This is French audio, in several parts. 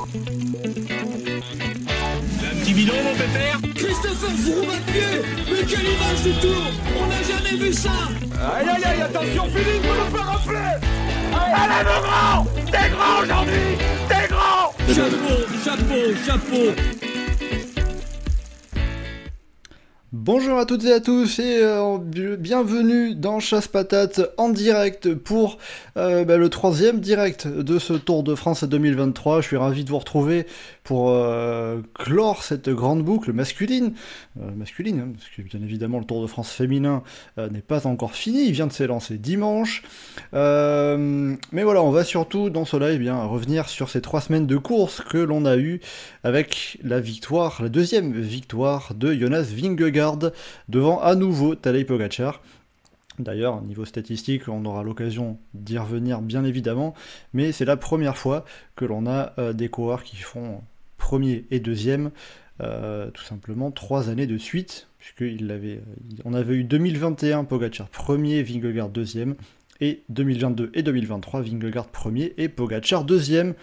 Un petit bidon, mon pépère. Christopher à pied Mais quelle image du tour. On n'a jamais vu ça. Aïe aïe aïe, attention Philippe, on ne peut rafler Allez mon grand. T'es grand aujourd'hui. T'es grand. Chapeau, chapeau, chapeau Bonjour à toutes et à tous et euh, bienvenue dans Chasse Patate en direct pour euh, bah, le troisième direct de ce Tour de France 2023. Je suis ravi de vous retrouver pour euh, clore cette grande boucle masculine, masculine, hein, parce que bien évidemment le Tour de France féminin n'est pas encore fini, il vient de s'élancer dimanche. mais voilà, on va surtout dans ce live eh revenir sur ces trois semaines de course que l'on a eu avec la victoire, la deuxième victoire de Jonas Vingegaard devant à nouveau Tadej Pogacar. D'ailleurs, niveau statistique, on aura l'occasion d'y revenir bien évidemment, mais c'est la première fois que l'on a euh, des coureurs qui font premier et deuxième, euh, tout simplement trois années de suite, puisqu'on avait, on avait eu 2021 Pogacar premier, Vingegaard deuxième, et 2022 et 2023 Vingegaard premier et Pogacar deuxième.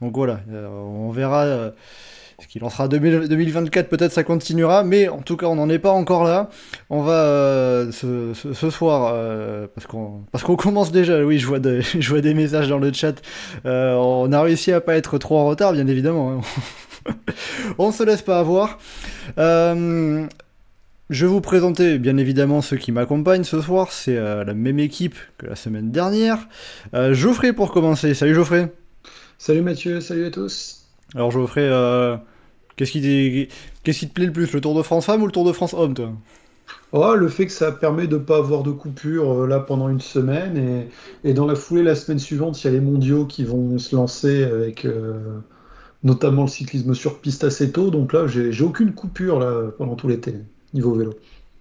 Donc voilà, euh, on verra ce qui lancera 2024, peut-être ça continuera, mais en tout cas, on n'en est pas encore là. On va euh, ce, soir, euh, parce qu'on parce qu'on commence déjà, oui, je vois, je vois des messages dans le chat. Euh, on a réussi à pas être trop en retard, bien évidemment. Hein. on se laisse pas avoir. je vais vous présenter bien évidemment ceux qui m'accompagnent ce soir. C'est la même équipe que la semaine dernière. Geoffrey pour commencer. Salut Geoffrey. Salut Mathieu, salut à tous. Alors Geoffrey, euh, qu'est-ce qui, qu'est-ce qui te plaît le plus, le Tour de France femme ou le Tour de France homme, toi? Oh, le fait que ça permet de ne pas avoir de coupure euh, là pendant une semaine et, dans la foulée la semaine suivante il y a les mondiaux qui vont se lancer avec euh, notamment le cyclisme sur piste assez tôt donc là j'ai aucune coupure là pendant tout l'été niveau vélo.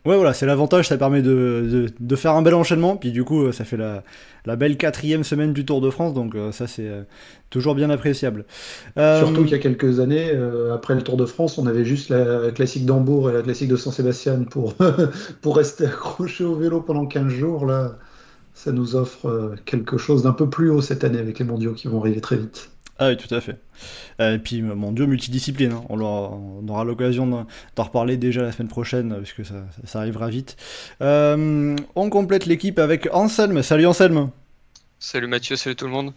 Ouais, voilà, c'est l'avantage, ça permet de, de, faire un bel enchaînement, puis du coup, ça fait la, belle quatrième semaine du Tour de France, donc euh, ça, c'est euh, toujours bien appréciable. Euh, Surtout qu'il y a quelques années, après le Tour de France, on avait juste la classique d'Hambourg et la classique de Saint-Sébastien pour, pour rester accroché au vélo pendant 15 jours. Là, ça nous offre quelque chose d'un peu plus haut cette année avec les mondiaux qui vont arriver très vite. Ah oui, tout à fait. Euh, et puis, mon dieu, multidiscipline. Hein. On, aura, l'occasion d'en reparler déjà la semaine prochaine, puisque ça, ça arrivera vite. Euh, on complète l'équipe avec Anselme. Salut Anselme. Salut Mathieu, salut tout le monde.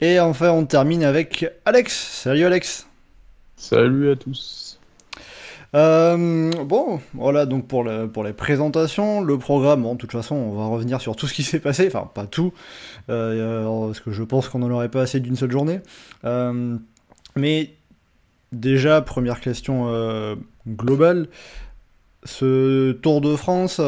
Et enfin, on termine avec Alex. Salut Alex. Salut à tous. Euh, bon, voilà donc pour, pour les présentations, le programme, bon, de toute façon on va revenir sur tout ce qui s'est passé, enfin pas tout, euh, parce que je pense qu'on n'en aurait pas assez d'une seule journée. Euh, mais déjà, première question globale, ce Tour de France,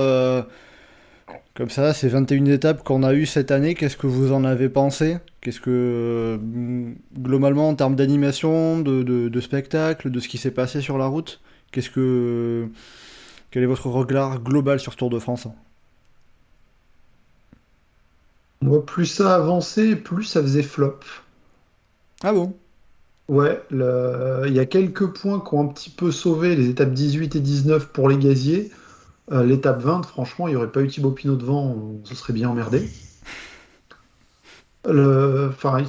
comme ça, ces 21 étapes qu'on a eues cette année, qu'est-ce que vous en avez pensé? Qu'est-ce que, globalement, en termes d'animation, de spectacle, de ce qui s'est passé sur la route? Qu'est-ce que quel est votre regard global sur ce Tour de France Moi, plus ça avançait, plus ça faisait flop. Ah bon? Ouais, il y a quelques points qui ont un petit peu sauvé les étapes 18 et 19 pour les gaziers. Euh, l'étape 20, franchement, il n'y aurait pas eu Thibaut Pinot devant, on se serait bien emmerdé. Enfin,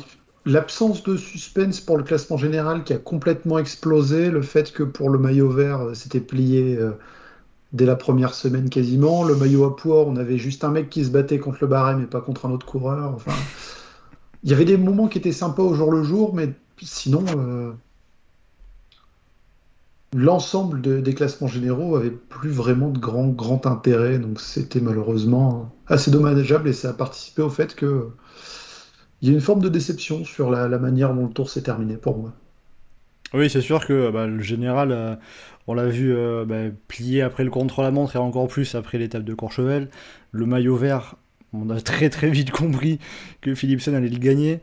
L'absence de suspense pour le classement général qui a complètement explosé, le fait que pour le maillot vert, euh, c'était plié euh, dès la première semaine quasiment. Le maillot à poids, on avait juste un mec qui se battait contre le barème et pas contre un autre coureur. Enfin, il y avait des moments qui étaient sympas au jour le jour, mais sinon, euh, l'ensemble des classements généraux avait plus vraiment de grand, grand intérêt. Donc c'était malheureusement assez dommageable et ça a participé au fait que il y a une forme de déception sur la, manière dont le tour s'est terminé pour moi. Oui, c'est sûr que bah, le général, euh, on l'a vu euh, bah, plier après le contre-la-montre et encore plus après l'étape de Courchevel. Le maillot vert, on a très très vite compris que Philipsen allait le gagner.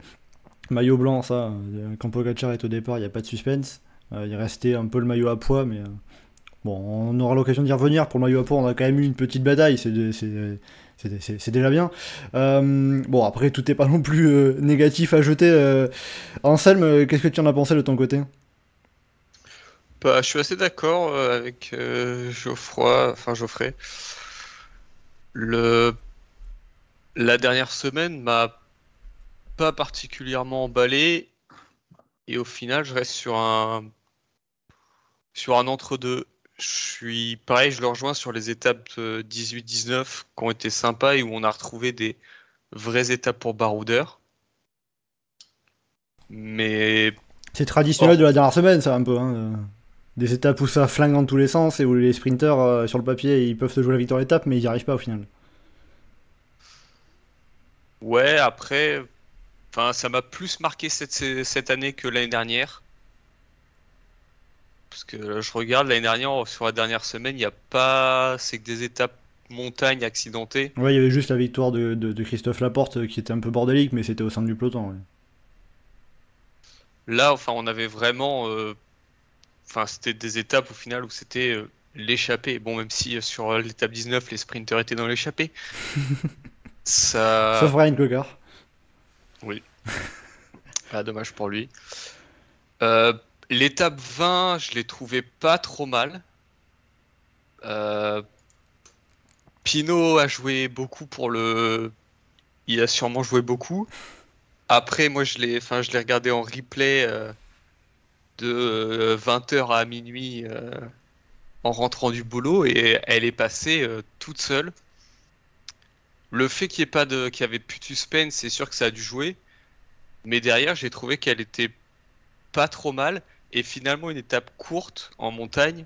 Maillot blanc, ça, euh, quand Pogacar est au départ, il n'y a pas de suspense. il restait un peu le maillot à poids, mais bon, on aura l'occasion d'y revenir. Pour le maillot à poids, on a quand même eu une petite bataille. C'est c'est déjà bien. Euh, bon, après, tout n'est pas non plus euh, négatif à jeter. Euh. Anselme, qu'est-ce que tu en as pensé de ton côté? Bah, Je suis assez d'accord avec Geoffroy, enfin Geoffrey. Le... La dernière semaine m'a pas particulièrement emballé. Et au final, je reste sur un, sur un entre-deux. Je suis pareil, je le rejoins sur les étapes 18-19 qui ont été sympas et où on a retrouvé des vraies étapes pour baroudeur. Mais C'est traditionnel de la dernière semaine, ça, un peu. hein. Des étapes où ça flingue dans tous les sens et où les sprinters, euh, sur le papier, ils peuvent se jouer la victoire d'étape, mais ils n'y arrivent pas au final. ouais, après, enfin, ça m'a plus marqué cette, cette année que l'année dernière. Parce que là, je regarde l'année dernière, sur la dernière semaine, il n'y a pas. C'est que des étapes montagne accidentées. Ouais, il y avait juste la victoire de, de- de Christophe Laporte euh, qui était un peu bordélique, mais c'était au sein du peloton. ouais. Là, enfin, on avait vraiment. euh, Enfin, c'était des étapes au final où c'était euh, l'échappée. Bon, même si euh, sur l'étape 19, les sprinters étaient dans l'échappée. Ça. Sauf Ryan Coquart. Ah, dommage pour lui. Euh, L'étape 20, je l'ai trouvé pas trop mal. Euh, a joué beaucoup pour le. Il a sûrement joué beaucoup. Après, moi, je l'ai, enfin, regardé en replay euh, de 20h à minuit euh, en rentrant du boulot et elle est passée euh, toute seule. Le fait qu'il n'y ait pas de, qu'il y avait plus de suspense, c'est sûr que ça a dû jouer. Mais derrière, j'ai trouvé qu'elle était pas trop mal. Et finalement, une étape courte en montagne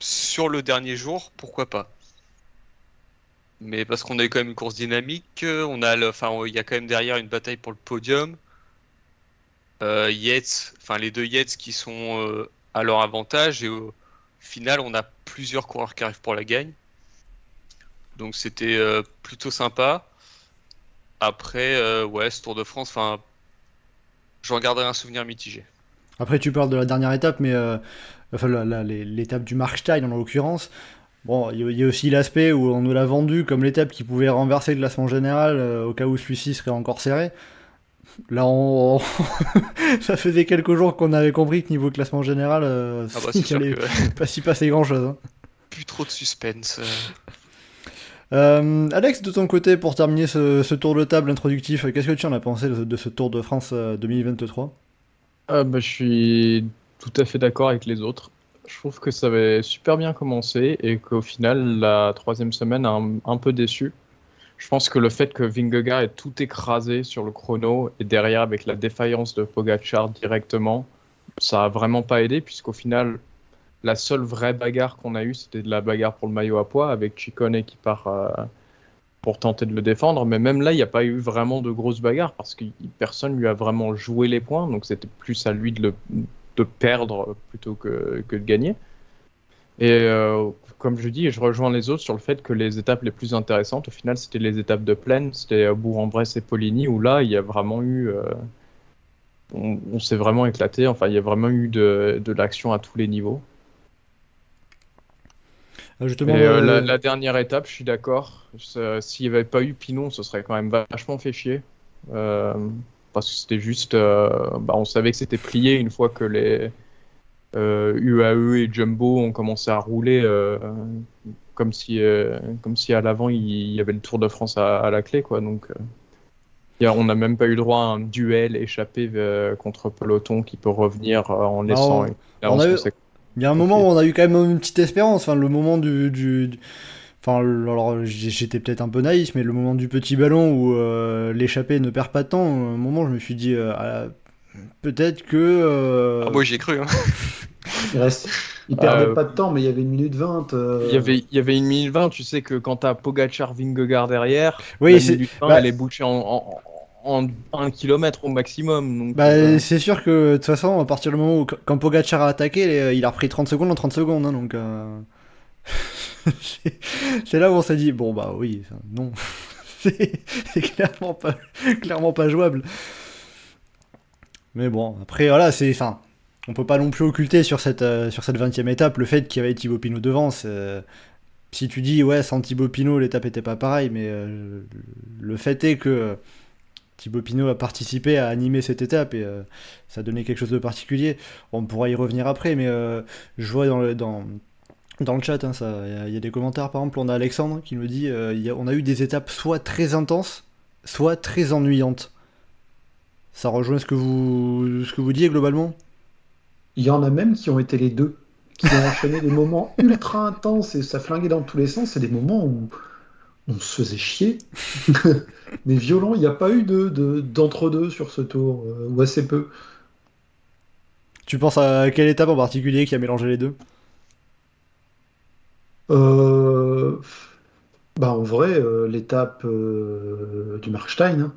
sur le dernier jour, pourquoi pas. Mais parce qu'on a eu quand même une course dynamique, on a, le- enfin, il y a quand même derrière une bataille pour le podium. Euh, enfin les deux Yates qui sont euh, à leur avantage et au final, on a plusieurs coureurs qui arrivent pour la gagne. Donc c'était euh, plutôt sympa. Après, euh, ouais, ce Tour de France, enfin, j'en garderai un souvenir mitigé. Après, tu parles de la dernière étape, mais euh, enfin, l'étape du Markstein en l'occurrence. Bon, il y, a- il y a aussi l'aspect où on nous l'a vendu comme l'étape qui pouvait renverser le classement général euh, au cas où celui-ci serait encore serré. Là, on... ça faisait quelques jours qu'on avait compris que niveau classement général, euh, Ah bah, il allait que pas s'y passer grand-chose. hein. plus trop de suspense. euh. Alex, de ton côté, pour terminer ce, ce tour de table introductif, qu'est-ce que tu en as pensé de, de ce Tour de France euh, 2023 Ah, bah, je suis tout à fait d'accord avec les autres. Je trouve que ça avait super bien commencé et qu'au final, la troisième semaine a un, peu déçu. Je pense que le fait que Vingegaard ait tout écrasé sur le chrono et derrière avec la défaillance de Pogacar directement, ça a vraiment pas aidé puisqu'au final, la seule vraie bagarre qu'on a eue, c'était de la bagarre pour le maillot à poids avec Chicone qui part euh, pour tenter de le défendre. Mais même là, il n'y a pas eu vraiment de grosse bagarre parce que personne lui a vraiment joué les points. Donc c'était plus à lui de, perdre plutôt que, de gagner. Et euh, comme je dis, je rejoins les autres sur le fait que les étapes les plus intéressantes, au final, c'était les étapes de plaine, c'était Bourg-en-Bresse et Poligny, où là, il y a vraiment eu. euh, on s'est vraiment éclaté, enfin, il y a vraiment eu de l'action à tous les niveaux. Euh, Justement, Et euh, euh, la, la dernière étape, je suis d'accord. S'il n'y avait pas eu Pinon, ce serait quand même vachement fait chier. Parce que c'était juste. bah, on savait que c'était plié une fois que les euh, UAE et Jumbo ont commencé à rouler. euh, comme, si, euh, comme si à l'avant, il y avait le Tour de France à, à la clé. Quoi. Donc, a- on n'a même pas eu droit à un duel échappé contre peloton qui peut revenir en laissant. on- une on a avance eu- conséquente. Il y a un moment où on a eu quand même une petite espérance, enfin le moment du... du- du- Enfin, alors j'étais peut-être un peu naïf, mais le moment du petit ballon où euh, l'échappée ne perd pas de temps, un moment je me suis dit, euh, ah, peut-être que... euh, Ah, moi j'y ai cru. Hein. Il reste. Il perdait Euh, pas de temps, mais il y avait une minute 20. euh, Il y, avait, il y avait une minute 20, tu sais que quand t'as Pogacar Vingegaard derrière, oui, la c'est minute 20, bah- elle est bouchée en, en, en, un kilomètre au maximum. Donc, bah, euh, c'est sûr que de toute façon, à partir du moment où quand Pogacar a attaqué, euh, il a repris 30 secondes en 30 secondes, hein, donc... euh, c'est- là où on s'est dit, bon bah oui, non, c'est clairement pas, clairement pas jouable. Mais bon, après voilà, c'est... Enfin, on peut pas non plus occulter sur cette, euh, sur cette 20 e étape le fait qu'il y avait Thibaut Pinot devant. c'est- Si tu dis, ouais, sans Thibaut Pinot, l'étape était pas pareille, mais euh, le fait est que Thibaut Pinot a participé à animer cette étape et euh, ça a donné quelque chose de particulier. On pourra y revenir après, mais euh, je vois dans le, dans, dans le chat, hein, ça, il y a- il y, a des commentaires. Par exemple, on a Alexandre qui nous dit euh, il y a- on a eu des étapes soit très intenses, soit très ennuyantes. Ça rejoint ce que vous, ce que vous dites globalement? Il y en a même qui ont été les deux, qui ont enchaîné des moments ultra intenses et ça flinguait dans tous les sens. C'est des moments où on se faisait chier, mais violent. Il n'y a pas eu de d'entre-deux sur ce tour, euh, ou assez peu. Tu penses à quelle étape en particulier qui a mélangé les deux? Euh... bah En vrai, euh, l'étape euh, du Markstein. Hein.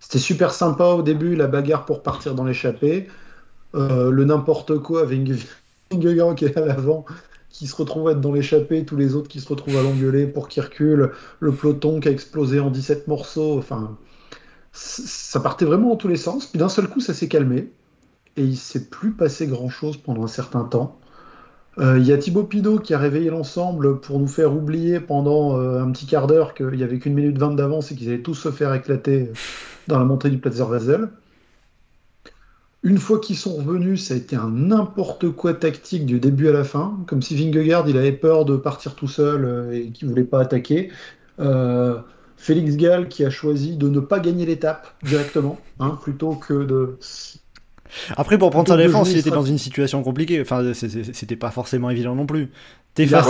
C'était super sympa au début, la bagarre pour partir dans l'échappée. le n'importe quoi avec Vingegaard qui est à l'avant, qui se retrouve à être dans l'échappée, tous les autres qui se retrouvent à l'engueuler pour qu'il recule, le peloton qui a explosé en 17 morceaux. Enfin, ça partait vraiment dans tous les sens. Puis d'un seul coup, ça s'est calmé et il s'est plus passé grand-chose pendant un certain temps. Euh, il y a Thibaut Pinot qui a réveillé l'ensemble pour nous faire oublier pendant euh, un petit quart d'heure qu'il n'y avait qu'une minute vingt d'avance et qu'ils allaient tous se faire éclater dans la montée du Platzer Vasel. Une fois qu'ils sont revenus, ça a été un n'importe quoi tactique du début à la fin, comme si Vingegaard il avait peur de partir tout seul euh, et qu'il voulait pas attaquer. Félix Gall qui a choisi de ne pas gagner l'étape directement, hein, plutôt que de après, pour prendre sa défense, il était dans une situation compliquée. Enfin, c'était pas forcément évident non plus. Il a,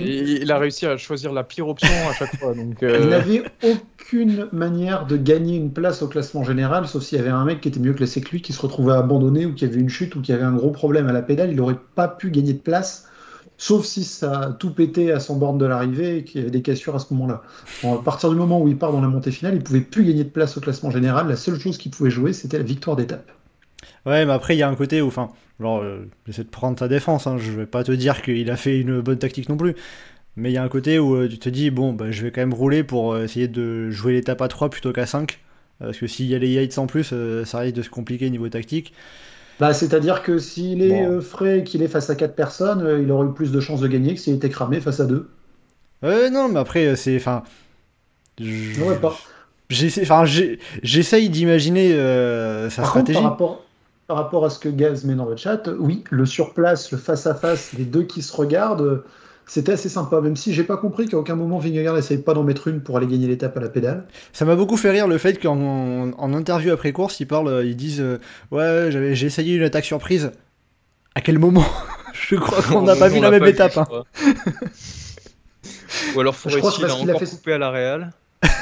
il a, réussi à choisir la pire option à chaque fois. Donc, euh, Il n'avait aucune manière de gagner une place au classement général, sauf s'il y avait un mec qui était mieux classé que lui, qui se retrouvait abandonné ou qui avait une chute ou qui avait un gros problème à la pédale. Il n'aurait pas pu gagner de place, sauf si ça a tout pété à son borne de l'arrivée et qu'il y avait des cassures à ce moment-là. à partir du moment où il part dans la montée finale, il pouvait plus gagner de place au classement général. La seule chose qu'il pouvait jouer, c'était la victoire d'étape. Ouais, mais après, il y a un côté où, enfin, genre, euh, j'essaie de prendre sa défense, hein, je vais pas te dire qu'il a fait une bonne tactique non plus, mais il y a un côté où euh, tu te dis, bon, bah, je vais quand même rouler pour euh, essayer de jouer l'étape à 3 plutôt qu'à 5, parce que s'il y a les Yates en plus, ça risque de se compliquer niveau tactique. Bah, C'est-à-dire que s'il est frais et qu'il est face à 4 personnes, il aurait eu plus de chances de gagner que s'il était cramé face à 2. Ouais, non, mais après, c'est. Enfin. J'essaye d'imaginer sa stratégie. par rapport, par rapport à ce que Gaz met dans le chat, oui, le surplace, le face-à-face, les deux qui se regardent, c'était assez sympa, même si j'ai pas compris qu'à aucun moment Vingegaard n'essayait pas d'en mettre une pour aller gagner l'étape à la pédale. Ça m'a beaucoup fait rire le fait qu'en en interview après course, ils parlent, ils disent euh, Ouais, j'ai essayé une attaque surprise. À quel moment Je crois qu'on n'a pas vu la même étape. Hein. Ou alors Forestier il a encore fait... coupé à la Real?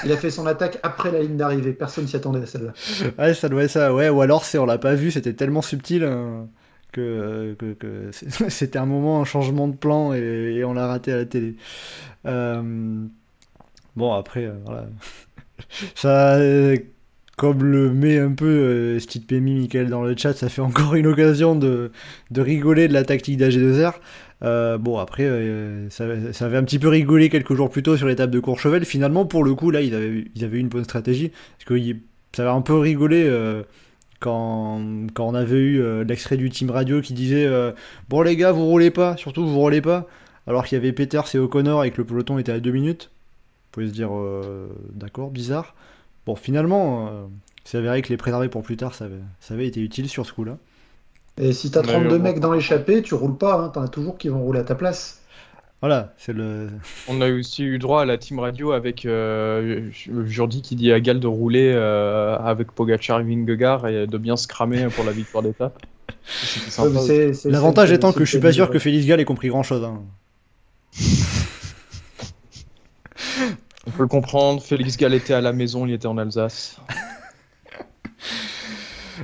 Il a fait son attaque après la ligne d'arrivée. Personne s'y attendait à celle-là. Ouais, ça doit être ça. Ouais, ou alors c'est on l'a pas vu, c'était tellement subtil hein, que, c'était un moment, un changement de plan et, on l'a raté à la télé. Euh, bon, après, euh, voilà. ça, comme le met un peu euh, Steve Pemi, Michael dans le chat, ça fait encore une occasion de, de rigoler de la tactique d'AG2R. Euh, bon, après, euh, ça, avait un petit peu rigolé quelques jours plus tôt sur l'étape de Courchevel. Finalement, pour le coup, là, ils avaient, ils avaient eu une bonne stratégie. Parce que ça avait un peu rigolé euh, quand, quand, on avait eu l'extrait du team radio qui disait Bon, les gars, vous roulez pas, surtout vous roulez pas. Alors qu'il y avait Peters et O'Connor et que le peloton était à 2 minutes. Vous pouvez se dire D'accord, bizarre. Bon, finalement, c'est avéré que les préserver pour plus tard, ça avait, ça avait été utile sur ce coup-là. Et si t'as 32 mecs dans l'échappée, tu roules pas, hein, t'en as toujours qui vont rouler à ta place. Voilà, c'est le. On a aussi eu droit à la team radio avec euh, Jordi qui dit à Gal de rouler euh, avec Pogacar et Vingegaard et de bien se cramer pour la victoire d'étape. L'avantage étant que je suis pas sûr que Félix Gall ait compris grand chose. Hein. On peut le comprendre, Félix Gall était à la maison, il était en Alsace.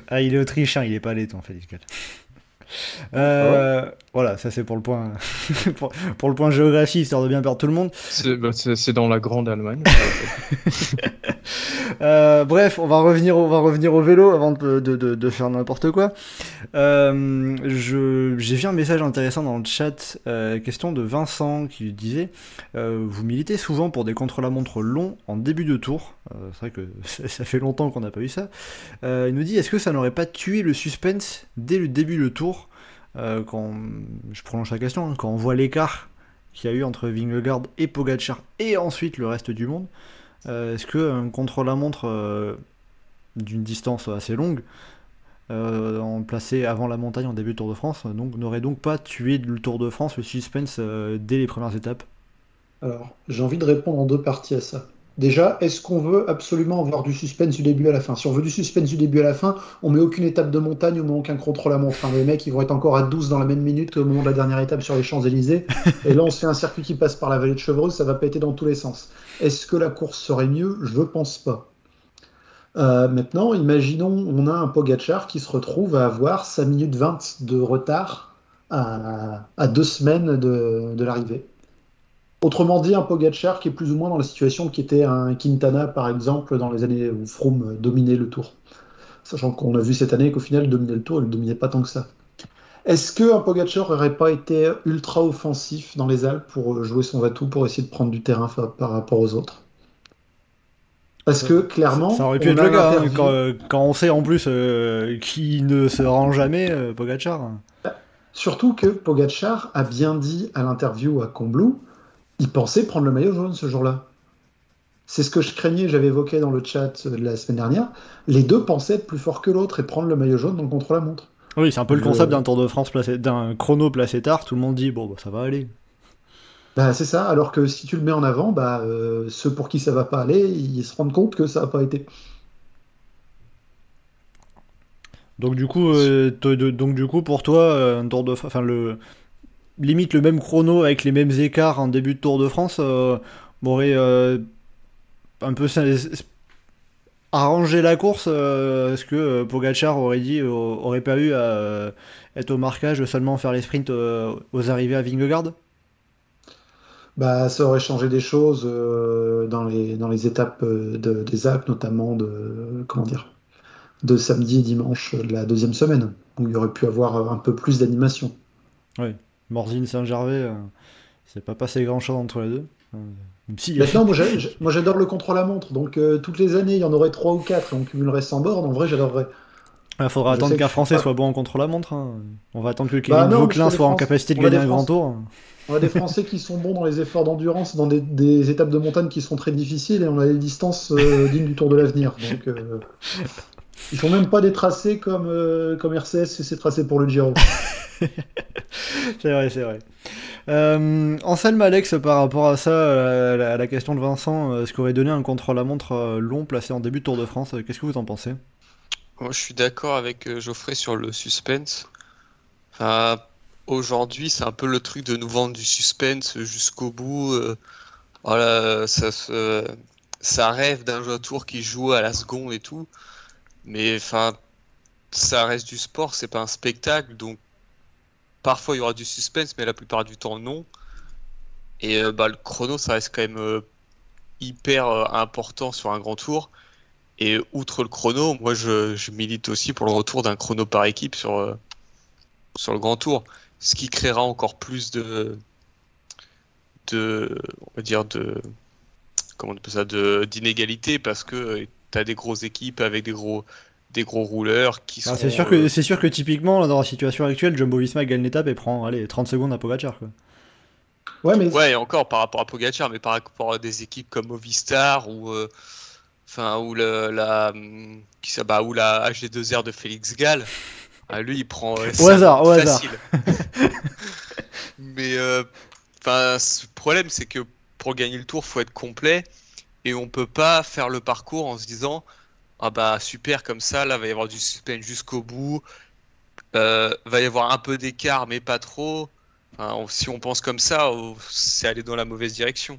Ah, il est autrichien, il est pas laiton, Félix Gall. Euh, voilà, ça c'est pour le point pour, le point géographie, histoire de bien perdre tout le monde. C'est bah, dans la grande Allemagne. Euh, bref, on va revenir, on va revenir au vélo avant de, de, de, faire n'importe quoi. Euh, J'ai vu un message intéressant dans le chat, euh, question de Vincent qui disait Vous militez souvent pour des contre-la-montre longs en début de tour. C'est vrai que ça, fait longtemps qu'on n'a pas eu ça. il nous dit Est-ce que ça n'aurait pas tué le suspense dès le début de tour quand, Je prolonge la question, hein, quand on voit l'écart qu'il y a eu entre Vingegaard et Pogacar et ensuite le reste du monde. Euh, est-ce qu'un contre-la-montre euh, d'une distance assez longue, euh, en placé avant la montagne en début Tour de France, donc n'aurait donc pas tué le Tour de France, le suspense dès les premières étapes? Alors, j'ai envie de répondre en deux parties à ça. Déjà, est-ce qu'on veut absolument avoir du suspense du début à la fin? Si on veut du suspense du début à la fin, on met aucune étape de montagne, on met aucun contrôle à montre. Enfin, les mecs, ils vont être encore à 12 dans la même minute au moment de la dernière étape sur les Champs-Élysées. Et là, on se fait un circuit qui passe par la vallée de Chevreuse, ça va péter dans tous les sens. Est-ce que la course serait mieux? Je pense pas. Euh, maintenant, imaginons, on a un Pogachar qui se retrouve à avoir 5 minutes 20 de retard à, deux semaines de, de l'arrivée. Autrement dit, un Pogachar qui est plus ou moins dans la situation qui était un Quintana, par exemple, dans les années où Froome dominait le tour. Sachant qu'on a vu cette année qu'au final, il dominait le tour, il ne dominait pas tant que ça. Est-ce qu'un Pogacar n'aurait pas été ultra offensif dans les Alpes pour jouer son Vatou, pour essayer de prendre du terrain par rapport aux autres? Parce que clairement. Ça aurait pu être le cas, hein, quand, on sait en plus euh, qu'il ne se rend jamais, euh, Pogachar. Surtout que Pogachar a bien dit à l'interview à Combloux il pensait prendre le maillot jaune ce jour-là. C'est ce que je craignais, j'avais évoqué dans le chat de la semaine dernière. Les deux pensaient être plus forts que l'autre et prendre le maillot jaune dans le contre-la-montre. Oui, c'est un peu le concept d'un Tour de France placé, d'un chrono placé tard. Tout le monde dit bon, bah, ça va aller. Bah, c'est ça. Alors que si tu le mets en avant, bah, euh, ceux pour qui ça va pas aller, ils se rendent compte que ça n'a pas été. Donc du coup, euh, donc du coup pour toi, euh, un Tour de, enfin le, limite le même chrono avec les mêmes écarts en début de Tour de France euh, m'aurait euh, un peu arrangé la course. Euh, est-ce que Pogachar aurait dit aurait pas eu à être au marquage seulement faire les sprints aux arrivées à Vingegaard bah, ça aurait changé des choses dans, les, dans les étapes des Alpes, notamment de, comment dire, de samedi et dimanche de la deuxième semaine, où il y aurait pu avoir un peu plus d'animation. Oui. Morzine Saint-Gervais, euh, c'est pas passé grand-chose entre les deux. Euh, Maintenant, moi j'adore le contre-la-montre, donc euh, toutes les années il y en aurait 3 ou 4 et on cumulerait 100 bornes, en vrai j'adorerais. Il faudra attendre qu'un Français soit bon en contre-la-montre. Hein. On va attendre que Kevin bah soit en capacité de gagner un grand tour. On a des Français qui sont bons dans les efforts d'endurance, dans des, étapes de montagne qui sont très difficiles, et on a des distances dignes du Tour de l'avenir. Donc, ils font même pas des tracés comme, comme RCS et ses tracés pour le Giro. c'est vrai, c'est vrai. Euh, Anselme Alex, par rapport à ça, à la, question de Vincent, euh, ce qu'aurait donné un contre-la-montre euh, long placé en début de Tour de France, euh, qu'est-ce que vous en pensez? Moi, je suis d'accord avec Geoffrey sur le suspense. Enfin, aujourd'hui, c'est un peu le truc de nous vendre du suspense jusqu'au bout. voilà, ça, ça rêve d'un jeu à tour qui joue à la seconde et tout. Mais enfin, ça reste du sport, c'est pas un spectacle, donc Parfois, il y aura du suspense, mais la plupart du temps, non. Et euh, bah, le chrono, ça reste quand même euh, hyper euh, important sur un grand tour. Et outre le chrono, moi, je, milite aussi pour le retour d'un chrono par équipe sur, sur le grand tour. Ce qui créera encore plus de. de on va dire de. Comment on ça D'inégalité parce que as des grosses équipes avec des gros des gros rouleurs qui ah, sont. c'est sûr que euh, c'est sûr que typiquement dans la situation actuelle, Jumbo Visma gagne l'étape et prend allez 30 secondes à Pogacar quoi. Ouais mais ouais encore par rapport à Pogacar, mais par rapport à des équipes comme Movistar ou euh, enfin ou le, la qui ça bah, ou la HG2R de Félix Gall. Ah, lui il prend euh, au hasard au facile. hasard. mais enfin le problème c'est que pour gagner le tour faut être complet et on peut pas faire le parcours en se disant ah bah super comme ça, là va y avoir du suspense jusqu'au bout, euh, va y avoir un peu d'écart mais pas trop. si on pense comme ça, oh, c'est aller dans la mauvaise direction.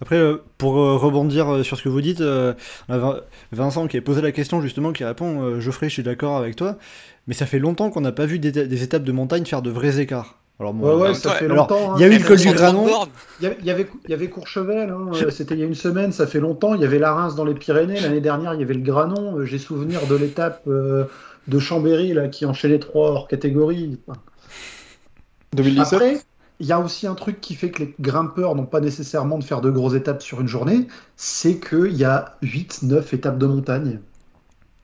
Après, euh, pour euh, rebondir sur ce que vous dites, Vincent qui a posé la question justement, qui répond, Geoffrey, je suis d'accord avec toi, mais ça fait longtemps qu'on n'a pas vu des, étapes de montagne faire de vrais écarts. Alors, ouais, ça fait longtemps. Il y a eu le col du Granon. Il y, avait, il y avait Courchevel, hein, euh, c'était il y a une semaine, ça fait longtemps. Il y avait la Reims dans les Pyrénées. L'année dernière, il y avait le Granon. Euh, j'ai souvenir de l'étape euh, de Chambéry là, qui enchaînait trois hors catégorie. 2017 Après, il y a aussi un truc qui fait que les grimpeurs n'ont pas nécessairement de faire de grosses étapes sur une journée, c'est qu'il y a 8-9 étapes de montagne.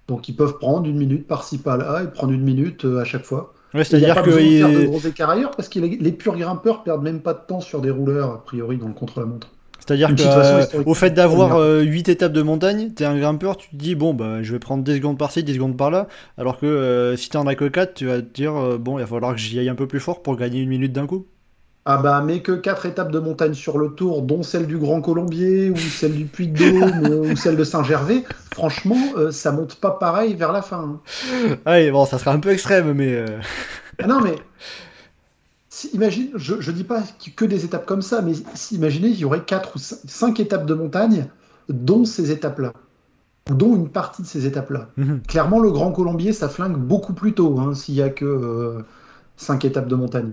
Donc ils peuvent prendre une minute par-ci par-là et prendre une minute à chaque fois. C'est-à-dire que. Il faire de gros écarts ailleurs parce que les, purs grimpeurs perdent même pas de temps sur des rouleurs, a priori, dans le contre-la-montre. C'est-à-dire que au fait d'avoir 8 euh, étapes de montagne, t'es un grimpeur, tu te dis bon bah je vais prendre 10 secondes par-ci, 10 secondes par-là, alors que euh, si t'en as que 4, tu vas te dire euh, bon il va falloir que j'y aille un peu plus fort pour gagner une minute d'un coup. Ah bah, mais que quatre étapes de montagne sur le tour, dont celle du Grand Colombier, ou celle du Puy de Dôme, ou celle de Saint-Gervais, franchement, euh, ça monte pas pareil vers la fin. hein. Ouais, bon, ça sera un peu extrême, mais. euh, Ah non, mais si- imagine, je, je dis pas que des étapes comme ça, mais si, imaginez, il y aurait quatre ou cin- cinq étapes de montagne, dont ces étapes-là, ou dont une partie de ces étapes-là. mhm. Clairement, le Grand Colombier, ça flingue beaucoup plus tôt, hein, s'il y a que euh, cinq étapes de montagne.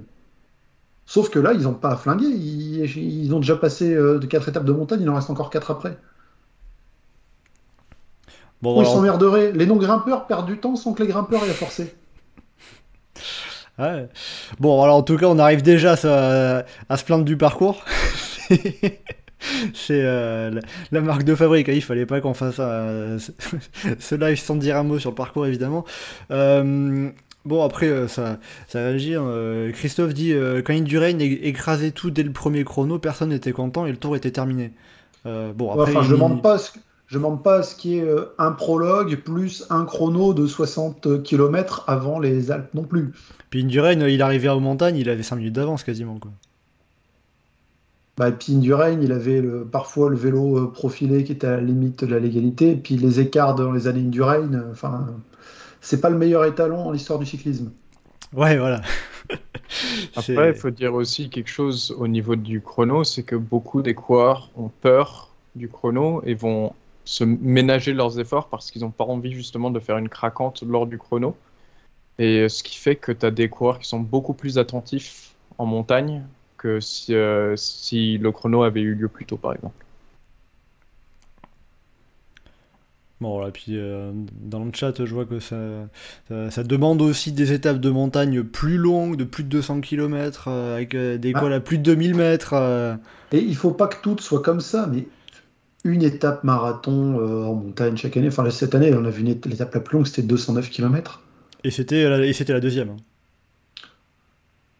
Sauf que là, ils n'ont pas à flinguer. Ils, ils ont déjà passé euh, de quatre étapes de montagne, il en reste encore quatre après. Bon, Où ils s'emmerderaient. Les non-grimpeurs perdent du temps sans que les grimpeurs aient à forcer. Ouais. Bon, alors en tout cas, on arrive déjà à, se- à se plaindre du parcours. C'est euh, la, la marque de fabrique. hein, Il fallait pas qu'on fasse euh, ce- ce live sans dire un mot sur le parcours, évidemment. Euh, bon, après, euh, ça, ça réagit. hein. Euh, Christophe dit euh, quand Indurain écrasait tout dès le premier chrono, personne n'était content et le tour était terminé. Bon, après, Enfin, je il- demande pas ce, je demande pas ce qui est un prologue plus un chrono de 60 km avant les Alpes non plus. Puis Indurain, il arrivait aux montagnes, il avait 5 minutes d'avance quasiment. Quoi. Bah, et puis Indurain, il avait le- parfois le vélo profilé qui était à la limite de la légalité, et puis les écarts dans les années Indurain, enfin, c'est pas le meilleur étalon en l'histoire du cyclisme. Ouais, voilà. Après, il faut dire aussi quelque chose au niveau du chrono, c'est que beaucoup des coureurs ont peur du chrono et vont se ménager leurs efforts parce qu'ils n'ont pas envie justement de faire une craquante lors du chrono. Et ce qui fait que tu as des coureurs qui sont beaucoup plus attentifs en montagne que si, euh, si le chrono avait eu lieu plus tôt, par exemple. Bon, voilà, puis euh, dans le chat, je vois que ça, ça, ça demande aussi des étapes de montagne plus longues, de plus de 200 km, avec euh, des Ah. cols à plus de 2000 mètres. euh. Et il faut pas que tout soit comme ça, mais une étape marathon euh, en montagne chaque année, enfin cette année, on a vu l'étape la plus longue, c'était 209 km. Et c'était la, et c'était la deuxième.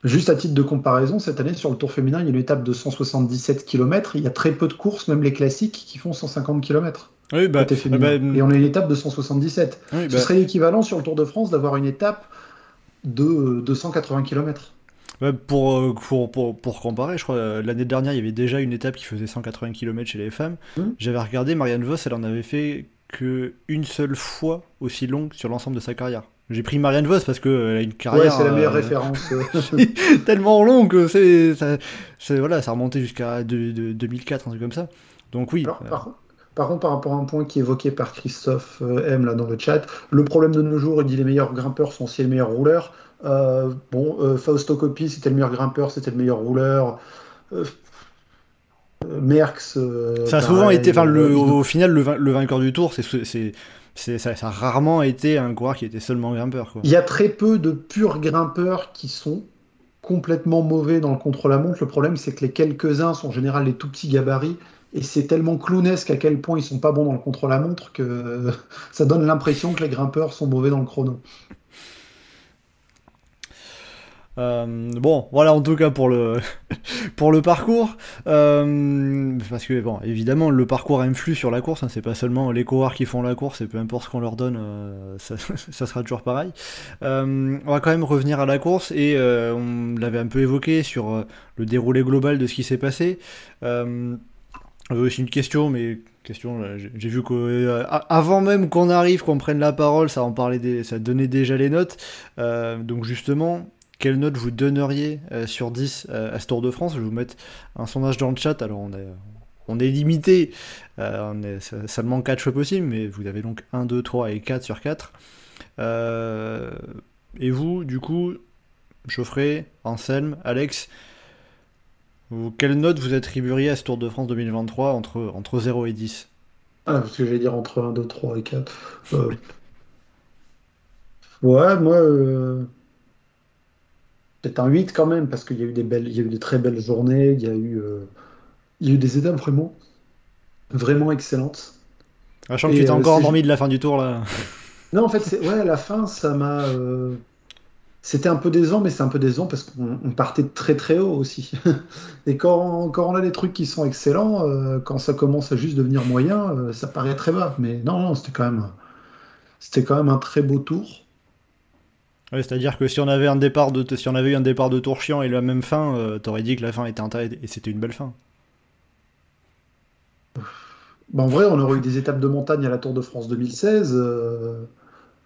Juste à titre de comparaison, cette année sur le Tour féminin, il y a une étape de 177 km. Il y a très peu de courses, même les classiques, qui font 150 km. Oui, bah, ah bah, Et on a une étape de 177. oui, Ce bah, serait équivalent sur le Tour de France d'avoir une étape de euh, 280 km. ouais, pour, euh, pour, pour, pour comparer, je crois, euh, l'année dernière, il y avait déjà une étape qui faisait 180 km chez les femmes. Mhm. J'avais regardé, Marianne Vos, elle en avait fait que une seule fois aussi longue sur l'ensemble de sa carrière. J'ai pris Marianne Vos parce qu'elle a une Ouais, carrière c'est la meilleure euh, référence. euh. tellement long que c'est ça, voilà ça remontait jusqu'à de- de- 2004 un truc comme ça donc oui Alors, euh, par, par contre, par rapport à un point qui est évoqué par Christophe euh, M là dans le chat, le problème de nos jours, il dit les meilleurs grimpeurs sont aussi les meilleurs rouleurs. Euh, bon, euh, Fausto Coppi, c'était le meilleur grimpeur, c'était le meilleur rouleur. Euh, euh, Merckx. euh, ça a souvent été enfin euh, au final le, le vainqueur du tour c'est ça, a rarement été un coureur qui était seulement grimpeur. Il y a très peu de purs grimpeurs qui sont complètement mauvais dans le contre-la-montre. Le problème, c'est que les quelques-uns sont en général les tout petits gabarits. Et c'est tellement clownesque à quel point ils sont pas bons dans le contre-la-montre que ça donne l'impression que les grimpeurs sont mauvais dans le chrono. Euh, bon, voilà en tout cas pour le pour le parcours, Euh, parce que bon, évidemment le parcours influe sur la course. hein, c'est pas seulement les coureurs qui font la course, et peu importe ce qu'on leur donne, euh, ça, sera toujours pareil. On va quand même revenir à la course et on l'avait un peu évoqué sur le déroulé global de ce qui s'est passé. Aussi une question, mais question, j'ai vu qu'avant même qu'on arrive, qu'on prenne la parole, ça en parlait, ça donnait déjà les notes. Donc justement, quelle note vous donneriez euh, sur 10 euh, à ce Tour de France? Je vais vous mettre un sondage dans le chat. Alors on est, on est limité, euh, on est se- seulement 4 choix possibles, mais vous avez donc 1, 2, 3 et 4 sur 4. Euh, et vous, du coup, Geoffrey, Anselme, Alex, quelle note vous attribueriez à ce Tour de France 2023 entre, entre 0 et 10 Ah, parce que j'allais dire entre 1, 2, 3 et 4. Euh, Ouais, moi, euh, peut-être un 8 quand même, parce qu'il y a eu des belles, il y a eu des très belles journées, il y a eu, euh, il y a eu des étapes vraiment, vraiment excellentes. Sachant que tu étais euh, encore endormi de la fin du tour là. Non, en fait, ouais, à la fin, ça m'a, euh, c'était un peu décevant, mais c'est un peu décevant parce qu'on on partait de très très haut aussi. Et quand, quand on a des trucs qui sont excellents, euh, quand ça commence à juste devenir moyen, ça paraît très bas. Mais non, non, c'était quand même, c'était quand même un très beau tour. Ouais, C'est-à-dire que si on avait un départ de si on avait eu un départ de tour chiant et la même fin, euh, t'aurais dit que la fin était intéressante et c'était une belle fin. Bah, en vrai, on aurait eu des étapes de montagne à la Tour de France 2016. euh,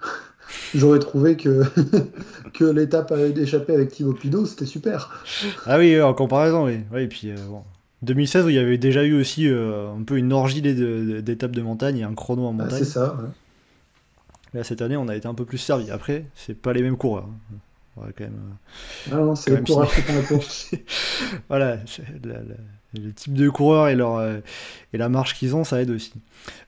J'aurais trouvé que, que l'étape d'échapper avec Thibaut Pinot, c'était super. Ah oui, en comparaison, oui. Ouais, et puis euh, bon. 2016 où il y avait déjà eu aussi un peu une orgie d'étapes de montagne et un chrono en Ah, montagne. c'est ça. ouais. Là, cette année, on a été un peu plus servi. Après, c'est pas les mêmes coureurs. hein. On va quand même. euh, Ah non, c'est Quand le même courage qui prend la course. Voilà, la- la- le type de coureur et, leur, euh, et la marche qu'ils ont, ça aide aussi.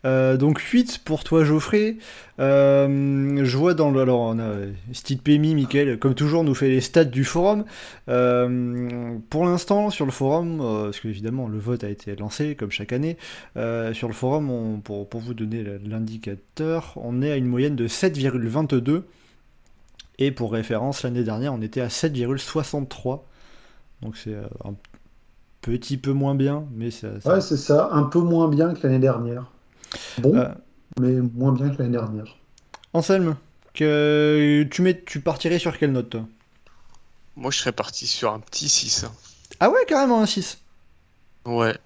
Euh, donc 8 pour toi Geoffrey. Euh, je vois dans le... Alors on a Steve Pemi, Michael, comme toujours, nous fait les stats du forum. Pour l'instant, sur le forum, parce que évidemment le vote a été lancé, comme chaque année, sur le forum, pour, pour vous donner l'indicateur, on est à une moyenne de 7,22. Et pour référence, l'année dernière, on était à 7,63. Donc c'est un petit peu moins bien, mais ça, ça- Ouais, c'est ça. Un peu moins bien que l'année dernière. Bon, Euh, mais moins bien que l'année dernière. Anselme, que tu, mets, tu partirais sur quelle note toi? Moi, je serais parti sur un petit 6. hein. Ah ouais, carrément un 6. Ouais.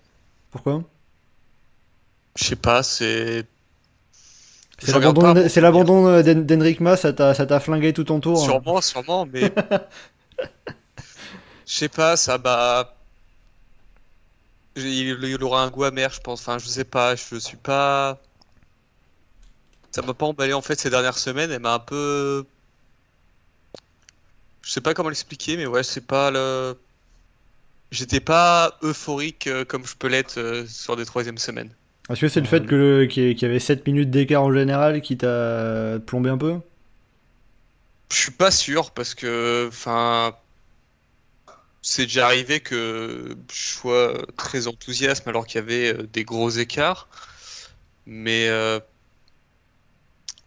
Pourquoi? Je sais pas, c'est. C'est l'abandon d'Henrik Mas, ça t'a ça t'a flingué tout ton tour. hein. Sûrement, sûrement, mais. Je sais pas, ça bah. Il, il aura un goût amer, je pense. Enfin, je sais pas, je suis pas. Ça m'a pas emballé en fait ces dernières semaines. Elle m'a un peu. Je sais pas comment l'expliquer, mais ouais, c'est pas le. J'étais pas euphorique euh, comme je peux l'être euh, sur des troisième semaines. Est-ce que c'est le fait qu'il y avait 7 minutes d'écart au général qui t'a plombé un peu? Je suis pas sûr parce que, enfin, c'est déjà arrivé que je sois très enthousiaste alors qu'il y avait euh, des gros écarts. Mais euh,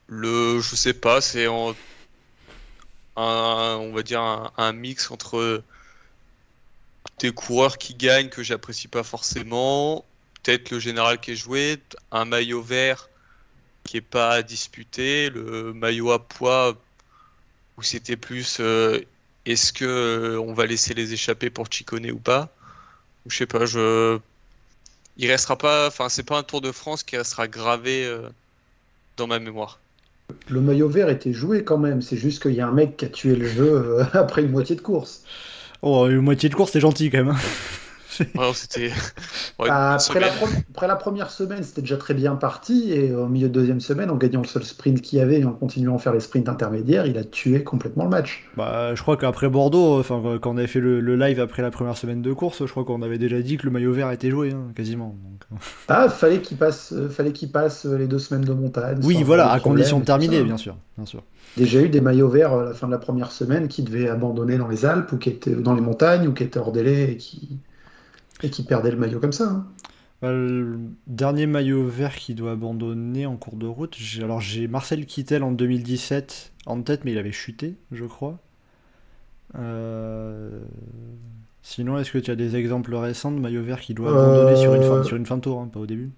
le, je sais pas, c'est en- un, on va dire un, mix entre des coureurs qui gagnent que j'apprécie pas forcément, peut-être le général qui est joué, un maillot vert qui est pas disputé, le maillot à poids où c'était plus euh, est-ce que euh, on va laisser les échapper pour Chicone ou pas? Ou je sais pas je il restera pas enfin c'est pas un Tour de France qui restera gravé euh, dans ma mémoire Le maillot vert était joué quand même. C'est juste qu'il y a un mec qui a tué le jeu euh, après une moitié de course. Oh, une moitié de course, c'est gentil quand même. Ouais, c'était ouais, une après, la semaine. pre- après la première semaine, c'était déjà très bien parti. Et au milieu de deuxième semaine, en gagnant le seul sprint qu'il y avait et en continuant à faire les sprints intermédiaires, il a tué complètement le match. Bah, je crois qu'après Bordeaux, enfin, quand on avait fait le, le live après la première semaine de course, je crois qu'on avait déjà dit que le maillot vert était joué, hein, quasiment. Donc, euh. Ah, fallait qu'il passe, euh, fallait qu'il passe euh, les deux semaines de montagne. Oui, voilà, à condition de terminer, bien sûr, bien sûr. Déjà eu des maillots verts à la fin de la première semaine qui devaient abandonner dans les Alpes ou qui étaient dans les montagnes ou qui étaient hors délai et qui, et qui perdaient le maillot comme ça. hein. Bah, le dernier maillot vert qui doit abandonner en cours de route, alors j'ai Marcel Kittel en 2017 en tête, mais il avait chuté, je crois. Euh, Sinon, est-ce que tu as des exemples récents de maillot vert qui doit abandonner sur une fin, Euh, sur une fin de tour, hein, pas au début?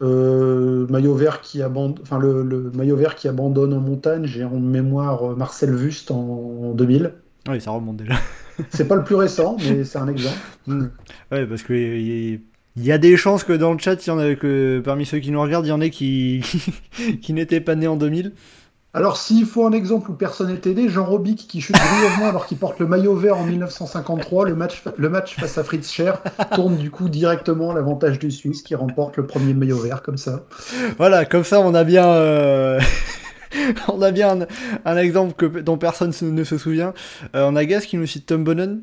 Euh, maillot vert qui abandonne, enfin le, le maillot vert qui abandonne en montagne, j'ai en mémoire Marcel Wust en, en 2000. Oui, ça remonte déjà. C'est pas le plus récent, mais c'est un exemple. Ouais, parce que il y, il y a des chances que dans le chat, il y en a que parmi ceux qui nous regardent, il y en ait qui, qui n'étaient pas nés en 2000. Alors, s'il faut un exemple où personne n'est aidé, Jean Robic qui chute brièvement alors qu'il porte le maillot vert en 1953, le match, le match face à Fritz Scher tourne du coup directement à l'avantage du Suisse qui remporte le premier maillot vert comme ça. Voilà, comme ça, on a bien, euh, on a bien un, exemple dont personne ne se souvient. Euh, on a Gaz qui nous cite Tom Bonnen.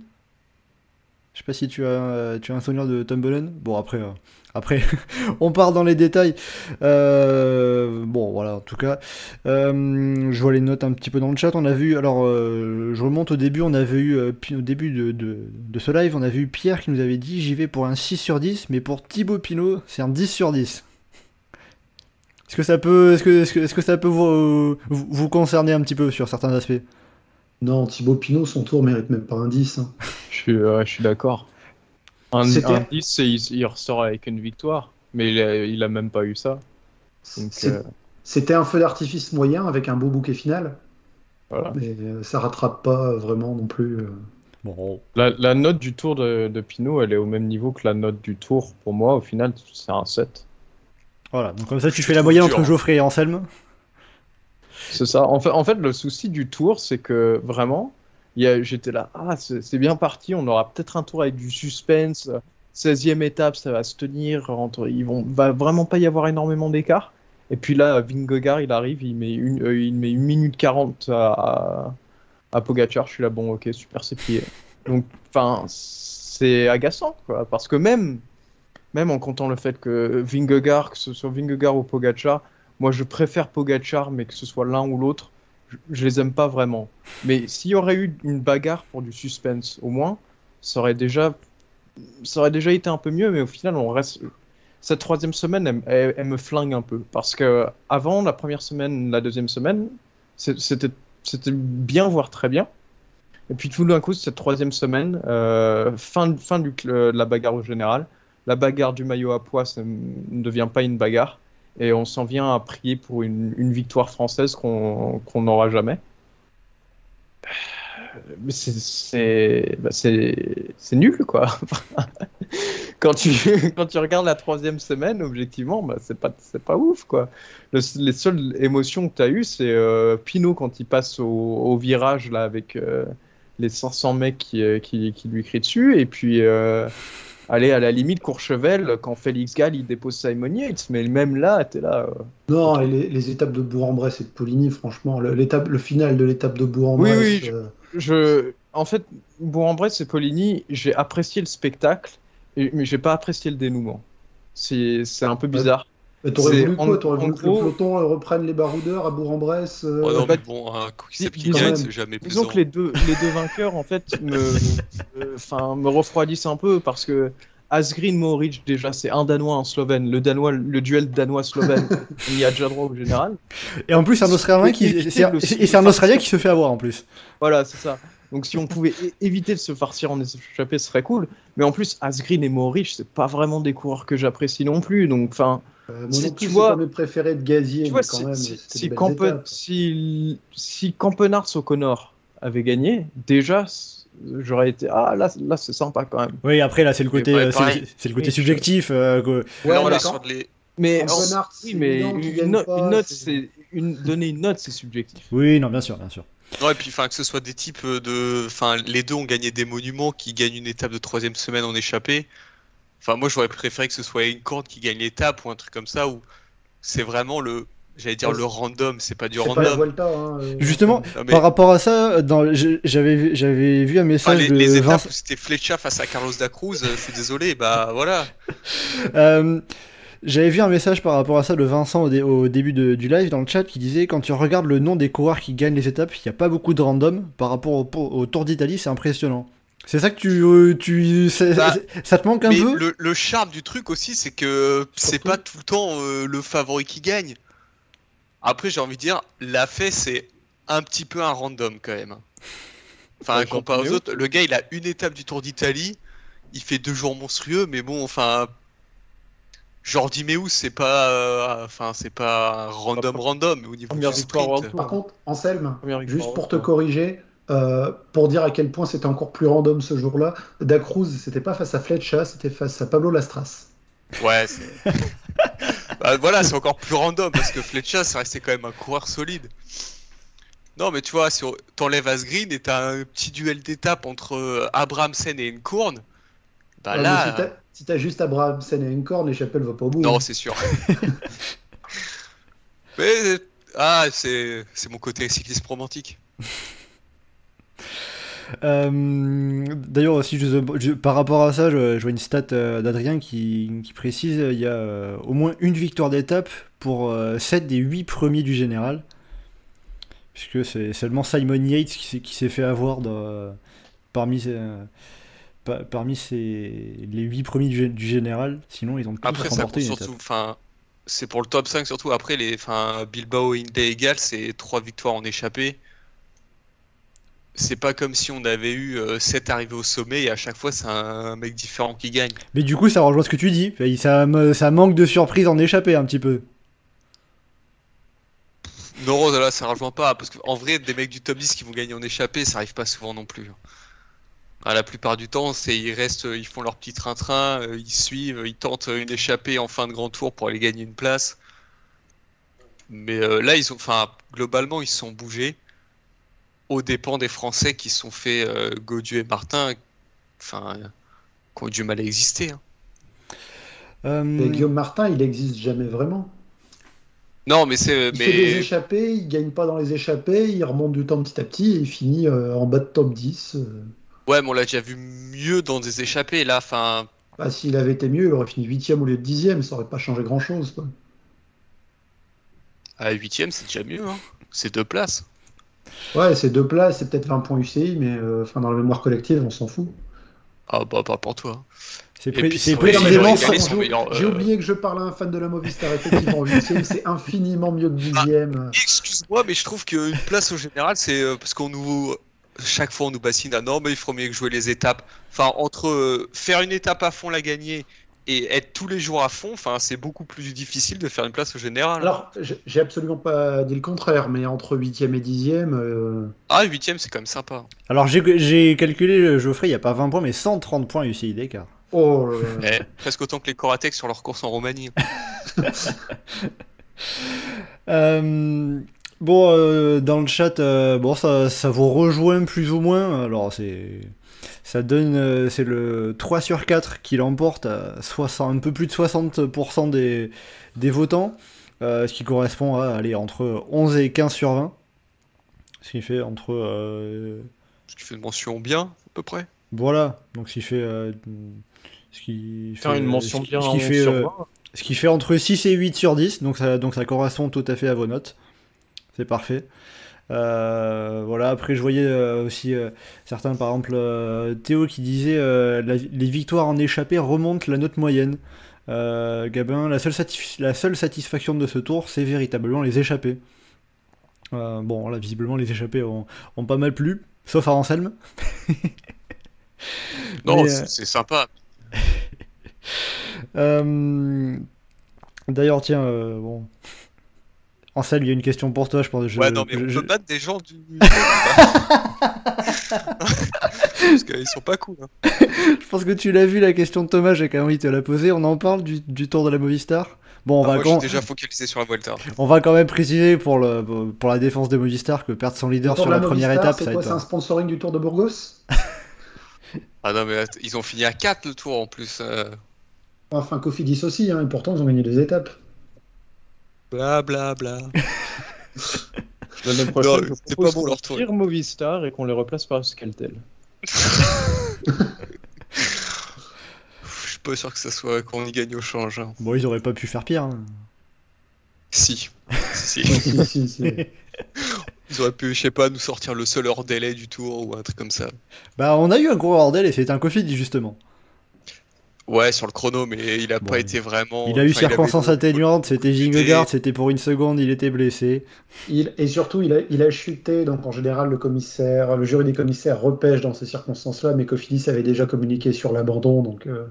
Je sais pas si tu as, euh, un souvenir de Tom. Bon, après, euh, après, on part dans les détails. Bon, voilà, en tout cas, je vois les notes un petit peu dans le chat. On a vu, alors, je remonte au début, on avait eu, au début de, de, de ce live, on a vu Pierre qui nous avait dit j'y vais pour un 6 sur 10, mais pour Thibaut Pinot, c'est un 10 sur 10. Est-ce que ça peut, est-ce que, est-ce que, est-ce que ça peut vous, vous, vous concerner un petit peu sur certains aspects? Non, Thibaut Pinot, son tour mérite même pas un 10. hein. Je suis, je suis d'accord. Un, C'était- un 10, c'est- il, il ressort avec une victoire, mais il a, il a même pas eu ça. Euh, C'était un feu d'artifice moyen avec un beau bouquet final. Voilà. Mais euh, ça rattrape pas vraiment non plus. euh. Bon, La, la note du tour de, de Pinot, elle est au même niveau que la note du tour. Pour moi, au final, c'est un 7. Voilà. Donc comme ça, tu fais la moyenne entre Geoffrey et Anselme. C'est ça. En fait, en fait, le souci du tour, c'est que vraiment, j'étais là, ah, c'est bien parti, on aura peut-être un tour avec du suspense. 16e étape, ça va se tenir. Entre, ils vont, va vraiment pas y avoir énormément d'écart. Et puis là, Vingegaard, il arrive, il met une, euh, il met une minute 40 à, à, à Pogacar. Je suis là, bon, ok, super, c'est plié. Donc, enfin, c'est agaçant, quoi. Parce que même, même en comptant le fait que Vingegaard, que ce soit Vingegaard ou Pogacar, moi, je préfère Pogachar, mais que ce soit l'un ou l'autre, je, je les aime pas vraiment. Mais s'il y aurait eu une bagarre pour du suspense, au moins, ça aurait déjà, ça aurait déjà été un peu mieux. Mais au final, on reste. Cette troisième semaine, elle, me flingue un peu parce que avant la première semaine, la deuxième semaine, c'était, bien voire très bien. Et puis tout d'un coup, cette troisième semaine, euh, fin, fin du, cl- de la bagarre au général, la bagarre du maillot à poids, ça ne devient pas une bagarre. Et on s'en vient à prier pour une, victoire française qu'on n'aura jamais. Bah, c'est nul, quoi. quand, tu, regardes la troisième semaine, objectivement, bah, c'est pas, ouf, quoi. Le- les seules émotions que tu as eues, c'est euh, Pinot quand il passe au, virage, là, avec euh, les 500 mecs qui, euh, qui lui crient dessus. Et puis, euh, allez, à la limite, Courchevel, quand Félix Gall, il dépose Simon Yates. Mais même là, t'es là. euh, Non, et les, les étapes de Bourg-en-Bresse et de Poligny, franchement, le, l'étape, le final de l'étape de Bourg-en-Bresse. Oui, oui, euh, Je, en fait, Bourg-en-Bresse et Poligny, j'ai apprécié le spectacle, mais j'ai pas apprécié le dénouement. C'est c'est un peu bizarre. T'aurais voulu quoi T'aurais voulu que le peloton euh, reprenne les baroudeurs à Bourg-en-Bresse euh, Oh non, mais bon, un qui gagne, c'est jamais Disons que les deux, les deux vainqueurs, en fait, me, euh, refroidissent un peu parce que Asgreen Mohoric, déjà, c'est un Danois, un Slovène. Le, Danois, le duel Danois-Slovène, il y a déjà droit au général. Et en plus, c'est un Australien qui, c'est- le- et c'est un Australien qui se fait avoir en plus. Voilà, c'est ça. Donc si on pouvait éviter de se farcir en échappée, ce serait cool. Mais en plus, Asgreen et Mohoric, c'est pas vraiment des coureurs que j'apprécie non plus. Donc, enfin, euh, si tu vois- mes préférés de Gazier, tu mais vois, quand si, même, si, si, des belles Campe- étapes. si, si Campenars O'Connor avait gagné, déjà, j'aurais été ah là, là c'est sympa quand même. Oui, après là, c'est le côté, ouais, euh, c'est- le côté Oui, subjectif. euh, que- les... Mais Campenars, oui, c'est mais évident qu'il une, gagne no- pas, une note, c'est- c'est une donner une note, c'est subjectif. Oui, non, bien sûr, bien sûr. Non, et puis enfin que ce soit des types de, enfin les deux ont gagné des monuments qui gagnent une étape de troisième semaine en échappée. Enfin moi j'aurais préféré que ce soit une corde qui gagne l'étape ou un truc comme ça où c'est vraiment le, j'allais dire Ouais, le random, c'est pas du C'est pas la random. Hein, euh, Justement, Non, mais- Par rapport à ça, dans, j'avais vu- j'avais vu un Enfin, message les, de les étapes Vincent. où c'était Fletcher face à Carlos da Cruz, euh, je suis désolé, bah voilà. Euh, J'avais vu un message par rapport à ça de Vincent au, dé- au début de- du live dans le chat qui disait quand tu regardes le nom des coureurs qui gagnent les étapes, il n'y a pas beaucoup de random par rapport au, au Tour d'Italie, c'est impressionnant. C'est ça que tu, euh, tu Bah, ça te manque un Mais peu le, le charme du truc aussi, c'est que c'est pas tout le temps euh, le favori qui gagne. Après, j'ai envie de dire, la fait, c'est un petit peu un random quand même. Enfin, Ouais, comparé aux autres, le gars, il a une étape du Tour d'Italie, il fait deux jours monstrueux, mais bon, enfin. Jordi Meus, c'est pas, euh, enfin, c'est pas random random au niveau Première du sprint. Par contre, Anselme, juste pour te corriger, euh, pour dire à quel point c'était encore plus random ce jour-là, Da Cruz, c'était pas face à Fletcher, c'était face à Pablo Lastras. Ouais, c'est. Bah, voilà, c'est encore plus random parce que Fletcher, ça restait quand même un coureur solide. Non, mais tu vois, si t'enlèves Asgreen et t'as un petit duel d'étape entre euh, Abrahamsen et Enkorn, bah Ah, là. si t'as- si juste Abrahamsen et Encorn, l'échappée va pas au bout. Non, hein. c'est sûr. mais. Ah, c'est mon côté cycliste romantique. Euh, D'ailleurs je- je- par rapport à ça, je, je vois une stat euh, d'Adrien qui, qui précise il y a euh, au moins une victoire d'étape pour 7 des 8 premiers du général. Puisque c'est seulement Simon Yates qui, s'est- qui s'est fait avoir parmi, ces- euh, pa- parmi ces, les 8 premiers du, du général. Sinon, ils ont tous Après, remporté surtout. c'est pour le top 5 surtout. Après, les, Bilbao et Hindley égal, c'est 3 victoires en échappée. C'est pas comme si on avait eu 7 arrivées au sommet et à chaque fois c'est un mec différent qui gagne. Mais du coup, ça rejoint ce que tu dis. Ça, manque de surprise en échappée un petit peu. Non, là, ça rejoint pas. Parce qu'en vrai, des mecs du top 10 qui vont gagner en échappée, ça arrive pas souvent non plus. Ah, la plupart du temps, c'est ils restent, ils font leur petit train-train, euh, ils suivent, ils tentent une échappée en fin de grand tour pour aller gagner une place. Mais euh, là, ils ont, enfin, globalement, ils se sont bougés aux dépens des Français qui sont fait euh, Gaudieu et Martin, enfin, qui ont eu du mal à exister. hein. Euh, Et Guillaume Martin, il n'existe jamais vraiment. Non, mais c'est, Il fait des mais échappées, il gagne pas dans les échappées, il remonte du temps petit à petit et il finit euh, en bas de top 10. euh. ouais, mais on l'a déjà vu mieux dans des échappées. Là, enfin, Bah, S'il avait été mieux, il aurait fini 8 au lieu de 10 ça aurait pas changé grand chose. à 8ème, c'est déjà mieux. Hein. C'est deux places. Ouais, c'est deux places, c'est peut-être 20 points UCI, mais euh, enfin, dans la mémoire collective, on s'en fout. Ah bah pas pour toi. c'est pré- précisément les ça. J'ai euh, oublié que je parle à un fan de la Movistar, effectivement, 8 c'est infiniment mieux que 10ème. Excuse-moi, mais je trouve qu'une place au général, c'est euh, parce qu'on nous. Chaque fois, on nous bassine à non, mais il faut mieux que jouer les étapes. Enfin, entre faire une étape à fond, la gagner, et être tous les jours à fond, enfin, c'est beaucoup plus difficile de faire une place au général. Alors, j'ai absolument pas dit le contraire, mais entre 8ème et 10ème, euh, Ah, 8ème, c'est quand même sympa. Alors j'ai calculé, Geoffrey, il n'y a pas 20 points, mais 130 points UCI d'écart. oh là là. Eh, presque autant que les Coratec sur leur course en Roumanie. Euh, bon, euh, dans le chat, euh, bon, ça, ça vous rejoint plus ou moins. Alors, c'est. Ça donne. euh, c'est le 3 sur 4 qui l'emporte à 60, un peu plus de 60% des, des votants. euh, ce qui correspond à aller entre 11 et 15 sur 20. Ce qui fait entre. euh, Ce qui fait une mention bien, à peu près. voilà, donc ce qui fait. euh, ce qui Faire fait, une mention ce qui- bien ce à qui 11 fait, sur euh, 20. ce qui fait entre 6 et 8 sur 10, donc ça, donc ça correspond tout à fait à vos notes. C'est parfait. Euh, voilà, après je voyais euh, aussi euh, certains, par exemple Théo qui disait la- les victoires en échappée remontent la note moyenne. Gabin, la seule, la seule satisfaction de ce tour, c'est véritablement les échappées. Bon, là, visiblement, les échappées ont, ont pas mal plu, sauf à Anselme. Non, c'est c'est sympa. Euh, D'ailleurs, tiens, euh, bon. Anselme, il y a une question pour toi, je pense. je- ouais, non, mais je- on je- peut battre des gens du. Parce qu'ils sont pas cool. hein. Je pense que tu l'as vu la question de Thomas, j'ai quand même envie de te la poser. On en parle du, du tour de la Movistar? Bon, on, Ah, va moi, quand, déjà focalisé sur la Vuelta. on va quand même préciser pour, le, pour la défense de Movistar que perdre son leader Le sur la première Movistar, étape, c'est ça quoi va C'est un être. sponsoring du Tour de Burgos? Ah non, mais ils ont fini à 4 le tour en plus. euh. Enfin, Cofidis aussi, hein, et pourtant ils ont gagné deux étapes. Bla bla bla. L'année prochaine, Non, je pas bon, leur tour. tire Movistar et qu'on les replace par Skeltel. Je suis pas sûr que ça soit qu'on y gagne au change. hein. Bon, ils auraient pas pu faire pire. hein. Si. si. si, si, si. Ils auraient pu, je sais pas, nous sortir le seul hors délai du tour ou un truc comme ça. Bah, on a eu un gros bordel et c'était un Covid justement. Ouais, sur le chrono, mais il a Bon, pas été vraiment. Il a eu enfin, beau- atténuantes, c'était Vingegaard, c'était pour une seconde, il était blessé. Il- et surtout, il a, il a chuté, donc en général, le commissaire, le jury des commissaires repêche dans ces circonstances-là, mais Cofidis avait déjà communiqué sur l'abandon, donc euh,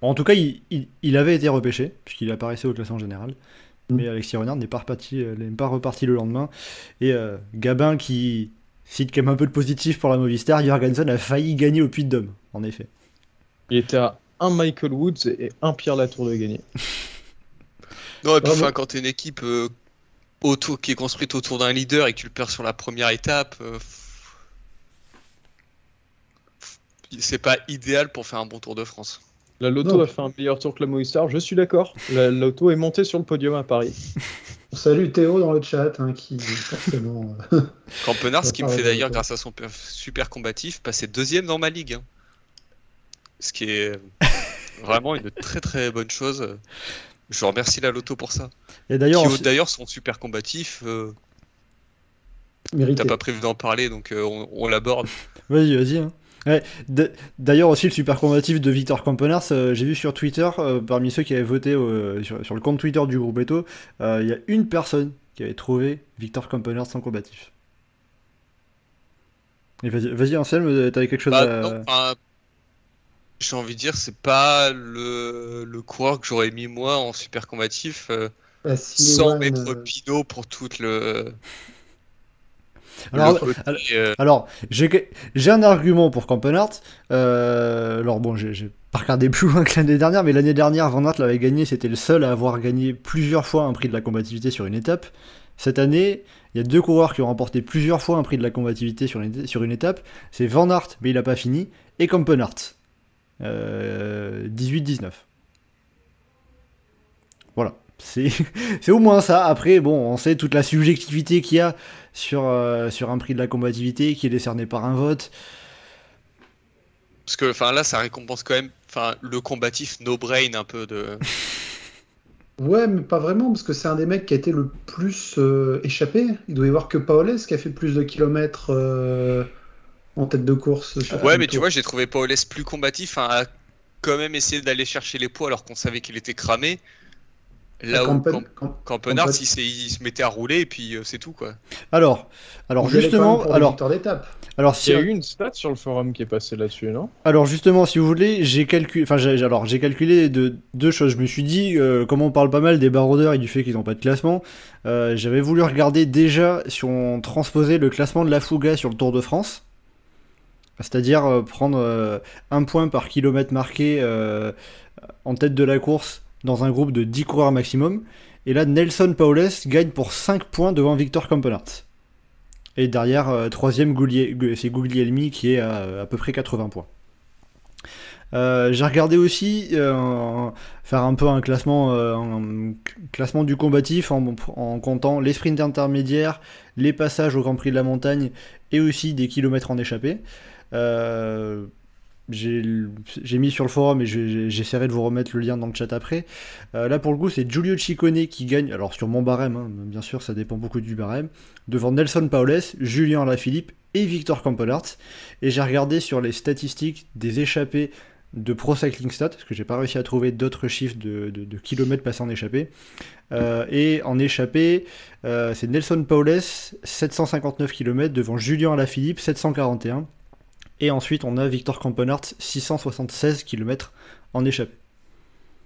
Bon, en tout cas, il, il- il avait été repêché, puisqu'il apparaissait au classement général. Mm. Mais Alexis Renard n'est pas, reparti, euh, n'est pas reparti le lendemain. Et euh, Gabin, qui cite quand même un peu de positif pour la Movistar, Jorgensen a failli gagner au Puy de Dôme, en effet. Il était à un Michael Woods et un Pierre Latour de gagner. Non, et puis enfin, quand t'es une équipe euh, autour, qui est construite autour d'un leader et que tu le perds sur la première étape, euh, c'est pas idéal pour faire un bon Tour de France. La Loto Non. a fait un meilleur tour que la Movistar, je suis d'accord. La Loto est montée sur le podium à Paris. on salue Théo dans le chat, hein, qui forcément... euh, Campenard, ce qui me fait d'ailleurs, grâce à son per- super combatif, passer deuxième dans ma ligue. hein. Ce qui est vraiment une très très bonne chose. Je remercie la Loto pour ça. Et Qui, d'ailleurs, ensuite- D'ailleurs, son super combatif, euh, t'as pas prévu d'en parler, donc euh, on, on l'aborde. vas-y, vas-y. hein. Ouais, D'ailleurs, aussi, le super combatif de Victor Campenars, euh, j'ai vu sur Twitter, euh, parmi ceux qui avaient voté sur, sur le compte Twitter du groupe Eto, il y a une personne qui avait trouvé Victor Campenars sans combatif. Et vas-y, vas-y, Anselme, t'avais quelque chose Bah, à. non, j'ai envie de dire, c'est pas le, le coureur que j'aurais mis moi en super combatif. euh, La Sans mettre euh, Pinot pour toute le. Alors, le côté, alors- euh, Alors, j'ai un argument pour Campenart. Euh, alors bon, j'ai j'ai pas regardé plus loin que l'année dernière, mais l'année dernière, Van Aert l'avait gagné. C'était le seul à avoir gagné plusieurs fois un prix de la combativité sur une étape. Cette année, il y a deux coureurs qui ont remporté plusieurs fois un prix de la combativité sur une, sur une étape. C'est Van Aert, mais il a pas fini, et Campenart. Euh, 18-19. Voilà. C'est c'est au moins ça. Après, bon, on sait toute la subjectivité qu'il y a sur, euh, sur un prix de la combativité qui est décerné par un vote. Parce que enfin là, ça récompense quand même enfin le combatif no brain un peu de. Ouais, mais pas vraiment, parce que c'est un des mecs qui a été le plus euh, échappé. Il doit y avoir que Paoles qui a fait plus de kilomètres euh, en tête de course. sur Ouais, mais tu vois, j'ai trouvé Paoles plus combatif, hein, à quand même essayer d'aller chercher les poids alors qu'on savait qu'il était cramé. Là où Campen- Camp- Camp- Campenard, Campen- il, se mettait à rouler et puis euh, c'est tout quoi. Alors, alors justement, alors, alors, Il y a eu une stat sur le forum qui est passée là-dessus, non? Alors justement, si vous voulez, j'ai calculé, enfin, j'ai- alors j'ai calculé de, deux choses. Je me suis dit, euh, comme on parle pas mal des baroudeurs et du fait qu'ils n'ont pas de classement, euh, j'avais voulu regarder déjà si on transposait le classement de la Fouga sur le Tour de France. C'est-à-dire euh, prendre euh, un point par kilomètre marqué euh, en tête de la course dans un groupe de 10 coureurs maximum. Et là, Nelson Paoles gagne pour 5 points devant Victor Campenart. Et derrière, troisième, c'est Guglielmi qui est à à peu près 80 points. J'ai regardé aussi faire un peu un classement, classement du combatif en, en comptant les sprints intermédiaires, les passages au Grand Prix de la Montagne et aussi des kilomètres en échappée. Euh, j'ai mis sur le forum et je- je- j'essaierai de vous remettre le lien dans le chat après. Euh, là pour le coup c'est Giulio Ciccone qui gagne, alors sur mon barème, hein, bien sûr ça dépend beaucoup du barème, devant Nelson Paoles, Julien Alaphilippe et Victor Campenart. Et j'ai regardé sur les statistiques des échappées de Pro Cycling Stat, parce que j'ai pas réussi à trouver d'autres chiffres de, kilomètres passés en échappée. Euh, et en échappée, euh, c'est Nelson Paoles, 759 km, devant Julien Alaphilippe, 741. Et ensuite, on a Victor Campenart, 676 km en échappée.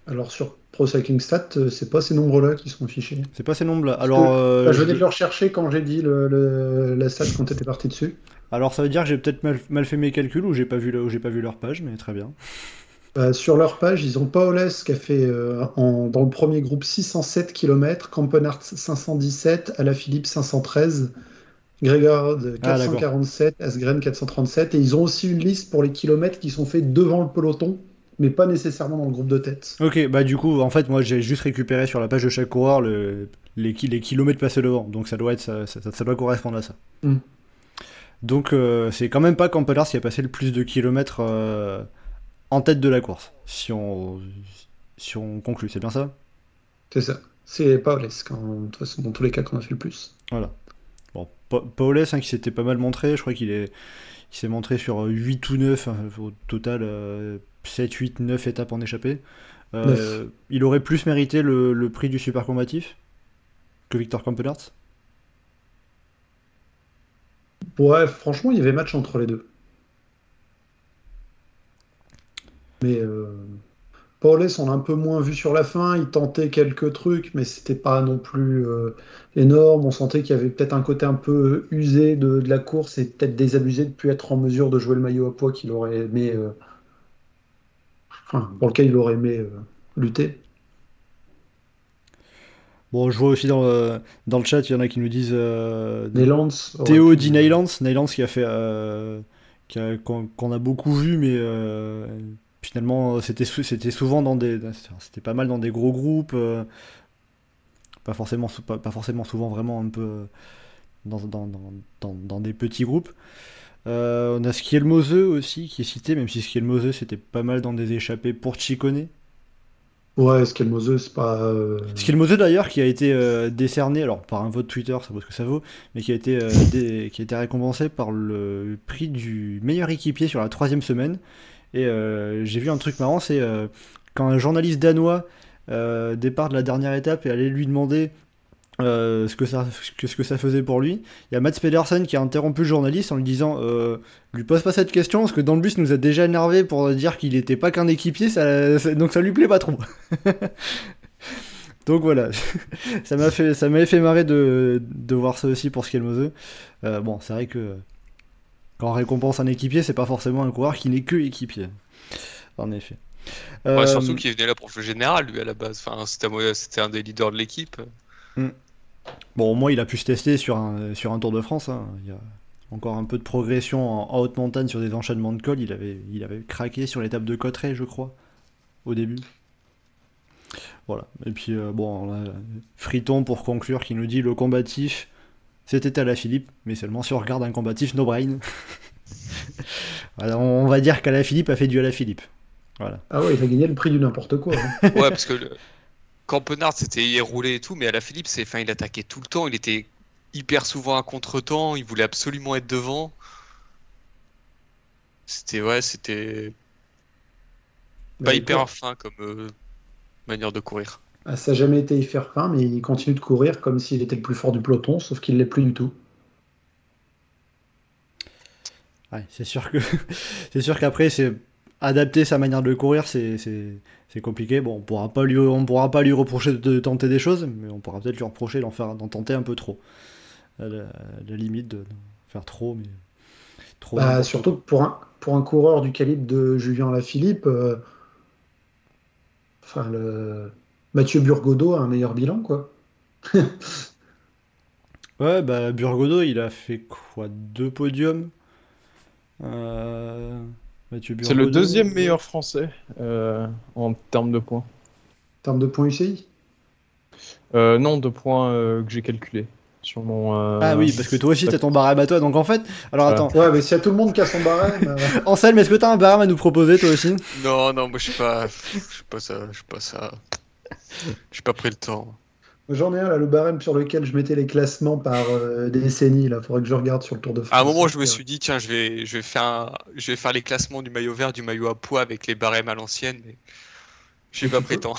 Alors sur Pro Cycling Stat, euh, c'est pas ces nombres-là qui sont affichés. C'est pas ces nombres-là. Alors, que- euh, Bah, je venais de le rechercher quand j'ai dit le, le- la stat quand t'étais parti dessus. alors, ça veut dire que j'ai peut-être mal, mal fait mes calculs ou j'ai pas vu, ou j'ai pas vu leur page, mais très bien. Bah, sur leur page, ils ont Paoles qui a fait euh, en- dans le premier groupe 607 km, Campenart 517, Alaphilippe 513, Grégard de Ah, d'accord. 447, Asgren 437. Et ils ont aussi une liste pour les kilomètres qui sont faits devant le peloton, mais pas nécessairement dans le groupe de tête. Ok, bah du coup, en fait, moi j'ai juste récupéré sur la page de chaque coureur le- les, ki- les kilomètres passés devant, donc ça doit, être, ça, ça- ça doit correspondre à ça. Mm. Donc euh, c'est quand même pas Campenars qui a passé le plus de kilomètres euh, en tête de la course, si on, si on conclut, c'est bien ça? C'est ça. C'est Paoles, de toute façon, dans tous les cas, qu'on a fait le plus. Voilà. Bon, Pa- Paoles, hein, qui s'était pas mal montré, je crois qu'il est, il s'est montré sur 8 ou 9, hein, au total euh, 7, 8, 9 étapes en échappée. Euh, il aurait plus mérité le, le prix du super combatif que Victor Campenart Ouais, franchement, il y avait match entre les deux. Mais euh, Paoles, on l'a un peu moins vu sur la fin. Il tentait quelques trucs, mais c'était pas non plus euh, énorme. On sentait qu'il y avait peut-être un côté un peu usé de, de la course et peut-être désabusé de ne plus être en mesure de jouer le maillot à poids qu'il aurait aimé. euh, Enfin, pour lequel il aurait aimé euh, lutter. Bon, je vois aussi dans le, dans le chat, il y en a qui nous disent euh, Théo dit Neylands, Neylands qui a fait euh, a- qu'on a beaucoup vu, mais finalement c'était sou- c'était souvent dans des c'était pas mal dans des gros groupes, euh, pas forcément pas, pas forcément souvent vraiment un peu dans, dans, dans, dans, dans des petits groupes. Euh, on a Skielmose aussi qui est cité, même si Skielmose c'était pas mal dans des échappées pour Chicone. Ouais, Skelmose, c'est pas. euh, d'ailleurs qui a été euh, décerné, alors par un vote Twitter, ça vaut ce que ça vaut, mais qui a été, euh, dé- qui a été récompensé par le prix du meilleur équipier sur la troisième semaine. Et euh, j'ai vu un truc marrant, c'est euh, quand un journaliste danois euh, départ de la dernière étape et allait lui demander ce, que ça, ce, que, ça faisait pour lui, il y a Mats Pedersen qui a interrompu le journaliste en lui disant lui pose pas cette question parce que dans le bus nous a déjà énervé pour dire qu'il était pas qu'un équipier, ça, donc ça lui plaît pas trop. Donc voilà, ça m'a fait, m'avait fait marrer de, de voir ça aussi pour Skelmose. Euh, bon, c'est vrai que quand on récompense un équipier, c'est pas forcément un coureur qui n'est que équipier. En effet. Ouais, Euh, surtout qu'il venait là pour le général, lui, à la base. Enfin, c'était un- des leaders de l'équipe. Bon, au moins, il a pu se tester sur un, sur un Tour de France. hein. Il y a encore un peu de progression en, haute montagne sur des enchaînements de cols. Il avait, il avait craqué sur l'étape de Cotteret, je crois, au début. Voilà. Et puis, euh, bon, Friton pour conclure qui nous dit le combatif, c'était à la Philippe, mais seulement si on regarde un combatif no brain. Voilà, on, va dire qu'à la Philippe a fait du à la Philippe. Voilà. Ah ouais, il a gagné le prix du n'importe quoi. hein. Ouais, parce que le... Campenard, c'était il roulait et tout, mais à la Philippe, c'est, enfin, il attaquait tout le temps. Il était hyper souvent à contre-temps. Il voulait absolument être devant. C'était, ouais, c'était pas Mais hyper fin comme euh, manière de courir. Ah, Ça n'a jamais été hyper fin, mais il continue de courir comme s'il était le plus fort du peloton, sauf qu'il l'est plus du tout. Ouais, c'est sûr que c'est sûr qu'après c'est adapter sa manière de courir, c'est compliqué. Bon, on pourra pas lui on pourra pas lui reprocher de tenter des choses, mais on pourra peut-être lui reprocher d'en faire d'en tenter un peu trop. À la, à la limite de, faire trop, mais trop. Bah, surtout que pour un, pour un coureur du calibre de Julien Lafilippe, euh, enfin, le... Mathieu Burgodeau a un meilleur bilan, quoi. Ouais, bah Burgodo, il a fait quoi Deux podiums. Euh, Mathieu C'est le deuxième meilleur français euh, en termes de points. En termes de points UCI. Euh, non, de points euh, que j'ai calculés sur mon. euh, Ah oui, parce que toi aussi t'as ton barème à toi. Donc en fait, alors attends, Ouais, mais s'il y a tout le monde qui a son barème. euh, Anselme, est-ce que t'as un barème à nous proposer toi aussi? Non, non, moi je suis pas, je suis pas ça, je suis pas ça. J'ai pas pris le temps. J'en ai un là, le barème sur lequel je mettais les classements par euh, décennie. Là, faudrait que je regarde sur le Tour de France. À un moment, je me suis dit, tiens, je vais, je vais faire, un- je vais faire les classements du maillot vert, du maillot à poids avec les barèmes à l'ancienne, mais j'ai pas pris le temps.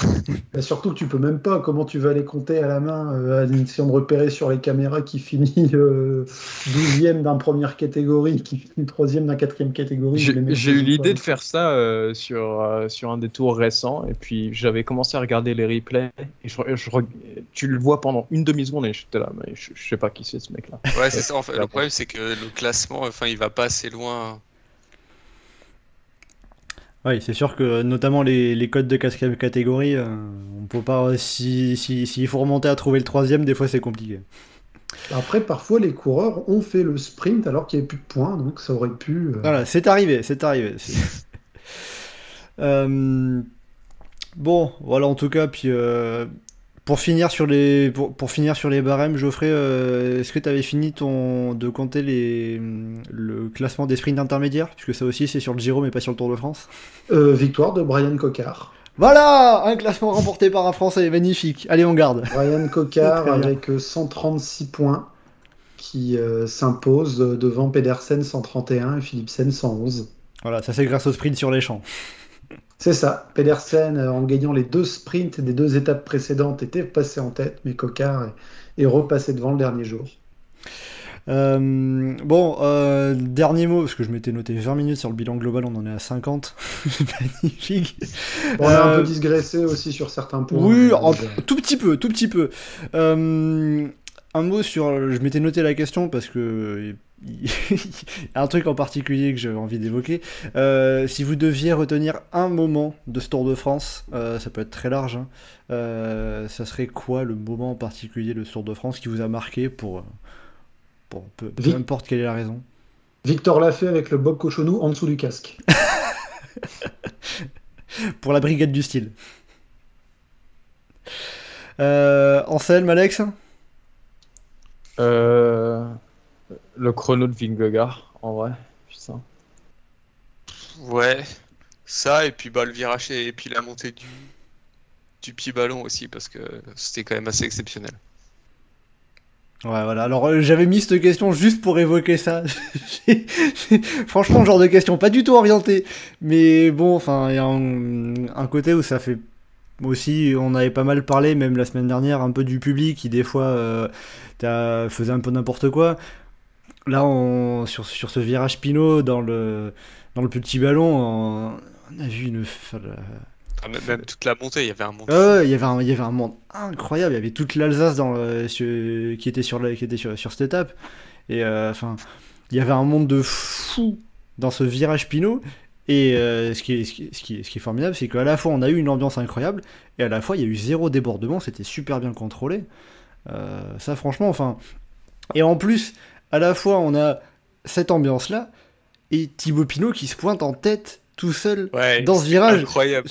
bah, surtout que tu peux même pas. Comment tu vas les compter à la main euh, en essayant de repérer sur les caméras qui finit euh, 12e d'un première catégorie, qui finit 3e d'un quatrième catégorie. J'ai eu l'idée pas. de faire ça euh, sur, euh, sur un des tours récents, et puis j'avais commencé à regarder les replays, et je, je tu le vois pendant une demi-seconde, et j'étais là, mais je, je sais pas qui c'est ce mec-là. Ouais, c'est ça. En fait, le problème, c'est que le classement, enfin, il va pas assez loin. Oui, c'est sûr que notamment les, les codes de quatrième catégorie, euh, on peut pas. Si, si, s'il faut remonter à trouver le troisième, des fois c'est compliqué. Après, parfois, les coureurs ont fait le sprint alors qu'il n'y avait plus de points, donc ça aurait pu. euh, Voilà, c'est arrivé, c'est arrivé. Euh, bon, voilà en tout cas, puis euh, pour finir sur les pour, pour finir sur les barèmes, Geoffrey, euh, est-ce que tu avais fini ton de compter les le classement des sprints intermédiaires, puisque ça aussi c'est sur le Giro mais pas sur le Tour de France. euh, victoire de Brian Cocard. Voilà, un classement remporté par un Français, magnifique. Allez, on garde. Brian Cocard avec euh, 136 points qui euh, s'impose euh, devant Pedersen 131 et Philipsen 111. Voilà, ça c'est grâce au sprint sur les champs. C'est ça. Pedersen, euh, en gagnant les deux sprints des deux étapes précédentes, était passé en tête, mais Cocard est, est repassé devant le dernier jour. Euh, bon, euh, dernier mot, parce que je m'étais noté 20 minutes sur le bilan global, on en est à 50. Magnifique. Bon, on a un peu digressé aussi sur certains points. Oui, déjà. tout petit peu, tout petit peu. Un mot sur. Je m'étais noté la question parce que. Il y a un truc en particulier que j'avais envie d'évoquer. Euh, si vous deviez retenir un moment de ce Tour de France, euh, ça peut être très large, hein, euh, ça serait quoi le moment en particulier de ce Tour de France qui vous a marqué pour. pour peu, peu Vic- importe quelle est la raison? Victor Lafay avec le Bob Cochonou en dessous du casque. Pour la brigade du style. Euh, Anselme, Alex? Euh, le chrono de Vingegaard, en vrai. Putain. Ouais, ça, et puis bah, le virage et puis la montée du, du pied ballon aussi, parce que c'était quand même assez exceptionnel. Ouais, voilà. Alors, euh, j'avais mis cette question juste pour évoquer ça. Franchement, genre de question pas du tout orientée. Mais bon, enfin, il y a un, un côté où ça fait aussi, on avait pas mal parlé, même la semaine dernière, un peu du public qui, des fois, euh, faisait un peu n'importe quoi. Là, on, sur, sur ce virage Pinot, dans le, dans le petit ballon, on, on a vu une. Ah, même, même toute la montée, il y avait un monde. Ouais, il y avait un, il y avait un monde incroyable. Il y avait toute l'Alsace dans le- sur- qui était sur la- qui était sur, sur cette étape. Et euh, enfin, il y avait un monde de fou dans ce virage Pinot. Et euh, ce, qui est, ce, qui ce qui est- ce qui est formidable, c'est qu'à la fois on a eu une ambiance incroyable et à la fois il y a eu zéro débordement. C'était super bien contrôlé. Euh, ça, franchement, enfin. Et en plus, à la fois on a cette ambiance là et Thibaut Pinot qui se pointe en tête tout seul Ouais, dans ce virage. Incroyable.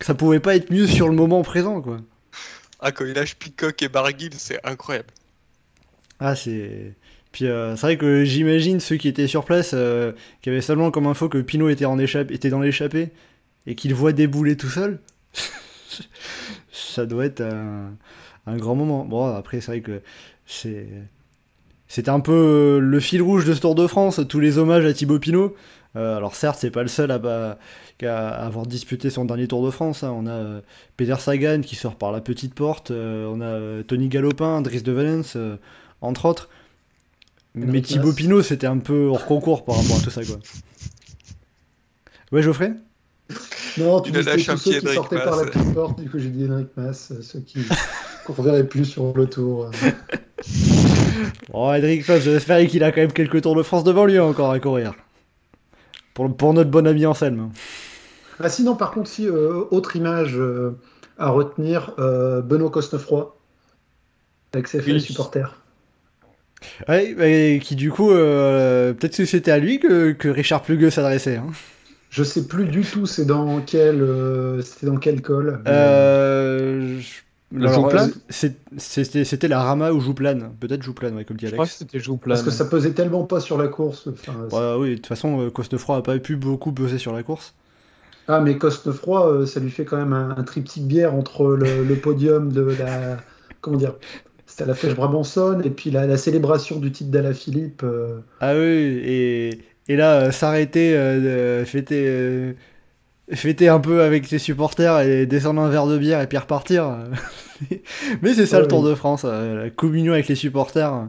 Ça pouvait pas être mieux sur le moment présent, quoi. Ah, quand il lâche Peacock et Barguil, c'est incroyable. Ah, c'est. Puis euh, c'est vrai que j'imagine ceux qui étaient sur place, euh, qui avaient seulement comme info que Pinot était, en échappe... était dans l'échappée et qu'il voit débouler tout seul. ça doit être un, un grand moment. Bon, après, c'est vrai que c'est. C'était un peu euh, le fil rouge de ce Tour de France, tous les hommages à Thibaut Pinot. Euh, alors certes, c'est pas le seul à, à- à avoir disputé son dernier Tour de France. hein. On a euh, Peter Sagan qui sort par la petite porte, euh, on a euh, Tony Galopin, Dries de Valence, euh, entre autres. Mais Thibaut. Pinot, c'était un peu hors concours par rapport à tout ça, quoi. Ouais, Geoffrey? Non, tu disais tous un ceux qui sortaient par la petite porte, du coup j'ai dit Henrik Mas, euh, ceux qui qu'on reverrait plus sur le tour. Oh, Edric Mas, j'espère qu'il a quand même quelques Tours de France devant lui encore à courir. Pour, pour notre bon ami Anselme. Ah sinon, par contre, si, euh, autre image euh, à retenir, euh, Benoît Cosnefroy, avec ses Oui. supporters. Ouais, et qui du coup, euh, peut-être que c'était à lui que, que Richard Plugueux s'adressait. hein. Je sais plus du tout c'est dans quel, euh, c'était dans quel col. mais- Euh, je- Le alors, Jouplane euh, C'était la Rama ou Jouplane. Peut-être Jouplane, ouais, comme dit Je crois que Alex. c'était. Parce que ça pesait tellement pas sur la course. enfin, Ouais, oui, de toute façon, euh, Cosnefroy a pas pu beaucoup peser sur la course. Ah, mais Cosnefroy, euh, ça lui fait quand même un, un triptyque bière entre le, le podium de la. Comment dire C'était à la Flèche Brabançonne et puis la, la célébration du titre d'Alaphilippe. euh, Ah oui, et, et là, euh, s'arrêter, euh, fêter, euh, fêter un peu avec ses supporters et descendre un verre de bière et puis repartir. Mais c'est ça Ouais, le Tour oui. de France, euh, la communion avec les supporters.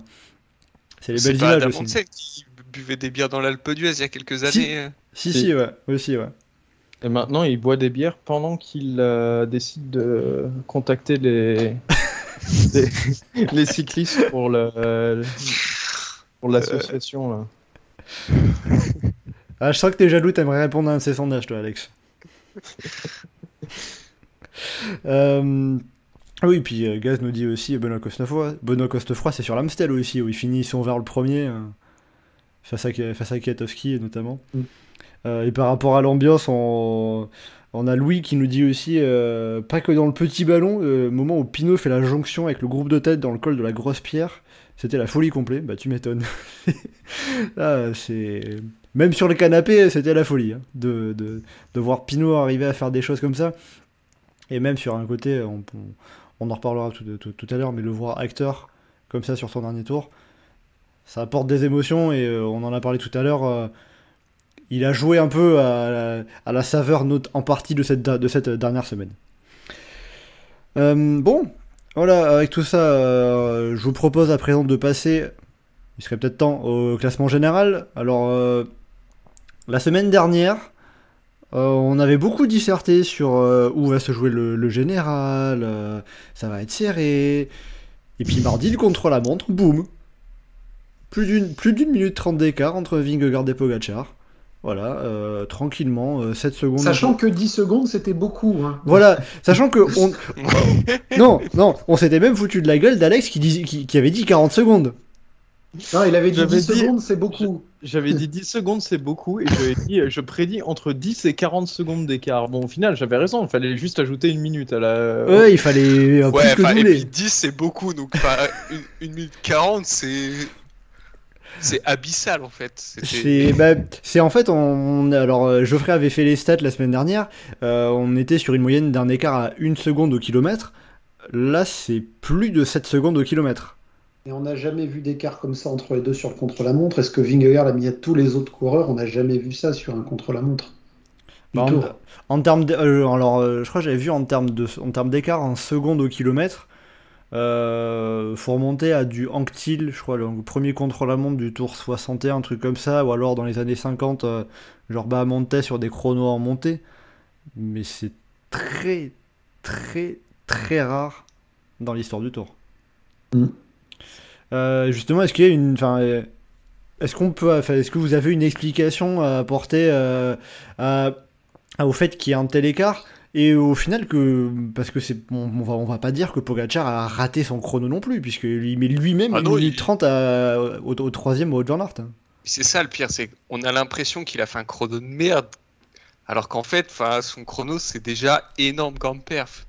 C'est les belles pas images aussi. Qui buvait des bières dans l'Alpe d'Huez il y a quelques années. euh. Si, Si. si, ouais, aussi, ouais. Et maintenant, il boit des bières pendant qu'il euh, décide de contacter les... les... les cyclistes pour le pour l'association. là. Ah, je sens que t'es jaloux, t'aimerais répondre à un de ces sondages, toi, Alex. Euh, Oui, puis euh, Gaz nous dit aussi Benoît Cosnefroy. Benoît Cosnefroy, c'est sur l'Amstel aussi, où il finit son vers le premier, euh, face, à, face à Kwiatkowski notamment. Mm. Euh, et par rapport à l'ambiance, on, on a Louis qui nous dit aussi pas que dans le petit ballon, moment où Pinot fait la jonction avec le groupe de tête dans le col de la grosse pierre, c'était la folie complète. Bah, tu m'étonnes. Là, c'est. Même sur le canapé, c'était la folie hein, de, voir Pinot arriver à faire des choses comme ça. Et même sur un côté, on, en reparlera tout, à l'heure, mais le voir acteur comme ça sur son dernier tour, ça apporte des émotions et euh, on en a parlé tout à l'heure. euh, il a joué un peu à, la- à la saveur note- en partie de cette, dernière semaine. Euh, bon, voilà, avec tout ça, je vous propose à présent de passer, il serait peut-être temps, au classement général. Alors, la semaine dernière, euh, on avait beaucoup disserté sur euh, où va se jouer le, le général, euh, ça va être serré. Et puis mardi, le contre-la-montre, boum Plus d'une plus d'une minute trente d'écart entre Vingegaard et Pogacar. Voilà, euh, tranquillement, euh, 7 secondes. Sachant que 10 secondes, c'était beaucoup. hein. Voilà, sachant que on... non, non, on s'était même foutu de la gueule d'Alex qui, qui, qui avait dit 40 secondes. Non, il avait dit J'avais 10 dit- secondes, c'est beaucoup. J'avais dit 10 secondes, c'est beaucoup, et j'avais dit, je prédis entre 10 et 40 secondes d'écart. Bon, au final, j'avais raison, il fallait juste ajouter une minute à la. Ouais, il fallait euh, Ouais, plus que et puis 10 c'est beaucoup, donc une, une minute 40 c'est. C'est abyssal en fait. C'est bah, c'est en fait, on, on- alors euh, Geoffrey avait fait les stats la semaine dernière, euh, on était sur une moyenne d'un écart à 1 seconde au kilomètre. Là, c'est plus de 7 secondes au kilomètre. Et on n'a jamais vu d'écart comme ça entre les deux sur le contre-la-montre. Est-ce que Vingegaard a mis à tous les autres coureurs? On n'a jamais vu ça sur un contre-la-montre. Bah, en, termes de- euh, alors, euh, je crois que j'avais vu en termes de, en termes d'écart en secondes au kilomètre. Euh, faut remonter à du Anctil, je crois, le premier contre-la-montre du Tour 61, un truc comme ça, ou alors dans les années 50, euh, genre Bahamontais sur des chronos en montée. Mais c'est très, très, très rare dans l'histoire du tour. Mm. Euh, justement, est-ce qu'il y a une. Enfin, est-ce qu'on peut. Enfin, est-ce que vous avez une explication à apporter euh, à- à- au fait qu'il y ait un tel écart et au final que. Parce que c'est. On, on va, on va pas dire que Pogacar a raté son chrono non plus, puisqu'il met lui-même Ah minute il- 30 à- au, au troisième au Van Aert. C'est ça le pire, c'est qu'on a l'impression qu'il a fait un chrono de merde. Alors qu'en fait, son chrono, c'est déjà énorme comme perf.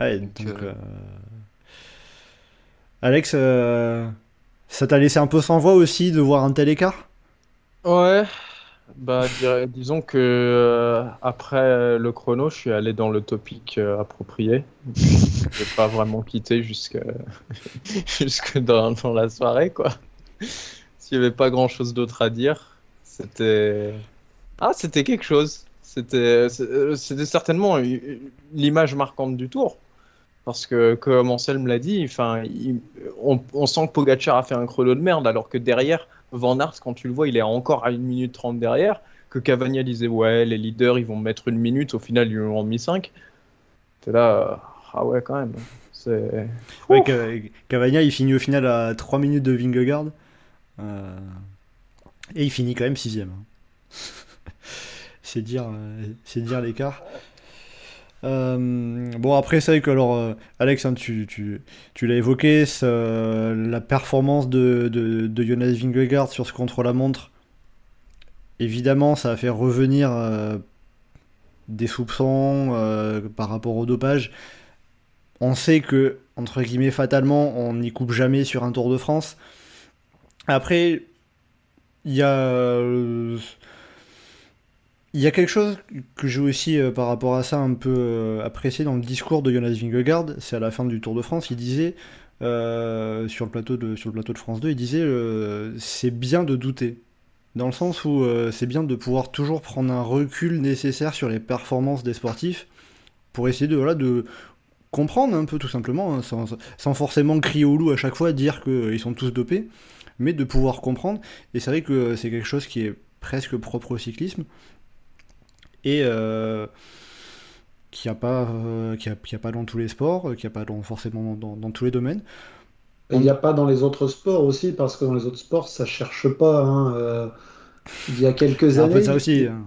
Ouais, Donc, donc, euh, euh, Alex, euh, ça t'a laissé un peu sans voix aussi de voir un tel écart? Ouais, bah dirais- disons que euh, après le chrono, je suis allé dans le topic euh, approprié. Je n'ai pas vraiment quitté jusque jusque dans, dans la soirée, quoi. S'il n'y avait pas grand-chose d'autre à dire, c'était ah, c'était quelque chose. C'était certainement l'image marquante du tour. Parce que, comme Anselme l'a dit, enfin, on, on sent que Pogacar a fait un chrono de merde, alors que derrière, Van Aert, quand tu le vois, il est encore à 1 minute 30 derrière. Que Cavagna disait, ouais, les leaders, ils vont mettre une minute, au final, ils ont mis 5. T'es là, euh, ah ouais, quand même. C'est. Ouais, Cavagna, il finit au final à 3 minutes de Vingegaard. Euh, et il finit quand même 6ème. c'est dire, euh, c'est dire l'écart. Euh, bon, après, c'est vrai que, alors, euh, Alex, hein, tu, tu, tu l'as évoqué, la performance de, de, de Jonas Vingegaard sur ce contre-la-montre, évidemment, ça a fait revenir euh, des soupçons par rapport au dopage. On sait que, entre guillemets, fatalement, on n'y coupe jamais sur un Tour de France. Après, il y a. Il y a quelque chose que j'ai aussi euh, par rapport à ça un peu euh, apprécié dans le discours de Jonas Vingegaard, c'est à la fin du Tour de France, il disait euh, sur, le plateau de, sur le plateau de France 2, il disait c'est bien de douter. Dans le sens où c'est bien de pouvoir toujours prendre un recul nécessaire sur les performances des sportifs pour essayer de, voilà, de comprendre un peu tout simplement, hein, sans, sans forcément crier au loup à chaque fois, dire qu'ils sont tous dopés, mais de pouvoir comprendre. Et c'est vrai que c'est quelque chose qui est presque propre au cyclisme et euh, qui n'y a, pas, euh, qui a, qui a pas dans tous les sports, qui n'y a pas dans, forcément dans, dans tous les domaines. Il n'y a pas dans les autres sports aussi, parce que dans les autres sports, ça cherche pas. hein, euh, il y a quelques C'est un peu années, ça aussi. hein.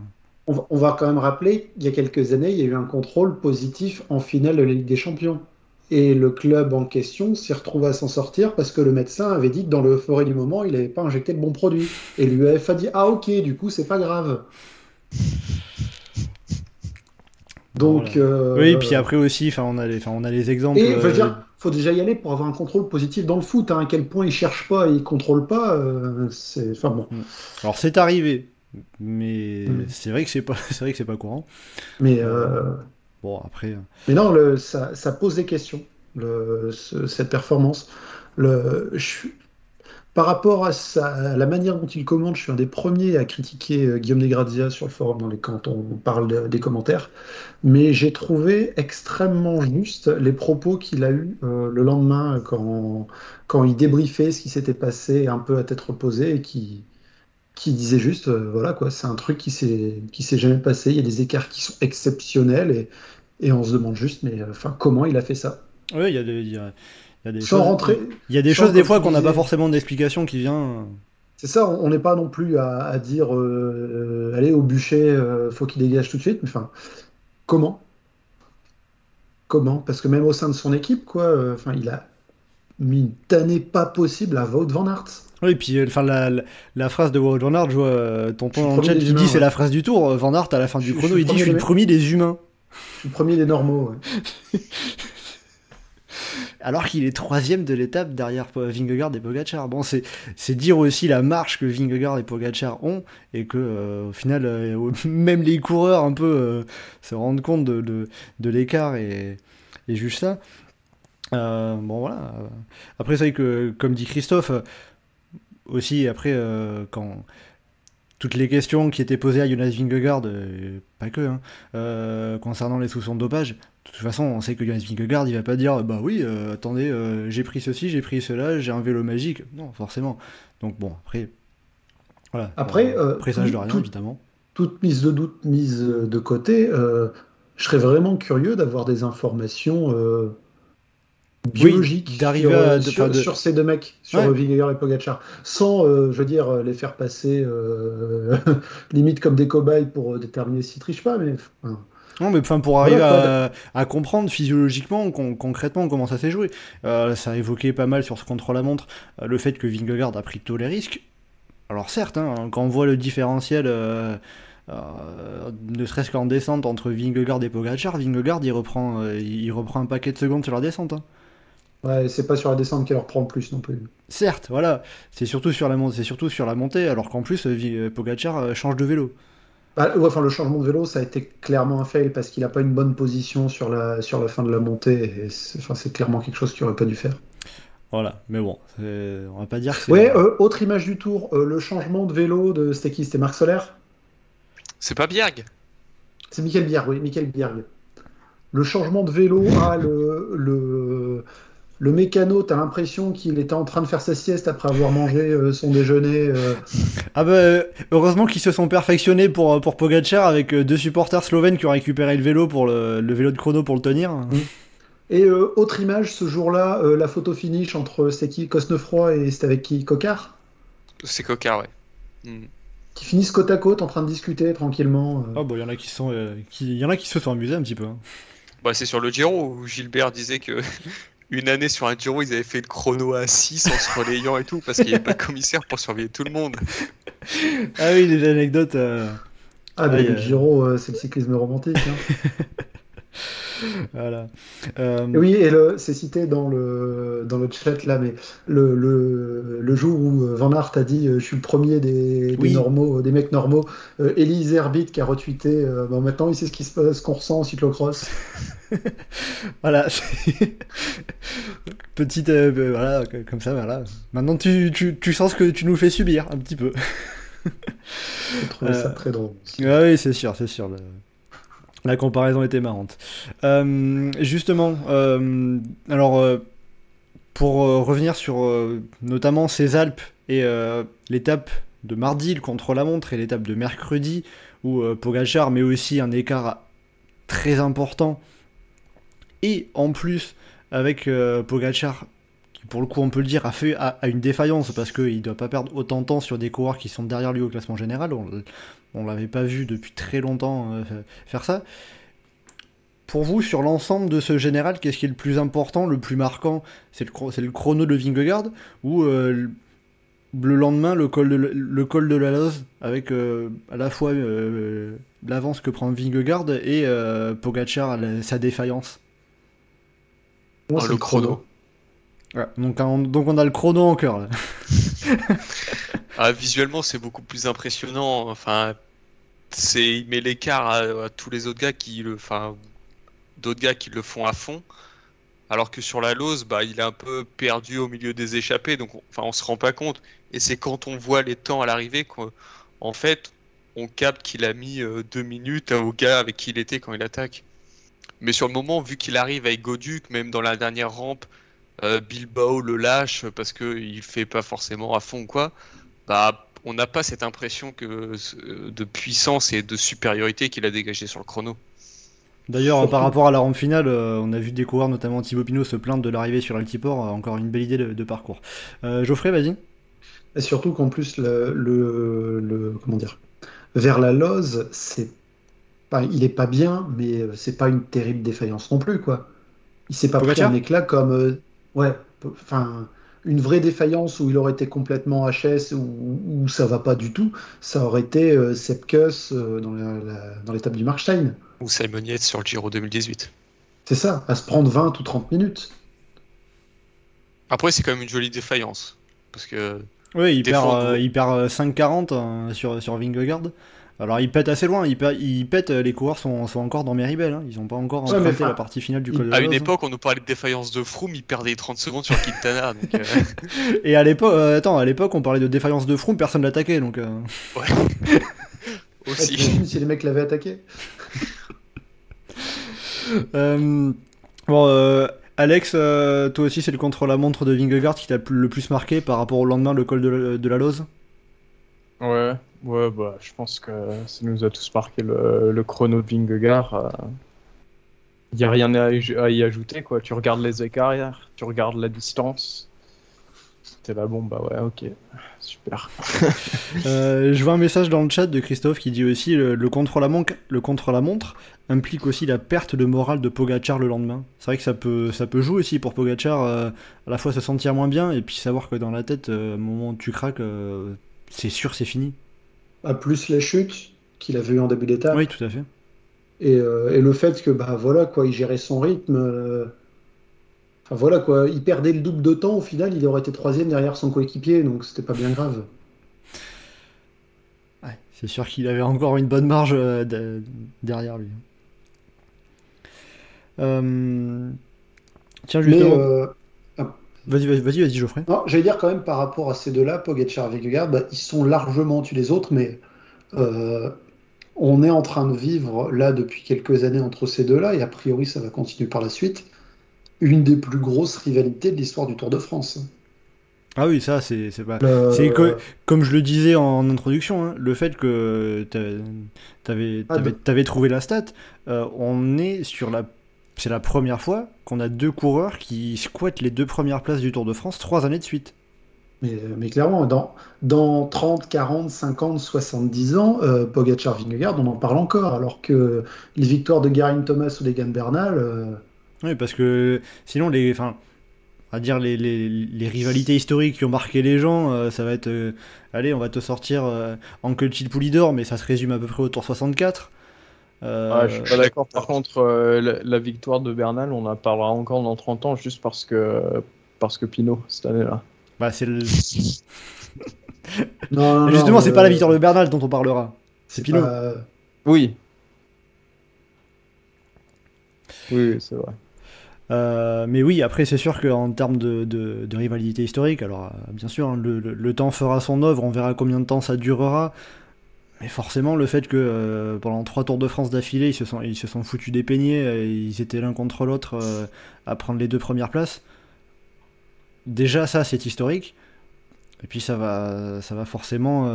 on va, on va quand même rappeler, il y a quelques années, il y a eu un contrôle positif en finale de la Ligue des Champions. Et le club en question s'est retrouvé à s'en sortir parce que le médecin avait dit que dans l'euphorie du moment, il n'avait pas injecté le bon produit. Et l'UEF a dit Ah, ok, du coup, c'est pas grave. Donc. euh, Oui, puis après aussi, enfin, on, a les- on a les exemples. Et je veux euh, dire, faut déjà y aller pour avoir un contrôle positif dans le foot. hein. À quel point ils cherchent pas et ils contrôlent pas, euh, c'est. Enfin bon. Alors c'est arrivé, mais Mm. c'est vrai que c'est pas, c'est vrai que c'est pas courant. Mais, euh, Bon après, mais non, le, ça, ça pose des questions, le, ce- cette performance. Le, je suis- par rapport à, sa- à la manière dont il commente, je suis un des premiers à critiquer euh, Guillaume Desgrazia sur le forum dans les, quand on parle de- des commentaires. Mais j'ai trouvé extrêmement juste les propos qu'il a eus euh, le lendemain quand, quand il débriefait ce qui s'était passé un peu à tête reposée et qui, qui disait juste, euh, voilà quoi, c'est un truc qui s'est jamais passé, il y a des écarts qui sont exceptionnels et, et on se demande juste, mais euh, enfin, comment il a fait ça? oui, il y a il y a, il y a des Sans choses, rentrer, il y a des choses des fois qu'on n'a pas forcément d'explication qui vient. c'est ça, on n'est pas non plus à, à dire, euh, euh, allez au bûcher, euh, faut qu'il dégage tout de suite, mais enfin, comment? Comment? Parce que même au sein de son équipe, quoi, euh, enfin, il a mis une tannée pas possible à Wout van Aert. Oui, et puis euh, enfin la, la, la phrase de Wout Van Aert, je vois euh, tonton en chat dit c'est la phrase du tour. euh, Van Aert à la fin du chrono, je il dit je suis le premier premier des humains, Je suis le premier des normaux. ouais. alors qu'il est troisième de l'étape derrière Vingegaard et Pogacar. Bon, c'est dire aussi la marche que Vingegaard et Pogacar ont et que euh, au final euh, même les coureurs un peu euh, se rendent compte de, l'écart et, juste ça. Bon voilà. Après c'est vrai que comme dit Christophe aussi après quand toutes les questions qui étaient posées à Jonas Vingegaard, pas que, hein, concernant les soupçons de dopage, de toute façon, on sait que Jonas Vingegaard, il va pas dire, bah oui, euh, attendez, euh, j'ai pris ceci, j'ai pris cela, j'ai un vélo magique. Non, forcément. Donc bon, après, voilà. Après, euh, présage de rien, tout- évidemment. toute mise de doute mise de côté, je serais vraiment curieux d'avoir des informations biologiques d'arriver sur, à- de- sur- enfin, de- sur ces deux mecs, sur Ouais. Vingegaard et Pogacar, sans, je veux dire, les faire passer limite comme des cobayes pour déterminer s'ils trichent pas, mais enfin, Non, mais enfin, pour arriver Voilà, à, à comprendre physiologiquement, con- concrètement, comment ça s'est joué. Euh, ça a évoqué pas mal sur ce contre-la-montre euh, le fait que Vingegaard a pris tous les risques. Alors certes, hein, quand on voit le différentiel, euh, euh, ne serait-ce qu'en descente entre Vingegaard et Pogacar, Vingegaard il reprend, il reprend un paquet de secondes sur la descente. hein. ouais, c'est pas sur la descente qu'elle leur prend le plus non plus. Certes, voilà, c'est surtout sur la montée, c'est surtout sur la montée, alors qu'en plus Pogacar change de vélo. Bah, ouais, enfin, le changement de vélo, ça a été clairement un fail parce qu'il n'a pas une bonne position sur la, sur la fin de la montée. et c'est enfin, c'est clairement quelque chose qu'il aurait pas dû faire. Voilà, mais bon, c'est- on va pas dire que c'est. Ouais, euh, autre image du tour, euh, le changement de vélo de c'était qui? C'était Marc Solaire C'est pas Bierg C'est Michael Bierg, oui, Michael Bierg. Le changement de vélo, le, le, le mécano, t'as l'impression qu'il était en train de faire sa sieste après avoir mangé euh, son déjeuner. euh. Ah bah euh, heureusement qu'ils se sont perfectionnés pour, pour Pogacar avec deux supporters slovènes qui ont récupéré le vélo pour le, le vélo de chrono pour le tenir. Et euh, autre image, ce jour-là, euh, la photo finish entre c'était qui Cosnefroy et c'était avec qui Cocard C'est Cocard, ouais. Hmm. Qui finissent côte à côte en train de discuter tranquillement. euh. Ah bah il y en a qui sont euh, qui y en a qui se sont amusés un petit peu. hein. Bah, c'est sur le Giro où Gilbert disait que une année sur un Giro, ils avaient fait le chrono à 6 en se relayant et tout parce qu'il n'y avait pas de commissaire pour surveiller tout le monde. Ah oui, les anecdotes. euh, Ah, mais le euh. Giro, euh, c'est le cyclisme romantique. hein. voilà. Euh, oui, et c'est cité dans le, dans le chat là, mais le, le, le jour où euh, Van Aert a dit euh, je suis le premier des, des Oui. normaux, des mecs normaux, euh, Elise Herbit qui a retweeté euh, bon, maintenant il sait ce qui se passe, qu'on ressent en cyclocross. Voilà. Petite voilà comme ça voilà. Maintenant tu, tu, tu sens ce que tu nous fais subir un petit peu. J'ai trouvé ça très drôle. Ah oui, c'est sûr, c'est sûr. La comparaison était marrante. Euh, justement, euh, alors euh, pour revenir sur notamment ces Alpes et l'étape de mardi, le contre-la-montre, et l'étape de mercredi, où Pogacar met aussi un écart très important, et en plus avec Pogacar, qui pour le coup on peut le dire a fait a une défaillance parce qu'il ne doit pas perdre autant de temps sur des coureurs qui sont derrière lui au classement général. On l'avait pas vu depuis très longtemps euh, faire ça. Pour vous, sur l'ensemble de ce général, qu'est-ce qui est le plus important, le plus marquant? C'est le, chrono de Vingegaard ou euh, le lendemain le col de, le col de la Loze avec euh, à la fois l'avance que prend Vingegaard et Pogacar sa défaillance? Moi, Oh, le chrono. Ouais, donc, on, donc on a le chrono en cœur là. Ah, visuellement, c'est beaucoup plus impressionnant. Enfin, c'est il met l'écart à, tous les autres gars qui le, enfin, d'autres gars qui le font à fond. Alors que sur la lose, bah, il est un peu perdu au milieu des échappées, donc on, enfin, on se rend pas compte. Et c'est quand on voit les temps à l'arrivée qu'en fait, on capte qu'il a mis euh, deux minutes au gars avec qui il était quand il attaque. Mais sur le moment, vu qu'il arrive avec Goduc, même dans la dernière rampe, euh, Bilbao le lâche parce qu'il fait pas forcément à fond quoi bah, on n'a pas cette impression que, euh, de puissance et de supériorité qu'il a dégagé sur le chrono. D'ailleurs, par rapport à la rampe finale, euh, on a vu des coureurs, notamment Thibaut Pinot, se plaindre de l'arrivée sur Altiport. euh, encore une belle idée de, de parcours. Euh, Geoffrey, vas-y. Et surtout qu'en plus, le, le, le- comment dire, vers la Loze, c'est pas, il est pas bien, mais c'est pas une terrible défaillance non plus, quoi. Il s'est pas pris Pogacar un éclat comme, euh, ouais, enfin, une vraie défaillance où il aurait été complètement HS ou où ça va pas du tout, ça aurait été euh, Sepkus euh, dans la- la- dans l'étape du Marstein. Ou Simon Yates sur le Giro 2018. C'est ça, à se prendre 20 ou 30 minutes. Après, c'est quand même une jolie défaillance. Parce que Oui, il perd, euh, il perd euh, 5,40 euh, sur, sur Vingegaard. Alors il pète assez loin, il, pète, il pète, euh, les coureurs sont, sont encore dans Meribel, hein. ils ont pas encore Ouais, emprunté la partie finale du col de à une Loze. époque, on nous parlait de défaillance de Froome, il perdait 30 secondes sur Quintana. donc, euh, Et à l'époque, euh, attends, à l'époque on parlait de défaillance de Froome, personne l'attaquait, donc... euh, Ouais, aussi. si les mecs l'avaient attaqué. Euh, bon, euh, Alex, euh, toi aussi c'est le contre-la-montre de Vingegaard qui t'a le plus marqué par rapport au lendemain, le col de la, de la Loze Ouais, Ouais, bah, je pense que ça nous a tous marqué le, chrono de Vingegaard. Il n'y a rien à, y ajouter, quoi. Tu regardes les écarts, tu regardes la distance. C'était là, bon, bah ouais, ok, super. Euh, je vois un message dans le chat de Christophe qui dit aussi le, le contre-la-montre implique aussi la perte de morale de Pogachar le lendemain. C'est vrai que ça peut, ça peut jouer aussi pour Pogachar, euh, à la fois se sentir moins bien et puis savoir que dans la tête, euh, au moment où tu craques, euh, c'est sûr, c'est fini. À plus la chute qu'il avait eu en début d'étape. Oui, tout à fait. Et, euh, et le fait que, bah voilà, quoi, il gérait son rythme. euh, Enfin voilà, quoi, il perdait le double de temps. Au final, il aurait été troisième derrière son coéquipier, donc c'était pas bien grave. Ouais, c'est sûr qu'il avait encore une bonne marge euh, de- derrière lui. Euh, Tiens, Mais justement. euh, Vas-y, vas-y, vas-y, vas-y, Geoffrey. non, j'allais dire quand même par rapport à ces deux-là, Pogacar et Vingegaard, bah, ils sont largement au-dessus des autres, mais euh, on est en train de vivre là depuis quelques années entre ces deux-là, et a priori ça va continuer par la suite, une des plus grosses rivalités de l'histoire du Tour de France. Ah oui, ça, c'est c'est pas. Le- C'est que- Comme je le disais en introduction, hein, le fait que t'a- t'avais Ah, t'avais trouvé la stat, euh, on est sur la. C'est la première fois qu'on a deux coureurs qui squattent les deux premières places du Tour de France trois années de suite. Mais, mais clairement, dans, dans 30, 40, 50, 70 ans, euh, Pogacar, Vingegaard, on en parle encore, alors que les victoires de Garin Thomas ou d'Egan Bernal, euh, Oui, parce que sinon, les, enfin, à dire les, les, les rivalités historiques qui ont marqué les gens, euh, ça va être, euh, allez, on va te sortir euh, Uncle Chill Poulidor, mais ça se résume à peu près au Tour 64. Euh, Ouais, je suis pas d'accord. Par contre, euh, la, la victoire de Bernal, on en parlera encore dans 30 ans juste parce que, parce que Pinot, cette année-là. bah, c'est le- non, non, Justement, non, c'est euh, pas la victoire de Bernal dont on parlera. C'est Pinot. pas- Oui. Oui, oui, c'est vrai. Euh, mais oui, après, c'est sûr qu'en termes de, de, de rivalité historique, alors euh, bien sûr, hein, le, le- le temps fera son œuvre, on verra combien de temps ça durera. Mais forcément, le fait que euh, pendant trois Tours de France d'affilée, ils se sont, ils se sont foutus des peignets, euh, ils étaient l'un contre l'autre euh, à prendre les deux premières places. Déjà, ça, c'est historique. Et puis, ça va, ça va forcément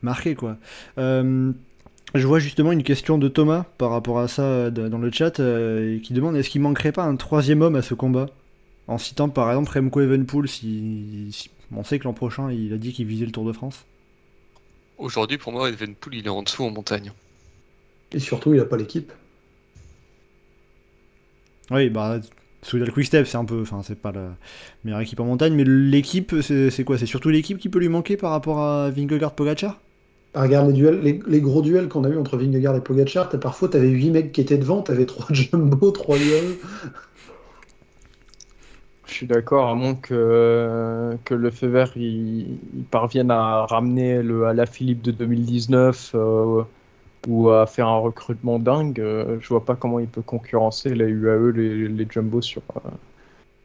marquer, quoi. Je vois justement une question de Thomas par rapport à ça dans le chat qui demande est-ce qu'il manquerait pas un troisième homme à ce combat? En citant par exemple Remco Evenpool, si, si- on sait que l'an prochain il a dit qu'il visait le Tour de France. Aujourd'hui, pour moi, Evenpool, il est en dessous en montagne. Et surtout, il a pas l'équipe. Oui, bah Soudal Quickstep c'est un peu, enfin c'est pas la meilleure équipe en montagne, mais l'équipe c'est quoi? C'est surtout l'équipe qui peut lui manquer par rapport à Vingegaard Pogacar? Ah, Regarde les duels, les, les gros duels qu'on a eu entre Vingegaard et Pogacar, t'as parfois t'avais 8 mecs qui étaient devant, t'avais 3 Jumbo, 3 UAE. Je suis d'accord, à moins que, que le il, il parvienne à ramener le à la Philippe de 2019 euh, ou à faire un recrutement dingue, euh, je vois pas comment il peut concurrencer les UAE, les, les Jumbo sur, euh,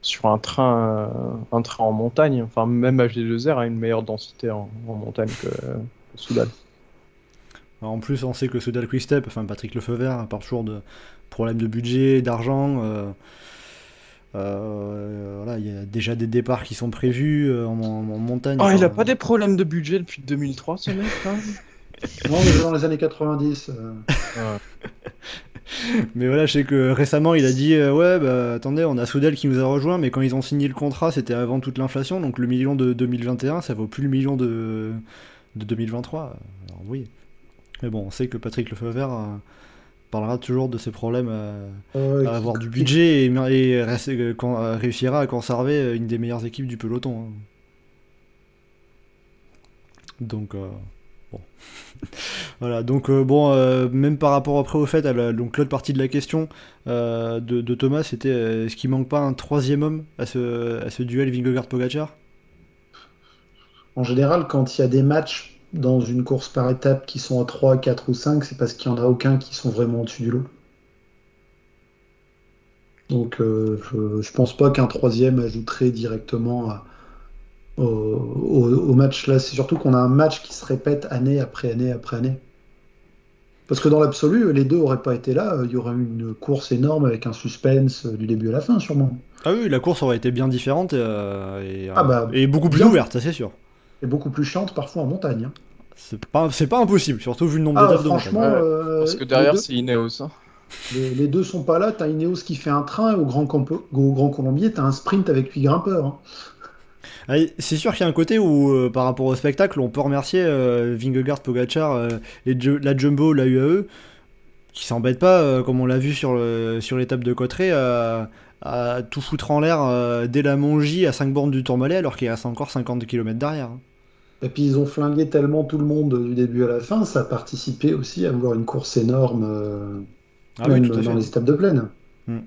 sur un train, euh, un train en montagne. Enfin, même HD2R a une meilleure densité en, montagne que, Soudal. En plus, on sait que Soudal Quickstep, enfin Patrick Lefebvre, part toujours de problèmes de budget, d'argent. Euh, voilà, il y a déjà des départs qui sont prévus euh, en, en- en montagne. Oh, il a pas des problèmes de budget depuis 2003, ce mec, Non, mais dans les années 90. euh, Mais voilà, je sais que récemment, il a dit euh, ouais, bah attendez, on a Soudal qui nous a rejoint, mais quand ils ont signé le contrat, c'était avant toute l'inflation, donc le million de 2021, ça vaut plus le million de, de 2023. Alors oui. Mais bon, on sait que Patrick Lefebvre euh, parlera toujours de ses problèmes euh, euh, à avoir du budget et, euh, euh, réussira à conserver une des meilleures équipes du peloton. hein. Donc, euh, bon. voilà, donc euh, bon, même par rapport après au fait, à la- donc l'autre partie de la question de, de Thomas, c'était est-ce qu'il manque pas un troisième homme à ce, à ce duel Vingegaard-Pogacar? En général, quand il y a des matchs dans une course par étape qui sont à 3, 4 ou 5, c'est parce qu'il n'y en a aucun qui sont vraiment au-dessus du lot. Donc euh, je, je pense pas qu'un troisième ajouterait directement à- au, au- au match là. C'est surtout qu'on a un match qui se répète année après année après année. Parce que dans l'absolu, les deux auraient pas été là, il y aurait eu une course énorme avec un suspense du début à la fin, sûrement. Ah oui, la course aurait été bien différente euh, et, euh, Ah bah, et beaucoup plus bien. ouverte, ça c'est sûr. Est beaucoup plus chiante parfois en montagne. hein. C'est pas, c'est pas impossible, surtout vu le nombre Ah, d'étapes de franchement, montagne. Euh, Parce que les derrière, deux- c'est Ineos. hein. les, les deux sont pas là. T'as Ineos qui fait un train et au Grand, Campo- au Grand Colombier, t'as un sprint avec 8 grimpeurs. hein. Ah, c'est sûr qu'il y a un côté où, euh, par rapport au spectacle, on peut remercier euh, Vingegaard, Pogacar, euh, les Ju- la Jumbo, la UAE, qui s'embêtent pas, euh, comme on l'a vu sur, le- sur l'étape de Cotteret, à, à tout foutre en l'air euh, dès la Mongie à 5 bornes du Tourmalet, alors qu'il reste encore 50 km derrière. hein. Et puis ils ont flingué tellement tout le monde du début à la fin, ça a participé aussi à vouloir une course énorme euh, Ah oui, tout à dans les étapes de plaine. Hmm.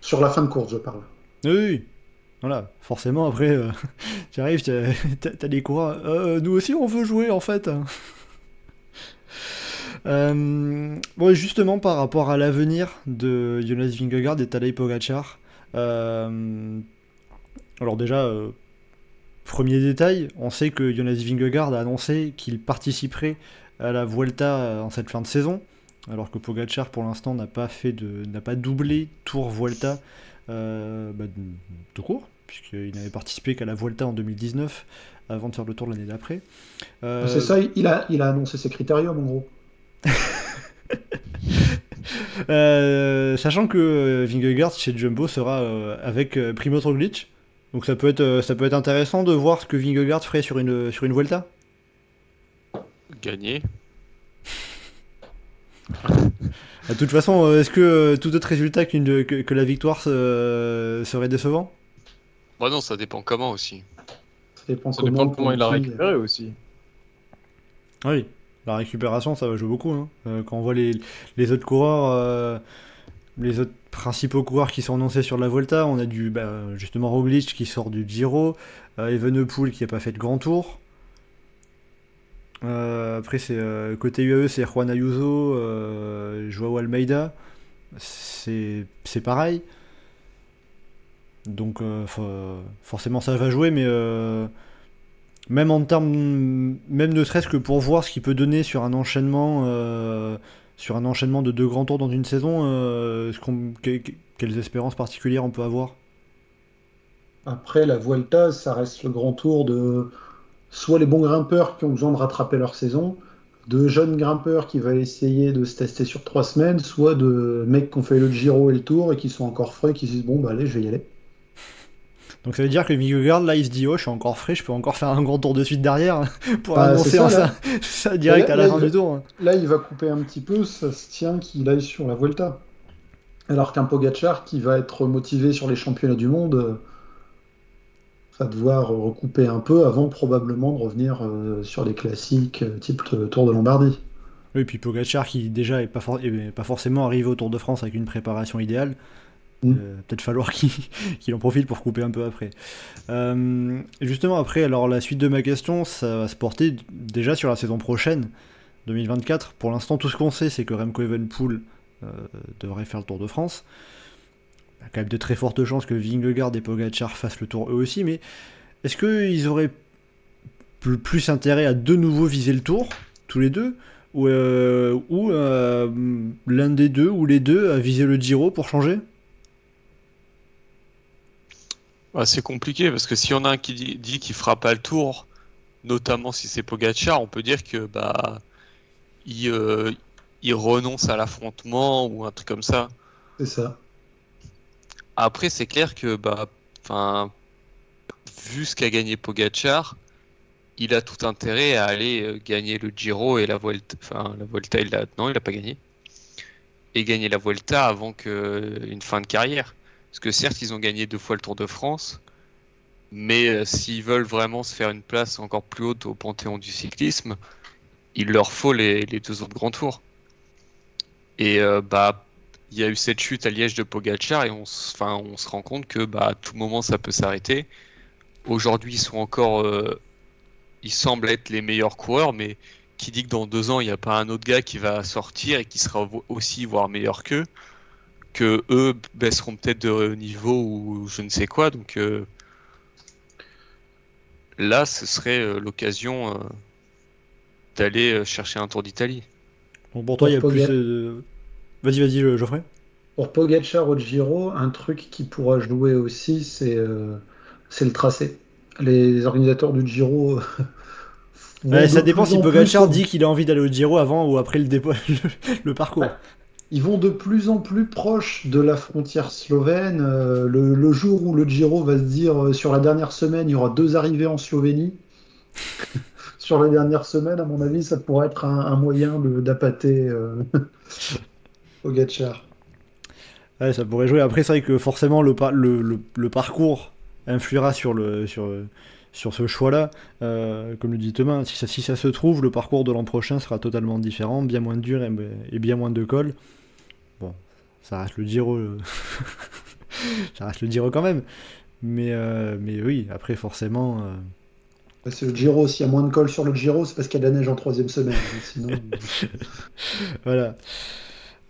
Sur la fin de course, je parle. Oui, oui. Voilà, forcément, après, euh, tu arrives, tu t'as t'as des coureurs. Euh, nous aussi, on veut jouer, en fait. Euh, bon, justement, par rapport à l'avenir de Jonas Vingegaard et Tadej Pogacar, euh, alors déjà, euh, premier détail, on sait que Jonas Vingegaard a annoncé qu'il participerait à la Vuelta euh, en cette fin de saison, alors que Pogacar, pour l'instant, n'a pas fait de, n'a pas doublé Tour Vuelta euh, bah, de- tout court, puisqu'il n'avait participé qu'à la Vuelta en 2019, avant de faire le tour l'année d'après. Euh, C'est ça, il a, il a annoncé ses critériums en gros. euh, sachant que Vingegaard chez Jumbo sera avec Primoz Roglic, donc ça peut, être, euh, ça peut être intéressant de voir ce que Vingegaard ferait sur une, sur une Vuelta. Gagné. De toute façon, euh, est-ce que euh, tout autre résultat que, que la victoire euh, serait décevant? Bah non, ça dépend comment aussi. Ça dépend, Ça dépend de comment il a récupéré aussi. Oui, la récupération, ça va jouer beaucoup. hein. Euh, quand on voit les, les autres coureurs, euh, les autres principaux coureurs qui sont annoncés sur la Volta, on a du bah, justement Roglic qui sort du Giro, euh, Evenepoel qui n'a pas fait de grand tour. Euh, après, c'est euh, côté UAE, c'est Juan Ayuso, euh, Joao Almeida. C'est pareil. Donc, for- forcément, ça va jouer, mais même en termes, même ne serait-ce que pour voir ce qu'il peut donner sur un enchaînement, sur un enchaînement de deux grands tours dans une saison, euh, quelles espérances particulières on peut avoir? Après, la Vuelta, ça reste le grand tour de soit les bons grimpeurs qui ont besoin de rattraper leur saison, de jeunes grimpeurs qui veulent essayer de se tester sur trois semaines, soit de mecs qui ont fait le Giro et le Tour et qui sont encore frais, qui se disent bon bah allez, je vais y aller. Donc ça veut dire que Vingegaard là il se dit oh je suis encore frais, je peux encore faire un grand tour de suite derrière pour Ah, annoncer ça, ça, là. ça, direct Là, à la fin du tour. Là, il va couper un petit peu, ça se tient qu'il aille sur la Vuelta. Alors qu'un Pogacar qui va être motivé sur les championnats du monde euh, va devoir recouper un peu avant probablement de revenir euh, sur les classiques euh, type Tour de Lombardie. Oui, puis Pogacar qui déjà est pas, for- est pas forcément arrivé au Tour de France avec une préparation idéale. Mm. Euh, Peut-être falloir qu'il en profite pour couper un peu après. Euh, justement, après, alors la suite de ma question, ça va se porter déjà sur la saison prochaine, 2024. Pour l'instant, tout ce qu'on sait, c'est que Remco Evenepoel euh, devrait faire le Tour de France. Il y a quand même de très fortes chances que Vingegaard et Pogacar fassent le Tour eux aussi, mais est-ce qu'ils auraient plus, intérêt à de nouveau viser le Tour, tous les deux, ou, ou l'un des deux ou les deux à viser le Giro pour changer? Bah, c'est compliqué parce que s'il y en a un qui dit, dit qu'il fera pas le tour, notamment si c'est Pogacar, on peut dire que bah il, euh, il renonce à l'affrontement ou un truc comme ça. C'est ça. Après, c'est clair que bah enfin vu ce qu'a gagné Pogacar, il a tout intérêt à aller euh, gagner le Giro et la Vuelta. Enfin, la Vuelta, il a non, il a pas gagné. Et gagner la Vuelta avant que une fin de carrière. Parce que certes, ils ont gagné deux fois le Tour de France, mais euh, s'ils veulent vraiment se faire une place encore plus haute au panthéon du cyclisme, il leur faut les, deux autres grands tours. Et euh, bah, il y a eu cette chute à Liège de Pogacar et on, se rend compte que bah, à tout moment ça peut s'arrêter. Aujourd'hui, ils sont encore, euh, ils semblent être les meilleurs coureurs, mais qui dit que dans deux ans, il n'y a pas un autre gars qui va sortir et qui sera aussi voire meilleur qu'eux, que eux baisseront peut-être de niveau ou je ne sais quoi. Donc euh, là, ce serait euh, l'occasion euh, d'aller euh, chercher un Tour d'Italie. Bon, Pour toi, il y a plus. Euh, Vas-y, vas-y, Geoffrey. Pour Pogacar au Giro, un truc qui pourra jouer aussi, c'est euh, c'est le tracé. les organisateurs du Giro. euh, Ouais, ça de dépend si Pogacar dit qu'il a envie d'aller au Giro avant ou après le, dépo- le, le parcours. Ils vont de plus en plus proches de la frontière slovène. Euh, le, jour où le Giro va se dire euh, sur la dernière semaine, il y aura deux arrivées en Slovénie. sur la dernière semaine, à mon avis, ça pourrait être un, moyen d'appâter euh, Pogacar. Ouais, ça pourrait jouer. Après, c'est vrai que forcément, le, par- le, le- le parcours influera sur, le, sur, sur ce choix-là. Comme le dit Thomas, si ça, se trouve, le parcours de l'an prochain sera totalement différent, bien moins dur et, et bien moins de col. Ça reste le Giro. euh, ça reste le Giro quand même. Mais, euh, mais oui, après, forcément. euh, Parce que le Giro, s'il y a moins de col sur le Giro, c'est parce qu'il y a de la neige en troisième semaine. Sinon, Voilà.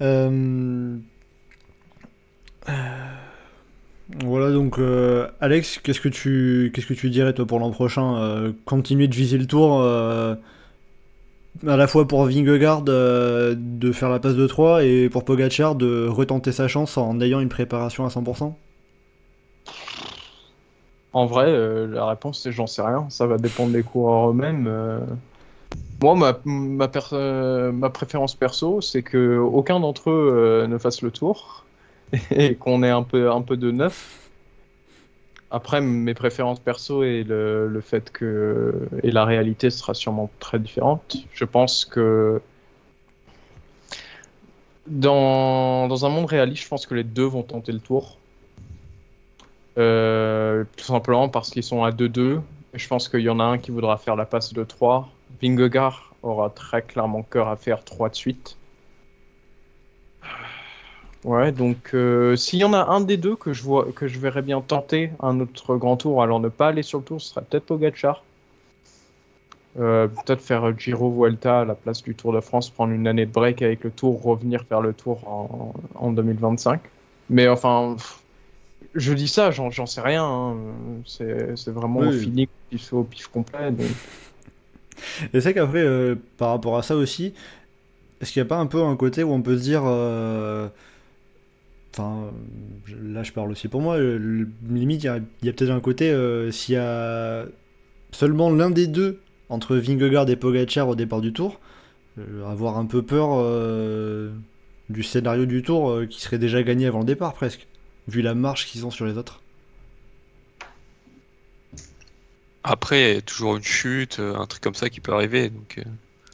Euh, Voilà donc Alex, qu'est-ce que tu qu'est-ce que tu dirais toi pour l'an prochain Continuer de viser le tour à la fois pour Vingegaard euh, de faire la passe de 3 et pour Pogacar de retenter sa chance en ayant une préparation à 100% En vrai, euh, la réponse c'est j'en sais rien. Ça va dépendre des coureurs eux-mêmes. euh. Moi, ma, ma, préférence perso, c'est que aucun d'entre eux ne fasse le tour et qu'on ait un peu de neuf. Après, mes préférences perso et le, le fait que et la réalité sera sûrement très différente. Je pense que dans, dans un monde réaliste, je pense que les deux vont tenter le tour. Euh, tout simplement parce qu'ils sont à 2-2. Et Je pense qu'il y en a un qui voudra faire la passe de 3. Vingegaard aura très clairement cœur à faire 3 de suite. Ouais, donc euh, s'il y en a un des deux que je, vois, que je verrais bien tenter un autre grand tour, alors ne pas aller sur le tour, ce serait peut-être Pogacar. Euh, peut-être faire Giro Vuelta à la place du Tour de France, prendre une année de break avec le tour, revenir faire le tour en, en 2025. Mais enfin, pff, je dis ça, j'en j'en sais rien. hein. C'est c'est vraiment Oui. feeling, au pif, au pif complet. donc. Et c'est qu'après, euh, par rapport à ça aussi, est-ce qu'il n'y a pas un peu un côté où on peut se dire. Enfin, là je parle aussi pour moi, euh, le- limite il y a, peut-être un côté, euh, s'il y a seulement l'un des deux entre Vingegaard et Pogacar au départ du tour, euh, avoir un peu peur euh, du scénario du tour qui serait déjà gagné avant le départ presque, vu la marche qu'ils ont sur les autres. Après, il y a toujours une chute, un truc comme ça qui peut arriver. Donc,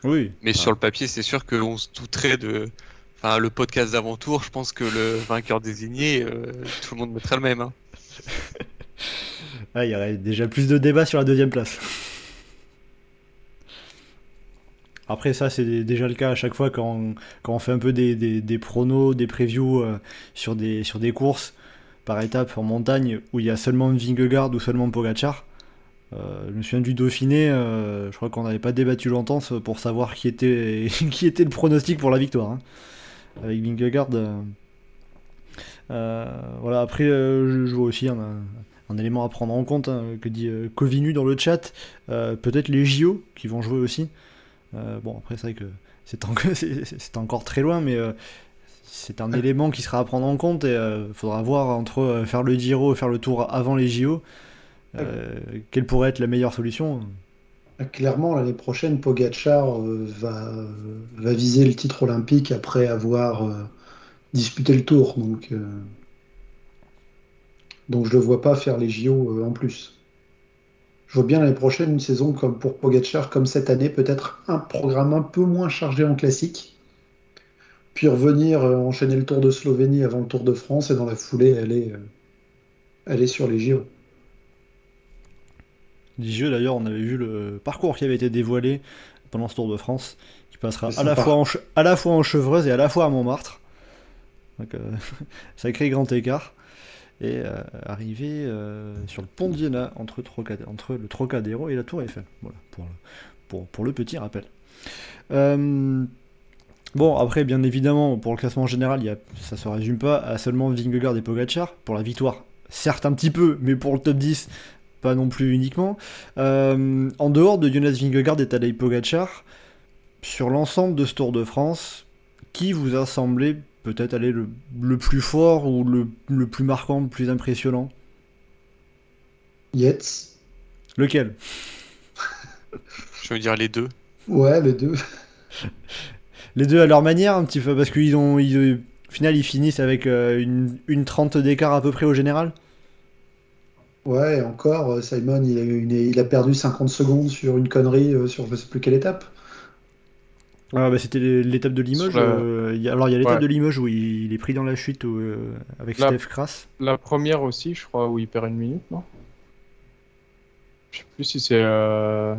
Oui. Mais sur le papier, c'est sûr qu'on se douterait de. Enfin, le podcast d'avant-tour, je pense que le vainqueur désigné, euh, tout le monde mettrait le même. hein. Ah, il y aurait déjà plus de débats sur la deuxième place. Après ça, c'est déjà le cas à chaque fois quand on, quand on fait un peu des, des, des pronos, des previews euh, sur, des, sur des courses par étapes en montagne où il y a seulement Vingegaard ou seulement Pogacar. Euh, je me souviens du Dauphiné, je crois qu'on n'avait pas débattu longtemps pour savoir qui était, qui était le pronostic pour la victoire. hein. Avec Vingegaard. euh, euh, voilà, après, euh, je vois aussi un, un élément à prendre en compte hein, que dit Covinu dans le chat. Peut-être les JO qui vont jouer aussi. Bon, après, c'est vrai que c'est en- c'est- c'est encore très loin, mais c'est un élément qui sera à prendre en compte et il faudra voir entre euh, faire le Giro et faire le tour avant les JO. euh, quelle pourrait être la meilleure solution Clairement, l'année prochaine, Pogacar euh, va, viser le titre olympique après avoir euh, disputé le tour. Donc, euh, donc je ne le vois pas faire les JO en plus. Je vois bien l'année prochaine une saison pour Pogacar, comme cette année, peut-être un programme un peu moins chargé en classique. Puis revenir enchaîner le Tour de Slovénie avant le Tour de France et dans la foulée aller, aller sur les JO. JO d'ailleurs, on avait vu le parcours qui avait été dévoilé pendant ce Tour de France, qui passera à la, fois en à la fois en Chevreuse et à la fois à Montmartre. Donc, euh, sacré grand écart. Et euh, arrivé euh, sur le pont d'Iéna entre, entre le Trocadéro et la Tour Eiffel. Voilà, pour le, pour, pour le petit rappel. Euh, bon, après, bien évidemment, pour le classement général, y a, ça se résume pas à seulement Vingegaard et Pogacar. Pour la victoire, certes un petit peu, mais pour le top 10, pas non plus uniquement. Euh, en dehors de Jonas Vingegaard et Tadej Pogacar, sur l'ensemble de ce Tour de France, qui vous a semblé peut-être aller le, le plus fort ou le, le plus marquant, le plus impressionnant? Yates, Lequel? Je veux dire les deux. Ouais, les deux. Les deux à leur manière, un petit peu, parce qu'ils ont. Ils, au final, ils finissent avec euh, une, une 30 d'écart à peu près au général? Ouais, et encore, euh, Simon, il a, eu une- il a perdu 50 secondes sur une connerie euh, sur je sais plus quelle étape. Ah, bah, c'était l'étape de Limoges. La- euh, il y a- alors, il y a l'étape Ouais. de Limoges où il, il est pris dans la chute où, euh, avec. Steph Kras. La première aussi, je crois, où il perd une minute, non? Je sais plus si c'est. euh,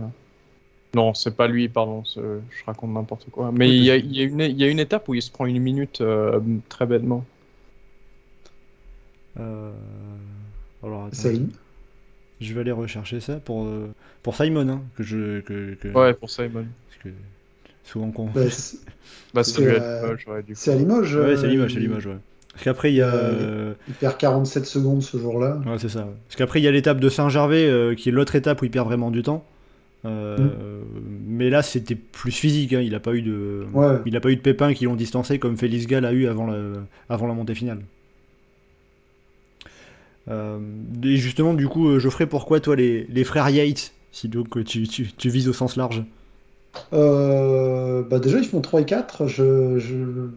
Non, c'est pas lui, pardon, je raconte n'importe quoi. Mais Oui, il y, y a une, il y a une étape où il se prend une minute euh, très bêtement. Euh, Alors, attends, Ça, il- je vais aller rechercher ça pour, euh, pour Simon, hein, que je. Que, que- Ouais, pour Simon. parce que souvent qu'on. bah, c'est Bah, C'est, a euh, Limoges, ouais, c'est à Limoges. Ouais, euh, c'est Limoges, Limoges, ouais. Parce qu'après, il y a. Euh, Il perd 47 secondes ce jour-là. Ouais, c'est ça. ouais. Parce qu'après, il y a l'étape de Saint-Gervais, euh, qui est l'autre étape où il perd vraiment du temps. Euh, Mm. Mais là, c'était plus physique. hein. Il n'a pas eu de. Ouais. Il n'a pas eu de pépins qui l'ont distancé comme Félix Gall a eu avant la, avant la montée finale. Euh, et justement, du coup, euh, Geoffrey, pourquoi toi les, les frères Yates Si donc euh, tu, tu, tu vises au sens large. Bah déjà, ils font 3 et 4. Je, je-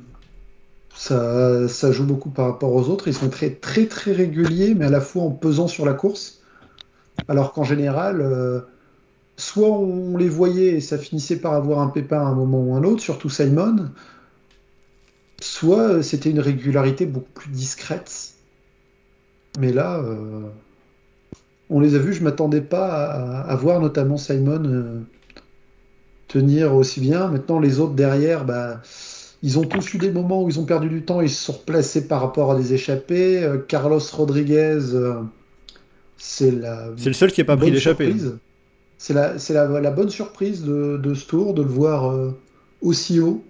Ça, ça joue beaucoup par rapport aux autres. Ils sont très, très, très réguliers, mais à la fois en pesant sur la course. Alors qu'en général, soit on les voyait et ça finissait par avoir un pépin à un moment ou un autre, surtout Simon, soit c'était une régularité beaucoup plus discrète. Mais là, euh, on les a vus, je m'attendais pas à, à voir notamment Simon. euh, tenir aussi bien. Maintenant, les autres derrière, bah, ils ont tous eu des moments où ils ont perdu du temps, ils se sont replacés par rapport à des échappés. Euh, Carlos Rodriguez, c'est la C'est le seul qui n'a pas pris bonne d'échappée. surprise. C'est la, la, la bonne surprise de, de ce tour, de le voir aussi haut.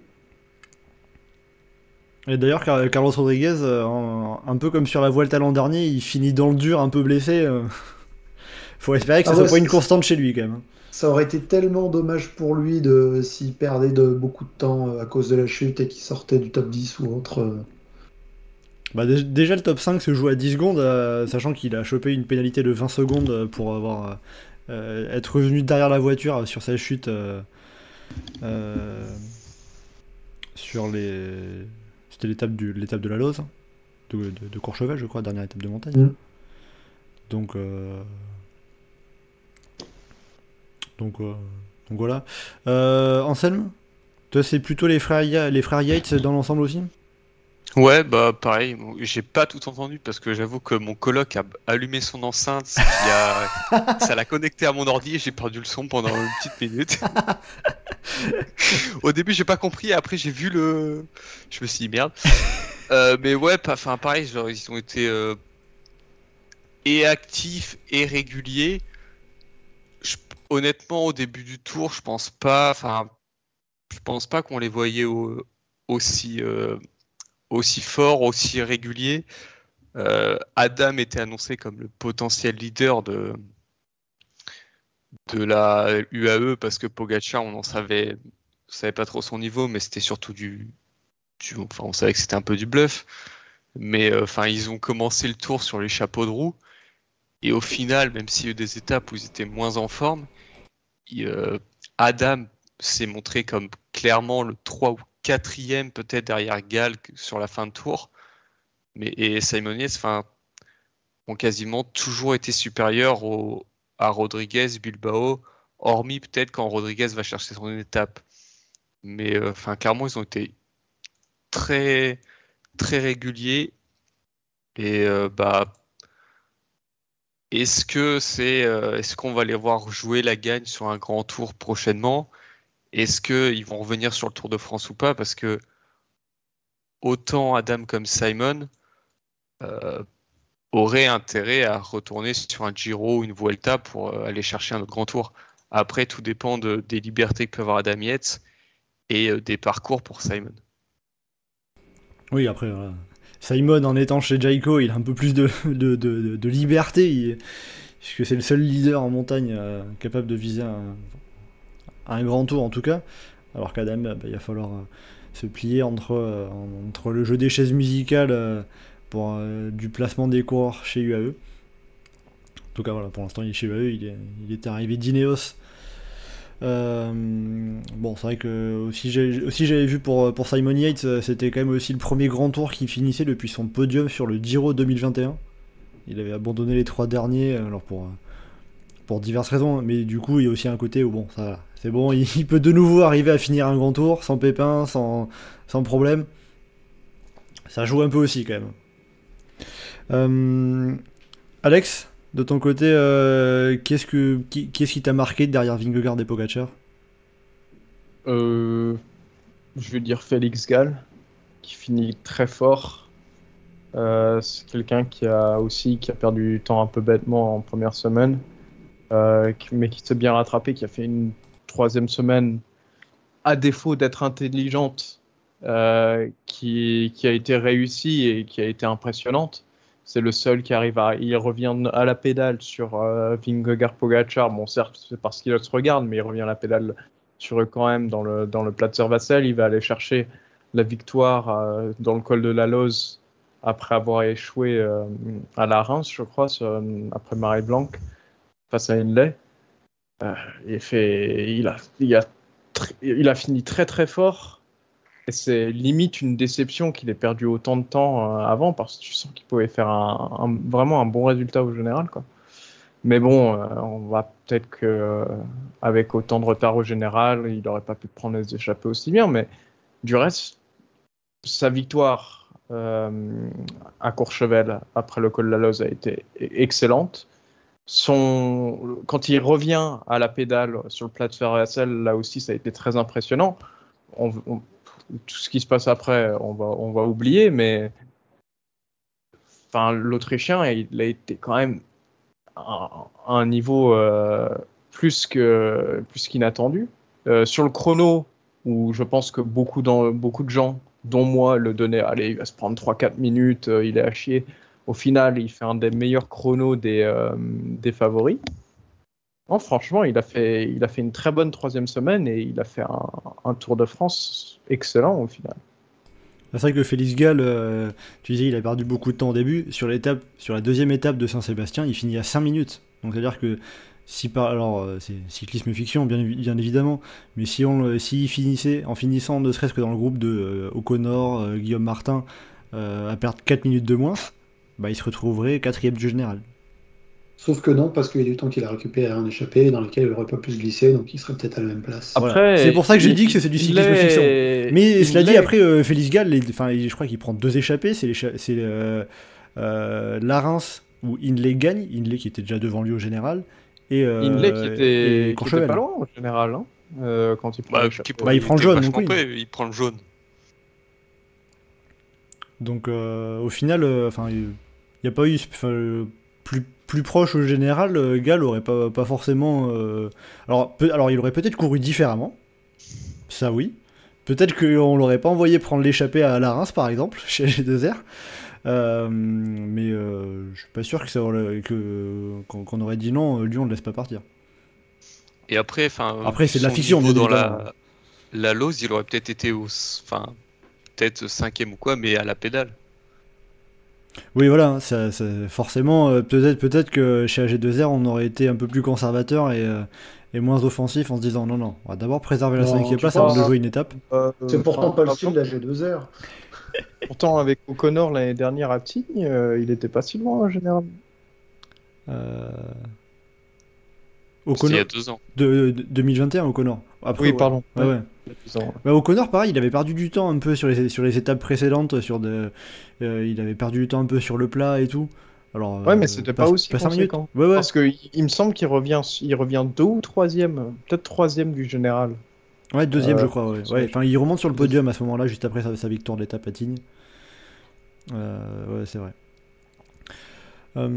Et d'ailleurs, Car- Carlos Rodriguez, euh, un peu comme sur la Vuelta l'an dernier, il finit dans le dur, un peu blessé. euh. Faut espérer que ça Ah soit pas une constante chez lui quand même. hein. Ça aurait été tellement dommage pour lui de s'il perdait de beaucoup de temps euh, à cause de la chute et qu'il sortait du top 10 ou autre. Bah, dé- déjà, le top 5 se joue à 10 secondes, euh, sachant qu'il a chopé une pénalité de 20 secondes pour avoir euh, être revenu derrière la voiture sur sa chute euh, sur les. C'était l'étape du l'étape de la Lose, de, de, de Courchevel, je crois, dernière étape de montagne. Mm. Donc, euh, donc, euh, donc voilà. Euh, Anselme, toi, c'est plutôt les frères, Ya- les frères Yates dans l'ensemble aussi? Ouais, bah pareil, j'ai pas tout entendu parce que j'avoue que mon coloc a allumé son enceinte, ce qui a... ça l'a connecté à mon ordi et j'ai perdu le son pendant une petite minute. Au début, j'ai pas compris, après j'ai vu le. Je me suis dit merde. Euh, mais ouais, enfin pareil, genre, ils ont été euh, et actifs et réguliers. Je- Honnêtement, au début du tour, je pense pas, enfin, je pense pas qu'on les voyait au- aussi. euh, aussi fort, aussi régulier. Euh, Adam était annoncé comme le potentiel leader de, de la UAE parce que Pogacar, on en savait, savait pas trop son niveau, mais c'était surtout du, enfin, on savait que c'était un peu du bluff. Mais euh, enfin, ils ont commencé le tour sur les chapeaux de roue et au final, même s'il y a eu des étapes où ils étaient moins en forme, euh, Adam s'est montré comme clairement le 3 ou 4e peut-être derrière Gall sur la fin de tour. Mais, et Simon enfin, ont quasiment toujours été supérieurs à Rodriguez, Bilbao, hormis peut-être quand Rodriguez va chercher son étape. Mais euh, enfin, clairement, ils ont été très, très réguliers. Et euh, bah, euh, est-ce qu'on va les voir jouer la gagne sur un grand tour prochainement? Est-ce qu'ils vont revenir sur le Tour de France ou pas? Parce que autant Adam comme Simon euh, auraient intérêt à retourner sur un Giro ou une Vuelta pour euh, aller chercher un autre grand tour. Après, tout dépend de- des libertés que peut avoir Adam Yates et euh, des parcours pour Simon. Oui, après. Simon, en étant chez Jayco, il a un peu plus de, liberté, puisque c'est le seul leader en montagne capable de viser un, un grand tour, en tout cas. Alors qu'Adam, bah, il va falloir euh, se plier entre, euh, entre le jeu des chaises musicales euh, pour du placement des coureurs chez UAE. En tout cas, voilà, pour l'instant, il est chez eux. Il, est, il était arrivé d'Ineos. Bon, c'est vrai que aussi j'avais vu pour, pour Simon Yates, c'était quand même aussi le premier grand tour qui finissait depuis son podium sur le Giro 2021. Il avait abandonné les trois derniers, alors pour, pour diverses raisons, mais du coup il y a aussi un côté où bon, ça c'est bon, il, peut de nouveau arriver à finir un grand tour sans pépin, sans, problème. Ça joue un peu aussi quand même. Euh, Alex, de ton côté, euh, qu'est-ce que qui, qu'est-ce qui t'a marqué derrière Vingegaard et Pogacar? Euh, je vais dire Félix Gall, qui finit très fort. C'est quelqu'un qui a aussi qui a perdu du temps un peu bêtement en première semaine, mais qui s'est bien rattrapé, qui a fait une troisième semaine à défaut d'être intelligente, euh, qui, a été réussie et qui a été impressionnante. C'est le seul qui arrive à. Il revient à la pédale sur euh, Vingegaard Pogacar. Bon, certes, c'est parce qu'il se regarde, mais il revient à la pédale sur eux quand même dans le, dans le Platzer Vassel. Il va aller chercher la victoire euh, dans le col de la Loze après avoir échoué euh, à la Reims, je crois, après Marie Blanc face à Henley. Euh, il, a, fini très très fort. C'est limite une déception qu'il ait perdu autant de temps euh, avant parce que tu sens qu'il pouvait faire vraiment un bon résultat au général. Mais bon, euh, on va peut-être que avec autant de retard au général, il n'aurait pas pu prendre les échappées aussi bien. Mais du reste, sa victoire à Courchevel après le col de la Loze a été e- excellente. Quand il revient à la pédale sur le plat de Vassel, là aussi, ça a été très impressionnant. On- on- Tout ce qui se passe après, on va, on va oublier, mais enfin, l'Autrichien, il a été quand même à à un niveau euh, plus que plus qu'inattendu. Euh, sur le chrono, où je pense que beaucoup, dans, beaucoup de gens, dont moi, le donnaient, allez, il va se prendre 3-4 minutes, euh, il est à chier. Au final, il fait un des meilleurs chronos des, euh, favoris. Franchement, il a, fait, une très bonne troisième semaine et il a fait un, Tour de France excellent au final. C'est vrai que Félix Gall, euh, tu disais, il a perdu beaucoup de temps au début. Sur sur la deuxième étape de Saint-Sébastien, il finit à 5 minutes. Donc c'est-à-dire que si par, alors euh, c'est cyclisme fiction bien, évi- bien évidemment, mais si on, s'il finissait, en finissant ne serait-ce que dans le groupe de O'Connor, Guillaume Martin, à perdre 4 minutes de moins, bah il se retrouverait quatrième du général. Sauf que non, parce qu'il y a du temps qu'il a récupéré un échappé dans lequel il aurait pas pu se glisser, donc il serait peut-être à la même place. Voilà. C'est pour ça que j'ai dit que c'est du cyclisme fiction. Mais il cela dit, après, euh, Félix Gall, les- enfin, je crois qu'il prend deux échappées. C'est euh, euh, Larens où Inley gagne, Inley qui était déjà devant lui au général. Et, euh, Inley qui et était, qui Courchevel. était pas loin au général, hein, euh, quand il prend Bah, Bah, il prend jaune, donc oui. Il prend le jaune. Donc euh, au final, euh, enfin, il n'y a pas eu, plus, plus proche au général, euh, Gall aurait pas, pas forcément. euh, alors, peut- alors il aurait peut-être couru différemment, ça oui. Peut-être qu'on l'aurait pas envoyé prendre l'échappée à la Reims par exemple, chez G2R. Euh, mais euh, je suis pas sûr que ça aurait- que qu'on aurait dit non, lui on le laisse pas partir. Et après, enfin. Après, c'est de la fiction, dans la, la Lose, il aurait peut-être été au, enfin, peut-être cinquième ou quoi, mais à la pédale. Oui, voilà, ça, ça- forcément, euh, peut-être peut-être que chez AG2R, on aurait été un peu plus conservateur et, euh, et moins offensif en se disant non, non, on va d'abord préserver la Non, cinquième place avant de jouer une étape. Euh, C'est pourtant pas le style de la G2R. Pourtant, avec O'Connor l'année dernière à Tignes, euh, il était pas si loin en général. Euh... C'était il y O'Connor, a deux ans. de, de- 2021, O'Connor. Après, Oui, ouais. pardon. Ouais, ouais. Bah, O'Connor, pareil, il avait perdu du temps un peu sur les, sur les étapes précédentes, sur de, euh, il avait perdu du temps un peu sur le plat et tout. Alors, Ouais, mais euh, c'était pas aussi minutes. conséquent. Ouais, ouais. Parce que il- me semble qu'il revient, il revient deux ou troisième, peut-être troisième du général. Ouais, deuxième, Euh, je crois. Ouais. Enfin, il remonte sur le podium à ce moment-là, juste après sa, sa victoire de l'étape à Tignes. Euh, ouais, c'est vrai. Euh,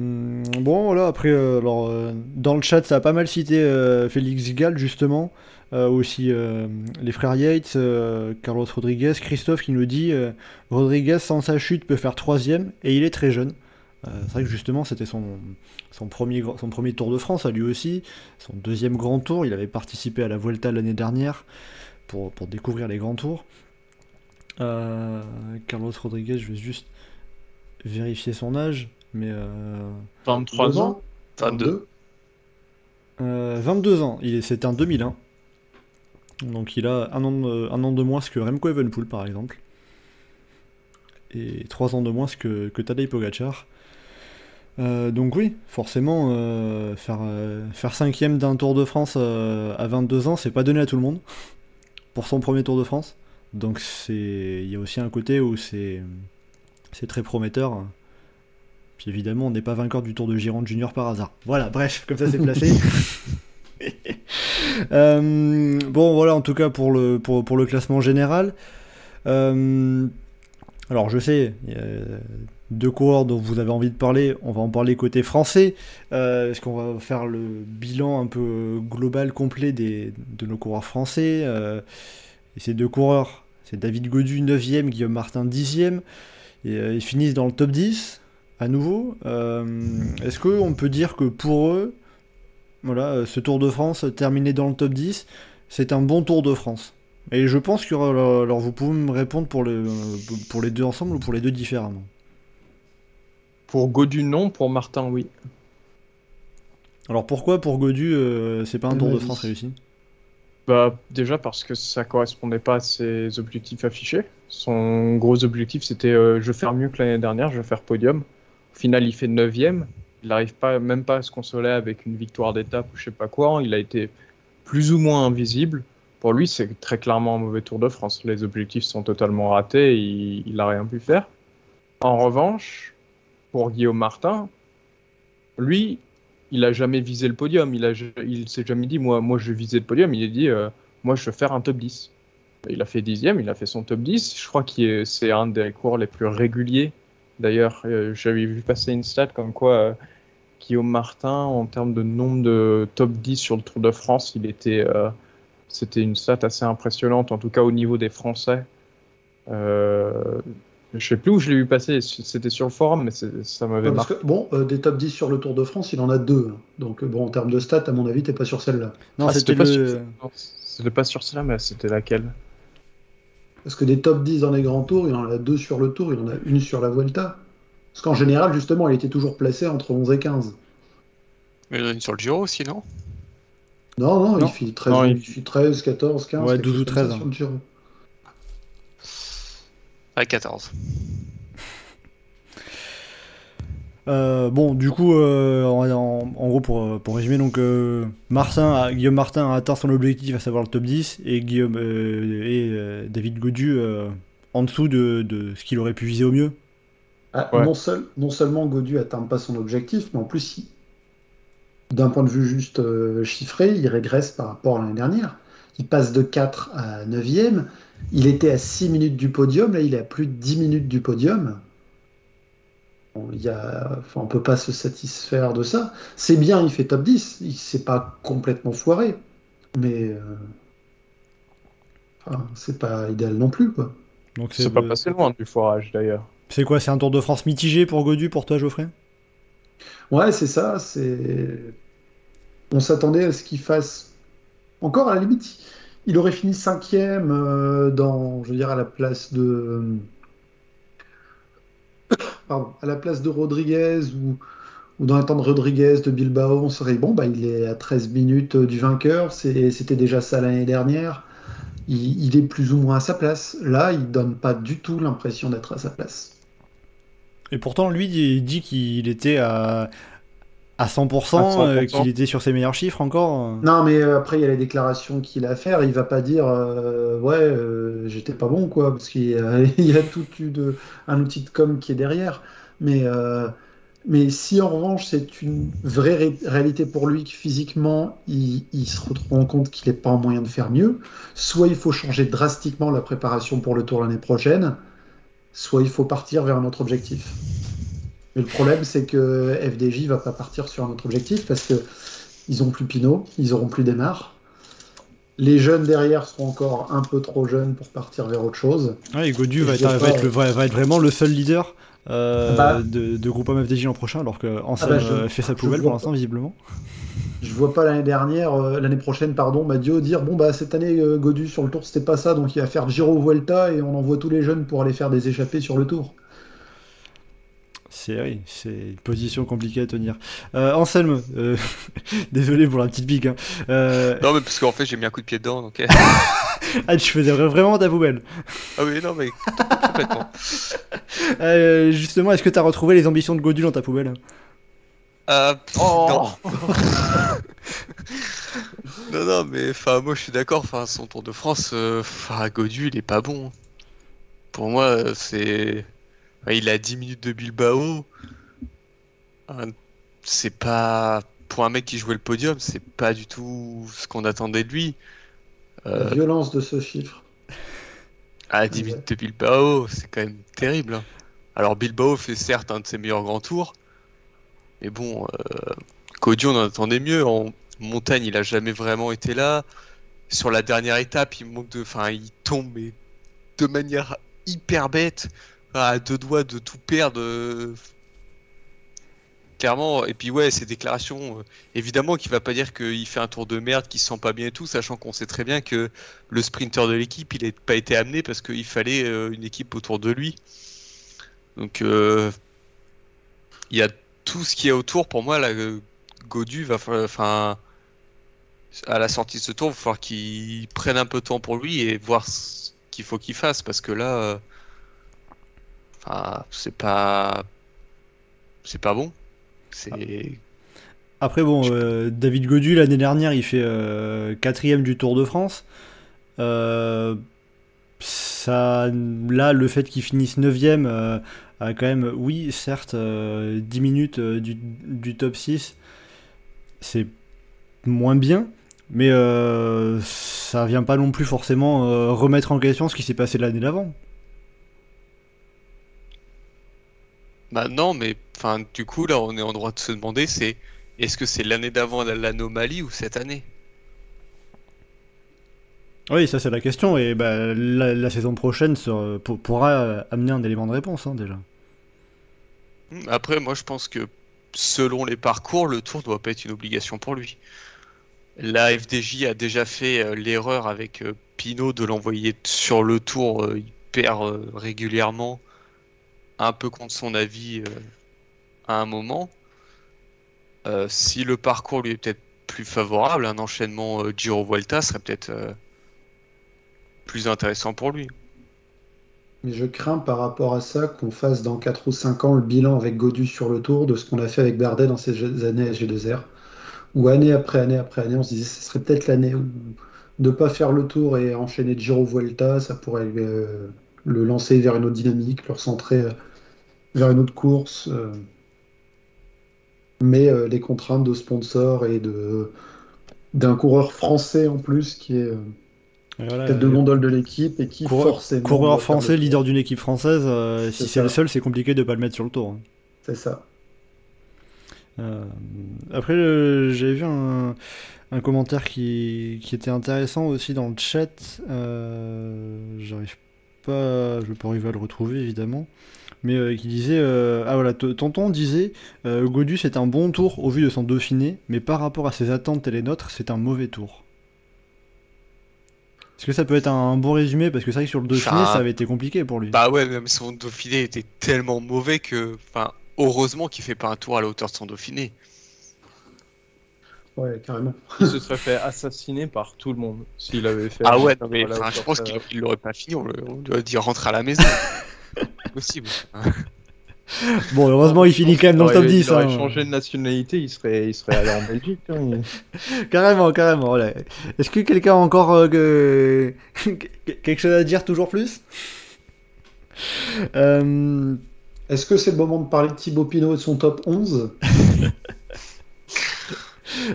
bon, voilà, après, euh, alors, euh, dans le chat, ça a pas mal cité euh, Félix Gall, justement. Euh, aussi euh, les frères Yates, euh, Carlos Rodriguez, Christophe qui nous dit euh, Rodriguez, sans sa chute, peut faire troisième et il est très jeune. C'est vrai que justement, c'était son, son, premier, gr- son premier Tour de France à lui aussi, son deuxième grand tour. Il avait participé à la Vuelta l'année dernière pour, pour découvrir les grands tours. Euh, Carlos Rodriguez, je vais juste vérifier son âge, mais euh, 23 Deux ans. ans 22. Euh, 22 ans, il est- c'était en 2001. Donc il a un an, de, un an de moins que Remco Evenpool par exemple. Et 3 ans de moins que, que Tadej. Euh, donc oui, forcément, euh, faire, euh, faire cinquième d'un Tour de France à 22 ans, c'est pas donné à tout le monde. Pour son premier Tour de France. Donc il y a aussi un côté où c'est très prometteur. Puis évidemment, on n'est pas vainqueur du Tour de Gironde Junior par hasard. Voilà, bref, comme ça c'est placé. Euh, bon, voilà, en tout cas pour le, pour, le classement général. Euh, alors, je sais, y a deux coureurs dont vous avez envie de parler. On va en parler côté français, euh, parce qu'on va faire le bilan un peu global, complet des, de nos coureurs français. euh, et ces deux coureurs, c'est David Godu 9ème, Guillaume Martin 10ème. Et euh, ils finissent dans le top 10 à nouveau. Est-ce qu'on peut dire que pour eux, voilà, euh, ce Tour de France euh, terminé dans le top 10, c'est un bon Tour de France Et je pense que alors, alors vous pouvez me répondre pour, le, pour les deux ensemble ou pour les deux différemment. Pour Godu, non. Pour Martin, oui. Alors pourquoi pour Godu, euh, c'est pas un Tour de. France réussi? Bah, déjà parce que ça correspondait pas à ses objectifs affichés. Son gros objectif, c'était euh, je vais faire mieux que l'année dernière, je vais faire podium. Au final, il fait 9 Il n'arrive pas, même pas à se consoler avec une victoire d'étape ou je sais pas quoi. Il a été plus ou moins invisible. Pour lui, c'est très clairement un mauvais Tour de France. Les objectifs sont totalement ratés. Il, il a rien pu faire. En revanche, pour Guillaume Martin, lui, il a jamais visé le podium. Il a, s'est jamais dit, moi, moi, je vais viser le podium. Il a dit, euh, moi, je veux faire un top 10. Il a fait dixième, il a fait son top 10. Je crois que c'est un des cours les plus réguliers. D'ailleurs, euh, j'avais vu passer une stat comme quoi euh, Guillaume Martin, en termes de nombre de top 10 sur le Tour de France, il était, euh, c'était une stat assez impressionnante, en tout cas au niveau des Français. Euh, je sais plus où je l'ai vu passer, c'était sur le forum, mais ça m'avait Parce marqué. que, bon, euh, des top 10 sur le Tour de France, il en a deux. Donc, bon, en termes de stats, à mon avis, t'es pas sur celle-là. Non, Ah, c'était pas le... sur- non, C'était pas sur cela, mais c'était laquelle? Parce que des top 10 dans les grands tours, il en a deux sur le tour, il en a une sur la Vuelta. Parce qu'en général, justement, il était toujours placé entre 11 et 15. Mais il y en a une sur le Giro aussi, non? Non, non, Non. il fait 13, Non, il- il fait 13, 14, 15. Ouais, quelque 12 ou chose comme ça 13, sur le Giro. À 14. Euh, bon, du coup, euh, en, en- en gros, pour, euh, pour résumer, donc euh, Martin, a- Guillaume Martin a atteint son objectif, à savoir le top 10, et Guillaume euh, et euh, David Godu euh, en dessous de, de ce qu'il aurait pu viser au mieux. Ah, Ouais. non, seul- non seulement Godu atteint pas son objectif, mais en plus, d'un point de vue juste euh, chiffré, il régresse par rapport à l'année dernière. Il passe de 4 à 9e. Il était à 6 minutes du podium, là il est à plus de 10 minutes du podium. Bon, il y a... enfin, on peut pas se satisfaire de ça. C'est bien, il fait top 10, il s'est pas complètement foiré, mais euh, enfin, c'est pas idéal non plus. Quoi. Donc C'est pas passé loin du forage d'ailleurs. C'est quoi C'est un Tour de France mitigé pour Godu, pour toi, Geoffrey? Ouais, c'est ça. C'est. On s'attendait à ce qu'il fasse. Encore à la limite, il aurait fini cinquième euh, dans, je veux à la place de. À la place de Rodriguez ou, ou dans les temps de Rodriguez, de Bilbao, on serait bon, bah, il est à 13 minutes euh, du vainqueur. C'était déjà ça l'année dernière. Il, il est plus ou moins à sa place. Là, il donne pas du tout l'impression d'être à sa place. Et pourtant, lui, il dit qu'il était à, à 100%, À euh, 100%. qu'il était sur ses meilleurs chiffres encore. Non, mais euh, après, il y a les déclarations qu'il a à faire. Il va pas dire euh, Ouais, euh, j'étais pas bon, quoi, parce qu'il y a, il y a tout eu de, un outil de com qui est derrière. Mais, euh, mais si en revanche, c'est une vraie ré- réalité pour lui, que physiquement, il, il se rend compte qu'il n'est pas en moyen de faire mieux, soit il faut changer drastiquement la préparation pour le tour l'année prochaine, soit il faut partir vers un autre objectif. Mais le problème, c'est que FDJ va pas partir sur un autre objectif parce que ils ont plus Pinot, ils auront plus Desmar. Les jeunes derrière seront encore un peu trop jeunes pour partir vers autre chose. Ouais, et Godu être, être va être vraiment le seul leader euh, Bah. de, de Groupama FDJ l'an prochain, alors que Ansem bah, je- euh, fait sa poubelle pour l'instant, visiblement. Je vois pas l'année dernière, euh, l'année prochaine, pardon, Madio dire bon bah cette année Godu sur le tour c'était pas ça, donc il va faire Giro Vuelta et on envoie tous les jeunes pour aller faire des échappées sur le tour. C'est oui, c'est une position compliquée à tenir. Euh, Anselme, euh, désolé pour la petite pique. Hein. Euh, Non, mais parce qu'en fait, j'ai mis un coup de pied dedans, donc. euh, ah, tu faisais vraiment ta poubelle. ah oui, non, mais complètement. Euh, justement, est-ce que tu as retrouvé les ambitions de Godu dans ta poubelle? Euh, pff, Oh. non. non, non, mais enfin, moi je suis d'accord. Enfin, son Tour de France, euh, enfin, Godu, il est pas bon. Pour moi, c'est. Il a 10 minutes de Bilbao. Euh, C'est pas. Pour un mec qui jouait le podium, c'est pas du tout ce qu'on attendait de lui. La Euh, violence de ce chiffre. à 10 minutes de Bilbao, c'est quand même terrible. hein. Alors Bilbao fait certes un de ses meilleurs grands tours, mais bon, euh, Codio on en attendait mieux. En montagne, il a jamais vraiment été là. Sur la dernière étape, il manque de, enfin, il tombe mais de manière hyper bête, à deux doigts de tout perdre. euh, Clairement, et puis ouais, ces déclarations, euh, évidemment qu'il va pas dire qu'il fait un tour de merde, qu'il se sent pas bien et tout, sachant qu'on sait très bien que le sprinter de l'équipe, il n'a pas été amené parce qu'il fallait euh, une équipe autour de lui. Donc, il y a tout ce qui est autour. Pour moi, là, Godu va enfin, à la sortie de ce tour, il va falloir qu'il prenne un peu de temps pour lui et voir ce qu'il faut qu'il fasse parce que là, enfin, c'est pas, c'est pas bon. C'est Après, bon, euh, David Godu, l'année dernière, il fait euh, quatrième du Tour de France. Euh, ça, là, le fait qu'il finisse 9ème euh, a quand même, oui, certes, euh, 10 minutes euh, du, du top 6, c'est moins bien, mais euh, ça vient pas non plus forcément euh, remettre en question ce qui s'est passé l'année d'avant. Bah non, mais enfin, du coup, là, on est en droit de se demander, c'est est-ce que c'est l'année d'avant l'anomalie ou cette année? Oui, ça c'est la question, et bah, la, la saison prochaine sera- pour- pourra euh, amener un élément de réponse hein, déjà. Hmm, Après, moi, je pense que selon les parcours, le tour doit pas être une obligation pour lui. La FDJ a déjà fait euh, l'erreur avec euh, Pinot de l'envoyer sur le tour hyper régulièrement, un peu contre son avis euh, à un moment. Euh, si le parcours lui est peut-être plus favorable, un enchaînement euh, Giro-Vuelta serait peut-être plus intéressant pour lui. Mais je crains par rapport à ça qu'on fasse dans 4 ou 5 ans le bilan avec Godu sur le tour de ce qu'on a fait avec Bardet dans ces années à G2R. Où année après année après année, on se disait ce serait peut-être l'année où de pas faire le tour et enchaîner Giro Vuelta, ça pourrait le lancer vers une autre dynamique, le recentrer euh, vers une autre course. euh. Mais euh, les contraintes de sponsors et de d'un coureur français en plus qui est euh, voilà, tête de euh, gondole de l'équipe et qui Coureur- forcément Coureur français, leader d'une équipe française, euh, si C'est le seul, c'est compliqué de pas le mettre sur le tour. hein. C'est ça. Euh, après, le- j'avais vu un, un commentaire qui, qui était intéressant aussi dans le chat. Euh, J'arrive pas, je vais pas arriver à le retrouver évidemment, mais euh, qui disait euh, ah voilà, Tonton disait euh, Godu c'est un bon tour au vu de son Dauphiné, mais par rapport à ses attentes et les nôtres, c'est un mauvais tour. Est-ce que ça peut être un bon résumé? Parce que c'est vrai que sur le Dauphiné, ça avait été compliqué pour lui. Bah ouais, même son Dauphiné était tellement mauvais que, enfin, heureusement qu'il fait pas un tour à la hauteur de son Dauphiné. Ouais, carrément. Il se serait fait assassiner par tout le monde s'il avait fait. Ah ouais, non mais je pense qu'il il l'aurait pas fini, on, le- on lui aurait dit rentre à la maison. C'est possible. Bon, heureusement, il finit quand même dans le top aurait- 10. Il aurait hein. changé de nationalité, il serait, il serait allé en Belgique. hein, il- Carrément, carrément. voilà. Est-ce que quelqu'un a encore euh, que- quelque chose à dire toujours plus? Euh, Est-ce que c'est le moment de parler de Thibaut Pinot et de son top 11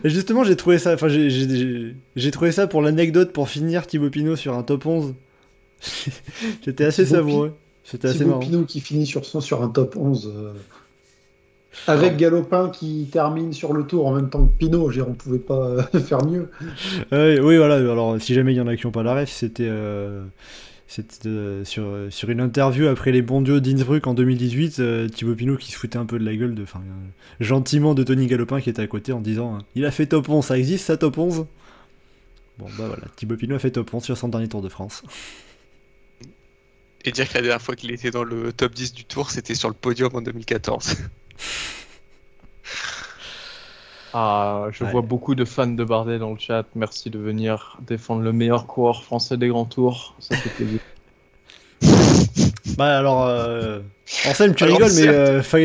Justement, j'ai trouvé ça. Enfin, j'ai- trouvé ça pour l'anecdote pour finir Thibaut Pinot sur un top 11. C'était assez Thibaut savoureux. C'était assez Thibaut marrant. Pinot qui finit sur, son- sur un top 11. euh, Avec Galopin qui termine sur le tour en même temps que Pinot, on pouvait pas euh, faire mieux. Euh, oui, voilà. Alors, si jamais il y en a qui n'ont pas la ref, c'était euh, c'était, euh, sur, sur une interview après les bons dieux d'Innsbruck en 2018. euh, Thibaut Pinot qui se foutait un peu de la gueule, de, euh, gentiment de Tony Galopin qui était à côté en disant euh, Il a fait top 11, ça existe ça, top 11 Bon, bah voilà, Thibaut Pinot a fait top 11 sur son dernier Tour de France. Et dire que la dernière fois qu'il était dans le top 10 du tour, c'était sur le podium en 2014. Ah, je Ouais. vois beaucoup de fans de Bardet dans le chat. Merci de venir défendre le meilleur coureur français des grands tours. Ça fait plaisir. Bah alors, euh... Anselme, tu Alors, rigoles, mais euh, fa-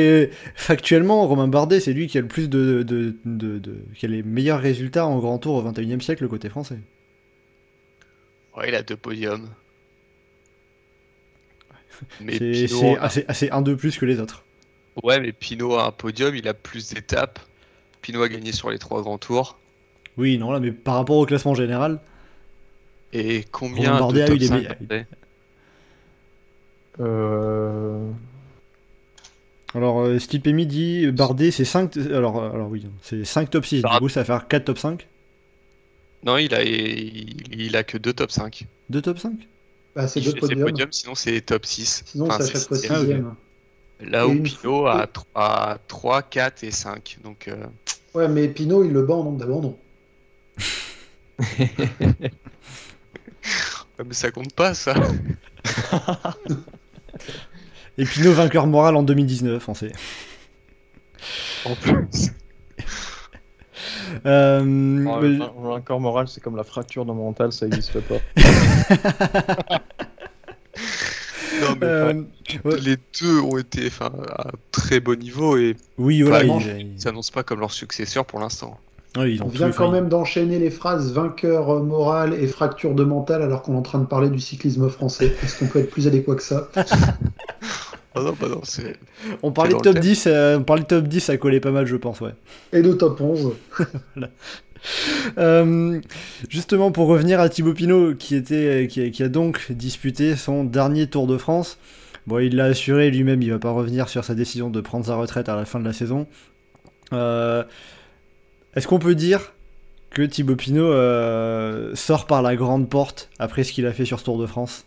factuellement, Romain Bardet, c'est lui qui a le plus de, de, de, de- qui a les meilleurs résultats en Grand Tour au 21 e siècle côté français. Ouais, il a deux podiums. Mais C'est un de plus que les autres. ouais, mais Pinot a un podium, il a plus d'étapes. Pinot a gagné sur les trois grands tours. Oui, non, là, mais par rapport au classement général. Et combien de top a eu des 5 euh... Alors, euh, Stipe Emi dit Bardet, c'est 5. Alors, euh, alors oui, top 6. Par... Du coup, ça va faire 4 top 5 Non, il a, il, il a que 2 top 5. 2 top 5 bah, C'est 2 podiums. Podium, sinon, c'est top 6. Sinon, enfin, c'est à chaque fois 6 Là Et où une Pinot fois- a 3, 3, 4 et 5. Donc, euh, Ouais, mais Pinot, il le bat en nombre d'abandon. ouais, mais ça compte pas ça. Et Pinot vainqueur moral en 2019, on sait. En plus. Euh, Un mais- un corps moral, c'est comme la fracture dans mon mental, ça n'existe pas. Non, mais euh, ouais. les deux ont été enfin, à un très bon niveau et oui, voilà, Vraiment, ils, s'annoncent pas comme leurs successeurs pour l'instant. ouais, ils ont On vient quand même d'enchaîner les phrases vainqueur euh, moral et fracture de mental alors qu'on est en train de parler du cyclisme français. Est-ce qu'on peut être plus adéquat que ça? Ah non, bah non, c'est. On parlait de top thème. 10, euh, on parlait de top 10, ça collait pas mal, je pense, ouais. Et de top 11. Euh, justement, pour revenir à Thibaut Pinot, qui, a, donc disputé son dernier Tour de France. Bon, il l'a assuré lui-même, il va pas revenir sur sa décision de prendre sa retraite à la fin de la saison. Euh, Est-ce qu'on peut dire que Thibaut Pinot euh, sort par la grande porte après ce qu'il a fait sur ce Tour de France?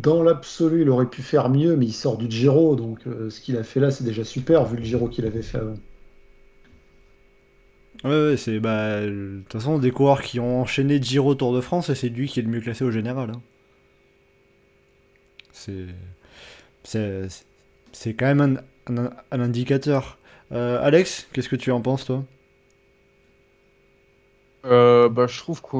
Dans l'absolu, il aurait pu faire mieux, mais il sort du Giro, donc ce qu'il a fait là, c'est déjà super vu le Giro qu'il avait fait avant. Ouais, ouais, c'est bah, de toute façon des coureurs qui ont enchaîné Giro Tour de France et c'est lui qui est le mieux classé au général. hein. C'est c'est quand même un, un- indicateur. Euh, Alex, qu'est-ce que tu en penses toi? Euh, bah, je trouve que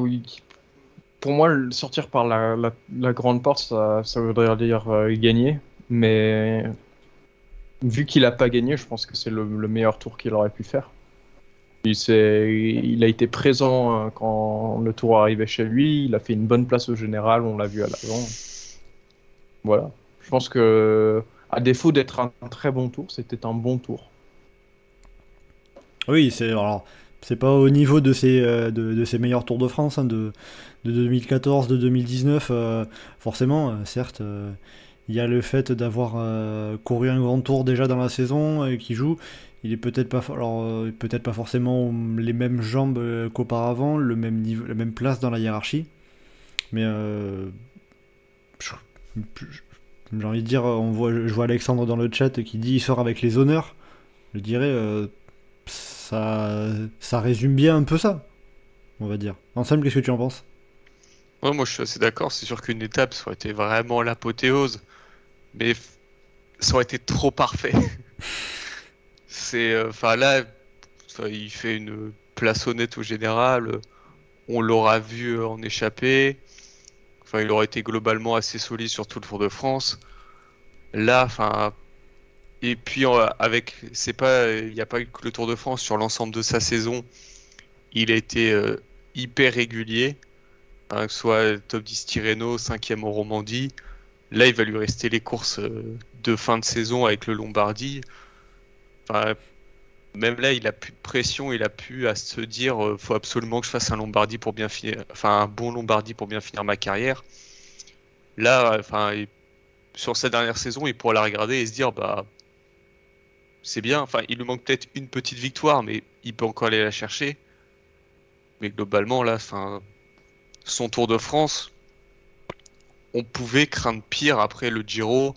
pour moi, sortir par la, la- grande porte, ça, ça voudrait dire euh, gagner. Mais vu qu'il a pas gagné, je pense que c'est le meilleur tour qu'il aurait pu faire. Il, a été présent euh, quand le tour arrivait chez lui. Il a fait une bonne place au général, on l'a vu à l'avant. Voilà. Je pense que, à défaut d'être un très bon tour, c'était un bon tour. Oui, c'est alors c'est pas au niveau de ses euh, de, de ses meilleurs Tours de France hein, de, de 2014, de 2019 euh, forcément. euh, certes, il y a le fait d'avoir couru un grand tour déjà dans la saison et qui joue. Il est peut-être pas, alors euh, peut-être pas forcément les mêmes jambes euh, qu'auparavant, le même niveau, la même place dans la hiérarchie. Mais euh, j'ai envie de dire, on voit, je vois Alexandre dans le chat qui dit il sort avec les honneurs. Je dirais, euh, ça, ça résume bien un peu ça, on va dire. Anselme, qu'est-ce que tu en penses? Ouais, moi je suis assez d'accord. C'est sûr qu'une étape, ça aurait été vraiment l'apothéose. Mais ça aurait été trop parfait. C'est. euh, Enfin là, il fait une place honnête au général. On l'aura vu euh, en échappée. Enfin, il aurait été globalement assez solide sur tout le Tour de France. Là. Et puis, avec. C'est pas. Il n'y a pas eu que le Tour de France sur l'ensemble de sa saison. Il a été euh, hyper régulier. Hein, que ce soit top 10 Tirreno, 5ème en Romandie. Là, il va lui rester les courses de fin de saison avec le Lombardie. Même là, il a plus de pression, il a pu à se dire euh, faut absolument que je fasse un Lombardie pour bien finir, enfin un bon Lombardie pour bien finir ma carrière. Là, enfin, sur sa dernière saison, il pourra la regarder et se dire bah c'est bien. Enfin, il lui manque peut-être une petite victoire, mais il peut encore aller la chercher. Mais globalement, là, enfin, son Tour de France, on pouvait craindre pire après le Giro.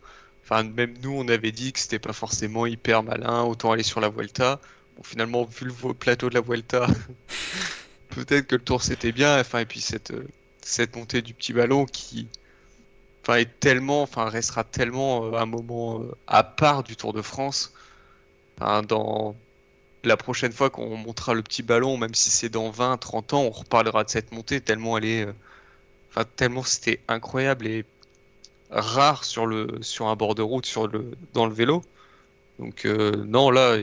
Enfin, même nous, on avait dit que c'était pas forcément hyper malin, autant aller sur la Vuelta. Bon, finalement, vu le plateau de la Vuelta, peut-être que le Tour c'était bien. Enfin, et puis cette, euh, cette montée du petit ballon qui, enfin, est tellement, enfin, restera tellement euh, un moment euh, à part du Tour de France. Dans la prochaine fois qu'on montrera le petit ballon, même si c'est dans 20, 30 ans, on reparlera de cette montée tellement elle est, enfin, tellement c'était incroyable et rare sur le, sur un bord de route, sur le, dans le vélo. Donc euh, non, là,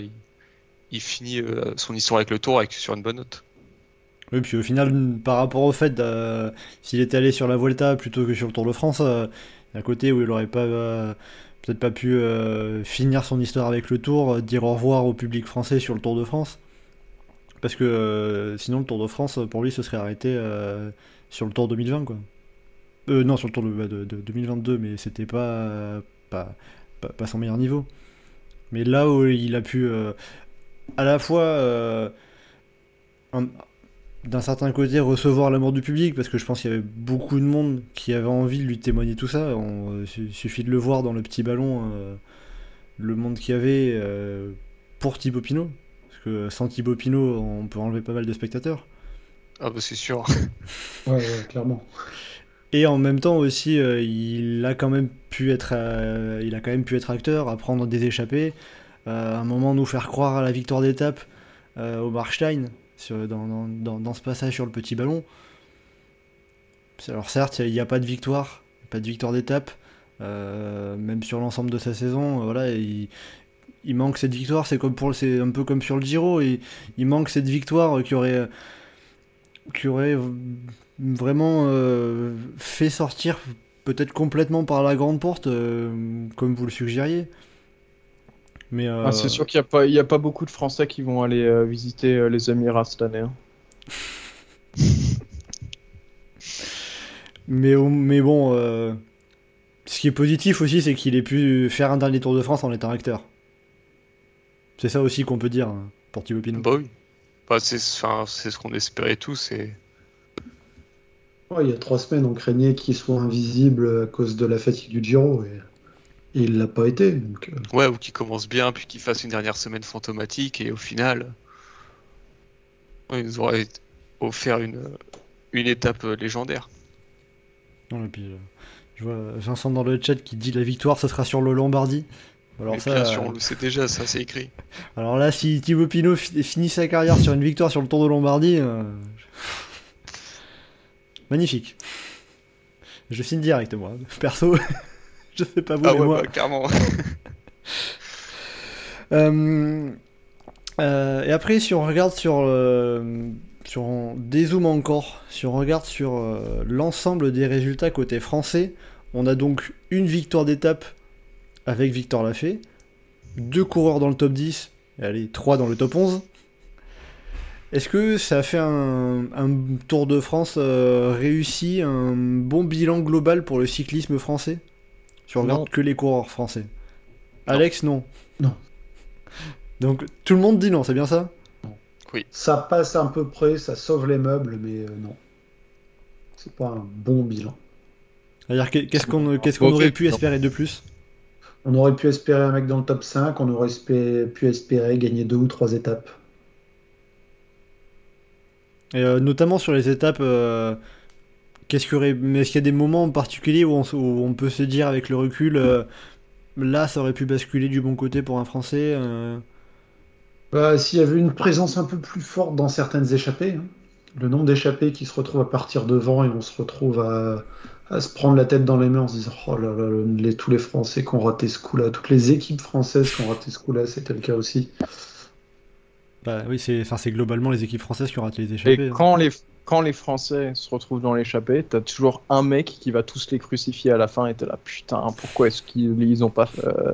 il, finit euh, son histoire avec le Tour avec, sur une bonne note. Oui, puis au final, par rapport au fait, euh, s'il était allé sur la Vuelta plutôt que sur le Tour de France, euh, il y a un côté où il aurait pas, peut-être pas pu finir son histoire avec le Tour, dire au revoir au public français sur le Tour de France. Parce que sinon, le Tour de France, pour lui, se serait arrêté sur le Tour 2020, quoi. Euh, non, sur le Tour de, bah, de- de 2022, mais c'était pas, pas, pas, pas son meilleur niveau. Mais là où il a pu euh, à la fois euh, un- d'un certain côté recevoir l'amour du public parce que je pense qu'il y avait beaucoup de monde qui avait envie de lui témoigner tout ça. On, euh, su- suffit de le voir dans le petit ballon, euh, le monde qu'il y avait euh, pour Thibaut Pinot. Parce que sans Thibaut Pinot, on peut enlever pas mal de spectateurs. Ah bah c'est sûr. Ouais, ouais, clairement. Et en même temps aussi, euh, il a quand même pu être, euh, il a quand même pu être acteur, apprendre des échappées, euh, à un moment nous faire croire à la victoire d'étape au Marstein dans, dans- ce passage sur le petit ballon. Alors certes, il n'y a pas de victoire, pas de victoire d'étape, même sur l'ensemble de sa saison, voilà, il, il manque cette victoire. C'est comme pour, c'est un peu comme sur le Giro, il, il manque cette victoire qui aurait, qui aurait vraiment euh, fait sortir peut-être complètement par la grande porte, euh, comme vous le suggériez. Mais euh, Ah, c'est sûr qu'il n'y a, pas- il y a pas beaucoup de Français qui vont aller euh, visiter euh, les Émirats cette année. hein. mais, mais bon, euh, ce qui est positif aussi, c'est qu'il ait pu faire un dernier Tour de France en étant acteur. C'est ça aussi qu'on peut dire hein, pour Thibaut Pinot. Bah oui. Bah, c'est enfin, c'est ce qu'on espérait tous. Et... Ouais, il y a trois semaines, on craignait qu'il soit invisible à cause de la fatigue du Giro et, et il l'a pas été. Donc, euh, Ouais, ou qui commence bien, puis qui fasse une dernière semaine fantomatique, et au final, ouais, il nous aurait offert une, une étape euh, légendaire. Non, et puis, euh, je vois Vincent dans le chat qui dit la victoire, ce sera sur le Lombardie. Alors, Mais ça, bien sûr, on le sait déjà, ça c'est écrit. alors là, si Thibaut Pinot fi- finit sa carrière sur une victoire sur le Tour de Lombardie, euh, magnifique. Je signe direct, moi. Perso, je sais pas vous, Ah mais ouais, moi. bah, clairement. Euh, euh, et après, si on regarde sur, euh, sur on dézoome encore, si on regarde sur euh, l'ensemble des résultats côté français, on a donc une victoire d'étape avec Victor Lafay, deux coureurs dans le top 10, et allez, trois dans le top 11. Est-ce que ça a fait un, un Tour de France euh, réussi, un bon bilan global pour le cyclisme français? Si on regarde Non. que les coureurs français. Alex, non. Non. Donc tout le monde dit non, c'est bien ça? Ça passe à peu près, ça sauve les meubles, mais euh, non. C'est pas un bon bilan. C'est-à-dire que- qu'est-ce qu'on aurait pu espérer de plus? On aurait pu espérer un mec dans le top 5, on aurait pu espérer gagner deux ou trois étapes. Et, euh, Notamment sur les étapes. euh, Qu'est-ce qu'il y est-ce qu'il y a des moments en particulier où on, peut se dire avec le recul, euh, là ça aurait pu basculer du bon côté pour un Français Bah, S'il y avait une présence un peu plus forte dans certaines échappées, hein. le nombre d'échappées qui se retrouvent à partir devant et on se retrouve à, à se prendre la tête dans les mains en se disant Oh là là, les- tous les Français qui ont raté ce coup-là, toutes les équipes françaises qui ont raté ce coup-là, c'était le cas aussi. Bah oui, c'est globalement les équipes françaises qui ont raté les échappées. Et hein. quand les, quand les Français se retrouvent dans l'échappée, t'as toujours un mec qui va tous les crucifier à la fin et t'es là, putain, pourquoi est-ce qu'ils ils ont pas euh,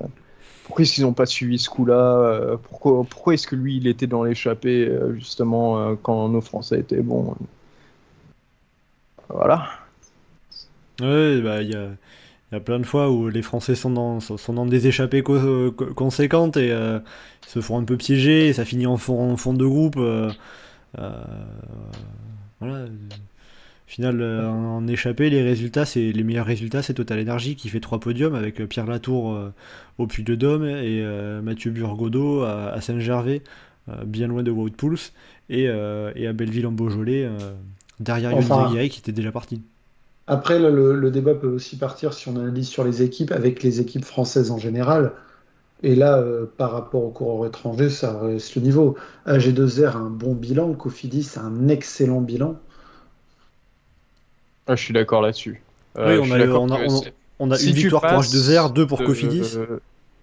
pourquoi est-ce qu'ils ont pas suivi ce coup-là euh, Pourquoi, pourquoi est-ce que lui il était dans l'échappée euh, justement quand nos Français étaient bons? Voilà. Ouais, bah il y a, y a plein de fois où les Français sont dans, sont dans des échappées co- co- conséquentes et euh, ils se font un peu piéger et ça finit en fond, en fond de groupe. euh, euh, voilà. Au final, en, en échappée, les résultats, c'est les meilleurs résultats, c'est Total Energy qui fait trois podiums avec Pierre Latour au Puy de Dôme et Mathieu Burgodeau à, à Saint-Gervais, bien loin de Wout Pouls, et, et à Belleville en Beaujolais, derrière Enfin. Zeguiri qui était déjà parti. Après, le, le débat peut aussi partir si on analyse sur les équipes, avec les équipes françaises en général. Et là, euh, par rapport aux coureurs étrangers, ça reste le niveau. AG2R a un bon bilan, Cofidis a un excellent bilan. Ah, je suis d'accord là-dessus. Euh, Oui, on a, d'accord on a, que on a- c'est- on a si une victoire pour passes H2R, deux pour de- Cofidis.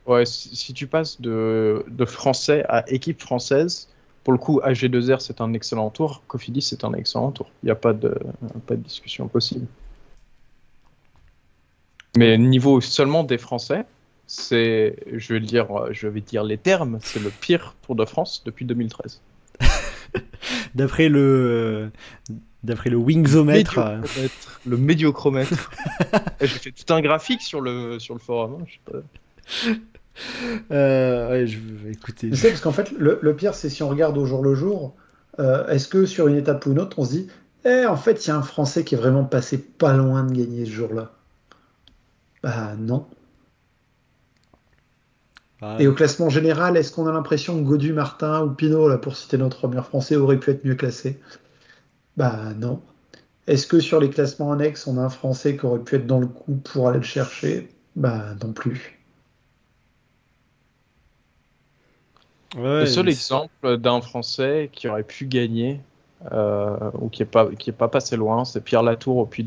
Ouais, si, si tu passes de, de français à équipe française, pour le coup, AG2R c'est un excellent tour, Cofidis c'est un excellent tour. Il n'y a pas de, pas de discussion possible. Mais niveau seulement des Français, c'est, je vais dire, je vais dire les termes, c'est le pire Tour de France depuis 2013. D'après le, d'après le Wingzomètre. Médiocromètre, Le médiocromètre. J'ai fait tout un graphique sur le, sur le forum. hein, je sais pas. euh, ouais, je, écoutez, Tu sais, parce qu'en fait, le, le pire, c'est si on regarde au jour le jour, euh, est-ce que sur une étape ou une autre, on se dit, eh, en fait, il y a un Français qui est vraiment passé pas loin de gagner ce jour-là Bah non. bah, Et au classement général, est-ce qu'on a l'impression que Godu, Martin ou Pinot, là, pour citer notre premier Français, aurait pu être mieux classé Bah non. Est-ce que sur les classements annexes, on a un Français qui aurait pu être dans le coup pour aller le chercher? Bah non plus. ouais, Le seul exemple d'un Français qui aurait pu gagner euh, ou qui est pas qui est pas passé loin, c'est Pierre Latour au Puy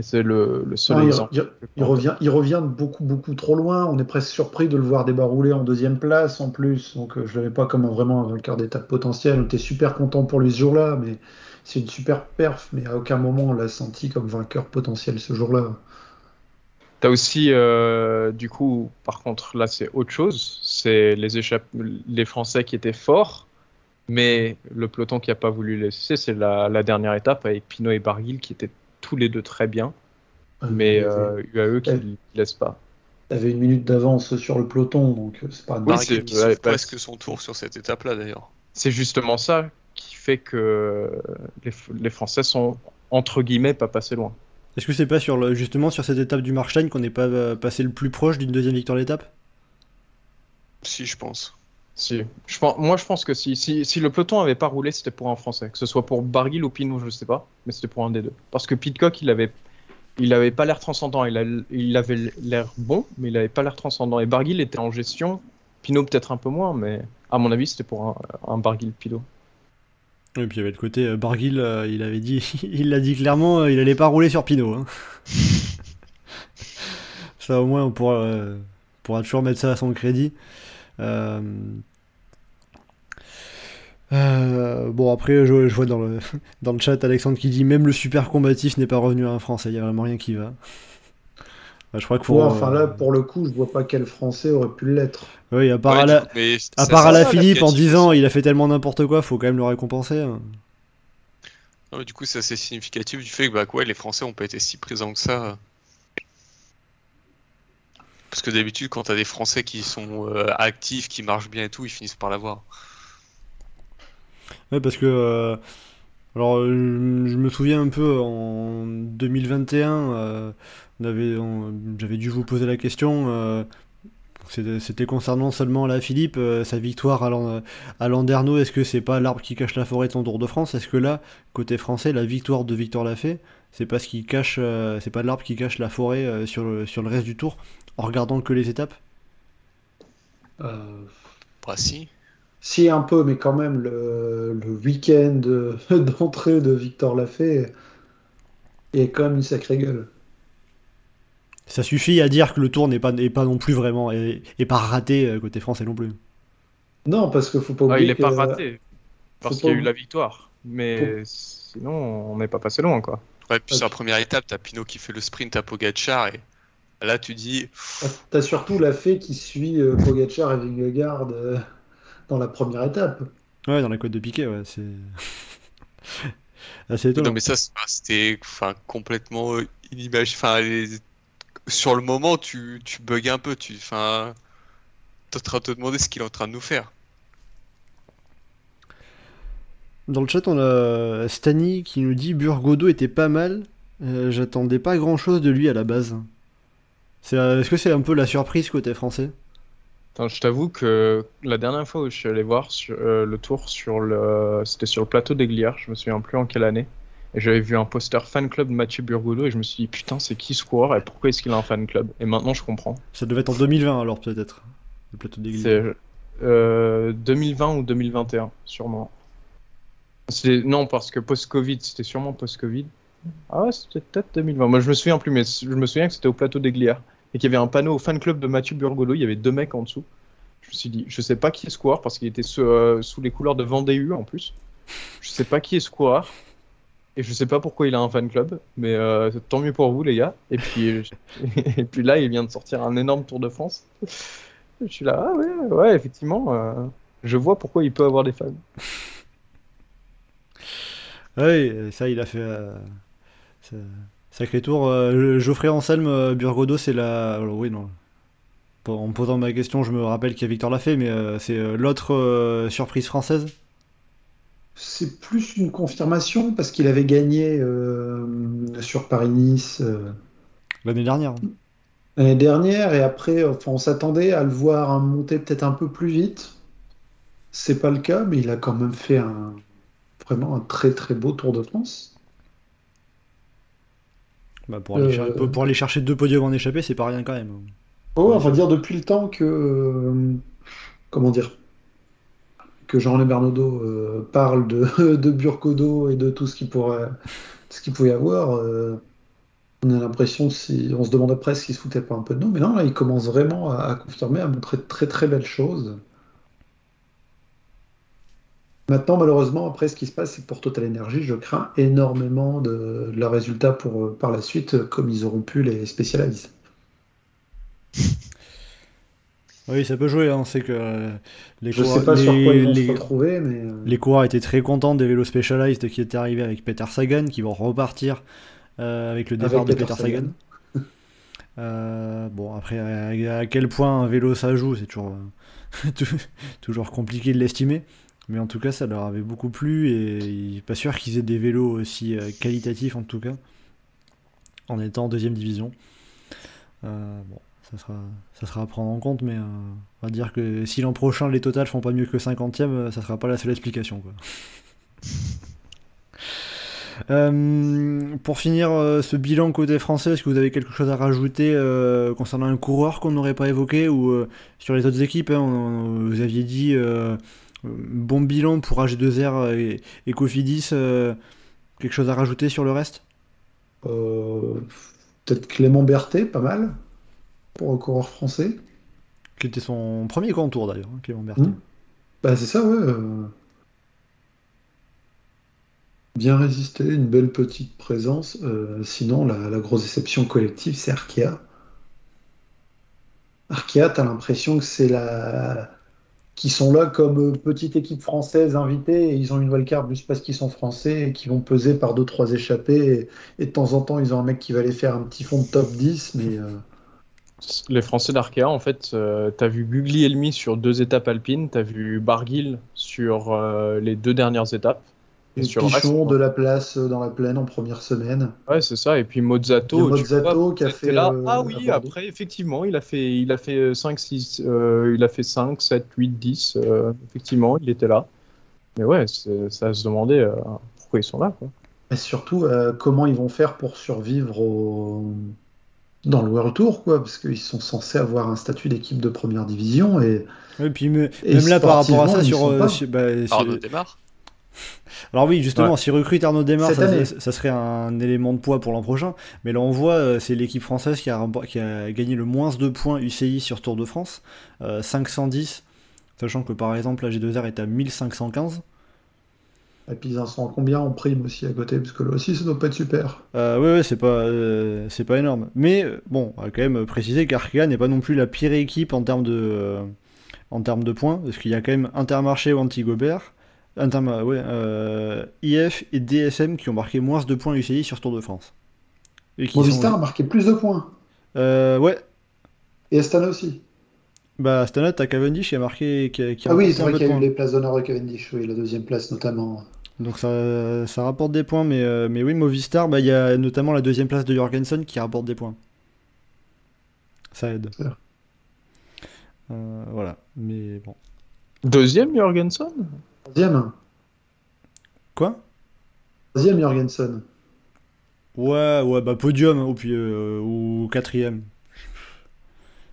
Et c'est le, le seul exemple. il- il revient, il revient beaucoup, beaucoup trop loin. On est presque surpris de le voir débarrouler en deuxième place en plus. Donc euh, je ne l'avais pas comme vraiment un vainqueur d'étape potentiel. On était super content pour lui ce jour-là, mais c'est une super perf. Mais à aucun moment on l'a senti comme vainqueur potentiel ce jour-là. T'as aussi, euh, du coup, par contre, là c'est autre chose. C'est les échapp... les Français qui étaient forts, mais le peloton qui a pas voulu les laisser, c'est la, la dernière étape avec Pinot et Barguil qui étaient tous les deux très bien, mais Il y avait- euh, UAE qui ne laissent pas. T'avais une minute d'avance sur le peloton, donc euh, c'est pas Oui, c'est- qui ouais, bah, presque son tour sur cette étape-là d'ailleurs. C'est justement ça qui fait que les, les Français sont entre guillemets pas passés loin. Est-ce que c'est pas sur le, justement sur cette étape du Marstein qu'on n'est pas euh, passé le plus proche d'une deuxième victoire d'étape Si, je pense. Si. Je pense, moi, je pense que si, si, si le peloton avait pas roulé, c'était pour un Français. Que ce soit pour Barguil ou Pinot, je sais pas, mais c'était pour un des deux. Parce que Pitcock, il avait, il avait pas l'air transcendant. Il, a- il avait l'air bon, mais il avait pas l'air transcendant. Et Barguil était en gestion. Pinot peut-être un peu moins, mais à mon avis, c'était pour un, un Barguil Pinot. Et puis il y avait le côté euh, Barguil, euh, il avait dit, il l'a dit clairement, euh, il allait pas rouler sur Pinot. hein. ça au moins on pourra, euh, pourra toujours mettre ça à son crédit. Euh, bon après je, je vois dans le, dans le chat Alexandre qui dit même le super combatif n'est pas revenu à un français, il y a vraiment rien qui va. Bah, je crois qu'il faut... Ouais, enfin là, pour le coup, je vois pas quel Français aurait pu l'être. oui, à part, Ouais, à la, à part la Philippe en disant il a fait tellement n'importe quoi, faut quand même le récompenser. hein. Non, mais du coup, c'est assez significatif du fait que bah, ouais, les Français ont pas été si présents que ça. Parce que d'habitude, quand t'as des Français qui sont euh, actifs, qui marchent bien et tout, ils finissent par l'avoir. Ouais, parce que. euh, alors, euh, je me souviens un peu en 2021, euh, on avait, on- j'avais dû vous poser la question. euh, c'était concernant seulement la Philippe, euh, sa victoire à, Lan- à Landerneau. Est-ce que c'est pas l'arbre qui cache la forêt de son Tour de France? Est-ce que là, côté français, la victoire de Victor Lafay, c'est pas ce qui cache, euh, c'est pas l'arbre qui cache la forêt euh, sur le, sur le reste du Tour, en regardant que les étapes? Euh, Bah, si. Si, un peu, mais quand même, le, le week-end euh, d'entrée de Victor Lafay a quand même une sacrée gueule. Ça suffit à dire que le Tour n'est pas, n'est pas non plus vraiment, et, et pas raté euh, côté français non plus. Non, parce qu'il faut pas Ah, oublier il est pas raté parce qu'il y a eu la victoire, mais sinon, on n'est pas passé loin, quoi. Ouais, puis sur la Ok. première étape, t'as Pinot qui fait le sprint à Pogacar et là, tu dis, T'as surtout Lafay qui suit euh, Pogacar et Vingegaard euh, dans la première étape. Ouais, dans la côte de Piquet, ouais, c'est. assez étonnant. non mais ça, c'est- c'était enfin complètement euh, inimaginable. Enfin, les- sur le moment, tu, tu bugs un peu. Tu, enfin, t'es en train de te demander ce qu'il est en train de nous faire. Dans le chat, on a Stani qui nous dit Burgodo était pas mal. Euh, J'attendais pas grand chose de lui à la base. C'est, euh, Est-ce que c'est un peu la surprise côté français? Attends, je t'avoue que la dernière fois où je suis allé voir sur, euh, le tour sur le, c'était sur le plateau des Glières, je me souviens plus en quelle année. Et j'avais vu un poster fan club de Mathieu Burgodo et je me suis dit putain c'est qui ce coureur et pourquoi est-ce qu'il a un fan club? Et maintenant je comprends. Ça devait être en 2020 alors peut-être. Le plateau. C'est euh, 2020 ou 2021 sûrement. Non parce que post-Covid c'était sûrement post-Covid. Ah ouais c'était peut-être 2020. Moi je me souviens plus mais je me souviens que c'était au plateau d'Eglières et qu'il y avait un panneau au fan club de Mathieu Burgodo. Il y avait deux mecs en dessous. Je me suis dit je sais pas qui est coureur parce qu'il était sous, euh, les couleurs de Vendée en plus. Je sais pas qui est coureur. Et je sais pas pourquoi il a un fan club, mais euh, tant mieux pour vous les gars. Et puis, et puis là, il vient de sortir un énorme Tour de France. Je suis là, ah ouais, ouais, effectivement, euh, je vois pourquoi il peut avoir des fans. Oui, ça, il a fait. Sacré tour. Euh, Geoffrey Anselme, euh, Burgodo, c'est la. alors, oui, non. En me posant ma question, je me rappelle qu'il y a Victor Lafay, mais euh, c'est euh, l'autre surprise française? C'est plus une confirmation parce qu'il avait gagné sur Paris-Nice L'année dernière. l'année dernière et après, enfin, on s'attendait à le voir hein, monter peut-être un peu plus vite. C'est pas le cas, mais il a quand même fait un, vraiment un très très beau Tour de France. Bah, pour, aller Euh, pour- aller chercher deux podiums en échappée, c'est pas rien quand même. Oh, on va dire depuis le temps que, euh, comment dire, que Jean-René Bernaudot euh, parle de, de Burkodo et de tout ce qu'il pourrait, ce qu'il pouvait avoir. euh, on a l'impression, si, on se demandait presque s'il se foutait pas un peu de nous, mais non, là, il commence vraiment à, à confirmer, à montrer de très très belles choses. Maintenant, malheureusement, après, ce qui se passe, c'est que pour Total Energy, je crains énormément de, de leurs résultats pour, euh, par la suite, euh, comme ils auront pu les Specialized. Oui, ça peut jouer, hein, on sait que euh, les Je coureurs- sais pas sur les- quoi ils vont les- se retrouver, mais Les coureurs étaient très contents des vélos Specialized qui étaient arrivés avec Peter Sagan, qui vont repartir euh, avec le Avec départ de Peter Peter Sagan. Sagan. Euh, bon, après, à, à quel point un vélo ça joue, c'est toujours, tou- toujours compliqué de l'estimer. Mais en tout cas, ça leur avait beaucoup plu et pas sûr qu'ils aient des vélos aussi euh, qualitatifs, en tout cas, en étant en deuxième division. Euh, bon, ça sera, ça sera à prendre en compte, mais euh, on va dire que si l'an prochain les totales font pas mieux que 50ème, euh, ça sera pas la seule explication. Pour finir ce bilan côté français, est-ce que vous avez quelque chose à rajouter concernant un coureur qu'on n'aurait pas évoqué ou sur les autres équipes hein, Vous aviez dit bon bilan pour AG2R et, et Cofidis. euh, quelque chose à rajouter sur le reste? Euh, peut-être Clément Berthet, pas mal, pour un coureur français. Qui était son premier grand tour d'ailleurs, hein, Clément Berthet. Hmm. Bah, c'est ça, ouais. euh, Bien résisté, une belle petite présence. Euh, sinon, la, la grosse déception collective, c'est Arkea. Arkea, t'as l'impression que c'est la... qui sont là comme euh, petite équipe française invitée et ils ont une wildcard juste parce qu'ils sont français et qui vont peser par deux trois échappées et, de temps en temps ils ont un mec qui va les faire un petit fond de top 10 mais euh, Les Français d'Arkea, en fait, euh, t'as vu Guglielmi sur deux étapes alpines, t'as vu Barguil sur euh, les deux dernières étapes. Et les sur reste, de la place euh, dans la plaine en première semaine. Ouais, c'est ça. Et puis Mozzato, Mozzato vois, qui a fait, là. euh, ah oui, après, effectivement, il a fait, il a fait 5, 6, euh, il a fait 5, 7, 8, 10. euh, effectivement, il était là. Mais ouais, ça se demandait euh, pourquoi ils sont là. Quoi. Et surtout, euh, comment ils vont faire pour survivre au... dans le World Tour, quoi, parce qu'ils sont censés avoir un statut d'équipe de première division et Et puis me- Et même là par rapport à ça, sur, euh, pas. sur- bah, démarre. Alors oui, justement, si recrute Arnaud Cette ça, serait un élément de poids pour l'an prochain. Mais là, on voit, euh, c'est l'équipe française qui a, rempo- qui a gagné le moins de points UCI sur Tour de France, euh, 510, sachant que par exemple, la G2R est à 1515. Et puis ils en sont à combien en prime aussi à côté, parce que là aussi ça doit pas être super. Euh, ouais, ouais, c'est pas, euh, c'est pas énorme. Mais euh, bon, on va quand même préciser qu'Arkea n'est pas non plus la pire équipe en termes de, euh, en termes de points, parce qu'il y a quand même Intermarché ou Antigobert, Interma- ouais, euh, IF et DSM qui ont marqué moins de points UCI sur Tour de France. Et qui Movistar sont- a marqué plus de points. Euh, ouais, Et Astana aussi. bah Stana, t'as Cavendish qui a marqué, qui a, qui a Ah oui, c'est vrai qu'il y a eu les places d'honneur de Cavendish, oui, la deuxième place notamment. Donc ça, ça rapporte des points, mais, euh, mais oui, Movistar, bah, il y a notamment la deuxième place de Jorgensen qui rapporte des points. Ça aide. Euh, voilà, mais bon. Deuxième, Jorgensen? Troisième, Quoi? Troisième, Jorgensen. Ouais, ouais, bah podium ou, puis, euh, ou quatrième.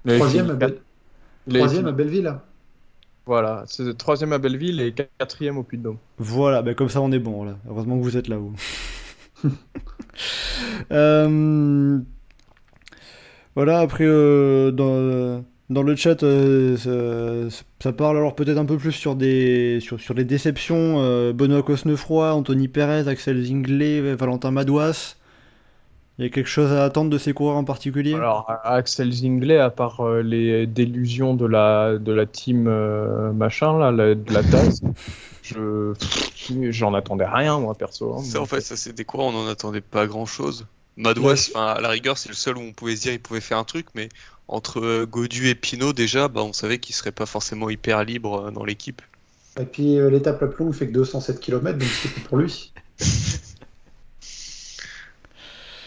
Troisième, à, il avait troisième à Belleville. Voilà, c'est troisième à Belleville et quatrième au Puy-de-Dôme. Voilà, bah comme ça on est bon là. Heureusement que vous êtes là vous. Euh, Voilà, après euh, dans, dans le chat, euh, ça, ça parle alors peut-être un peu plus sur des sur, sur les déceptions. euh, Benoît Cosnefroy, Anthony Perez, Axel Zinglet, Valentin Madouas. Il y a quelque chose à attendre de ces coureurs en particulier? Alors, Axel Zinglet, à part euh, les délusions de la, de la team euh, machin, là, la- de la tasse, je, j'en attendais rien, moi, perso. hein. Ça, en fait, ça c'est des coureurs, on n'en attendait pas grand chose. Madouas, à la rigueur, c'est le seul où on pouvait se dire qu'il pouvait faire un truc, mais entre euh, Godu et Pinot, déjà, bah, on savait qu'il serait pas forcément hyper libre euh, dans l'équipe. Et puis euh, l'étape la plus longue fait que 207 km, donc c'est pour lui.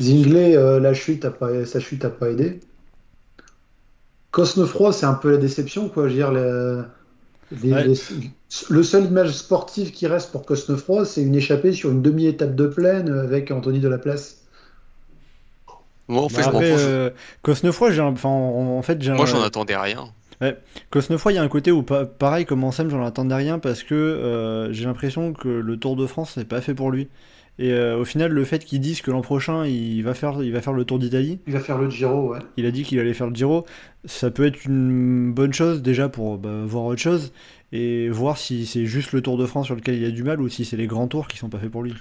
Zinglet, euh, la chute a pas, sa chute a pas aidé. Cosnefroy, c'est un peu la déception, quoi. Je veux dire, la- les- Ouais. les- le seul image sportive qui reste pour Cosnefroy, c'est une échappée sur une demi-étape de plaine avec Anthony Delaplace. Moi, en fait, Bah, après, euh, Cosnefroy, j'ai un- enfin, en, en fait, j'ai Moi, j'en attendais rien. Cosnefroy, il y a un côté où, pa- pareil, comme Ansem, j'en attendais rien parce que euh, j'ai l'impression que le Tour de France, c'est pas fait pour lui. Et euh, au final, le fait qu'ils disent que l'an prochain, il va faire, il va faire le Tour d'Italie, Il va faire le Giro, ouais. il a dit qu'il allait faire le Giro, ça peut être une bonne chose déjà pour bah, voir autre chose et voir si c'est juste le Tour de France sur lequel il a du mal ou si c'est les grands tours qui sont pas faits pour lui.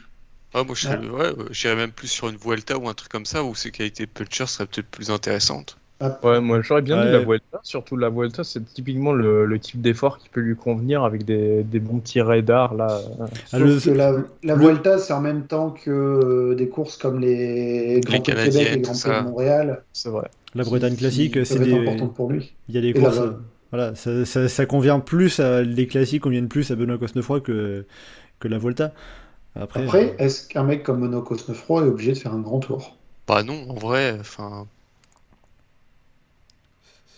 Ah, moi, ouais, j'irais même plus sur une Vuelta ou un truc comme ça où ses qualités de puncher seraient peut-être plus intéressantes. Ouais, moi j'aurais bien dit Ouais. la Vuelta, surtout la Vuelta, c'est typiquement le, le type d'effort qui peut lui convenir avec des, des bons petits radars là. Ah, Sauf le- que la, Vuelta, c'est en même temps que euh, des courses comme les Grands Prix de Québec et tout Grands Prix de Montréal. C'est vrai. La Bretagne classique, c'est des, importantes pour lui. il y a des Et courses. Voilà, ça, ça- ça convient plus à les classiques, conviennent plus à Benoît Cosnefroy que, que la Volta. Après, Après, euh, est-ce qu'un mec comme Mono Cosnefroy est obligé de faire un grand tour? Bah non, en vrai, enfin,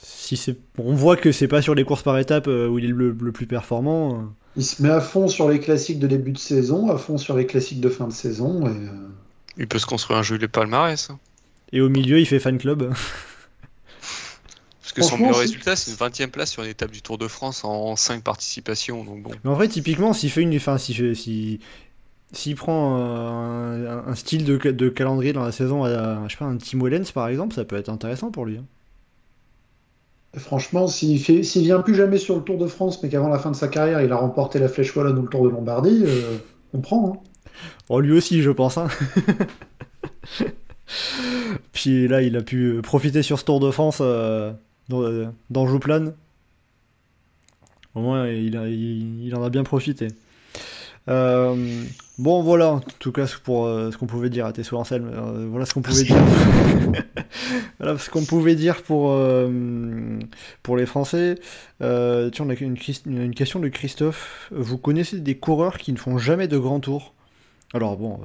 si c'est, on voit que c'est pas sur les courses par étapes euh, où il est le, le plus performant. euh. Il se met à fond sur les classiques de début de saison, à fond sur les classiques de fin de saison. Et, il peut se construire un joli palmarès. hein. Et au milieu, il fait fan club. Parce que son meilleur résultat, c'est une 20 e place sur une étape du Tour de France en 5 participations. Donc bon. Mais en vrai, typiquement, s'il fait une, enfin, s'il fait, s'il prend euh, un, un style de, de calendrier dans la saison, à, je sais pas, un Tim Wellens par exemple, ça peut être intéressant pour lui. hein. franchement, s'il s'il vient plus jamais sur le Tour de France, mais qu'avant la fin de sa carrière, il a remporté la Flèche Wallonne ou le Tour de Lombardie, euh, on prend. hein. Oh, lui aussi, je pense. hein. Puis là, il a pu profiter sur ce Tour de France euh, dans, euh, dans Jouplane. Au moins, il, a- il- il en a bien profité. Euh, bon, voilà, en tout cas, ce pour euh, ce qu'on pouvait dire à Tessot Anselme. Euh, voilà ce qu'on pouvait dire. voilà ce qu'on pouvait dire pour, euh, pour les Français. Euh, tiens, on a une, question de Christophe. Vous connaissez des coureurs qui ne font jamais de grands tours? Alors bon,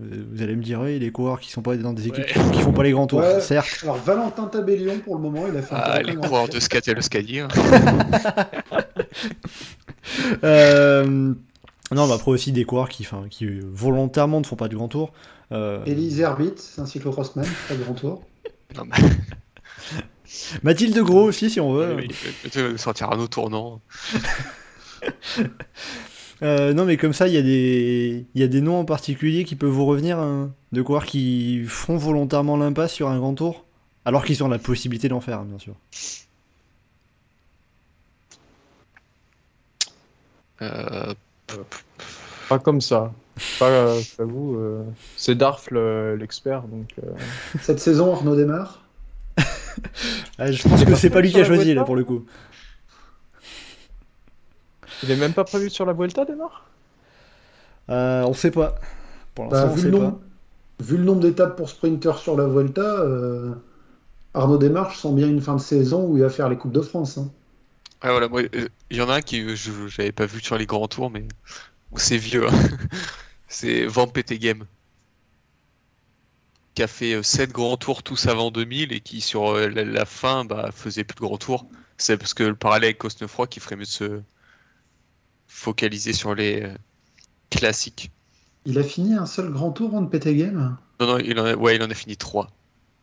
euh, vous allez me dire, oui, les coureurs qui sont pas dans des équipes Ouais. qui font pas les grands tours, Ouais. certes. Alors, Valentin Tabellion, pour le moment, il a fait un Ah, les coureurs de scat et le hein. Euh, non, mais après aussi des coureurs qui, enfin, qui euh, volontairement ne font pas de grands tours. Euh, Elise Herbit, c'est un cyclocrossman, pas de grand tour. Non, Mathilde Gros aussi, si on veut. il peut sortir un autre tournant. Euh, non, mais comme ça, il y, a des... il y a des noms en particulier qui peuvent vous revenir hein, de coureurs qui font volontairement l'impasse sur un grand tour, alors qu'ils ont la possibilité d'en faire, hein, bien sûr. Euh, Pas comme ça. Pas, euh, j'avoue, euh, c'est Darf le- l'expert, donc. euh, Cette saison, Arnaud démarre. Ah, je pense que c'est pas lui qui a choisi, là, pour le coup. Il est même pas prévu sur la Vuelta, Démarre Euh, on sait pas. Pour Bah, l'instant, on vu, sait le pas. nombre, vu le nombre d'étapes pour sprinter sur la Vuelta, euh, Arnaud Desmarches sent bien une fin de saison où il va faire les Coupes de France. hein. Ouais, voilà, moi, euh, il y en a un qui euh, je j'avais pas vu sur les grands tours, mais c'est vieux. hein. c'est Van Petegem. Qui a fait 7 grands tours tous avant 2000 et qui, sur euh, la, la fin, bah, faisait plus de grands tours. C'est parce que le parallèle avec Cosnefroy qui ferait mieux de se focaliser sur les euh, classiques. Il a fini un seul grand tour en PT Game Non, non, il en a, ouais, il en a fini 3.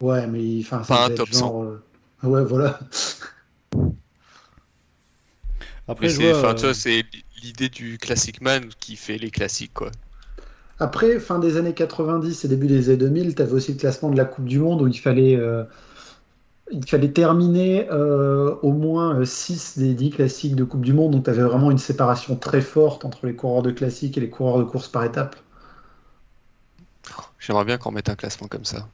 Ouais, mais il- enfin, Pas un devait être top 100. genre, euh, Ouais, voilà. Après, c'est, euh, tu vois, c'est l'idée du Classic Man qui fait les classiques, quoi. Après, fin des années 90 et début des années 2000, tu avais aussi le classement de la Coupe du Monde où il fallait, euh, il fallait terminer euh, au moins 6 des 10 classiques de Coupe du Monde. Donc tu avais vraiment une séparation très forte entre les coureurs de classiques et les coureurs de course par étapes. J'aimerais bien qu'on mette un classement comme ça.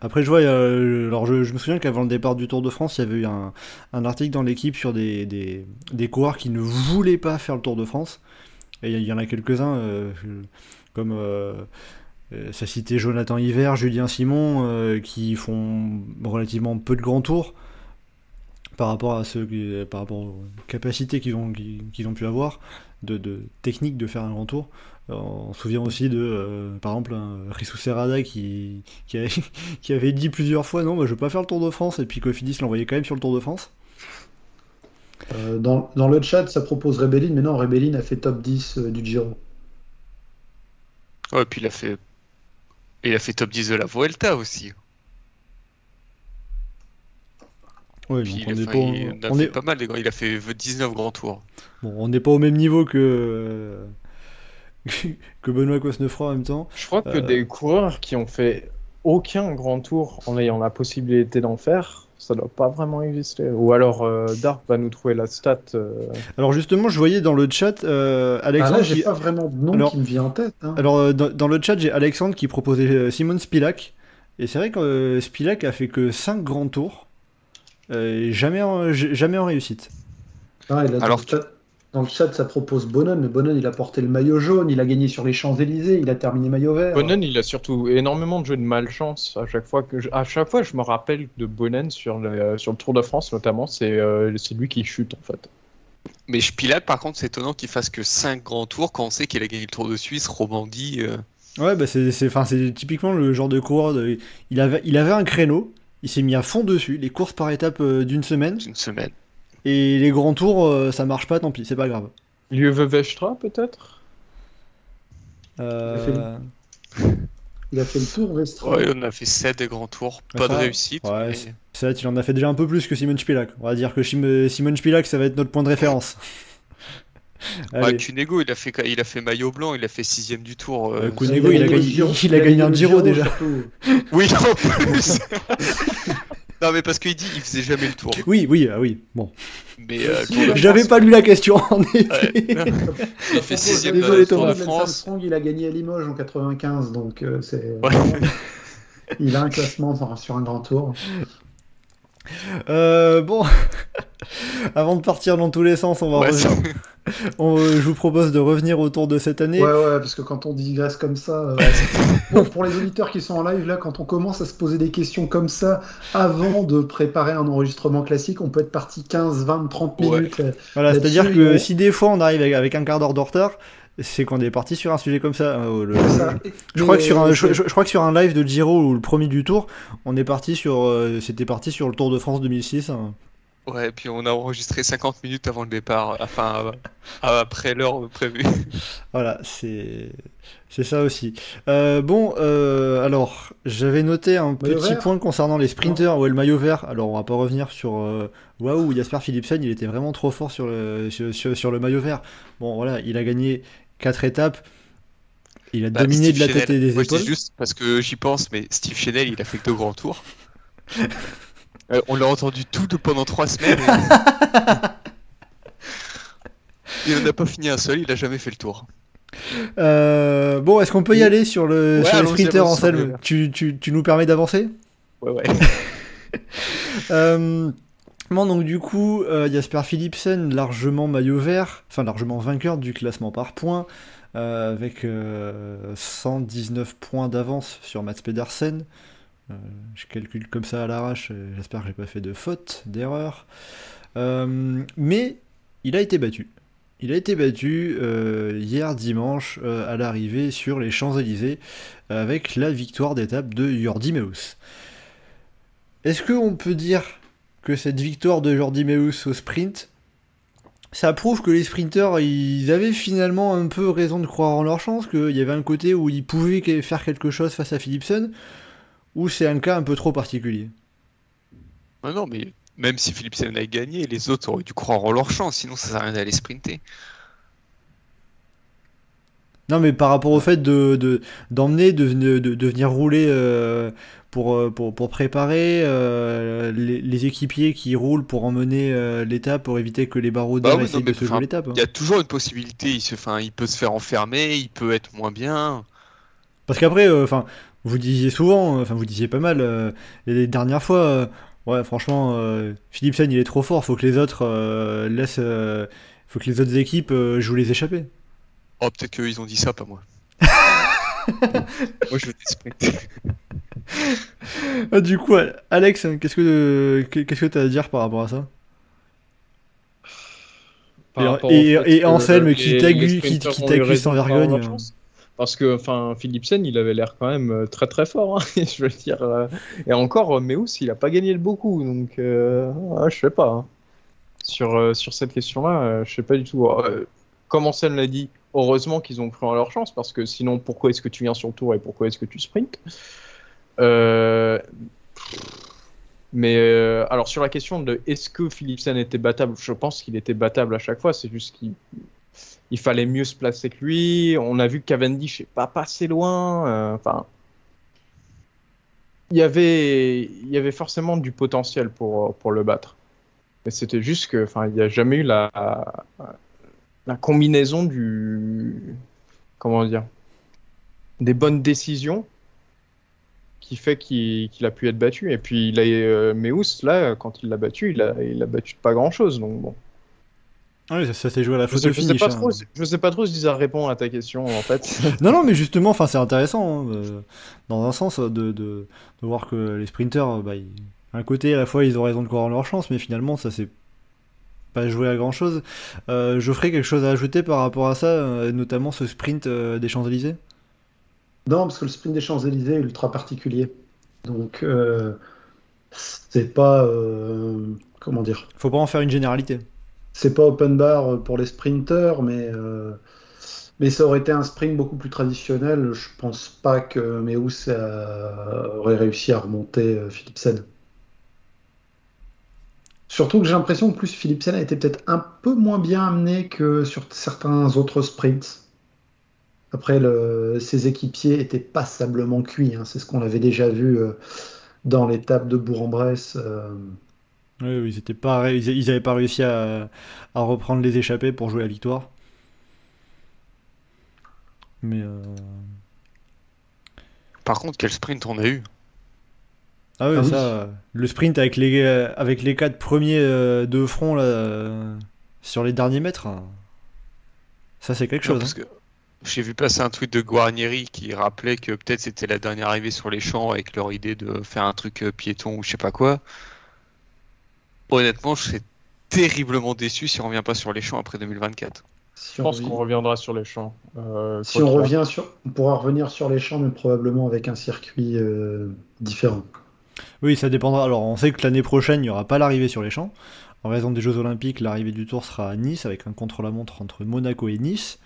Après, je vois, euh, alors je, me souviens qu'avant le départ du Tour de France, il y avait eu un, article dans l'équipe sur des, des, coureurs qui ne voulaient pas faire le Tour de France. Et il y en a quelques-uns, euh, comme euh, ça citait Jonathan Hiver, Julien Simon, qui font relativement peu de grands tours par rapport à par rapport aux capacités qu'ils ont, ont pu avoir, de technique de faire un grand tour. On se souvient aussi de, euh, par exemple, Rissou Serrada qui, qui, avait, qui avait dit plusieurs fois non, moi, je veux pas faire le Tour de France, et puis Cofidis l'envoyait quand même sur le Tour de France. Euh, dans, dans le chat, ça propose Rebellin, mais non, Rebellin a fait top 10 euh, du Giro. Ouais, puis il a fait, il a fait top 10 de la Vuelta aussi. Ouais, Puis on fait, pas, il en a on fait est- pas mal. Il a fait 19 grands tours. bon, on n'est pas au même niveau que, que Benoît Cosnefroy en même temps. Je crois que Euh. des coureurs qui ont fait aucun grand tour en ayant la possibilité d'en faire, ça doit pas vraiment exister. Ou alors euh, Dark va nous trouver la stat. euh, Alors justement, je voyais dans le chat euh, Ah, Alexandre là, j'ai qui- pas vraiment de nom Alors- qui me vient en tête. hein. Alors euh, dans, dans le chat, j'ai Alexandre qui proposait euh, Simon Spilak. Et c'est vrai que euh, Spilak a fait que 5 grands tours. euh, et jamais, en, j- jamais en réussite. Ah, là, dans, Alors chat, dans le chat, ça propose Bonon, mais Bonon, il a porté le maillot jaune, il a gagné sur les Champs-Élysées, il a terminé maillot vert. Bonnen, il a surtout énormément de jeux de malchance. À chaque fois que je, à chaque fois, je me rappelle de Bonnen sur le, sur le Tour de France, notamment. C'est euh, c'est lui qui chute, en fait. Mais Spilak, par contre, c'est étonnant qu'il fasse que 5 grands tours quand on sait qu'il a gagné le Tour de Suisse, Romandie. euh, Ouais, bah c'est c'est- enfin, c'est typiquement le genre de coureur. de- il, avait, il avait un créneau, il s'est mis à fond dessus, les courses par étapes euh, d'une semaine. une semaine. Et les grands tours, euh, ça marche pas, tant pis, c'est pas grave. Lieu Vestra, peut-être? Euh, Il a fait le tour Vestra. Ouais, on a fait 7 des grands tours. Pas de réussite. ouais, mais- c'est- C'est vrai, il en a fait déjà un peu plus que Simon Spilak. On va dire que Simon Spilak, ça va être notre point de référence. Ouais, Allez. Cunego, il a fait, il a fait maillot blanc, il a fait 6 du tour. euh, Euh, Cunego, il a gagné- Giro- il a gagné un Giro, déjà. surtout. Oui, en plus Non, mais parce qu'il dit il faisait jamais le tour. Oui, oui, ah oui. Bon, Mais euh, le Si, Tour de j'avais France, pas lu la question en effet. ouais. Il a fait 6 de Désolé, Tour de Thomas. France. Armstrong, il a gagné à Limoges en 95, donc euh, c'est. Ouais. Il a un classement sur- sur un grand tour. Euh, bon, avant de partir dans tous les sens, on va Ouais, revenir- on- je vous propose de revenir au tour de cette année. Ouais, ouais, parce que quand on digresse comme ça. euh, bon, pour les auditeurs qui sont en live, là, quand on commence à se poser des questions comme ça avant de préparer un enregistrement classique, on peut être parti 15, 20, 30 Ouais. minutes. euh, Voilà, c'est-à-dire que on- si des fois on arrive avec un quart d'heure de retard, c'est qu'on est parti sur un sujet comme ça. euh, le- ça. Je crois, que sur un, je, je- je crois que sur un live de Giro ou le premier du tour, on est parti sur, euh, c'était parti sur le Tour de France 2006. hein. Ouais, et puis on a enregistré 50 minutes avant le départ, enfin euh, après l'heure prévue. Voilà, c'est c'est ça aussi. Euh, bon, euh, alors j'avais noté un Maillot petit vert point concernant les sprinters ou le maillot vert. Alors on va pas revenir sur euh, waouh Jasper Philipsen, il était vraiment trop fort sur le sur, sur- sur le maillot vert. Bon voilà, il a gagné quatre étapes. Il a Bah, dominé Steve de la Chenel. tête et des Moi, je dis épaules. juste parce que j'y pense, mais Steve Chenel, il a fait que deux grands tours. Euh, on l'a entendu tout de- pendant trois semaines. et- Il n'en a pas fini un seul, il a jamais fait le tour. Euh, bon, est-ce qu'on peut y aller sur le Ouais, sur les allons-y, sprinters allons-y sur le Anselme vert. tu, tu, tu nous permets d'avancer? Ouais, ouais. Euh, donc du coup, euh, Jasper Philipsen, largement maillot vert, enfin largement vainqueur du classement par points, euh, avec euh, 119 points d'avance sur Mats Pedersen. Euh, je calcule comme ça à l'arrache, euh, j'espère que j'ai pas fait de faute, d'erreur. Euh, mais il a été battu. Il a été battu euh, hier dimanche euh, à l'arrivée sur les Champs-Élysées avec la victoire d'étape de Jordi Meus. Est-ce qu'on peut dire que cette victoire de Jordi Meus au sprint ça prouve que les sprinters, ils avaient finalement un peu raison de croire en leur chance, qu'il y avait un côté où ils pouvaient faire quelque chose face à Philipsen, ou c'est un cas un peu trop particulier Non, mais même si Philipsen a gagné, les autres auraient dû croire en leur chance, sinon ça sert à rien d'aller sprinter. Non, mais par rapport au fait de d'emmener, de, de, venir rouler euh, pour, pour, pour, préparer euh, les, équipiers qui roulent pour emmener euh, l'étape pour éviter que les baroudeurs bah essayent de se jouer l'étape. Il y a toujours une possibilité, il, se, il peut se faire enfermer, il peut être moins bien. Parce qu'après, enfin, vous disiez souvent, enfin vous disiez pas mal, les dernières fois, ouais franchement, Philipsen il est trop fort, faut que les autres laissent, faut que les autres équipes jouent les échappées. Oh, peut-être qu'ils ont dit ça, pas moi. moi, je veux ah, du coup, Alex, qu'est-ce que qu'est-ce que tu as à dire par rapport à ça? Et, et, Anselme qui t'accuse sans vergogne. Parce que, enfin, Philipsen, il avait l'air quand même euh, très très fort. Hein, je veux dire. Euh, et encore, Meus, il a pas gagné le beaucoup, donc euh, je sais pas. Hein. Sur, sur cette question-là, je sais pas du tout. comme Anselme l'a dit, heureusement qu'ils ont cru en leur chance, parce que sinon, pourquoi est-ce que tu viens sur tour et pourquoi est-ce que tu sprints euh, Mais euh, alors, sur la question de est-ce que Philipsen était battable, je pense qu'il était battable à chaque fois, c'est juste qu'il il fallait mieux se placer que lui. On a vu que Cavendish n'est pas passé loin. Euh, il y avait, il y avait forcément du potentiel pour, pour le battre. Mais c'était juste que, enfin, il n'y a jamais eu la, la combinaison du comment dire des bonnes décisions qui fait qu'il a pu être battu et puis il a euh, Meus là quand il l'a battu il a il a battu pas grand chose donc bon ah oui, ça, s'est joué à la photo je, sais, pas hein. trop, je sais pas trop si ça répond à ta question en fait. non, non, mais justement, enfin, c'est intéressant hein, dans un sens de, de, de, voir que les sprinters, bah, un côté à la fois ils ont raison de croire en leur chance, mais finalement ça c'est pas joué à grand chose. Euh, je ferai quelque chose à ajouter par rapport à ça, euh, notamment ce sprint euh, des Champs-Élysées? Non, parce que le sprint des Champs-Élysées est ultra particulier. Donc, c'est pas. comment dire? Faut pas en faire une généralité. C'est pas open bar pour les sprinters, mais. Mais ça aurait été un sprint beaucoup plus traditionnel. Je pense pas que Meus aurait réussi à remonter Philipsen. Surtout que j'ai l'impression que plus Philipsen a été peut-être un peu moins bien amené que sur certains autres sprints. Après, ses équipiers étaient passablement cuits. Hein. C'est ce qu'on avait déjà vu euh, dans l'étape de Bourg-en-Bresse. Euh. Oui, ils pas, ils n'avaient pas réussi à, reprendre les échappées pour jouer la victoire. Mais. Euh, Par contre, quel sprint on a eu? Ah oui, ah ça, le sprint avec les, avec les quatre premiers euh, de front là, sur les derniers mètres, hein. ça c'est quelque chose. Parce hein. que j'ai vu passer un tweet de Guarnieri qui rappelait que peut-être c'était la dernière arrivée sur les champs avec leur idée de faire un truc euh, piéton ou je sais pas quoi. Honnêtement, je serais terriblement déçu si on revient pas sur les champs après 2024. je pense qu'on reviendra sur les champs. Euh, si on revient sur, on pourra revenir sur les champs, mais probablement avec un circuit différent. Oui, ça dépendra. Alors, on sait que l'année prochaine, il n'y aura pas l'arrivée sur les champs. En raison des Jeux Olympiques, l'arrivée du Tour sera à Nice, avec un contre-la-montre entre Monaco et Nice.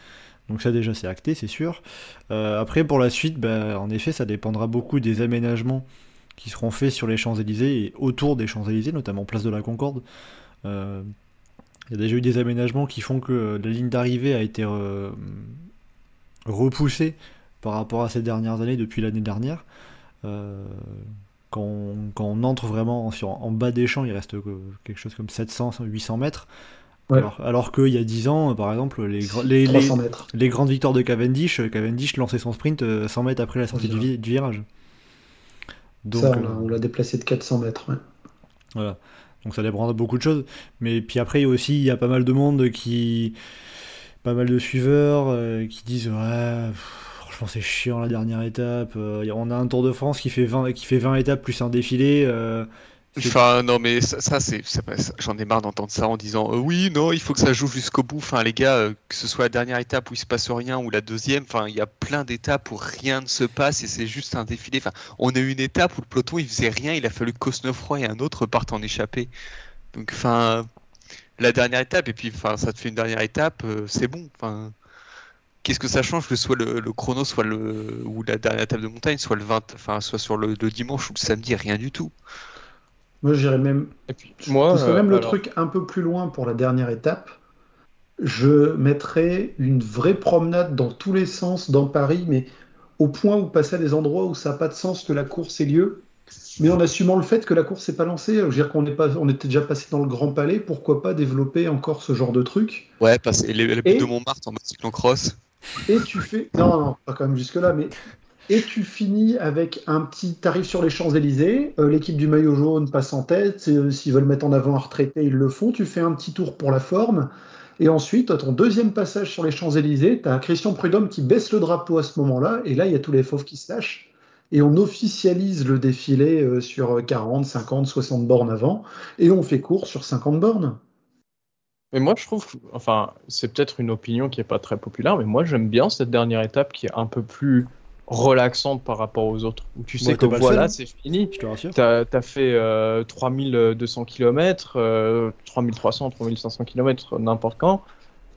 Donc ça déjà c'est acté, c'est sûr. Euh, après pour la suite, bah, en effet, ça dépendra beaucoup des aménagements qui seront faits sur les Champs-Élysées et autour des Champs-Élysées, notamment place de la Concorde. Euh, il y a déjà eu des aménagements qui font que la ligne d'arrivée a été euh, repoussée par rapport à ces dernières années depuis l'année dernière quand on, entre vraiment sur, en bas des champs, il reste quelque chose comme 700, 800 mètres. Alors, qu'il y a 10 ans, par exemple, les, les, les, grandes victoires de Cavendish, Cavendish lançait son sprint 100 euh, mètres après la sortie du, virage. Donc, ça, euh, on l'a déplacé de 400 mètres. Voilà. Donc ça dépend de beaucoup de choses. Mais puis après aussi, il y a pas mal de monde qui. Pas mal de suiveurs euh, qui disent Ouais pense c'est chiant la dernière étape. Euh, on a un Tour de France qui fait 20, qui fait 20 étapes plus un défilé. Euh, enfin, non, mais ça, c'est, j'en ai marre d'entendre ça en disant euh, oui, non, il faut que ça joue jusqu'au bout. Enfin, les gars, que ce soit la dernière étape où il se passe rien ou la deuxième, enfin, il y a plein d'étapes où rien ne se passe et c'est juste un défilé. Enfin, on a eu une étape où le peloton il faisait rien, il a fallu que Cosnefroy et un autre partent en échappée. Donc, enfin, la dernière étape et puis enfin ça te fait une dernière étape, c'est bon. Qu'est-ce que ça change que soit le, chrono, soit le ou la dernière étape de montagne, soit le 20, enfin soit sur le, dimanche ou le samedi, rien du tout. Moi, j'irais même. Et puis, moi, même le truc un peu plus loin pour la dernière étape. Je mettrais une vraie promenade dans tous les sens dans Paris, mais au point où passer à des endroits où ça n'a pas de sens que la course ait lieu, mais en assumant le fait que la course n'est pas lancée. Je veux dire qu'on pas, on était déjà passé dans le Grand Palais, pourquoi pas développer encore ce genre de truc? Ouais, passer les, les de Montmartre en mode cyclocross. Et tu fais. Non, pas quand même jusque-là, mais. Tu finis avec un petit tarif sur les Champs-Élysées. Euh, l'équipe du maillot jaune passe en tête. Euh, s'ils veulent mettre en avant un retraité, ils le font. Tu fais un petit tour pour la forme. Et ensuite, ton deuxième passage sur les Champs-Élysées, tu as Christian Prudhomme qui baisse le drapeau à ce moment-là. Et là, il y a tous les fauves qui se lâchent. Et on officialise le défilé euh, sur 40, 50, 60 bornes avant. Et on fait court sur 50 bornes. Mais moi, je trouve, enfin, c'est peut-être une opinion qui n'est pas très populaire, mais moi, j'aime bien cette dernière étape qui est un peu plus relaxante par rapport aux autres. Où tu sais que voilà, c'est fini. Tu as, fait 3200 km, 3300, 3500 km, n'importe quand.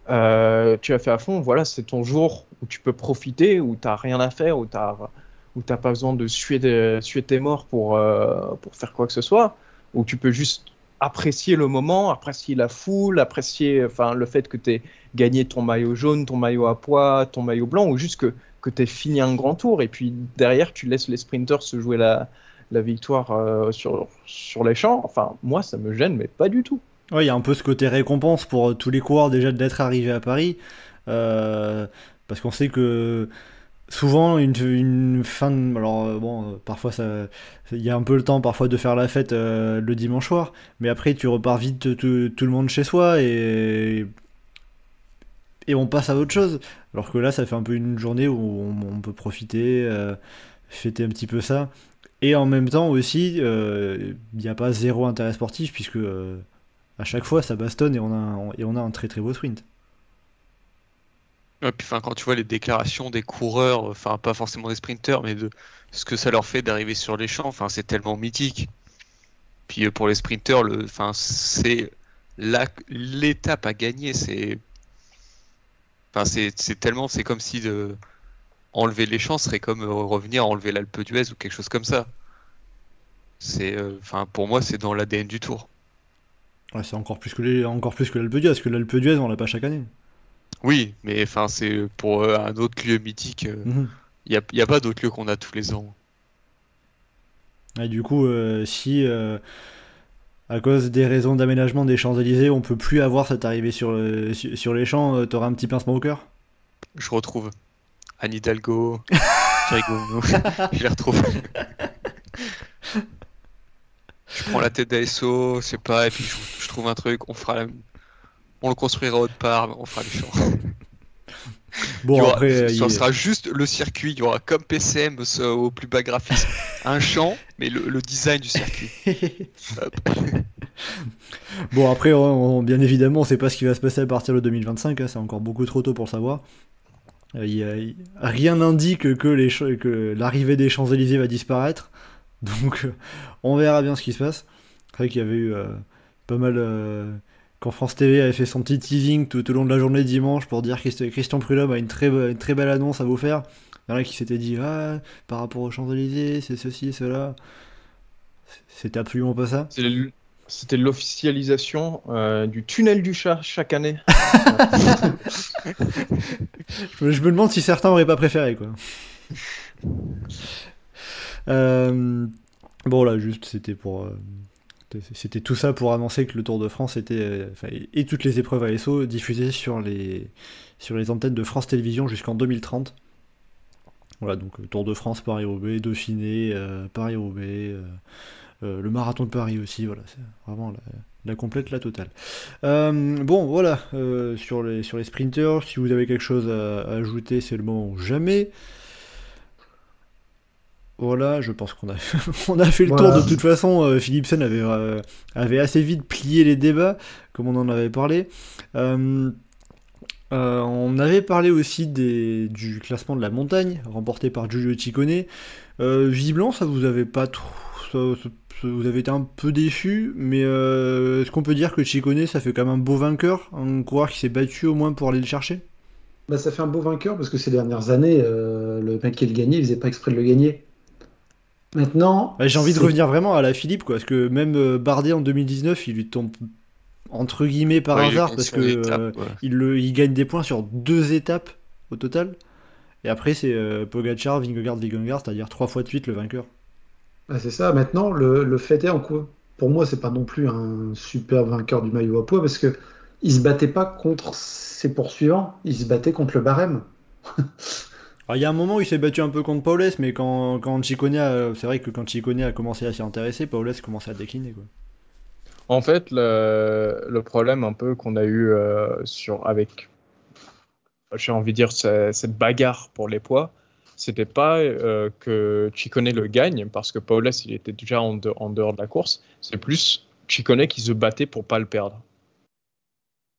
Euh, tu as fait à fond, voilà, c'est ton jour où tu peux profiter, où tu n'as rien à faire, où tu n'as pas besoin de suer, tes morts pour, euh, pour faire quoi que ce soit, où tu peux juste apprécier le moment, apprécier la foule, apprécier enfin, le fait que tu aies gagné ton maillot jaune, ton maillot à poids, ton maillot blanc, ou juste que, que tu aies fini un grand tour. Et puis derrière, tu laisses les sprinters se jouer la, la victoire euh, sur, sur les champs. Enfin, moi, ça me gêne, mais pas du tout. Oui, il y a un peu ce côté récompense pour tous les coureurs déjà d'être arrivés à Paris. Euh, parce qu'on sait que souvent une, fin alors euh, bon euh, parfois ça il y a un peu le temps parfois de faire la fête euh, le dimanche soir mais après tu repars vite tout, le monde chez soi et et on passe à autre chose. Alors que là ça fait un peu une journée où on, peut profiter fêter un petit peu ça. Et en même temps aussi il n'y a pas zéro intérêt sportif puisque à chaque fois ça bastonne et on a et on a un très très beau sprint puis, enfin, quand tu vois les déclarations des coureurs, enfin pas forcément des sprinteurs, mais de ce que ça leur fait d'arriver sur les champs, c'est tellement mythique. Puis euh, pour les sprinteurs, le, enfin c'est l'étape à gagner, c'est, c'est tellement, c'est comme si de enlever les champs serait comme euh, revenir enlever l'Alpe d'Huez ou quelque chose comme ça. C'est, euh, enfin pour moi c'est dans l'ADN du Tour. Ouais, c'est encore plus que les, encore plus que l'Alpe d'Huez, parce que l'Alpe d'Huez on l'a pas chaque année. Oui, mais enfin, c'est pour euh, un autre lieu mythique. Il euh, n'y mhm. a, a, pas d'autre lieu qu'on a tous les ans. Et du coup, euh, si à cause des raisons d'aménagement des Champs-Élysées, on peut plus avoir cette arrivée sur, sur les champs, t'auras un petit pincement au cœur? Je retrouve Anne Hidalgo, je les retrouve. je prends la tête d'ASO, c'est pas, et puis je, je, trouve un truc, on fera la, on le construira autre part, on fera les champs. Bon, après, ça sera juste le circuit. Il y aura comme PCM au plus bas graphisme un champ, mais le, design du circuit. bon, après, bien évidemment, on sait pas ce qui va se passer à partir de 2025. Hein, c'est encore beaucoup trop tôt pour le savoir. Euh, rien n'indique que, que l'arrivée des Champs-Élysées va disparaître. Donc, on verra bien ce qui se passe. C'est vrai qu'il y avait eu euh, pas mal quand France TV avait fait son petit teasing tout, au long de la journée dimanche pour dire que Christian Prudhomme a une très, une très belle annonce à vous faire. Il y en a qui s'étaient dit Ah, par rapport aux Champs-Élysées, c'est ceci, cela. C'était absolument pas ça. C'était l'officialisation euh, du tunnel du chat chaque année. je, me, demande si certains auraient pas préféré, quoi. Euh, bon, là, juste, c'était pour. Euh, c'était tout ça pour annoncer que le Tour de France était, euh, et toutes les épreuves à SO diffusées sur les, sur les antennes de France Télévisions jusqu'en 2030. Voilà, donc euh, Tour de France, Paris-Roubaix, Dauphiné, euh, Paris-Roubaix, le marathon de Paris aussi, voilà, c'est vraiment la, complète, la totale. bon, voilà, sur, les, sur les sprinters, si vous avez quelque chose à, à ajouter, c'est le moment ou jamais. Voilà, je pense qu'on a, on a fait le tour de toute façon. Euh, Philipsen avait, euh, avait assez vite plié les débats, comme on en avait parlé. Euh, on avait parlé aussi des, du classement de la montagne, remporté par Giulio Ciccone. visiblement, ça vous avait pas trop, ça- ça- ça- vous avez été un peu déçu, mais est-ce qu'on peut dire que Chicone, ça fait quand même un beau vainqueur, un coureur qui s'est battu au moins pour aller le chercher? Bah, ça fait un beau vainqueur parce que ces dernières années, le mec qui le gagnait, il faisait pas exprès de le gagner. Maintenant, Bah, J'ai envie de revenir vraiment à la Philippe, quoi, parce que même euh, Bardet en 2019, il lui tombe entre guillemets par Ouais, hasard, parce que étape, euh, ouais. il, le, il gagne des points sur deux étapes au total. Et après, c'est euh, Pogacar, Vingegaard, Vingegaard, c'est-à-dire trois fois de suite le vainqueur. Bah, c'est ça. Maintenant, le, le fait est en quoi Pour moi, c'est pas non plus un super vainqueur du maillot à poids parce que il se battait pas contre ses poursuivants, il se battait contre le barème. Il y a un moment où il s'est battu un peu contre Paulès, mais quand, quand Chicone a- c'est vrai que quand a commencé à s'y intéresser, Paulès commençait à décliner. En fait, le, problème un peu qu'on a eu euh, sur, avec, j'ai envie de dire, ce- cette bagarre pour les poids, c'était pas euh, que Chicone le gagne, parce que Paulus, il était déjà en, de- en dehors de la course, c'est plus Chicone qui se battait pour pas le perdre.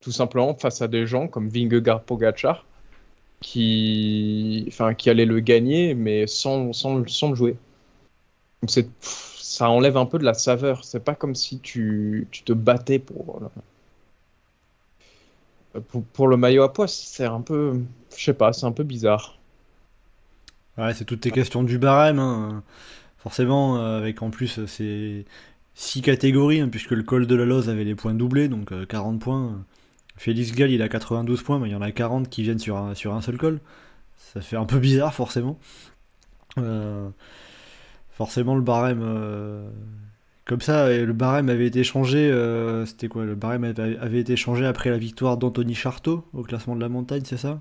Tout simplement face à des gens comme Vingegaard Pogacar, qui, enfin, qui allaient le gagner, mais sans, sans, sans le jouer. Donc ça enlève un peu de la saveur. C'est pas comme si tu, tu te battais pour, euh, pour, le maillot à poids. C'est un peu, je sais pas, c'est un peu bizarre. Ouais, c'est toutes tes questions du barème. hein. Forcément, euh, avec en plus, euh, c'est six catégories, hein, puisque le col de la Loze avait les points doublés, donc euh, 40 points. Félix Gall, il a 92 points, mais il y en a 40 qui viennent sur un, sur un seul col. Ça fait un peu bizarre, forcément. Euh, forcément, le barème. euh, Comme ça, le barème avait été changé. euh, C'était quoi Le barème avait, avait été changé après la victoire d'Anthony Charteau au classement de la montagne, c'est ça?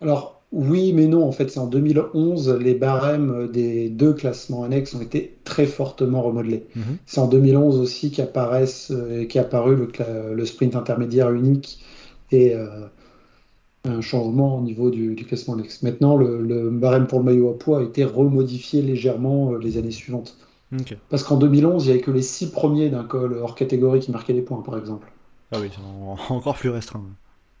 Alors, oui, mais non, en fait, c'est en 2011, les barèmes des deux classements annexes ont été très fortement remodelés. Mhm. C'est en 2011 aussi qu'apparaissent, euh, qu'est apparu le, sprint intermédiaire unique et euh, un changement au niveau du, du classement annexe. Maintenant, le, le barème pour le maillot à poids a été remodifié légèrement euh, les années suivantes. Parce qu'en 2011, il n'y avait que les six premiers d'un col hors catégorie qui marquaient les points, par exemple. Ah oui, encore plus restreint.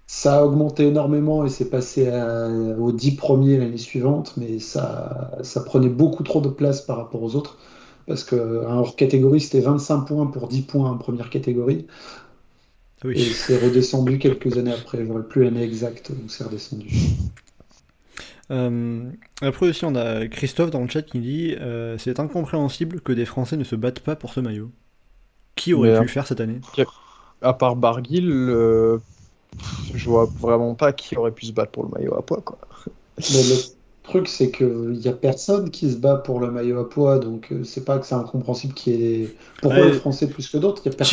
Ça a augmenté énormément et c'est passé à- aux 10 premiers l'année suivante, mais ça, ça prenait beaucoup trop de place par rapport aux autres. Parce qu'un hors catégorie, c'était 25 points pour 10 points en première catégorie. Ah oui. Et c'est redescendu quelques années après. J'aurais plus l'année exacte où c'est redescendu. Euh, après aussi, on a Christophe dans le chat qui dit euh, C'est incompréhensible que des Français ne se battent pas pour ce maillot. Qui aurait Mais, pu le faire cette année? À part Barguil, euh, je vois vraiment pas qui aurait pu se battre pour le maillot à poids, quoi. Mais le truc, c'est qu'il n'y a personne qui se bat pour le maillot à poids, donc euh, c'est pas que c'est incompréhensible qu'il y ait. Pourquoi Ouais. les Français plus que d'autres? Qui-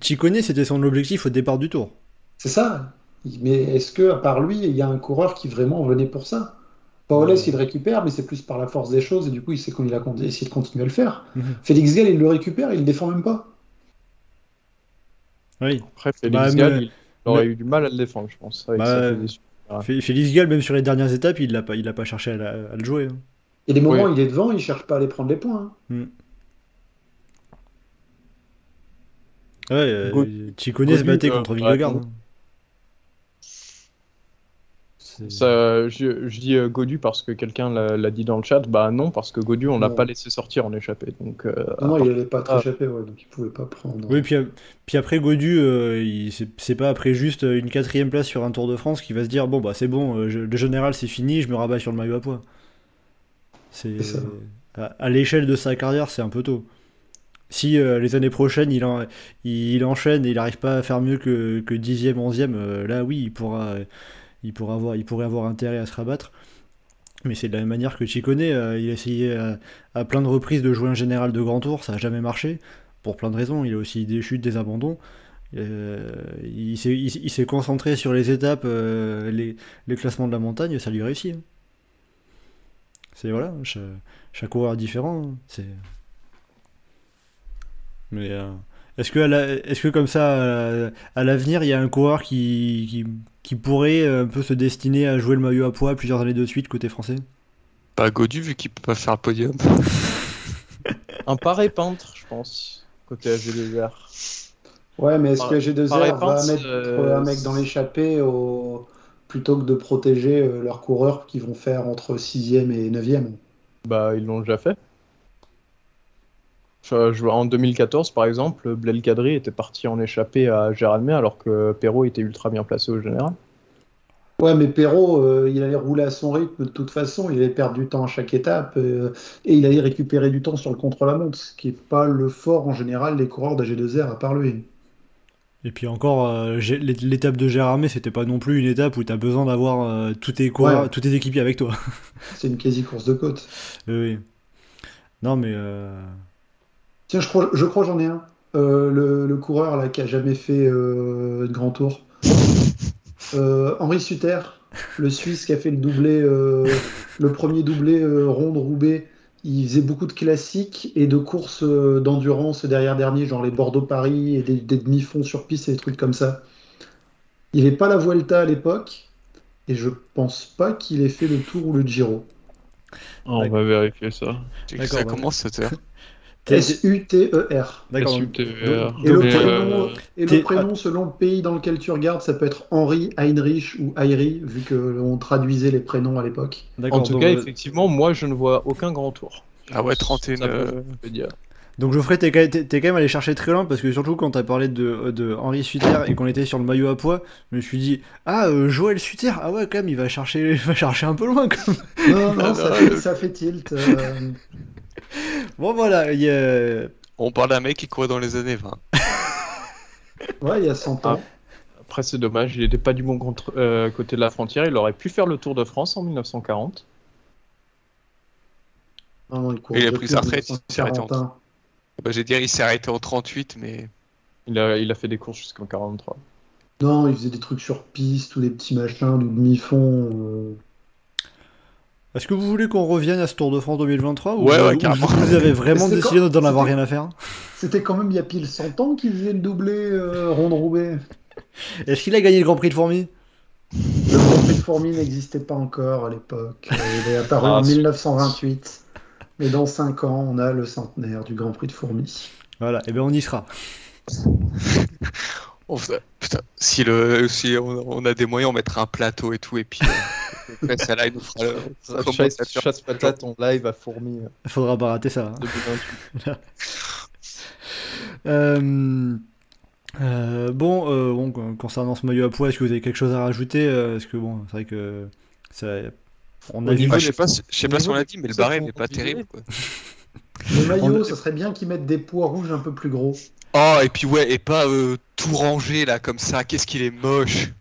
Chicone, c'était son objectif au départ du tour. C'est ça. Mais est-ce que, à part lui, il y a un coureur qui vraiment venait pour ça? Paoles, il le récupère, mais c'est plus par la force des choses, et du coup, il sait qu'on il a essayé de continuer à le faire. Mhm. Félix Gall, il le récupère, il le défend même pas. Oui. Après, Félix Bah, mais- Gall, il aurait mais- eu du mal à le défendre, je pense. Avec Bah, euh, Félix Gall, même sur les dernières étapes, il l'a pas, il a pas cherché à, la- à le jouer. hein. Et les moments Oui. où il est devant, il cherche pas à aller prendre les points. hein. Ouais, euh, Go- Chicone se Godu, battait euh, contre Vingegaard. non. Ça, je, je dis euh, Godu parce que quelqu'un l'a l'a dit dans le chat. Bah non, parce que Godu, on l'a Non. pas laissé sortir en échappé. Donc, euh, Non, non, il n'allait pas Ah. échappé, ouais, donc il pouvait pas prendre. Oui, puis, puis après Godu, euh, c'est c'est pas après juste une quatrième place sur un Tour de France qu'il va se dire bon bah c'est bon, euh, je- le général c'est fini, je me rabats sur le maillot à poids. C'est C'est ça. à, à l'échelle de sa carrière, c'est un peu tôt. Si euh, les années prochaines il, en- il enchaîne et il n'arrive pas à faire mieux que, que 10e, 11e, euh, là oui, il pourra, il, pourra avoir, il pourrait avoir intérêt à se rabattre. Mais c'est de la même manière que Chicone, euh, il a essayé à, à plein de reprises de jouer un général de grand tour, ça n'a jamais marché, pour plein de raisons. Il a aussi des chutes, des abandons. Euh, il s'est concentré sur les étapes, euh, les, les classements de la montagne, ça lui réussit. hein. C'est voilà, chaque, coureur est différent. hein. C'est. Mais euh, est-ce que, est-ce que comme ça, euh, à l'avenir, il y a un coureur qui, qui, qui pourrait euh, un peu se destiner à jouer le maillot à poids plusieurs années de suite côté français? Pas Godu vu qu'il peut pas faire le podium. un paré peintre, je pense, côté AG2R. Ouais, mais est-ce que G2R par va réponse, mettre euh, un mec dans l'échappée au... plutôt que de protéger euh, leurs coureurs qui vont faire entre 6e et 9e? Bah, ils l'ont déjà fait. Je- je- en 2014, par exemple, Blel Kadri était parti en échappée à Géraldmer alors que Perrault était ultra bien placé au général. Ouais, mais Perrault, euh, il allait rouler à son rythme de toute façon, il allait perdre du temps à chaque étape euh, et il allait récupérer du temps sur le contre-la-montre, ce qui n'est pas le fort en général des coureurs d'AG2R à part lui. Et puis encore, euh, l'étape de Gérardmer, c'était pas non plus une étape où t'as besoin d'avoir euh, tous, tes coureurs- Ouais. tous tes équipiers avec toi. C'est une quasi-course de côte. oui. Non, mais. Tiens, je crois, je crois j'en ai un. Euh, le, le coureur là qui a jamais fait euh, de grand tour. Euh, Henri Suter, le Suisse qui a fait le doublé, euh, le premier doublé euh, ronde Roubaix. Il faisait beaucoup de classiques et de courses euh, d'endurance derrière dernier, genre les Bordeaux-Paris et des, des demi-fonds sur piste et des trucs comme ça. Il n'avait pas la Vuelta à l'époque et je pense pas qu'il ait fait le Tour ou le Giro. On va vérifier ça. Ça commence cette heure. T'es- t'es- S-U-T-E-R. D'accord. donc- SUTVR. Et le prénom, euh, Et le prénom, selon le pays dans lequel tu regardes, ça peut être Henri, Heinrich ou Heiri, vu qu'on traduisait les prénoms à l'époque. d'accord, En tout cas, effectivement, moi je ne vois aucun grand tour. Ah ouais, 31, Ça peut- euh. Donc Geoffrey, t'es quand, même- t'es- t'es quand même allé chercher très loin parce que surtout quand t'as parlé de, de Henri Suter et qu'on était sur le maillot à poids, je me suis dit ah euh, Joël Suter, ah ouais quand même il va chercher, il va chercher un peu loin quand même. Non, non, Ah ça, non, fait, le- ça fait tilt. euh, Bon voilà, il y a- On parle d'un mec qui courait dans les années 20. Ouais, il y a 100 ans. Après, c'est dommage, il n'était pas du bon contre- euh, côté de la frontière. Il aurait pu faire le Tour de France en 1940. Non, non, court Il a pris sa retraite, il s'est arrêté en 1941. Bah, j'ai dire, il s'est arrêté en 38, mais Il a, il a fait des courses jusqu'en 43. Non, il faisait des trucs sur piste ou des petits machins, du demi-fond. euh. Est-ce que vous voulez qu'on revienne à ce Tour de France 2023 ou, Ouais, ouais, ou carrément. vous avez vraiment C'était décidé quand- d'en avoir rien à faire? C'était quand même il y a pile 100 ans qu'il faisait le doublé euh, Ronde Roubaix. Est-ce qu'il a gagné le Grand Prix de Fourmi Le Grand Prix de Fourmi n'existait pas encore à l'époque. Euh, Il est apparu Ah, en c'est- 1928. Mais dans 5 ans, on a le centenaire du Grand Prix de Fourmi. Voilà, et bien on y sera. Oh, putain, putain, si, le, si on, on a des moyens, on mettra un plateau et tout, et puis euh, après, ça là, il nous fera le Chasse, patate en live à fourmi euh, Il faudra pas rater ça. hein. 2028. Euh, euh, bon, euh, bon, concernant ce maillot à poids, est-ce que vous avez quelque chose à rajouter Euh, Parce que bon, c'est vrai que ça, on a vu. Ah, je sais pas, je sais pas si niveau on l'a des dit, mais le barème n'est pas terrible. Quoi. Le maillot, ça serait bien qu'ils mettent des poids rouges un peu plus gros. Oh, et puis ouais, et pas euh, tout rangé là, comme ça, qu'est-ce qu'il est moche.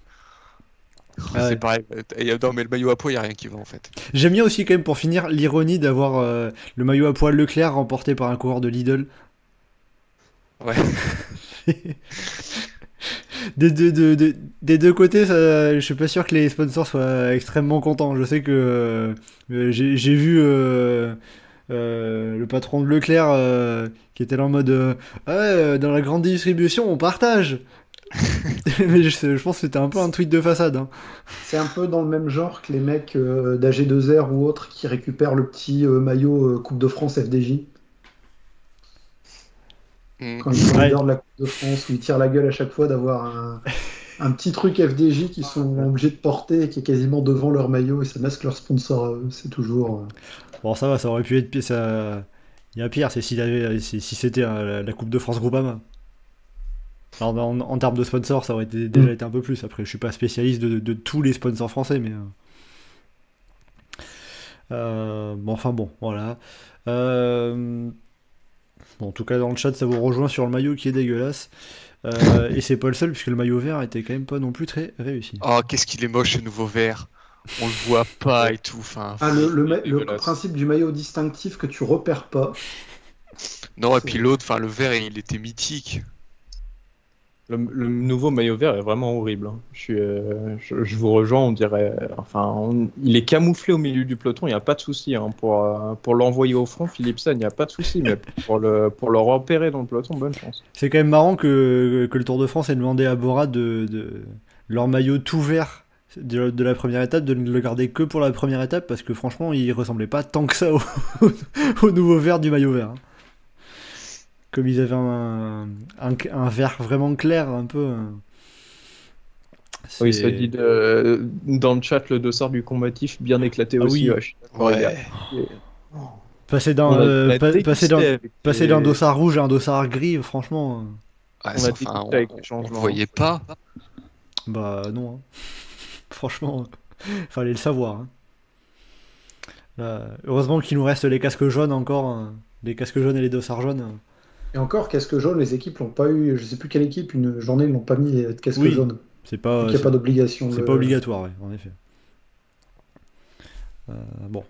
Ah ouais. C'est pareil, euh, non mais le maillot à poids, il a rien qui va en fait. J'aime bien aussi quand même pour finir l'ironie d'avoir euh, le maillot à poids Leclerc remporté par un coureur de Lidl. Ouais. Des deux, de- de- des deux côtés, ça, je suis pas sûr que les sponsors soient extrêmement contents. Je sais que euh, j'ai vu euh, euh, le patron de Leclerc euh, qui était là en mode euh, Ah ouais, dans la grande distribution, on partage. Mais je, pense que c'était un peu un tweet de façade. hein. C'est un peu dans le même genre que les mecs euh, d'AG2R ou autres qui récupèrent le petit euh, maillot euh, Coupe de France FDJ. Hmm. Quand ils sont Ouais. de la Coupe de France, où ils tirent la gueule à chaque fois d'avoir un, un petit truc FDJ qu'ils sont obligés de porter et qui est quasiment devant leur maillot et ça masque leur sponsor à eux. C'est toujours. euh, Bon, ça va, ça aurait pu être pire. Ça... Il y a pire, c'est si, si c'était euh, la, la Coupe de France Groupama. Alors, en, en termes de sponsors, ça aurait été- déjà Mm. été un peu plus. Après, je suis pas spécialiste de, de- de tous les sponsors français, mais. euh. Euh, bon, enfin bon, voilà. Euh, Bon, en tout cas, dans le chat, ça vous rejoint sur le maillot qui est dégueulasse. Euh, et c'est pas le seul, puisque le maillot vert était quand même pas non plus très réussi. Oh, qu'est-ce qu'il est moche ce nouveau vert. On le voit pas et tout. Enfin, Ah, le, le principe du maillot distinctif que tu repères pas. non, et puis l'autre, enfin le vert, il était mythique. Le, nouveau maillot vert est vraiment horrible. hein. Je, suis, euh, je, vous rejoins, on dirait. Enfin, on- il est camouflé au milieu du peloton, il n'y a pas de souci. hein. Pour, euh, pour l'envoyer au front, Philipsen, il n'y a pas de souci. Mais pour le, pour le repérer dans le peloton, bonne chance. C'est quand même marrant que, le Tour de France ait demandé à Bora de, leur maillot tout vert de, la première étape, de ne le garder que pour la première étape, parce que franchement, il ressemblait pas tant que ça au, au nouveau vert du maillot vert. hein. Comme ils avaient un, un, un vert vraiment clair, un peu. euh, Oui, c'est- ça dit de- dans le chat le dossard du combatif bien éclaté Ah aussi. oui. ouais, Ouais. Passer d'un euh, pa- passer d'un passer d'un dossard rouge à un dossard gris, franchement, Ouais, On a c'est- débuté enfin, on, avec les on- voyait pas. bah non. hein. franchement, fallait le savoir. hein. Là, heureusement qu'il nous reste les casques jaunes encore, hein. les casques jaunes et les dossards jaunes. Et encore, casque jaune, les équipes l'ont pas eu. Je sais plus quelle équipe, une journée, ils n'ont pas mis de casque Oui. jaune. C'est pas, Il n'y a pas d'obligation. c'est pas obligatoire, ouais, en effet. Euh, bon.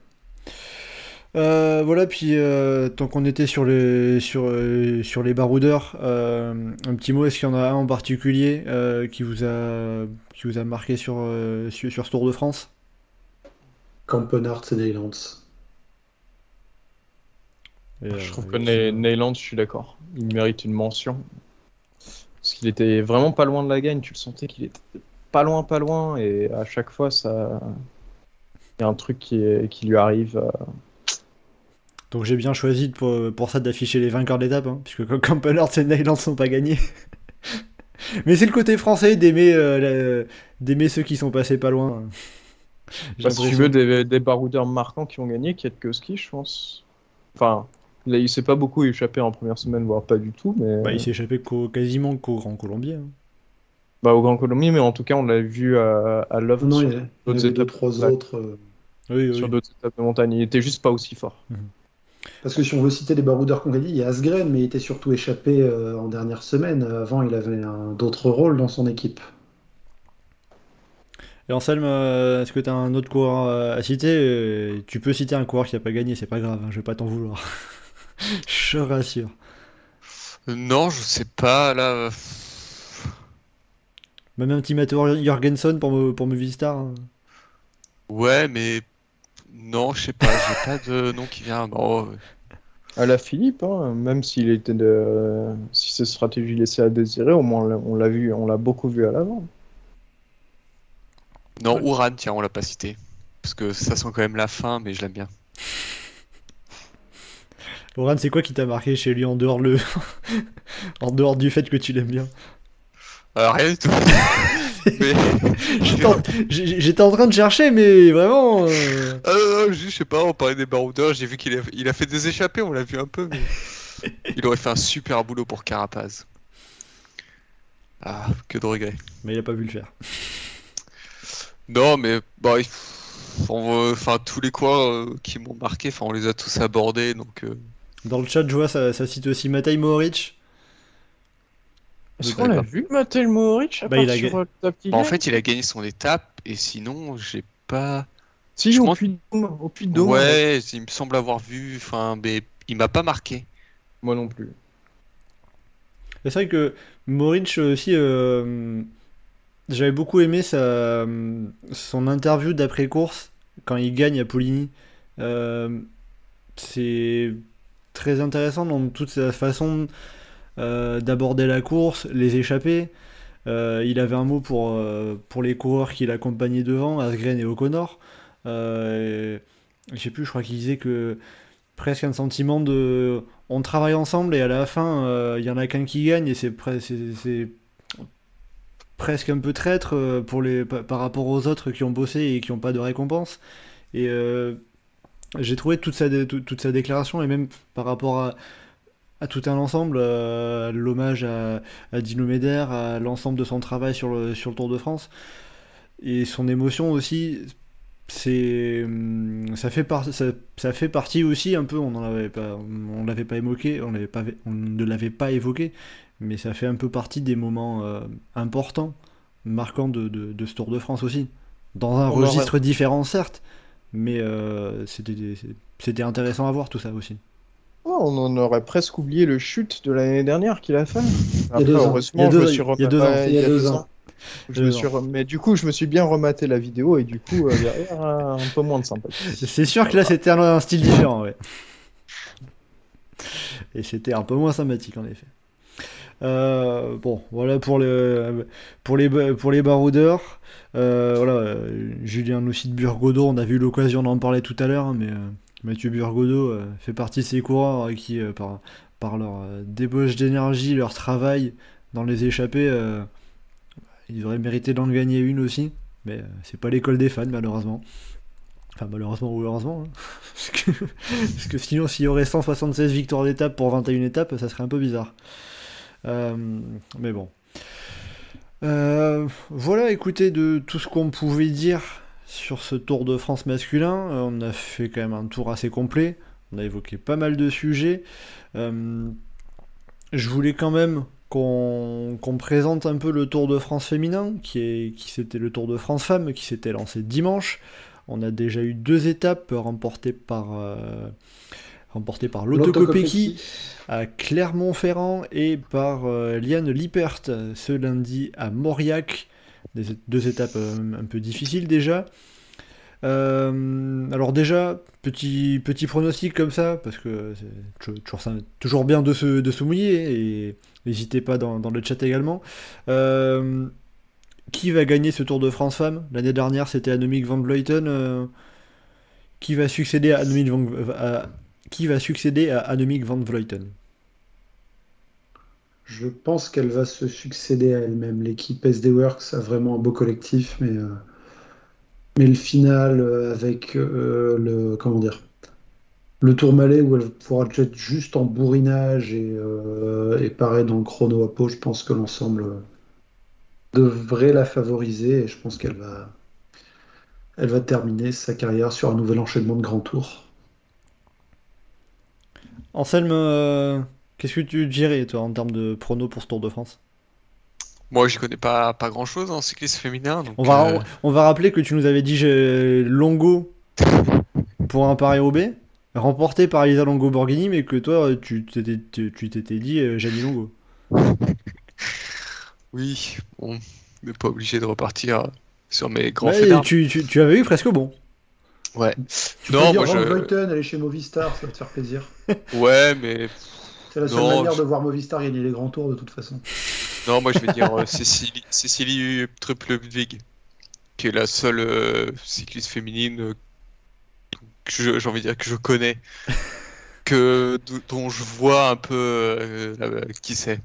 Euh, voilà, puis euh, tant qu'on était sur les, sur, sur les baroudeurs, un petit mot, est-ce qu'il y en a un en particulier qui, vous a, qui vous a marqué sur, sur, sur ce Tour de France? Campenart et Neylands. Et, euh, Je trouve que Neyland, je suis d'accord. Il mérite une mention. Parce qu'il était vraiment pas loin de la gagne. Tu le sentais qu'il était pas loin, pas loin. Et à chaque fois, ça. Il y a un truc qui, est- qui lui arrive. euh, Donc j'ai bien choisi pour, pour ça d'afficher les vainqueurs d'étape, hein, puisque Campenard et Neyland sont pas gagnés. Mais c'est le côté français d'aimer euh, la- d'aimer ceux qui sont passés pas loin. Bah, si tu veux, des, des baroudeurs marquants qui ont gagné, Kietkowski, je pense. Enfin, là, il s'est pas beaucoup échappé en première semaine, voire pas du tout. Mais Bah, il s'est échappé qu'au- quasiment qu'au Grand Colombier. hein. bah, au Grand Colombier, mais en tout cas, on l'a vu à, à l'œuvre Non, sur a- d'autres étapes, trois autres. euh, Oui, oui. sur d'autres étapes de montagne. Il était juste pas aussi fort. Parce que si on veut citer les baroudeurs qu'on gagné, il y a Asgren, mais il était surtout échappé euh, en dernière semaine. Avant, il avait d'autres rôles dans son équipe. Et Anselme, euh, est-ce que tu as un autre coureur à citer? Tu peux citer un coureur qui a pas gagné, c'est pas grave, hein, je vais pas t'en vouloir. je rassure. Non, je sais pas. Là, euh, Même un petit Matteo Jorgensen pour, me, pour Movistar. hein. ouais, mais non, je sais pas. J'ai pas de nom qui vient. Bon, À la Philippe, hein, même s'il était de... si ses stratégies laissaient à désirer, au moins on l'a- on l'a vu, on l'a beaucoup vu à l'avant. non, Ouran, tiens, on l'a pas cité. Parce que ça sent quand même la fin, mais je l'aime bien. Oran, c'est quoi qui t'a marqué chez lui en dehors, le... en dehors du fait que tu l'aimes bien? Euh, rien du tout. mais... J'étais en... train de chercher, mais vraiment. euh, Ah non, non, juste, je sais pas, on parlait des baroudeurs, j'ai vu qu'il a... il a fait des échappées, on l'a vu un peu, mais il aurait fait un super boulot pour Carapaz. Ah, que de regrets. Mais il a pas vu le faire. Non, mais bah, enfin tous les coins euh, qui m'ont marqué, enfin on les a tous abordés, donc euh, Dans le chat, je vois, ça, ça cite aussi Matej Mohoric. Est-ce qu'on l'a vu, Mattel Mohoric, Bah, il a sur euh, bah, en fait il a gagné son étape et sinon j'ai pas. Si, je au de Dôme, au Puy de Dôme, Ouais, il me semble avoir vu, enfin mais il m'a pas marqué. Moi non plus. C'est vrai que Mohoric aussi, euh, j'avais beaucoup aimé sa, son interview d'après-course quand il gagne à Poligny. Euh, c'est très intéressant dans toute sa façon euh, d'aborder la course, les échappées. Euh, il avait un mot pour, euh, pour les coureurs qui l'accompagnaient devant, Asgren et O'Connor. Euh, je sais plus, je crois qu'il disait que presque un sentiment de on travaille ensemble et à la fin euh, il y en a qu'un qui gagne et c'est pre- c'est- c'est presque un peu traître euh, pour les, pa- par rapport aux autres qui ont bossé et qui n'ont pas de récompense. Et euh, j'ai trouvé toute sa, toute, sa déclaration et même par rapport à, à tout un ensemble, euh, l'hommage à, à Dino Meder, à l'ensemble de son travail sur le, sur le Tour de France et son émotion aussi. C'est, hum, ça fait par- ça, ça fait partie aussi un peu. On avait pas, on l'avait pas évoqué, on l'avait pas, on ne l'avait pas évoqué, mais ça fait un peu partie des moments euh, importants, marquants de, de, de ce Tour de France aussi. Dans un On registre différent, certes, mais euh, c'était, intéressant à voir tout ça aussi. Oh, on en aurait presque oublié le chute de l'année dernière qu'il a fait. Il y a Après, deux ans. heureusement, Il y a je deux- me suis deux ans. Il y a deux ans. Je Deux me ans. suis rem- Mais du coup, je me suis bien rematé la vidéo et du coup, euh, derrière, un peu moins de sympathie. C'est sûr que là c'était un, un style différent, ouais. Et c'était un peu moins sympathique en effet. Euh, bon, voilà pour, le, pour, les, pour les baroudeurs. Euh, voilà, Julien nous cite Burgodo, on a eu l'occasion d'en parler tout à l'heure, hein, mais euh, Mathieu Burgodo fait partie de ces coureurs qui, par, leur débauche d'énergie, leur travail dans les échappées, ils auraient mérité d'en gagner une aussi, mais c'est pas l'école des fans malheureusement. Enfin, malheureusement ou heureusement. hein. Parce, que, parce que sinon, s'il y aurait 176 victoires d'étape pour 21 étapes, ça serait un peu bizarre. Euh, mais bon. Euh, voilà, écoutez, de tout ce qu'on pouvait dire sur ce Tour de France masculin, euh, on a fait quand même un tour assez complet. On a évoqué pas mal de sujets. Je voulais quand même qu'on présente un peu le Tour de France féminin, qui, c'était le Tour de France femmes, qui s'était lancé dimanche. On a déjà eu deux étapes remportées par, remportées par Lotto Kopecky à Clermont-Ferrand et par euh, Liane Lippert ce lundi à Mauriac. Des, deux étapes euh, un peu difficiles déjà. Euh, alors déjà, petit, petit pronostic comme ça, parce que c'est toujours, toujours bien de se, de se mouiller, et n'hésitez pas dans, dans le chat également. Euh, qui va gagner ce Tour de France Femmes L'année dernière, c'était Annemiek van Vleuten. euh, qui va succéder à Annemiek van, à- qui va succéder à Annemiek van Vleuten Je pense qu'elle va se succéder à elle-même. L'équipe SD Works a vraiment un beau collectif, mais, euh, le final euh, avec euh, le comment le Tourmalet où elle pourra être juste en bourrinage et, euh, dans le chrono à peau, je pense que l'ensemble devrait la favoriser et je pense qu'elle va va terminer sa carrière sur un nouvel enchaînement de grands tours. Anselme, euh, qu'est-ce que tu dirais toi en termes de prono pour ce Tour de France? Moi, j'y connais pas, pas grand chose en cyclisme féminin. Donc, on va, euh, on, va rappeler que tu nous avais dit j'ai Longo pour un Paris Roubaix, remporté par Elisa Longo Borghini, mais que toi tu t'étais, tu, t'étais dit euh, Longo. Oui, bon, on n'est pas obligé de repartir sur mes grands Ouais, tu, tu, tu avais eu presque bon. Ouais. Tu Non, peux dire moi, Van je- est chez Movistar, ça va te faire plaisir. Ouais, mais C'est la seule Non, manière je- de voir Movistar gagner les grands tours de toute façon. non, moi je vais dire euh, Cécilie, Cécilie Triple Ludwig, qui est la seule euh, cycliste féminine euh, que je- j'ai envie de dire que je connais, que dont je vois un peu euh, qui c'est.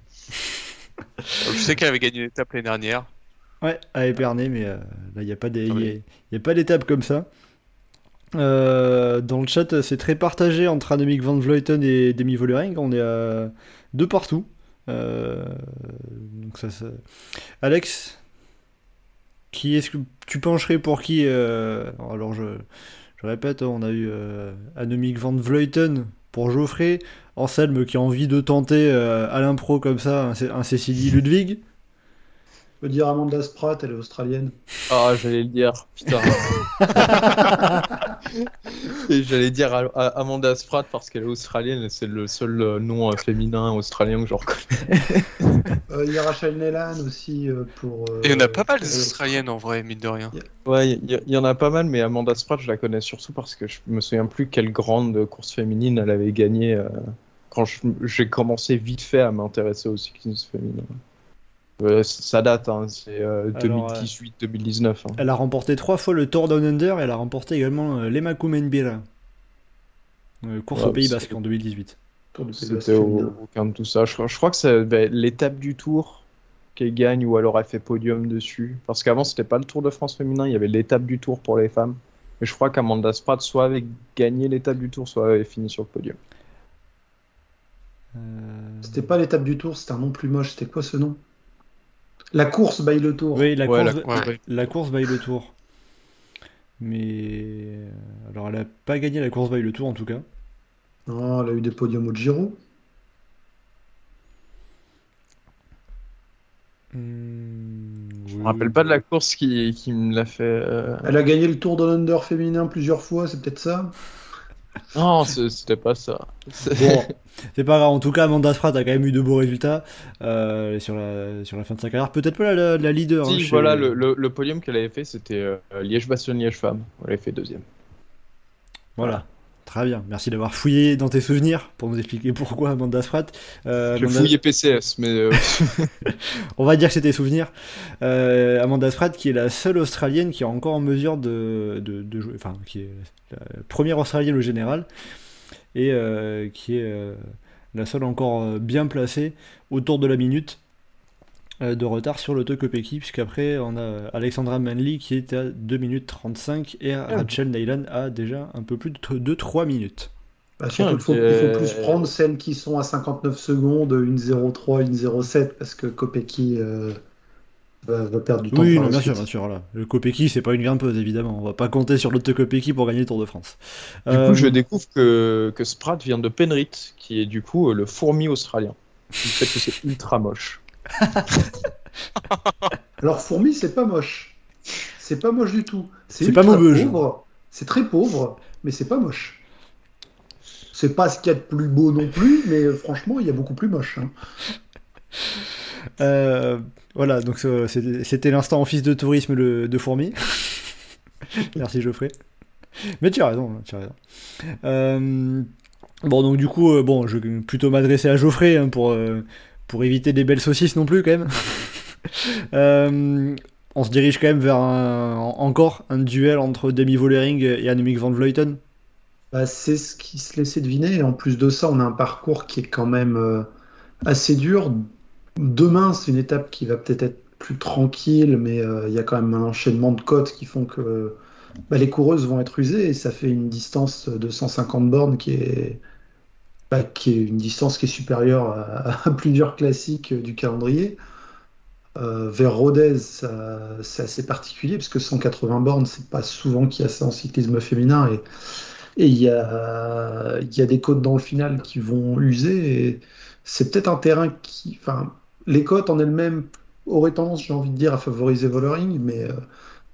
Je sais qu'elle avait gagné une étape l'année dernière. Ouais, à Épernay, mais euh, là, il n'y a pas des- Ah oui. y a- y a pas d'étape comme ça. Euh, dans le chat, c'est très partagé entre Annemiek van Vleuten et Demi Vollering. On est à deux partout. Euh, Alex, qui est-ce que tu pencherais pour qui euh, Alors je, répète, on a eu Annemiek van Vleuten pour Geoffrey, Anselme qui a envie de tenter à l'impro comme ça un, un Cécilie Ludwig. Je peux dire Amanda Spratt, elle est australienne. Ah, j'allais le dire, putain. Et j'allais dire Amanda Spratt parce qu'elle est australienne et c'est le seul euh, nom euh, féminin australien que je reconnais. Euh, Il y a Rachel Nelan aussi pour. euh, Et il y en a pas mal des Australiennes en vrai, mine de rien. Ouais, il y, en a pas mal, mais Amanda Spratt, je la connais surtout parce que je me souviens plus quelle grande course féminine elle avait gagné euh, quand j'ai commencé vite fait à m'intéresser au cyclisme féminin. Euh, ça date, hein, c'est euh, Alors, 2018-2019. hein. Elle a remporté trois fois le Tour Down Under et elle a remporté également euh, l'Emaku Menbira. Euh, course Ouais, au Pays Basque en 2018. Tour du Pays Basque C'était au- aucun de tout ça. Je, je crois que c'est ben, l'étape du tour qu'elle gagne ou elle aurait fait podium dessus. Parce qu'avant, c'était pas le Tour de France féminin, il y avait l'étape du tour pour les femmes. Et je crois qu'Amanda Spratt soit avait gagné l'étape du tour, soit avait fini sur le podium. Euh, C'était pas l'étape du tour, c'était un nom plus moche. C'était quoi ce nom? La course by le tour. Oui, la Ouais, course, la- ouais, la course by le Tour. Mais euh, alors elle a pas gagné la course by le Tour en tout cas. Non, elle a eu des podiums au Giro. Hmm, Je me rappelle pas de la course qui, qui me l'a fait. euh, Elle a gagné le Tour de l'Under féminin plusieurs fois, c'est peut-être ça? Non, c'était pas ça. C'est- Bon, c'est pas grave. En tout cas, Amanda Spratt a quand même eu de beaux résultats euh, sur la sur la fin de sa carrière. Peut-être pas la, la leader. hein, Si, chez- voilà, le, le- le podium qu'elle avait fait, c'était euh, Liège-Bastogne-Liège-Femme. Elle avait fait deuxième. Voilà. Très bien. Merci d'avoir fouillé dans tes souvenirs pour nous expliquer pourquoi Amanda Spratt. Euh, J'ai Amanda- fouillé PCS, mais euh, On va dire que c'était souvenirs. Euh, Amanda Spratt, qui est la seule Australienne qui est encore en mesure de, de, de jouer, enfin, qui est la première Australienne au général, et qui est la seule encore bien placée autour de la minute. Euh, de retard sur l'auto Kopecky, puisqu'après on a Alexandra Manley qui est à 2 minutes 35 et Rachel Neylan a déjà un peu plus de 3 minutes. Bah, surtout, il faut, il faut plus prendre celles qui sont à 59 secondes, une 0,3, une 0,7, parce que Kopecky euh, va, va perdre du temps. Oui, non, bien sûr, bien sûr. Là. Le Kopecky, c'est pas une grimpeuse, évidemment. On va pas compter sur l'auto Kopecky pour gagner le Tour de France. Du Euh, coup, je découvre que, que Sprat vient de Penrith, qui est du coup euh, le fourmi australien. Du fait que c'est ultra moche. Alors, fourmi, c'est pas moche. C'est pas moche du tout. C'est pas pauvre. C'est très pauvre, mais c'est pas moche. C'est pas ce qu'il y a de plus beau non plus, mais franchement, il y a beaucoup plus moche. hein. Euh, voilà, donc euh, c'était l'instant office de tourisme le- de Fourmi. Merci Geoffrey. Mais tu as raison, tu as raison. Euh, bon, donc du coup, euh, bon, je vais plutôt m'adresser à Geoffrey hein, pour, pour éviter des belles saucisses non plus quand même. Euh, on se dirige quand même vers un- encore un duel entre Demi Vollering et Annemiek van Vleuten. Bah, c'est ce qui se laissait deviner. Et en plus de ça, on a un parcours qui est quand même euh, assez dur. Demain, c'est une étape qui va peut-être être plus tranquille, mais euh, il y a quand même un enchaînement de côtes qui font que bah, les coureuses vont être usées et ça fait une distance de 150 bornes qui est, bah, qui est une distance qui est supérieure à, à plusieurs classiques du calendrier. Euh, vers Rodez, c'est assez particulier parce que 180 bornes, c'est pas souvent qu'il y a ça en cyclisme féminin et et il y a, y a des côtes dans le final qui vont user. C'est peut-être un terrain qui. Enfin, les côtes en elles-mêmes auraient tendance, j'ai envie de dire, à favoriser Vollering, mais, euh,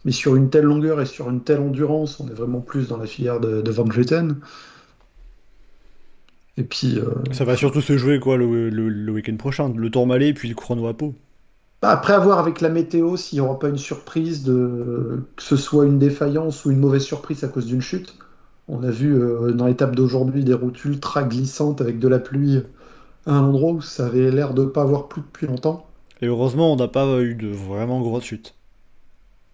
mais sur une telle longueur et sur une telle endurance, on est vraiment plus dans la filière de, de Van Vleuten. Et puis, euh, Ça va surtout se jouer quoi le, le- le week-end prochain, le Tourmalet puis le chrono à Pau. bah, après avoir avec la météo, s'il n'y aura pas une surprise, de, que ce soit une défaillance ou une mauvaise surprise à cause d'une chute. On a vu euh, dans l'étape d'aujourd'hui des routes ultra glissantes avec de la pluie à un endroit où ça avait l'air de ne pas avoir plu depuis longtemps. Et heureusement, on n'a pas eu de vraiment grosses chutes.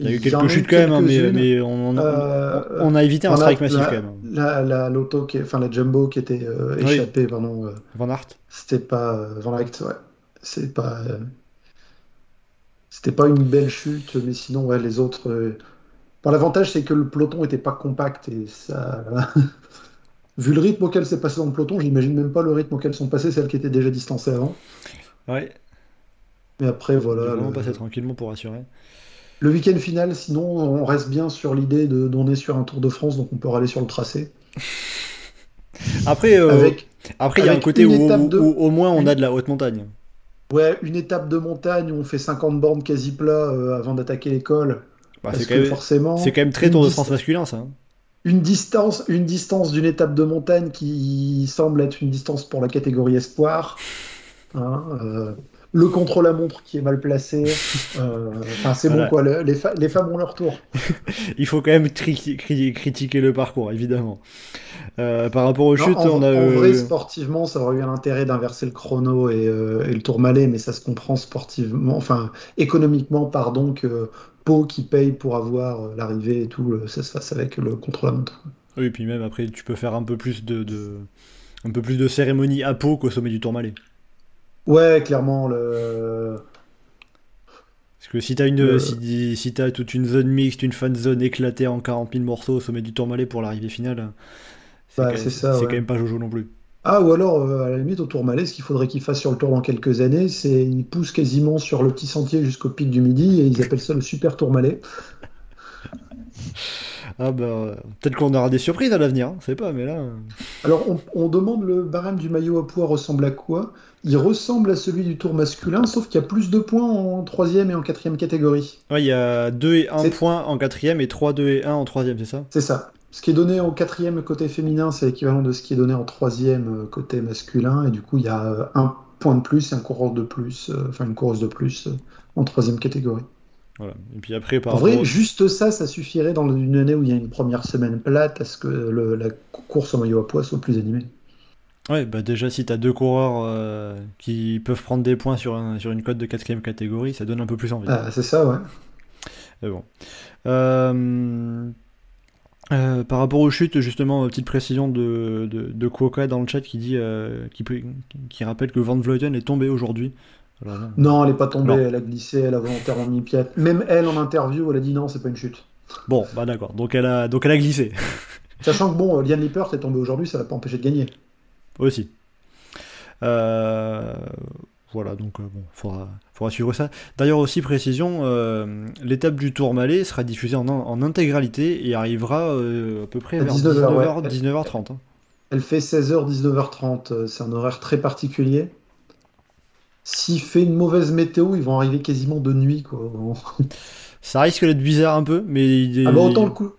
Il y a eu quelques chutes quand même, hein, mais, on, on Euh, on a évité un on strike massif la- quand même. La, la, l'auto qui enfin, la jumbo qui était euh, Oui. échappée, pardon, euh, Van Aert. c'était pas euh, Van ouais. C'est pas, c'était pas une belle chute, mais sinon, ouais, les autres. Bon, l'avantage, c'est que le peloton était pas compact et ça. Vu le rythme auquel c'est passé dans le peloton, j'imagine même pas le rythme auquel sont passées celles qui étaient déjà distancées avant. Ouais, Mais après, on voilà. va vraiment le- passer tranquillement pour assurer. Le week-end final, sinon, on reste bien sur l'idée de d'on est sur un Tour de France, donc on peut râler sur le tracé. Après, euh, Avec après il y a un côté où, étape où- de- où au moins on a de la haute montagne. ouais, une étape de montagne où on fait 50 bornes quasi plat euh, avant d'attaquer l'école. Bah, parce c'est que quand, même- forcément, c'est quand même très Tour de France masculin ça. hein. Une distance, une distance d'une étape de montagne qui semble être une distance pour la catégorie espoir. Hein, euh, le contre-la-montre qui est mal placé. euh, Enfin, c'est Voilà. bon quoi. le- les, femmes ont leur tour. Il faut quand même critiquer le parcours, évidemment. Euh, par rapport aux Non, chutes, en, on a. en vrai, euh, sportivement, ça aurait eu un intérêt d'inverser le chrono et, euh, et le tourmalet, mais ça se comprend sportivement, enfin économiquement, pardon, que Pau qui paye pour avoir l'arrivée et tout, ça se fasse avec le contre-la-montre. Oui, et puis même après, tu peux faire un peu plus de, de- un peu plus de cérémonie à Pau qu'au sommet du Tourmalet. Ouais, clairement, le... Parce que si t'as une, Le- si, si t'as toute une zone mixte, une fan zone éclatée en 40 000 morceaux au sommet du Tourmalet pour l'arrivée finale, c'est Bah, quand, ouais. quand même pas Jojo non plus. Ah, ou alors, euh, à la limite, au Tourmalet, ce qu'il faudrait qu'ils fassent sur le tour dans quelques années, c'est ils poussent quasiment sur le petit sentier jusqu'au pic du midi et ils appellent ça le super Tourmalet. Ah bah, peut-être qu'on aura des surprises à l'avenir, hein, c'est pas, mais là. euh, Alors, on, on demande le barème du maillot à poids ressemble à quoi? Il ressemble à celui du tour masculin, sauf qu'il y a plus de points en troisième et en quatrième catégorie. Ouais, il y a 2 et 1 C'est- points en quatrième et 3, 2 et 1 en troisième, c'est ça? C'est ça. Ce qui est donné en quatrième côté féminin, c'est l'équivalent de ce qui est donné en troisième côté masculin, et du coup, il y a euh, un point de plus et un coureur de plus, euh, enfin une coureuse de plus en troisième catégorie. Voilà. Et puis après, par En vrai, au- juste ça, ça suffirait dans une année où il y a une première semaine plate à ce que le- la course au maillot à poids soit plus animée. Ouais, bah déjà, si t'as deux coureurs euh, qui peuvent prendre des points sur, un- sur une cote de quatrième catégorie, ça donne un peu plus envie. Ah, c'est ça, ouais. Mais bon. Euh, euh, par rapport aux chutes, justement, petite précision de, de, de Kuoka dans le chat qui dit, euh, qui, qui rappelle que Van Vleuten est tombé aujourd'hui Alors, non. Non, elle est pas tombée, Non. elle a glissé, elle a volontairement mis pied. Même elle, en interview, elle a dit non, c'est pas une chute. Bon, bah d'accord. Donc elle a, donc elle a glissé Sachant que bon, Liane Lippert est tombée aujourd'hui, ça va pas empêcher de gagner. aussi. Euh, Voilà, donc euh, bon, faudra, faudra suivre ça. D'ailleurs aussi précision, euh, l'étape du Tour Malais sera diffusée en, en intégralité et arrivera euh, à peu près À vers 19h, 19h, ouais. 19h30. hein. Elle fait 16h, 19h30. euh, C'est un horaire très particulier. S'il fait une mauvaise météo, ils vont arriver quasiment de nuit. Quoi. Ça risque d'être bizarre un peu, mais il est- Ah bah, autant, le cou-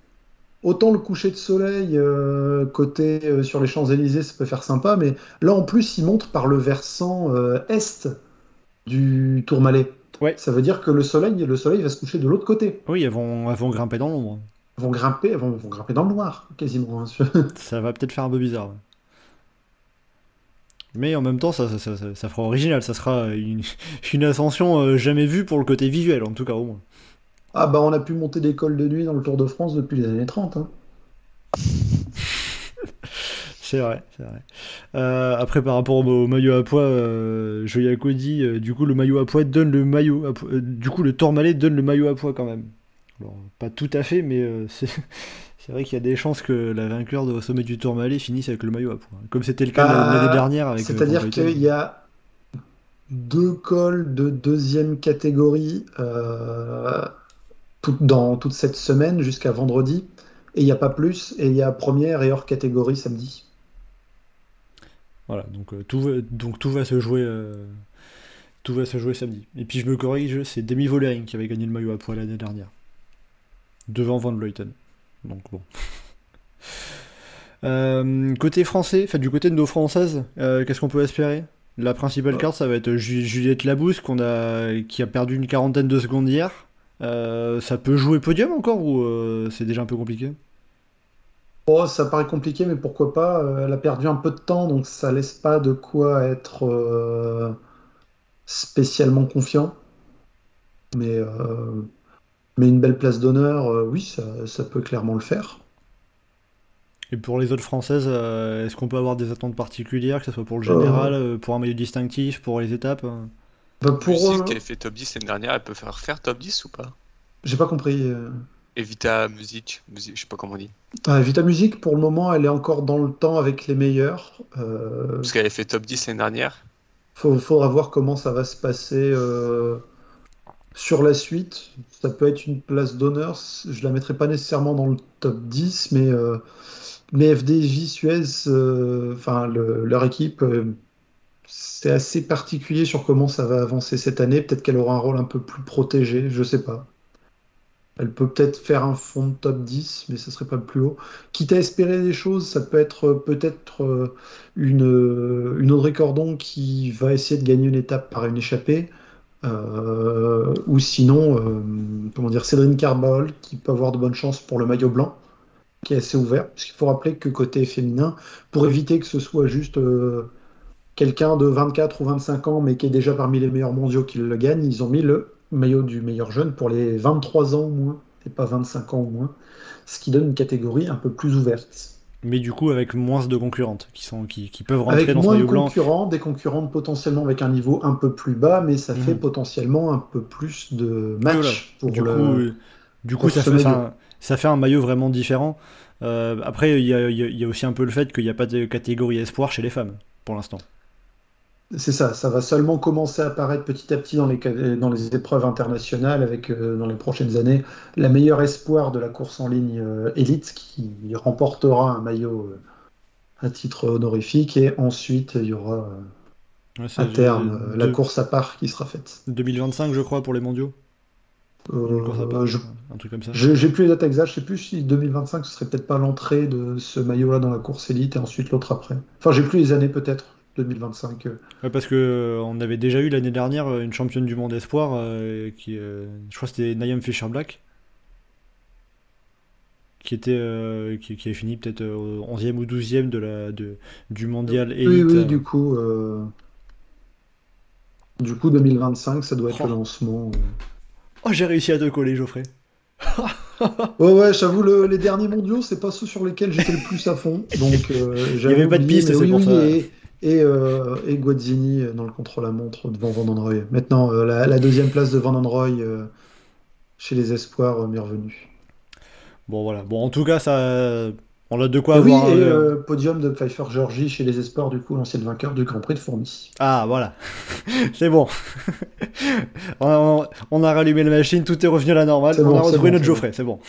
autant le coucher de soleil euh, côté euh, sur les Champs-Élysées, ça peut faire sympa, mais là en plus, il montre par le versant euh, est du Tourmalet. Ouais. Ça veut dire que le soleil, le soleil va se coucher de l'autre côté. Oui, elles vont, elles vont grimper dans l'ombre. Ils vont grimper, elles vont, vont grimper dans le noir, quasiment. hein. Ça va peut-être faire un peu bizarre. ouais. Mais en même temps, ça, ça, ça, fera original. Ça sera une, une ascension euh, jamais vue pour le côté visuel, en tout cas au moins. ah bah on a pu monter des cols de nuit dans le Tour de France depuis les années 30. hein. C'est vrai, c'est vrai. Euh, après, par rapport au maillot à poids, euh, Joyako dit euh, du coup, le maillot à poids donne le maillot. à poids- du coup, le Tourmalet donne le maillot à poids quand même. Alors, pas tout à fait, mais euh, c'est. Vrai qu'il y a des chances que la vainqueur de- au sommet du Tourmalet finisse avec le maillot à poids. Comme c'était le cas Bah, l'année dernière avec. euh, C'est-à-dire qu'il y a deux cols de deuxième catégorie euh, tout- dans toute cette semaine jusqu'à vendredi, et il n'y a pas plus, et il y a première et hors catégorie samedi. Voilà, donc, euh, tout, va, donc tout va se jouer. euh, tout va se jouer samedi. Et puis je me corrige, c'est Demi Vollering qui avait gagné le maillot à poids l'année dernière. Devant Van Vleuten. Donc bon. Euh, côté français, enfin du côté de nos françaises, euh, qu'est-ce qu'on peut espérer? La principale carte, ça va être Ju- Juliette Labousse qu'on a, qui a perdu une quarantaine de secondes hier. Euh, ça peut jouer podium encore ou euh, c'est déjà un peu compliqué? Oh, ça paraît compliqué, mais pourquoi pas? euh, Elle a perdu un peu de temps, donc ça laisse pas de quoi être euh, spécialement confiant. Mais, euh, mais une belle place d'honneur, euh, oui, ça, ça peut clairement le faire. Et pour les autres françaises, euh, est-ce qu'on peut avoir des attentes particulières, que ce soit pour le général, euh, pour un maillot distinctif, pour les étapes Bah, pour, Musique euh, qui avait fait top 10 l'année dernière, elle peut faire faire top 10 ou pas? J'ai pas compris. euh. Evita Music, musique, je sais pas comment on dit. Ah, Vita Music, pour le moment, elle est encore dans le temps avec les meilleurs. Euh, Parce qu'elle avait fait top 10 l'année dernière. faut- faudra voir comment ça va se passer euh, sur la suite. Ça peut être une place d'honneur. Je la mettrai pas nécessairement dans le top 10, mais, euh, FDJ Suez, euh, enfin le- leur équipe, euh, c'est assez particulier sur comment ça va avancer cette année. Peut-être qu'elle aura un rôle un peu plus protégé, je sais pas. Elle peut peut-être faire un fond de top 10, mais ce serait pas le plus haut. Quitte à espérer des choses, ça peut être euh, peut-être une, une Audrey Cordon qui va essayer de gagner une étape par une échappée. Euh, ou sinon, euh, comment dire, Cédrine Carball qui peut avoir de bonnes chances pour le maillot blanc, qui est assez ouvert. Parce qu'il faut rappeler que côté féminin, pour éviter que ce soit juste euh, quelqu'un de 24 ou 25 ans, mais qui est déjà parmi les meilleurs mondiaux qui le gagne, ils ont mis le maillot du meilleur jeune pour les 23 ans ou moins, et pas 25 ans ou moins, ce qui donne une catégorie un peu plus ouverte. Mais du coup, avec moins de concurrentes qui, sont, qui, qui peuvent rentrer Avec dans ce maillot blanc. concurrents, des concurrentes potentiellement avec un niveau un peu plus bas, mais ça fait Mhm. potentiellement un peu plus de voilà. matchs pour Du le... coup, euh, du coup ça, fait, ça un maillot vraiment différent. Euh, après, y y il y a aussi un peu le fait qu'il n'y a pas de catégorie espoir chez les femmes, pour l'instant. C'est ça, ça va seulement commencer à apparaître petit à petit dans les, ca- dans les épreuves internationales avec, euh, dans les prochaines années, la meilleure espoir de la course en ligne euh, élite qui remportera un maillot euh, à titre honorifique et ensuite il y aura euh, Ouais, à terme la course à part qui sera faite. 2025, je crois, pour les mondiaux? Part, je- Un truc comme ça. J'ai j'ai plus les dates exactes, je sais plus si 2025 ce serait peut-être pas l'entrée de ce maillot-là dans la course élite et ensuite l'autre après. Enfin, j'ai plus les années peut-être, 2025. euh. Ouais, parce que euh, on avait déjà eu l'année dernière euh, une championne du monde espoir, euh, qui, euh, je crois que c'était Niam Fisher-Black, qui était, euh, qui, qui avait fini peut-être euh, au 11e ou 12e de la, de, du mondial Oui, élite. oui, euh, du coup, du coup 2025, ça doit être Oh. le lancement. euh. Oh, j'ai réussi à te coller, Geoffrey. Ouais, ouais, j'avoue, le- les derniers mondiaux, c'est pas ceux sur lesquels j'étais le plus à fond. Donc, euh, y j'avais avait pas de piste, mais c'est oui, pour oui, ça. Et, et, euh, et Guazzini dans le contre-la-montre devant Van Androy. Maintenant, euh, la, la deuxième place de Van Androy euh, chez les espoirs euh, revenue. Bon, voilà. Bon, en tout cas, ça. On a de quoi oui, avoir. et euh, euh, podium de Pfeiffer Georgie chez les espoirs, du coup, l'ancien vainqueur du Grand Prix de Fourmi. Ah, voilà. C'est bon. on, on a rallumé la machine, tout est revenu à la normale. On a retrouvé bon, notre Geoffrey, c'est bon.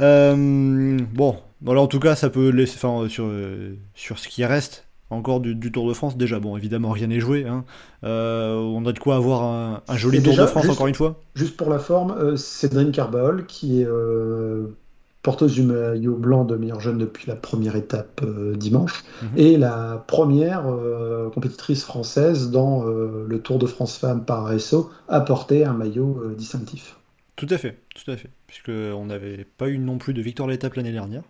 Euh, bon, voilà, en tout cas, ça peut laisser. Enfin, euh, sur, euh, sur ce qui reste encore du, du Tour de France, déjà, bon, évidemment, rien n'est joué. hein. Euh, on a de quoi avoir un, un joli Tour de France, juste- encore une fois. Juste pour la forme, Cédrine Carbaol, qui est porteuse du maillot blanc de meilleure jeune depuis la première étape euh, dimanche, Mhm. et la première euh, compétitrice française dans euh, le Tour de France Femmes par RSO à porter un maillot distinctif. Tout à fait, tout à fait. Puisque on n'avait pas eu non plus de victoire à l'étape l'année dernière.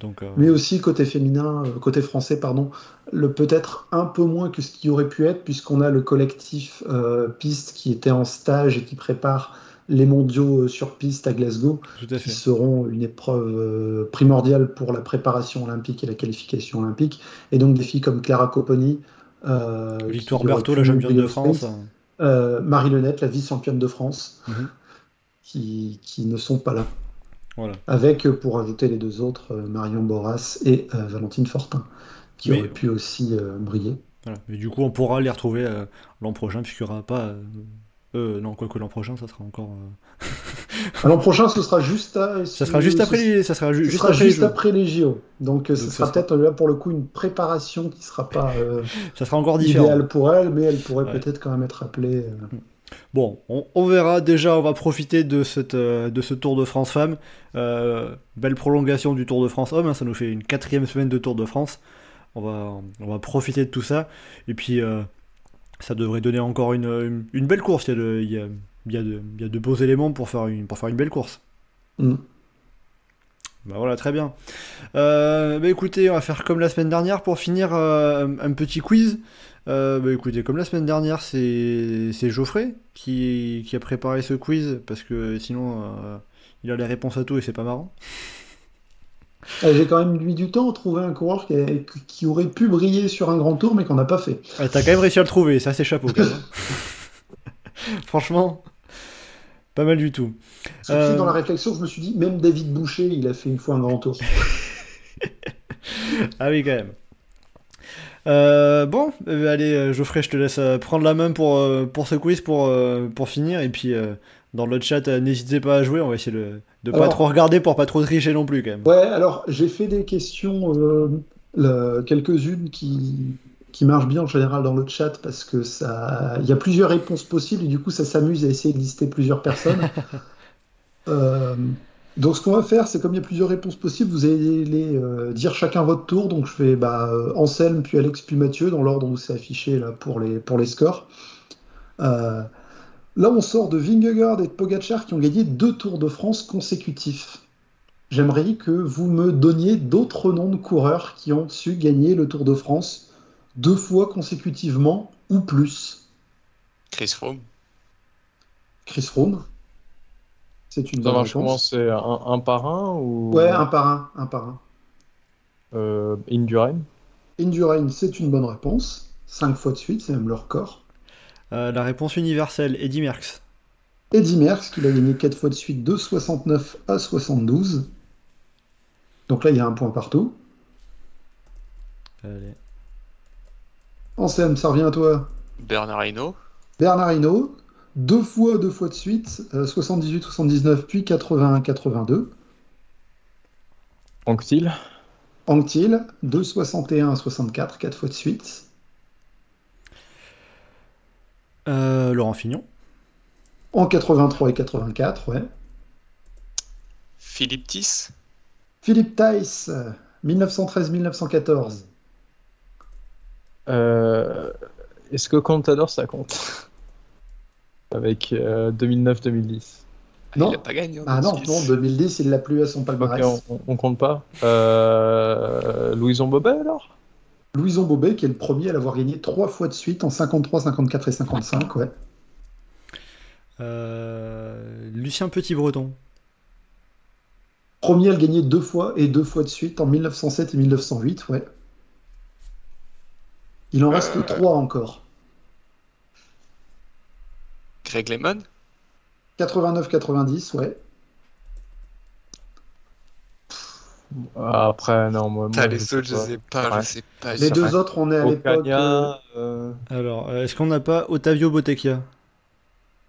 Donc, euh, Mais aussi côté féminin, euh, côté français, pardon, le peut-être un peu moins que ce qui aurait pu être, puisqu'on a le collectif euh, piste qui était en stage et qui prépare les mondiaux sur piste à Glasgow. à qui seront une épreuve primordiale pour la préparation olympique et la qualification olympique. Et donc des filles comme Clara Copponi, euh, Victoire Berthaud, la championne de France. euh, Marie Lenette, la vice-championne de France, Mhm. Qui, qui ne sont pas là. Voilà. Avec, euh, pour ajouter les deux autres, euh, Marion Boras et euh, Valentine Fortin, qui Mais- auraient pu aussi euh, briller. Voilà. Mais du coup, on pourra les retrouver euh, l'an prochain, puisqu'il n'y aura pas. non, quoique l'an prochain, ça sera encore. L'an prochain, ce sera juste, à- Ça sera juste après les, ça sera ju- ce juste sera après les juste Jeux. après les JO. Donc, ce sera sera- peut-être là pour le coup une préparation qui sera pas Ça sera encore différent. idéale pour elle, mais elle pourrait Ouais. peut-être quand même être appelée. euh, Bon, on, on verra. Déjà, on va profiter de, cette, euh, de ce Tour de France femmes. Euh, belle prolongation du Tour de France homme. hein, ça nous fait une quatrième semaine de Tour de France. On va, on va profiter de tout ça. Et puis, euh, ça devrait donner encore une, une, une belle course. Il y, a de, il, y a, il, y a de, il y a de beaux éléments pour faire une, pour faire une belle course. Mm. Bah voilà, très bien. Euh, bah écoutez, on va faire comme la semaine dernière pour finir euh, un petit quiz. Euh, bah écoutez, comme la semaine dernière, c'est Geoffrey qui, qui a préparé ce quiz parce que sinon euh, il a les réponses à tout et c'est pas marrant. Euh, J'ai quand même mis du temps à trouver un coureur qui, qui aurait pu briller sur un grand tour, mais qu'on n'a pas fait. Ah, T'as quand même réussi à le trouver, ça c'est chapeau quand même. hein. Franchement, pas mal du tout. Euh, dans la réflexion, je me suis dit, même David Boucher, il a fait une fois un grand tour. Ah oui, quand même. Euh, bon, euh, allez, euh, Geoffrey, je te laisse prendre la main pour, pour ce quiz pour, pour finir. Et puis, dans le chat, n'hésitez pas à jouer. On va essayer de, de pas trop regarder pour pas trop tricher non plus, quand même. Ouais, alors j'ai fait des questions, euh, quelques-unes qui, qui marchent bien en général dans le chat parce que ça, il y a plusieurs réponses possibles et du coup ça s'amuse à essayer de lister plusieurs personnes. Euh, donc ce qu'on va faire, c'est comme il y a plusieurs réponses possibles, vous allez les euh, dire chacun votre tour. Donc je fais bah, euh, Anselme, puis Alex, puis Mathieu dans l'ordre où c'est affiché là pour les, pour les scores. Euh, là, on sort de Vingegaard et de Pogacar qui ont gagné deux Tours de France consécutifs. J'aimerais que vous me donniez d'autres noms de coureurs qui ont su gagner le Tour de France deux fois consécutivement ou plus. Chris Froome. Chris Froome, c'est une Ça bonne marche comment réponse. C'est un, un par un ou Ouais, un par un, un par un. euh, Indurain Indurain, c'est une bonne réponse. Cinq fois de suite, c'est même le record. Euh, la réponse universelle, Eddy Merckx. Eddy Merckx, qui a gagné quatre fois de suite de 69 à 72. Donc là, il y a un point partout. Allez. Anselme, ça revient à toi. Bernard Hinault. Bernard Hinault, deux fois, deux fois de suite, euh, 78, 79, puis 81, 82. Anctil Anctil, 2, 61, 64, quatre fois de suite. Euh, Laurent Fignon. En 83 et 84, ouais. Philippe Tiss. Philippe euh, 1913-1914. Euh, Est-ce que Contador ça compte? Avec euh, 2009-2010. Non. Il a pas gagné. en Ah non, 2006. non, 2010, il l'a plus à son palmarès. on, on compte pas. Euh, Louison Bobet alors? Louison Bobet, qui est le premier à l'avoir gagné trois fois de suite en 53, 54 et 55, ouais. Euh, Lucien Petit-Breton. Premier à le gagner deux fois et deux fois de suite en 1907 et 1908, ouais. Il en reste trois encore. Greg Lemon 89-90, ouais. Après, non, moi. T'as les autres, je sais pas, Ouais. je sais pas. Les deux autres, on est à l'époque. euh, euh, Alors, euh, est-ce qu'on n'a pas Ottavio Bottecchia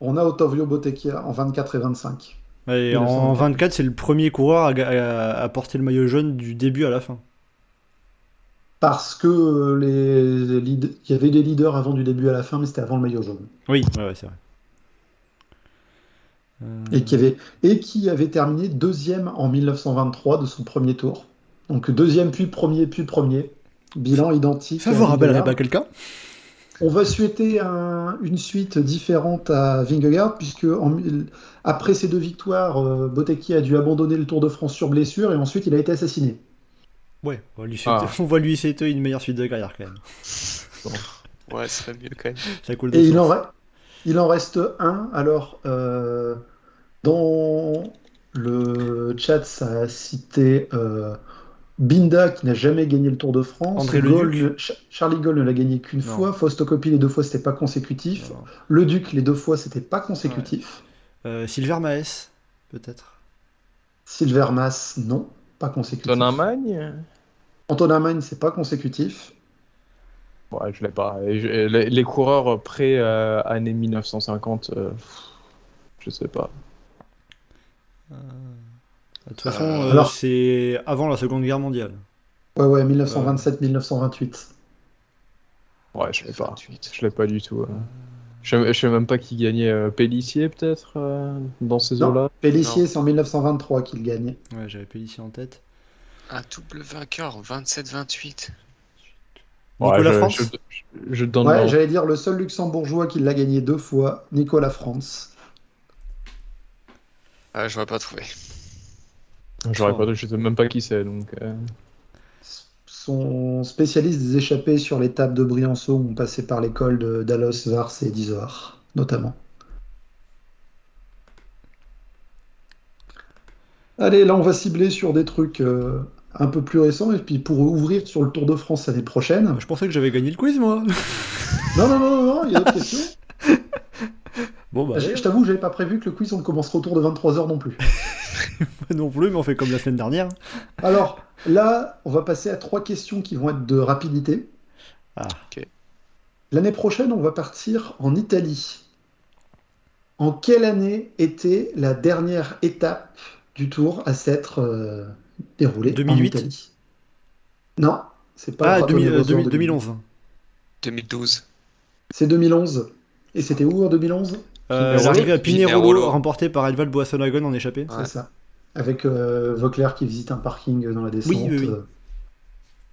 On a Ottavio Bottecchia en 24 et 25. Et en 1924. 24, c'est le premier coureur à, à- à porter le maillot jaune du début à la fin. Parce que les lead- il y avait des leaders avant du début à la fin, mais c'était avant le maillot jaune. Oui, ouais, ouais, c'est vrai. Euh, Et qui, avait, et qui avait terminé deuxième en 1923 de son premier tour. Donc deuxième, puis premier, puis premier. Bilan identique. Favorable à la Vingegaard. Bakelka. On va souhaiter un- une suite différente à Vingegaard, puisque en- après ces deux victoires, euh, Bottecchi a dû abandonner le Tour de France sur blessure, et ensuite il a été assassiné. Ouais, on va, lui souhaiter, Ah. on va lui souhaiter une meilleure suite de carrière quand même. Ouais, ce serait mieux quand même. Ça coule de Et il en, il en reste un. Alors, euh, dans le chat, ça a cité euh, Binda qui n'a jamais gagné le Tour de France. André Ch- Charlie Gaulle ne l'a gagné qu'une fois. Fausto Coppi, les deux fois, c'était pas consécutif. Le Duc, les deux fois, c'était pas consécutif. euh, Silver Maes, peut-être. Silver Mass, non, pas consécutif. Antonin Magne? Antonin Magne, c'est pas consécutif. Ouais, je l'ai pas. Et je- et les, les coureurs pré euh, année 1950, euh, pff, je sais pas. De toute façon, Euh, euh, alors- c'est avant la Seconde Guerre mondiale. Ouais, ouais, 1927-1928. Ouais, je l'ai pas. 28. Je l'ai pas du tout. euh. Je, sais- je sais même pas qui gagnait. euh, Pellissier, peut-être, euh, dans ces eaux-là Pellissier, c'est en 1923 qu'il gagne. Ouais, j'avais Pellissier en tête. Un double vainqueur, 27-28. Nicolas je, France je, je- je donne Ouais, la- j'allais dire le seul luxembourgeois qui l'a gagné deux fois, Nicolas France. Ah, j'aurais pas trouvé. J'aurais pas, je sais même pas qui c'est, donc. euh, Son spécialiste des échappées sur l'étape de Briançon ont passé par l'école de Dallos, Vars et d'Izoard, notamment. Allez, là on va cibler sur des trucs euh, un peu plus récents et puis pour ouvrir sur le Tour de France l'année prochaine. Je pensais que j'avais gagné le quiz, moi. Non, non, non, non, non, il y a d'autres questions. Bon, bah, Je, je t'avoue, j'avais pas prévu que le quiz on le commencerait autour de 23h non plus. non plus, mais on fait comme la semaine dernière. Alors là, on va passer à trois questions qui vont être de rapidité. Ah. Ok. L'année prochaine, on va partir en Italie. En quelle année était la dernière étape du Tour à s'être euh, déroulée 2008? en Italie Non, c'est pas Ah, le 2000, Raton euh, Rosor 2000, 2011. 2012. C'est 2011. Et c'était où en 2011 Euh. L'arrivée à Pinerolo, remportée par Edvald Boasson-Hagen en échappée. Ouais. C'est ça. Avec euh, Vauclair qui visite un parking dans la descente. Oui, oui, oui. euh,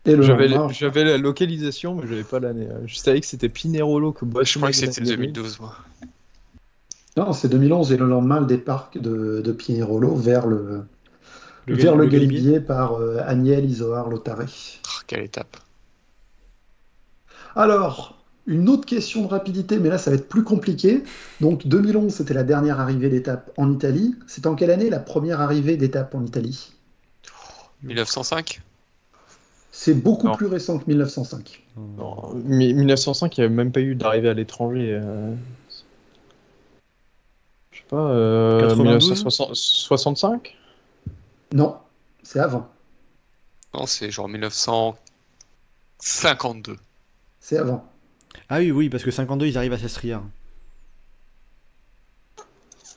Et le J'avais lendemain, j'avais la localisation, mais j'avais pas l'année. euh. Je savais que c'était Pinerolo que Boasson Je crois que c'était gagné. 2012, moi. Non, c'est 2011 et le lendemain, le départ de, de Pinerolo vers le, Le vers le, le Galibier. Galibier par euh, Agnel, Isoar, Lotaré. Ah, quelle étape. Alors, une autre question de rapidité, mais là, ça va être plus compliqué. Donc, 2011, c'était la dernière arrivée d'étape en Italie. C'est en quelle année la première arrivée d'étape en Italie? 1905 C'est beaucoup Non. plus récent que 1905. Non, mi- 1905, il n'y avait même pas eu d'arrivée à l'étranger. euh. Je sais pas, euh, 92? 1965 Non, c'est avant. Non, c'est genre 1952. C'est avant. Ah oui, oui, parce que 52, ils arrivent à Sestrière.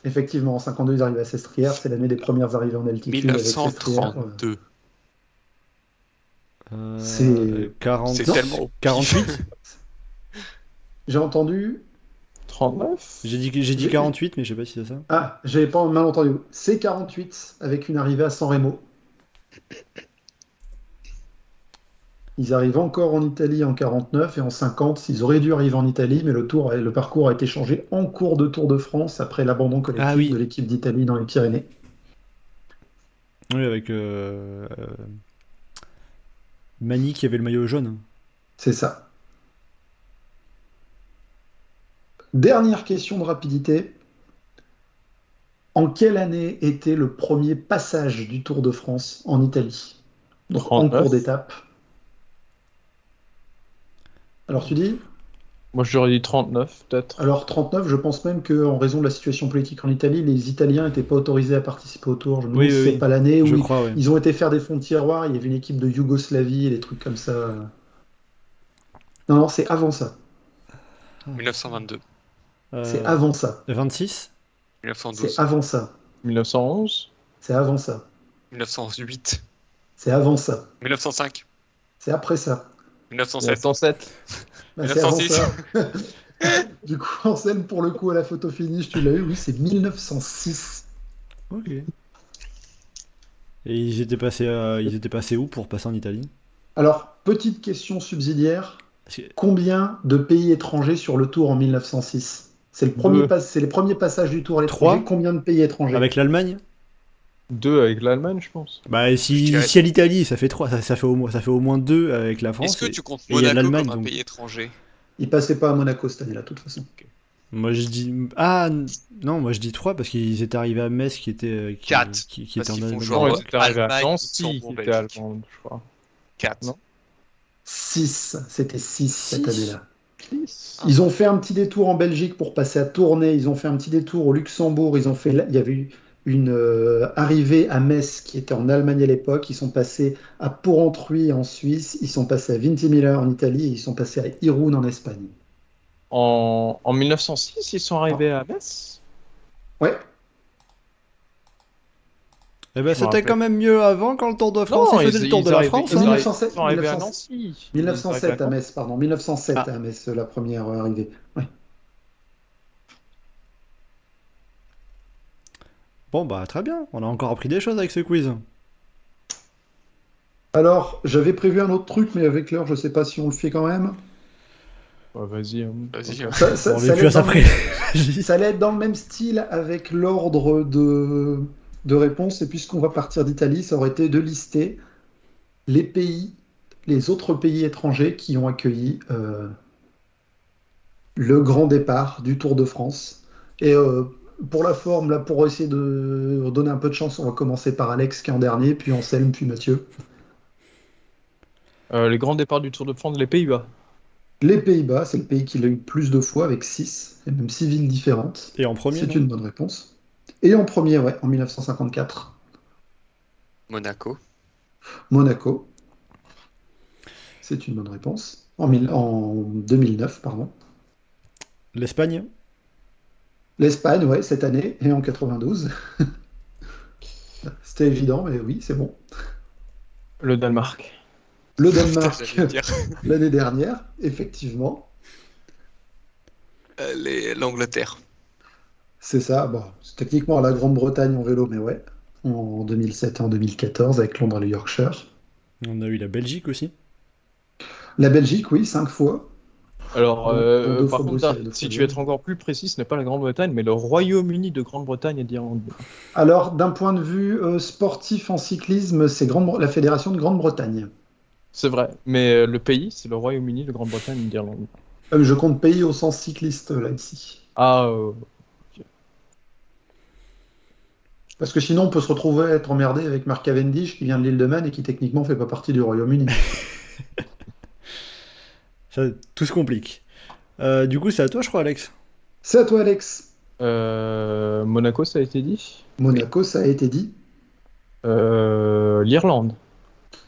Effectivement, en 52, ils arrivent à Sestrière. C'est l'année des premières arrivées en altitude. avec Sestrière. 1932. Euh, C'est- 40... C'est Non. tellement. au pif. 48 J'ai entendu 39 J'ai dit, j'ai dit J'ai- 48, mais je sais pas si c'est ça. Ah, j'avais pas mal entendu. C'est 48 avec une arrivée à San Remo. Ils arrivent encore en Italie en 49 et en 50, ils auraient dû arriver en Italie, mais le, tour, le parcours a été changé en cours de Tour de France après l'abandon collectif Ah oui. de l'équipe d'Italie dans les Pyrénées. Oui, avec euh, euh, Mani qui avait le maillot jaune. C'est ça. Dernière question de rapidité. En quelle année était le premier passage du Tour de France en Italie? Donc en 39. cours d'étape. Alors tu dis? Moi, j'aurais dit 39, peut-être. Alors 39, je pense même qu'en raison de la situation politique en Italie, les Italiens n'étaient pas autorisés à participer au tour. Je Oui, oui, c'est oui. pas l'année où ils- crois, ouais. ils ont été faire des fonds de tiroir, il y avait une équipe de Yougoslavie et des trucs comme ça. Non, non, c'est avant ça. 1922, Euh, C'est avant ça. 26 1912, C'est avant ça. 1911 C'est avant ça. 1908, C'est avant ça. 1905, C'est après ça. 1907. 1907 Bah, c'est avant 1906. ça. du coup, Anselme, pour le coup, à la photo finish, tu l'as eu, oui, c'est 1906. Ok. Et ils étaient passés, euh, ils étaient passés où pour passer en Italie? Alors, petite question subsidiaire. Combien de pays étrangers sur le tour en 1906 C'est le premier Deux. pas- c'est les premiers passages du tour à l'étranger. Trois. Combien de pays étrangers Avec l'Allemagne Deux avec l'Allemagne, je pense. Bah et si, dirais- si à l'Italie ça fait trois, ça, ça fait au moins ça fait au moins deux avec la France. Est-ce que tu comptes et il Monaco l'Allemagne, comme un donc. pays étranger Ils passaient pas à Monaco cette année-là, de toute façon. Moi je dis ah non moi je dis trois parce qu'ils étaient arrivés à Metz qui était euh, qui, Quatre, qui, qui était en Allemagne. genre- ils étaient arrivés à qui était allemande, je crois. 4. Non. 6, c'était 6 cette Six. année-là. Ils ont fait un petit détour en Belgique pour passer à Tournai, ils ont fait un petit détour au Luxembourg, ils ont fait, il y avait eu une euh, arrivée à Metz qui était en Allemagne à l'époque, ils sont passés à Porrentruy en Suisse, ils sont passés à Vintimilla en Italie et ils sont passés à Irun en Espagne. En, en 1906, ils sont arrivés à Metz? Ouais, Eh ben c'était quand même mieux avant quand le Tour de France il faisait le Tour de la arrivaient- France. Ils, hein. arrivaient- 1907, ils sont arrivés à 1907. Nancy. 1907 Ils à arrivaient Metz, pardon, 1907 Ah. à Metz, la première euh, arrivée. Ouais. Bon bah très bien, on a encore appris des choses avec ce quiz. Alors, j'avais prévu un autre truc, mais avec l'heure, je sais pas si on le fait quand même. Ouais, Vas-y. hein. Vas-y, hein. Ça, on plus à dans. Ça allait être dans le même style avec l'ordre de, de réponse. Et puisqu'on va partir d'Italie, ça aurait été de lister les pays, les autres pays étrangers qui ont accueilli euh, le grand départ du Tour de France. Et euh, pour la forme, là, pour essayer de donner un peu de chance, on va commencer par Alex qui est en dernier, puis Anselme, puis Mathieu. Euh, les grands départs du Tour de France, les Pays-Bas. Les Pays-Bas, c'est le pays qui l'a eu plus de fois avec 6, et même 6 villes différentes. Et en premier. C'est une bonne réponse. Et en premier, ouais, en 1954. Monaco. Monaco. C'est une bonne réponse. En, mille- en 2009, pardon. L'Espagne. L'Espagne, ouais, cette année, et en 92. C'était évident, mais oui, c'est bon. Le Danemark. Le Danemark, l'année dernière, effectivement. Euh, les- L'Angleterre. C'est ça. Bon, c'est techniquement la Grande-Bretagne en vélo, mais ouais. En 2007 et en 2014, avec Londres et le Yorkshire. On a eu la Belgique aussi. La Belgique, oui, cinq fois. Alors, euh, deux par fois contre, Bruxelles, deux si tu veux être encore plus précis, ce n'est pas la Grande-Bretagne, mais le Royaume-Uni de Grande-Bretagne et d'Irlande. Alors, d'un point de vue euh, sportif en cyclisme, c'est Grande- la Fédération de Grande-Bretagne. C'est vrai, mais euh, le pays, c'est le Royaume-Uni de Grande-Bretagne et d'Irlande. Euh, je compte pays au sens cycliste, là, ici. Ah, euh, Parce que sinon, on peut se retrouver à être emmerdé avec Mark Cavendish qui vient de l'île de Man et qui techniquement fait pas partie du Royaume-Uni. Ça, tout se complique. Euh, du coup c'est à toi je crois Alex. C'est à toi, Alex. euh, Monaco, ça a été dit? Monaco, ça a été dit. Euh, L'Irlande.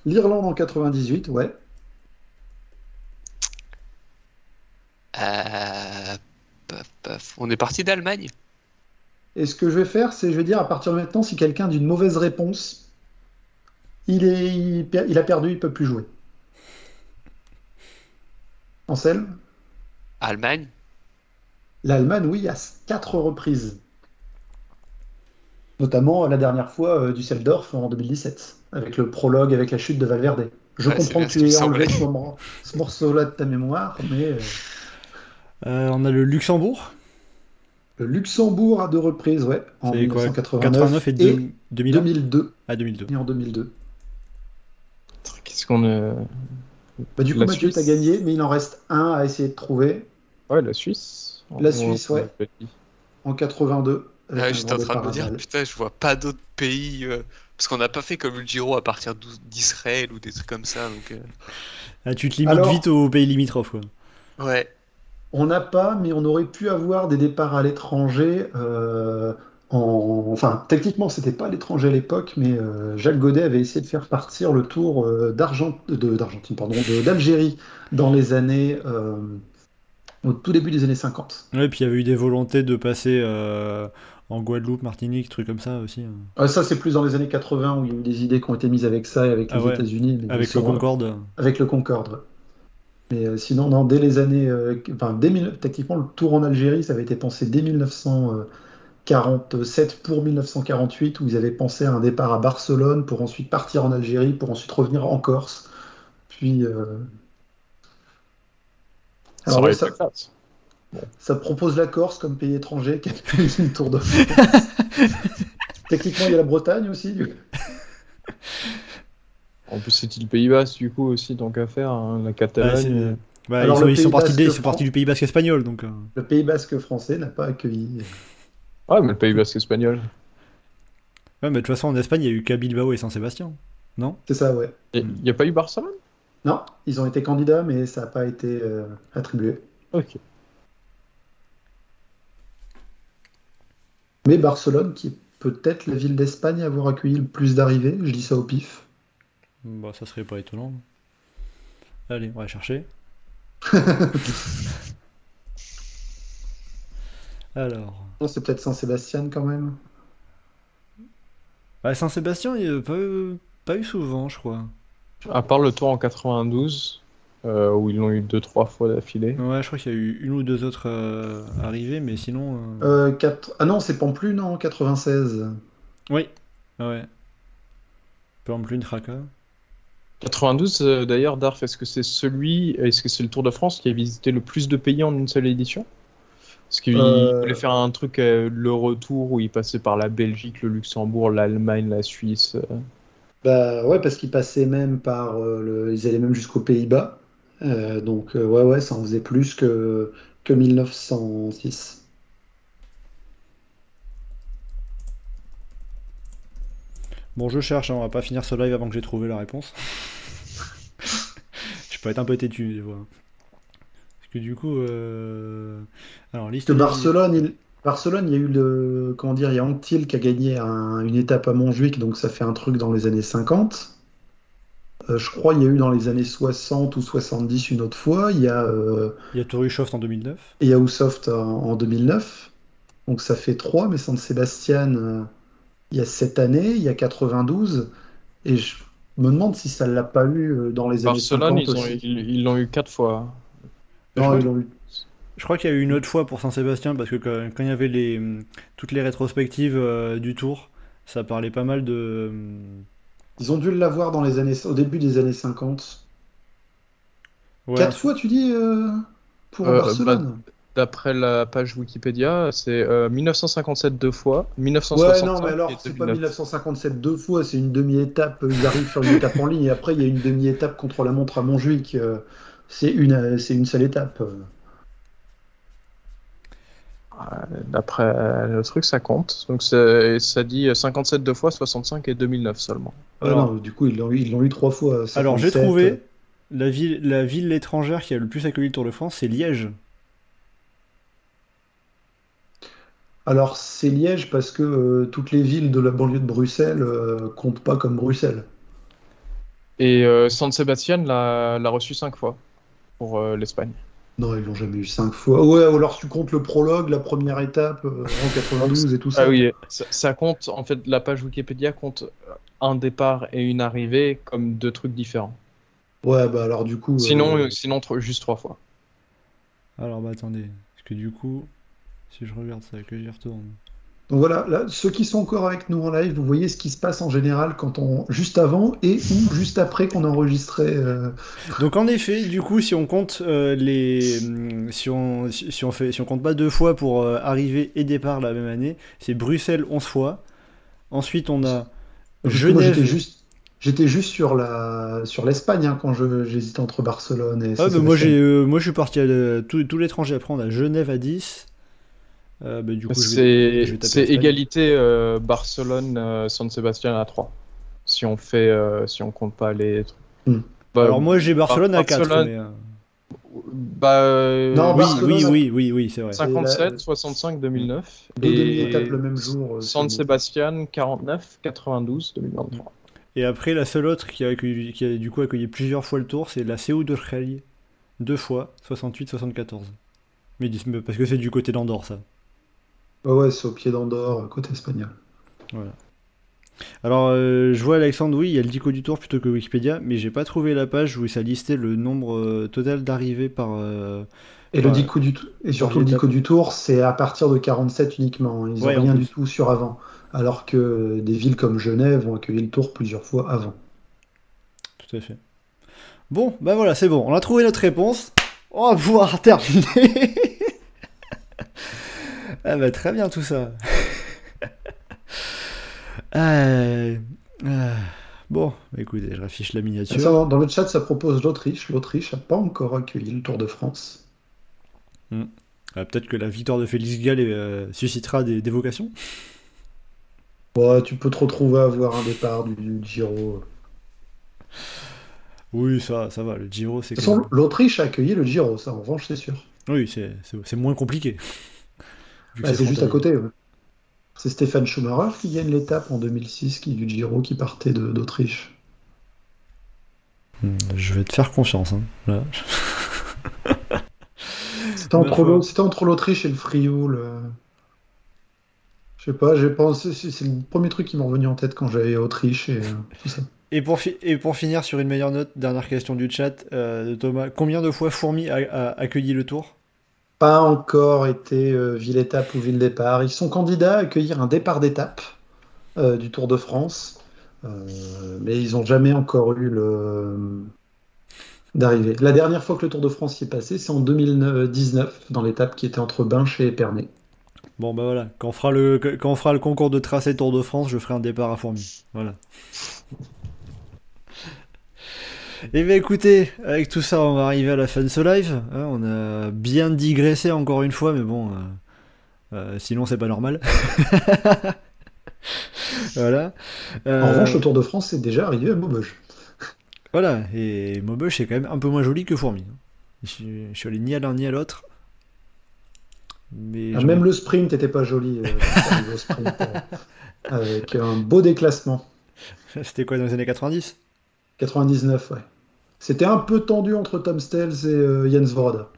L'Irlande en 98, ouais. Euh, paf, paf. On est parti d'Allemagne? Et ce que je vais faire, c'est je vais dire à partir de maintenant, si quelqu'un a une mauvaise réponse, il, est, il, per- il a perdu, il peut plus jouer. Anselme? Allemagne? L'Allemagne, oui, à quatre reprises. Notamment la dernière fois euh, Düsseldorf en 2017, avec le prologue, avec la chute de Valverde. Je Ouais, comprends que tu aies enlevé ce morceau-là de ta mémoire, mais euh, Euh, on a le Luxembourg. Le Luxembourg à deux reprises, ouais, en C'est quoi 1989 89 et, deux- 2001 2002. Ah 2002. Et en 2002. Qu'est-ce qu'on a Bah, du coup, La Mathieu, Suisse. t'as gagné, mais il en reste un à essayer de trouver Ouais, la Suisse. La Suisse, ouais. en 82. avec Ah, un J'étais en train de me à dire, putain, je vois pas d'autres pays. euh, Parce qu'on n'a pas fait comme le Giro à partir d'Israël ou des trucs comme ça. Donc, euh, Ah, tu te limites Alors- vite aux pays limitrophes quoi. Ouais. On n'a pas, mais on aurait pu avoir des départs à l'étranger. euh, en... Enfin, techniquement, c'était pas à l'étranger à l'époque, mais euh, Jacques Godet avait essayé de faire partir le tour euh, d'Argent- de- d'Argentine, pardon, de- d'Algérie dans les années, au tout début des années 50. Ouais, puis il y avait eu des volontés de passer en Guadeloupe, Martinique, trucs comme ça aussi. hein. Ah, ça, c'est plus dans les années 80 où il y a eu des idées qui ont été mises avec ça et avec Ah les ouais. États-Unis. Avec sinon, le Concorde. Avec le Concorde. Mais euh, sinon, non, dès les années. euh, enfin, dès techniquement, le tour en Algérie, ça avait été pensé dès 1947 pour 1948, où ils avaient pensé à un départ à Barcelone pour ensuite partir en Algérie, pour ensuite revenir en Corse. Puis. euh, Ça Alors, ouais, ça, ça propose la Corse comme pays étranger qui une Tour de France. Techniquement, il y a la Bretagne aussi. du coup. En plus, c'est le Pays Basque, du coup, aussi, donc à faire, hein, la Catalogne. c'est- bah, Alors, ils, sont, ils partis, ils sont du Pays Basque espagnol, donc. euh, Le Pays basque français n'a pas accueilli. Ouais, mais le Pays Basque espagnol. Ouais, mais de toute façon, en Espagne, il y a eu qu'à Bilbao et San-Sébastien. Non? C'est ça, ouais. Il n'y a pas eu Barcelone? Non, ils ont été candidats, mais ça n'a pas été euh, attribué. Ok. Mais Barcelone, qui est peut-être la ville d'Espagne à avoir accueilli le plus d'arrivées, je dis ça au pif. Bah, ça serait pas étonnant. Allez, on va chercher. Alors. Non, c'est peut-être Saint-Sébastien quand même. Bah, Saint-Sébastien, il n'y a pas, eu- pas eu souvent, je crois. À part le tour en 92, euh, où ils l'ont eu deux, trois fois d'affilée. Ouais, je crois qu'il y a eu une ou deux autres euh, arrivées, mais sinon. euh, Euh, quatre- Ah non, c'est Pampelune, non, 96. Oui. Ouais. Par exemple, une Traka. 92, euh, d'ailleurs, Darf, est-ce que c'est celui, est-ce que c'est le Tour de France qui a visité le plus de pays en une seule édition? Parce qu'il Euh. voulait faire un truc, euh, le retour, où il passait par la Belgique, le Luxembourg, l'Allemagne, la Suisse. Bah ouais, parce qu'ils passaient même par. le... Ils allaient même jusqu'aux Pays-Bas. Donc, ouais, ouais, ça en faisait plus que, que 1906. Bon, je cherche, hein, on va pas finir ce live avant que j'ai trouvé la réponse. je peux être un peu têtu, des fois. Parce que du coup. Euh... Alors, liste. Barcelone, il... Barcelone, il y a eu le. Comment dire, il y a Anquetil qui a gagné un- une étape à Montjuic, donc ça fait un truc dans les années 50. Euh, je crois qu'il y a eu dans les années 60 ou 70 une autre fois. Il y a, euh, Il y a Toruchoft en 2009. et il y a Usoft en, en 2009. Donc ça fait 3, mais San Sébastien, euh, il y a cette année, il y a 92. Et je me demande si ça ne l'a pas eu euh, dans les Barcelone, années ils 50 ont- aussi. ils ils l'ont eu quatre fois. Je Non, crois- ils l'ont eu. Je crois qu'il y a eu une autre fois pour Saint-Sébastien, parce que quand, quand il y avait les, toutes les rétrospectives euh, du tour, ça parlait pas mal de. hum, Ils ont dû l'avoir dans les années, au début des années 50. ouais, Quatre fois, tu dis, euh, pour Euh, Barcelone? D'après la page Wikipédia, c'est euh, 1957 deux fois, Ouais, 1965 non, mais alors, c'est pas 2009. 1957 deux fois, c'est une demi-étape. Ils arrivent sur une étape en ligne et après, il y a une demi-étape contre la montre à Montjuic. euh, C'est une, euh, c'est une seule étape. euh. D'après euh, le truc, ça compte. Donc ça dit 57 deux fois, 65 et 2009 seulement. Alors- non, du coup, ils l'ont eu, eu trois fois. Alors j'ai 57. trouvé la ville, la ville étrangère qui a le plus accueilli le Tour de France, c'est Liège. Alors, c'est Liège parce que euh, toutes les villes de la banlieue de Bruxelles euh, comptent pas comme Bruxelles. Et euh, San Sebastian l'a l'a reçu 5 fois pour euh, l'Espagne. Non, ils l'ont jamais eu cinq fois. Ouais, ou alors tu comptes le prologue, la première étape euh, en 92 et tout ça. Ah oui, ça, ça compte, en fait, la page Wikipédia compte un départ et une arrivée comme deux trucs différents. Ouais, bah alors du coup. Sinon, euh, sinon tr- juste trois fois. Alors bah attendez, parce que du coup, si je regarde ça, que j'y retourne. Donc voilà, là, ceux qui sont encore avec nous en live, vous voyez ce qui se passe en général quand on juste avant et ou juste après qu'on a enregistré. euh, Donc en effet, du coup, si on compte euh, les, si on, si si on fait, si on compte pas deux fois pour euh, arrivée et départ la même année, c'est Bruxelles 11 fois. Ensuite, on a Genève. j'étais juste, j'étais juste sur la, sur l'Espagne hein, quand je, j'hésitais entre Barcelone et. Ah, bah, moi, j'ai, euh, moi, je suis parti à euh, tous, tous l'étranger après. On a Genève à 10. Euh, bah, C'est égalité euh, Barcelone-San Sebastian à 3. Si on fait, euh, si on compte pas les trucs. Hmm. Bah, Alors moi, j'ai Barcelone à 4. Barcelone- mais, euh, Bah, euh, Non, Oui, oui, oui, oui, oui, c'est vrai. C'est 57, la- 65, 2009. Deux et demi-étapes le même jour. euh, San Sebastian, 49, 92, 2023. Et après, la seule autre qui a, accueilli- qui a du coup accueilli plusieurs fois le tour, c'est la CEU de Rally. Deux fois, 68-74. Mais dis- mais parce que c'est du côté d'Andorre, ça. Ouais, ouais, c'est au pied d'Andorre, côté espagnol. Alors, euh, je vois Alexandre, oui, il y a le Dico du Tour plutôt que Wikipédia, mais j'ai pas trouvé la page où ça listait le nombre euh, total d'arrivées par. euh, Et le dico du et surtout le dico du tour, c'est à partir de 47 uniquement. Ils n'ont Ouais, rien du tout sur avant. Alors que des villes comme Genève ont accueilli le tour plusieurs fois avant. Tout à fait. Bon, bah voilà, c'est bon, on a trouvé notre réponse. On va pouvoir terminer. Ah bah très bien tout ça. Euh, euh, bon, bah écoutez, je raffiche la miniature. dans dans le chat, ça propose l'Autriche. L'Autriche n'a pas encore accueilli le Tour de France. Ah, Peut-être que la victoire de Félix Gall euh, suscitera des, des vocations. Ouais, tu peux te retrouver à avoir un départ du, du Giro. Oui, ça, ça va, le Giro c'est De toute quand façon, même- l'Autriche a accueilli le Giro, ça en revanche, c'est sûr. Oui, c'est moins compliqué. Bah, c'est juste à côté. ouais. C'est Stéphane Schumacher qui gagne l'étape en 2006 qui, du Giro qui partait d'Autriche. Hmm, Je vais te faire confiance. hein, là. C'était entre Bah, c'était entre l'Autriche et le Frioul. euh. Je sais pas, j'ai pensé, c'est c'est le premier truc qui m'est revenu en tête quand j'avais Autriche et euh, tout ça. Et pour, fi- et pour finir sur une meilleure note, dernière question du chat euh, de Thomas. Combien de fois Fourmi a, a accueilli le tour? Pas encore été euh, ville étape ou ville départ. Ils sont candidats à accueillir un départ d'étape euh, du Tour de France, euh, mais ils n'ont jamais encore eu le d'arrivée. La dernière fois que le Tour de France y est passé, c'est en 2019 dans l'étape qui était entre Binche et Épernay. Bon bah voilà, quand on fera le, quand on fera le concours de tracé Tour de France, je ferai un départ à Fourmi. Voilà. Et bien écoutez, avec tout ça, on va arriver à la fin de ce live. hein, on a bien digressé encore une fois, mais bon, euh, euh, sinon c'est pas normal. voilà. En Euh, revanche, le Tour de France est déjà arrivé à Maubeuge. Voilà, et Maubeuge c'est quand même un peu moins joli que Fourmi. Je, suis- je suis allé ni à l'un ni à l'autre. Mais Ah, même le sprint n'était pas joli. c'est sprint, avec un beau déclassement. C'était quoi dans les années 90 99, ouais. C'était un peu tendu entre Tom Stels et euh, Jens Vorda.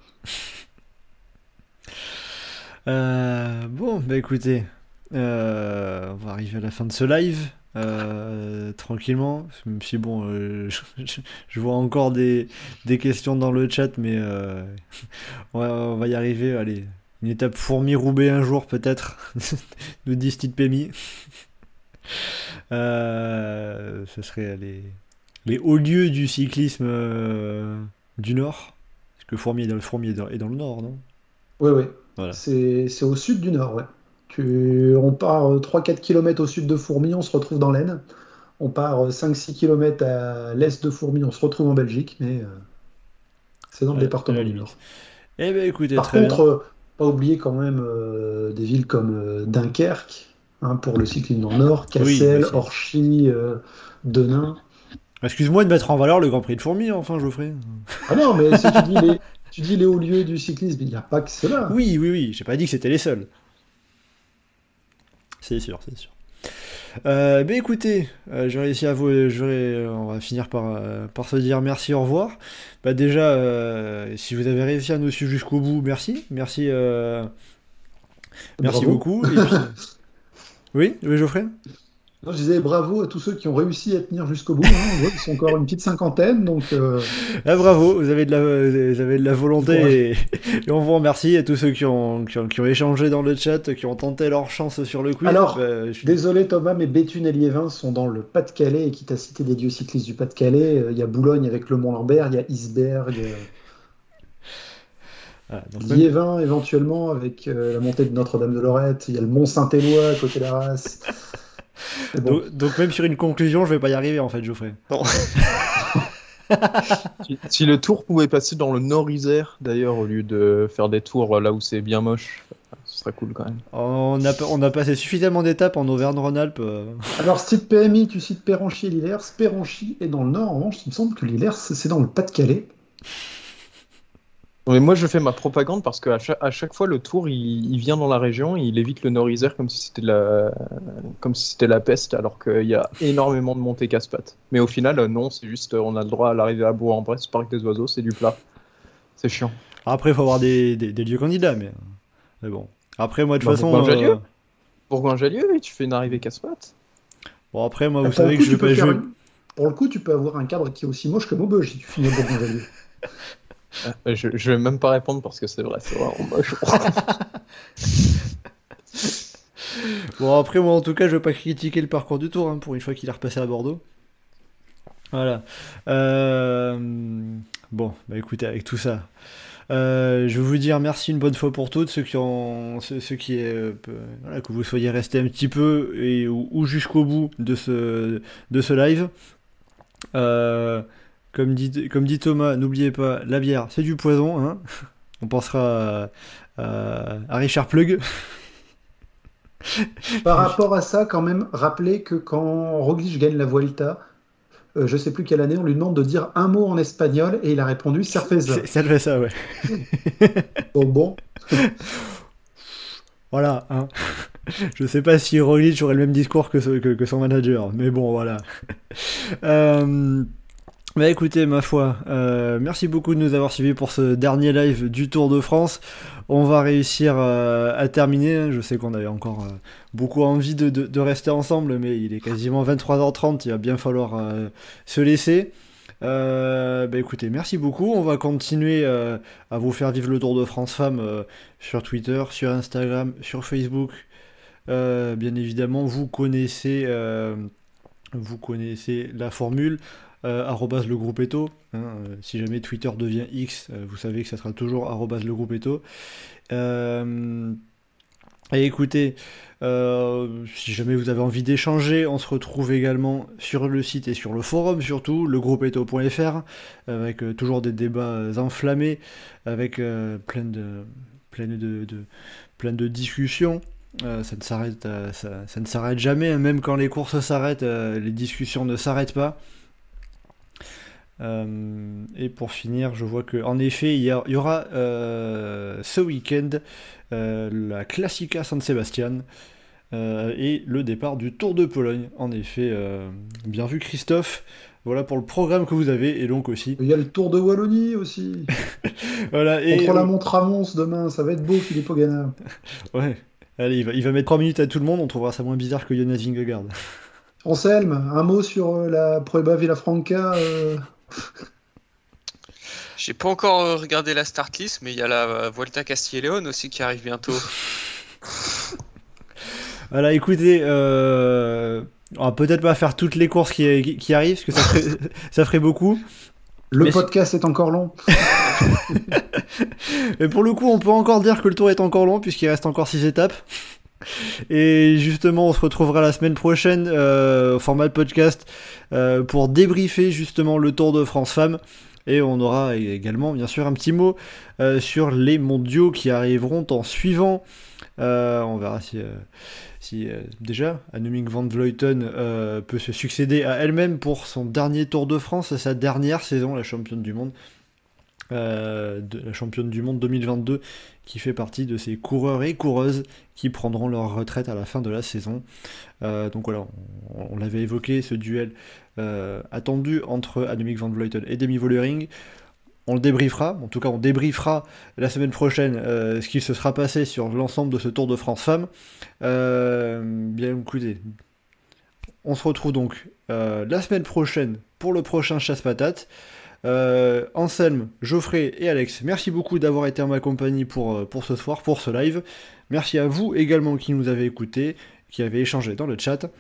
Euh, bon, bah écoutez, euh, on va arriver à la fin de ce live. tranquillement, même si bon, je, vois encore des, des questions dans le chat, mais on, va, y arriver. Allez, une étape fourmi-roubaix un jour peut-être, nous dit Steve Pemi. Ce serait les, les hauts lieux du cyclisme euh, du Nord. Parce que Fourmi est dans le, Fourmi est dans, est dans le Nord, non? Oui, oui. Voilà. C'est au sud du nord, ouais. Tu, on part 3-4 km au sud de Fourmi, on se retrouve dans l'Aisne. On part 5-6 km à l'est de Fourmi, on se retrouve en Belgique, mais euh, c'est dans le Ouais, département du. Nord. Eh bien écoutez, Par contre, euh, pas oublier quand même euh, des villes comme euh, Dunkerque, hein, pour le cyclisme dans le Nord, Oui, Cassel, aussi. Orchy, euh, Denain. Excuse-moi de mettre en valeur le Grand Prix de Fourmi, enfin, Geoffrey. Ah non, mais si tu dis les, tu dis les hauts lieux du cyclisme, il n'y a pas que cela. Oui, oui, oui, j'ai pas dit que c'était les seuls. C'est sûr, c'est sûr. Euh, ben écoutez, euh, je vais réussi à vous, je vais, euh, on va finir par, par se dire merci, au revoir. Bah déjà, si vous avez réussi à nous suivre jusqu'au bout, merci, merci, merci Bravo. beaucoup. Et puis- Oui, oui, Geoffrey? Non, je disais bravo à tous ceux qui ont réussi à tenir jusqu'au bout. hein. Qu'ils sont encore une petite cinquantaine, donc euh, Ah, bravo, vous avez de la, vous avez de la volonté et, et on vous remercie à tous ceux qui ont, qui ont, qui ont échangé dans le chat, qui ont tenté leur chance sur le quiz. Alors, Bah, je suis- désolé Thomas, mais Béthune et Liévin sont dans le Pas-de-Calais et qui t'a cité des dieux cyclistes du Pas-de-Calais. euh, Il y a Boulogne avec le Mont-Lambert, il y a Isberg, euh, Voilà, donc même- Liévin éventuellement avec euh, la montée de Notre-Dame de Lorette, il y a le Mont-Saint-Éloi à côté d'Arras. Bon. donc, donc même sur une conclusion, je vais pas y arriver en fait, Geoffrey. Si, si le tour pouvait passer dans le Nord-Isère, d'ailleurs, au lieu de faire des tours là où c'est bien moche, ce serait cool quand même. On a, on a passé suffisamment d'étapes en Auvergne-Rhône-Alpes. euh. Alors, site PMI, tu cites Péranchy et Lillers. Péranchy est dans le nord, en revanche, il me semble que Lillers, c'est dans le Pas-de-Calais. Mais moi, je fais ma propagande parce qu'à chaque, à chaque fois, le tour, il, il vient dans la région, il évite le Nord-Isère comme si c'était la, comme si c'était la peste, alors qu'il y a énormément de montées casse-pattes. Mais au final, euh, non, c'est juste, euh, on a le droit à l'arrivée à Bourg-en-Bresse, parc des oiseaux, c'est du plat. C'est chiant. Après, il faut avoir des, des- des lieux candidats, mais, mais bon. Après, moi, de toute Bah, façon. Bourgoin-Jallieu. euh, Bourgoin-Jallieu, oui, tu fais une arrivée casse-pattes. Bon, après, moi, Ah, vous savez coup, que je vais peux pas jouer. une- Pour le coup, tu peux avoir un cadre qui est aussi moche que Maubeuge si tu finis au Bourgoin-Jallieu. Euh, Je, je vais même pas répondre parce que c'est vrai, c'est vraiment moche. Bon, après, moi, en tout cas, je vais pas critiquer le parcours du tour, hein, pour une fois qu'il est repassé à Bordeaux. Voilà. Euh, Bon, bah écoutez, avec tout ça, euh, je vais vous dire merci une bonne fois pour toutes, ceux qui ont, ceux, qui, voilà, que vous soyez restés un petit peu et ou, ou jusqu'au bout de ce, de ce live. Euh, comme dit, comme dit Thomas, n'oubliez pas, la bière, c'est du poison. Hein On pensera à, à- à Richard Plug. Par rapport à ça, quand même, rappelez que quand Roglic gagne la Vuelta, euh, je sais plus quelle année, on lui demande de dire un mot en espagnol et il a répondu cerveza. Ça fait ça, ouais. Bon, bon. Voilà, hein. Je sais pas si Roglic aurait le même discours que, ce- que, que son manager, mais bon, voilà. Euh, bah écoutez, ma foi, euh, merci beaucoup de nous avoir suivis pour ce dernier live du Tour de France. On va réussir euh, à terminer. Je sais qu'on avait encore euh, beaucoup envie de, rester ensemble, mais il est quasiment 23h30, il va bien falloir se laisser. Bah écoutez, merci beaucoup. On va continuer à vous faire vivre le Tour de France Femmes sur Twitter, sur Instagram, sur Facebook. Bien évidemment, vous connaissez, vous connaissez la formule. Euh, arrobase le groupe Eto. hein, euh, si jamais Twitter devient X, euh, vous savez que ça sera toujours arrobase le groupe Eto. Et écoutez, si jamais vous avez envie d'échanger, on se retrouve également sur le site et sur le forum surtout, legroupeeto.fr, avec euh, toujours des débats enflammés, avec plein de, de, de- discussions. Ça ne s'arrête, ça, ça ne s'arrête jamais, hein, même quand les courses s'arrêtent, les discussions ne s'arrêtent pas. Euh, et pour finir, je vois que en effet, il y, a- il y aura euh, ce week-end euh, la Classica San Sebastian euh, et le départ du Tour de Pologne. En effet, bien vu Christophe. Voilà pour le programme que vous avez et donc aussi. Il y a le Tour de Wallonie aussi. Voilà et Contre la euh, Montramos demain, ça va être beau, Philippe Ogana. ouais. Allez, il va, il va mettre 3 minutes à tout le monde. On trouvera ça moins bizarre que Jonas Vingegaard. Anselme, un mot sur la Prueba Villafranca. J'ai pas encore euh, regardé la start list, mais il y a la euh, Vuelta Castille León aussi qui arrive bientôt. Voilà, écoutez, euh, on va peut-être pas faire toutes les courses qui, qui- qui arrivent parce que ça ferait, ça ferait beaucoup. Le Mais podcast est encore long. Mais pour le coup, on peut encore dire que le tour est encore long puisqu'il reste encore 6 étapes. Et justement, on se retrouvera la semaine prochaine euh, au format podcast euh, pour débriefer justement le Tour de France Femmes. Et on aura également, bien sûr, un petit mot euh, sur les mondiaux qui arriveront en suivant. On verra si, si déjà Annemiek van Vleuten peut se succéder à elle-même pour son dernier Tour de France, sa dernière saison, la championne du monde. Euh, de la championne du monde 2022 qui fait partie de ces coureurs et coureuses qui prendront leur retraite à la fin de la saison. Euh, donc voilà, on, l'avait évoqué, ce duel euh, attendu entre Annemiek van Vleuten et Demi Vollering. On le débriefera, en tout cas on débriefera la semaine prochaine ce qui se sera passé sur l'ensemble de ce Tour de France Femmes. Bien écoutez, on se retrouve donc la semaine prochaine pour le prochain Chasse-Patate. Euh, Anselme, Geoffrey et Alex, merci beaucoup d'avoir été en ma compagnie pour, euh, pour ce soir, pour ce live. Merci à vous également qui nous avez écoutés, qui avez échangé dans le chat.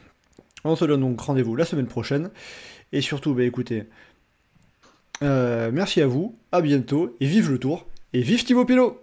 On se donne donc rendez-vous la semaine prochaine. Et surtout, bah écoutez, euh, merci à vous, à bientôt, et vive le tour, et vive Thibaut Pinot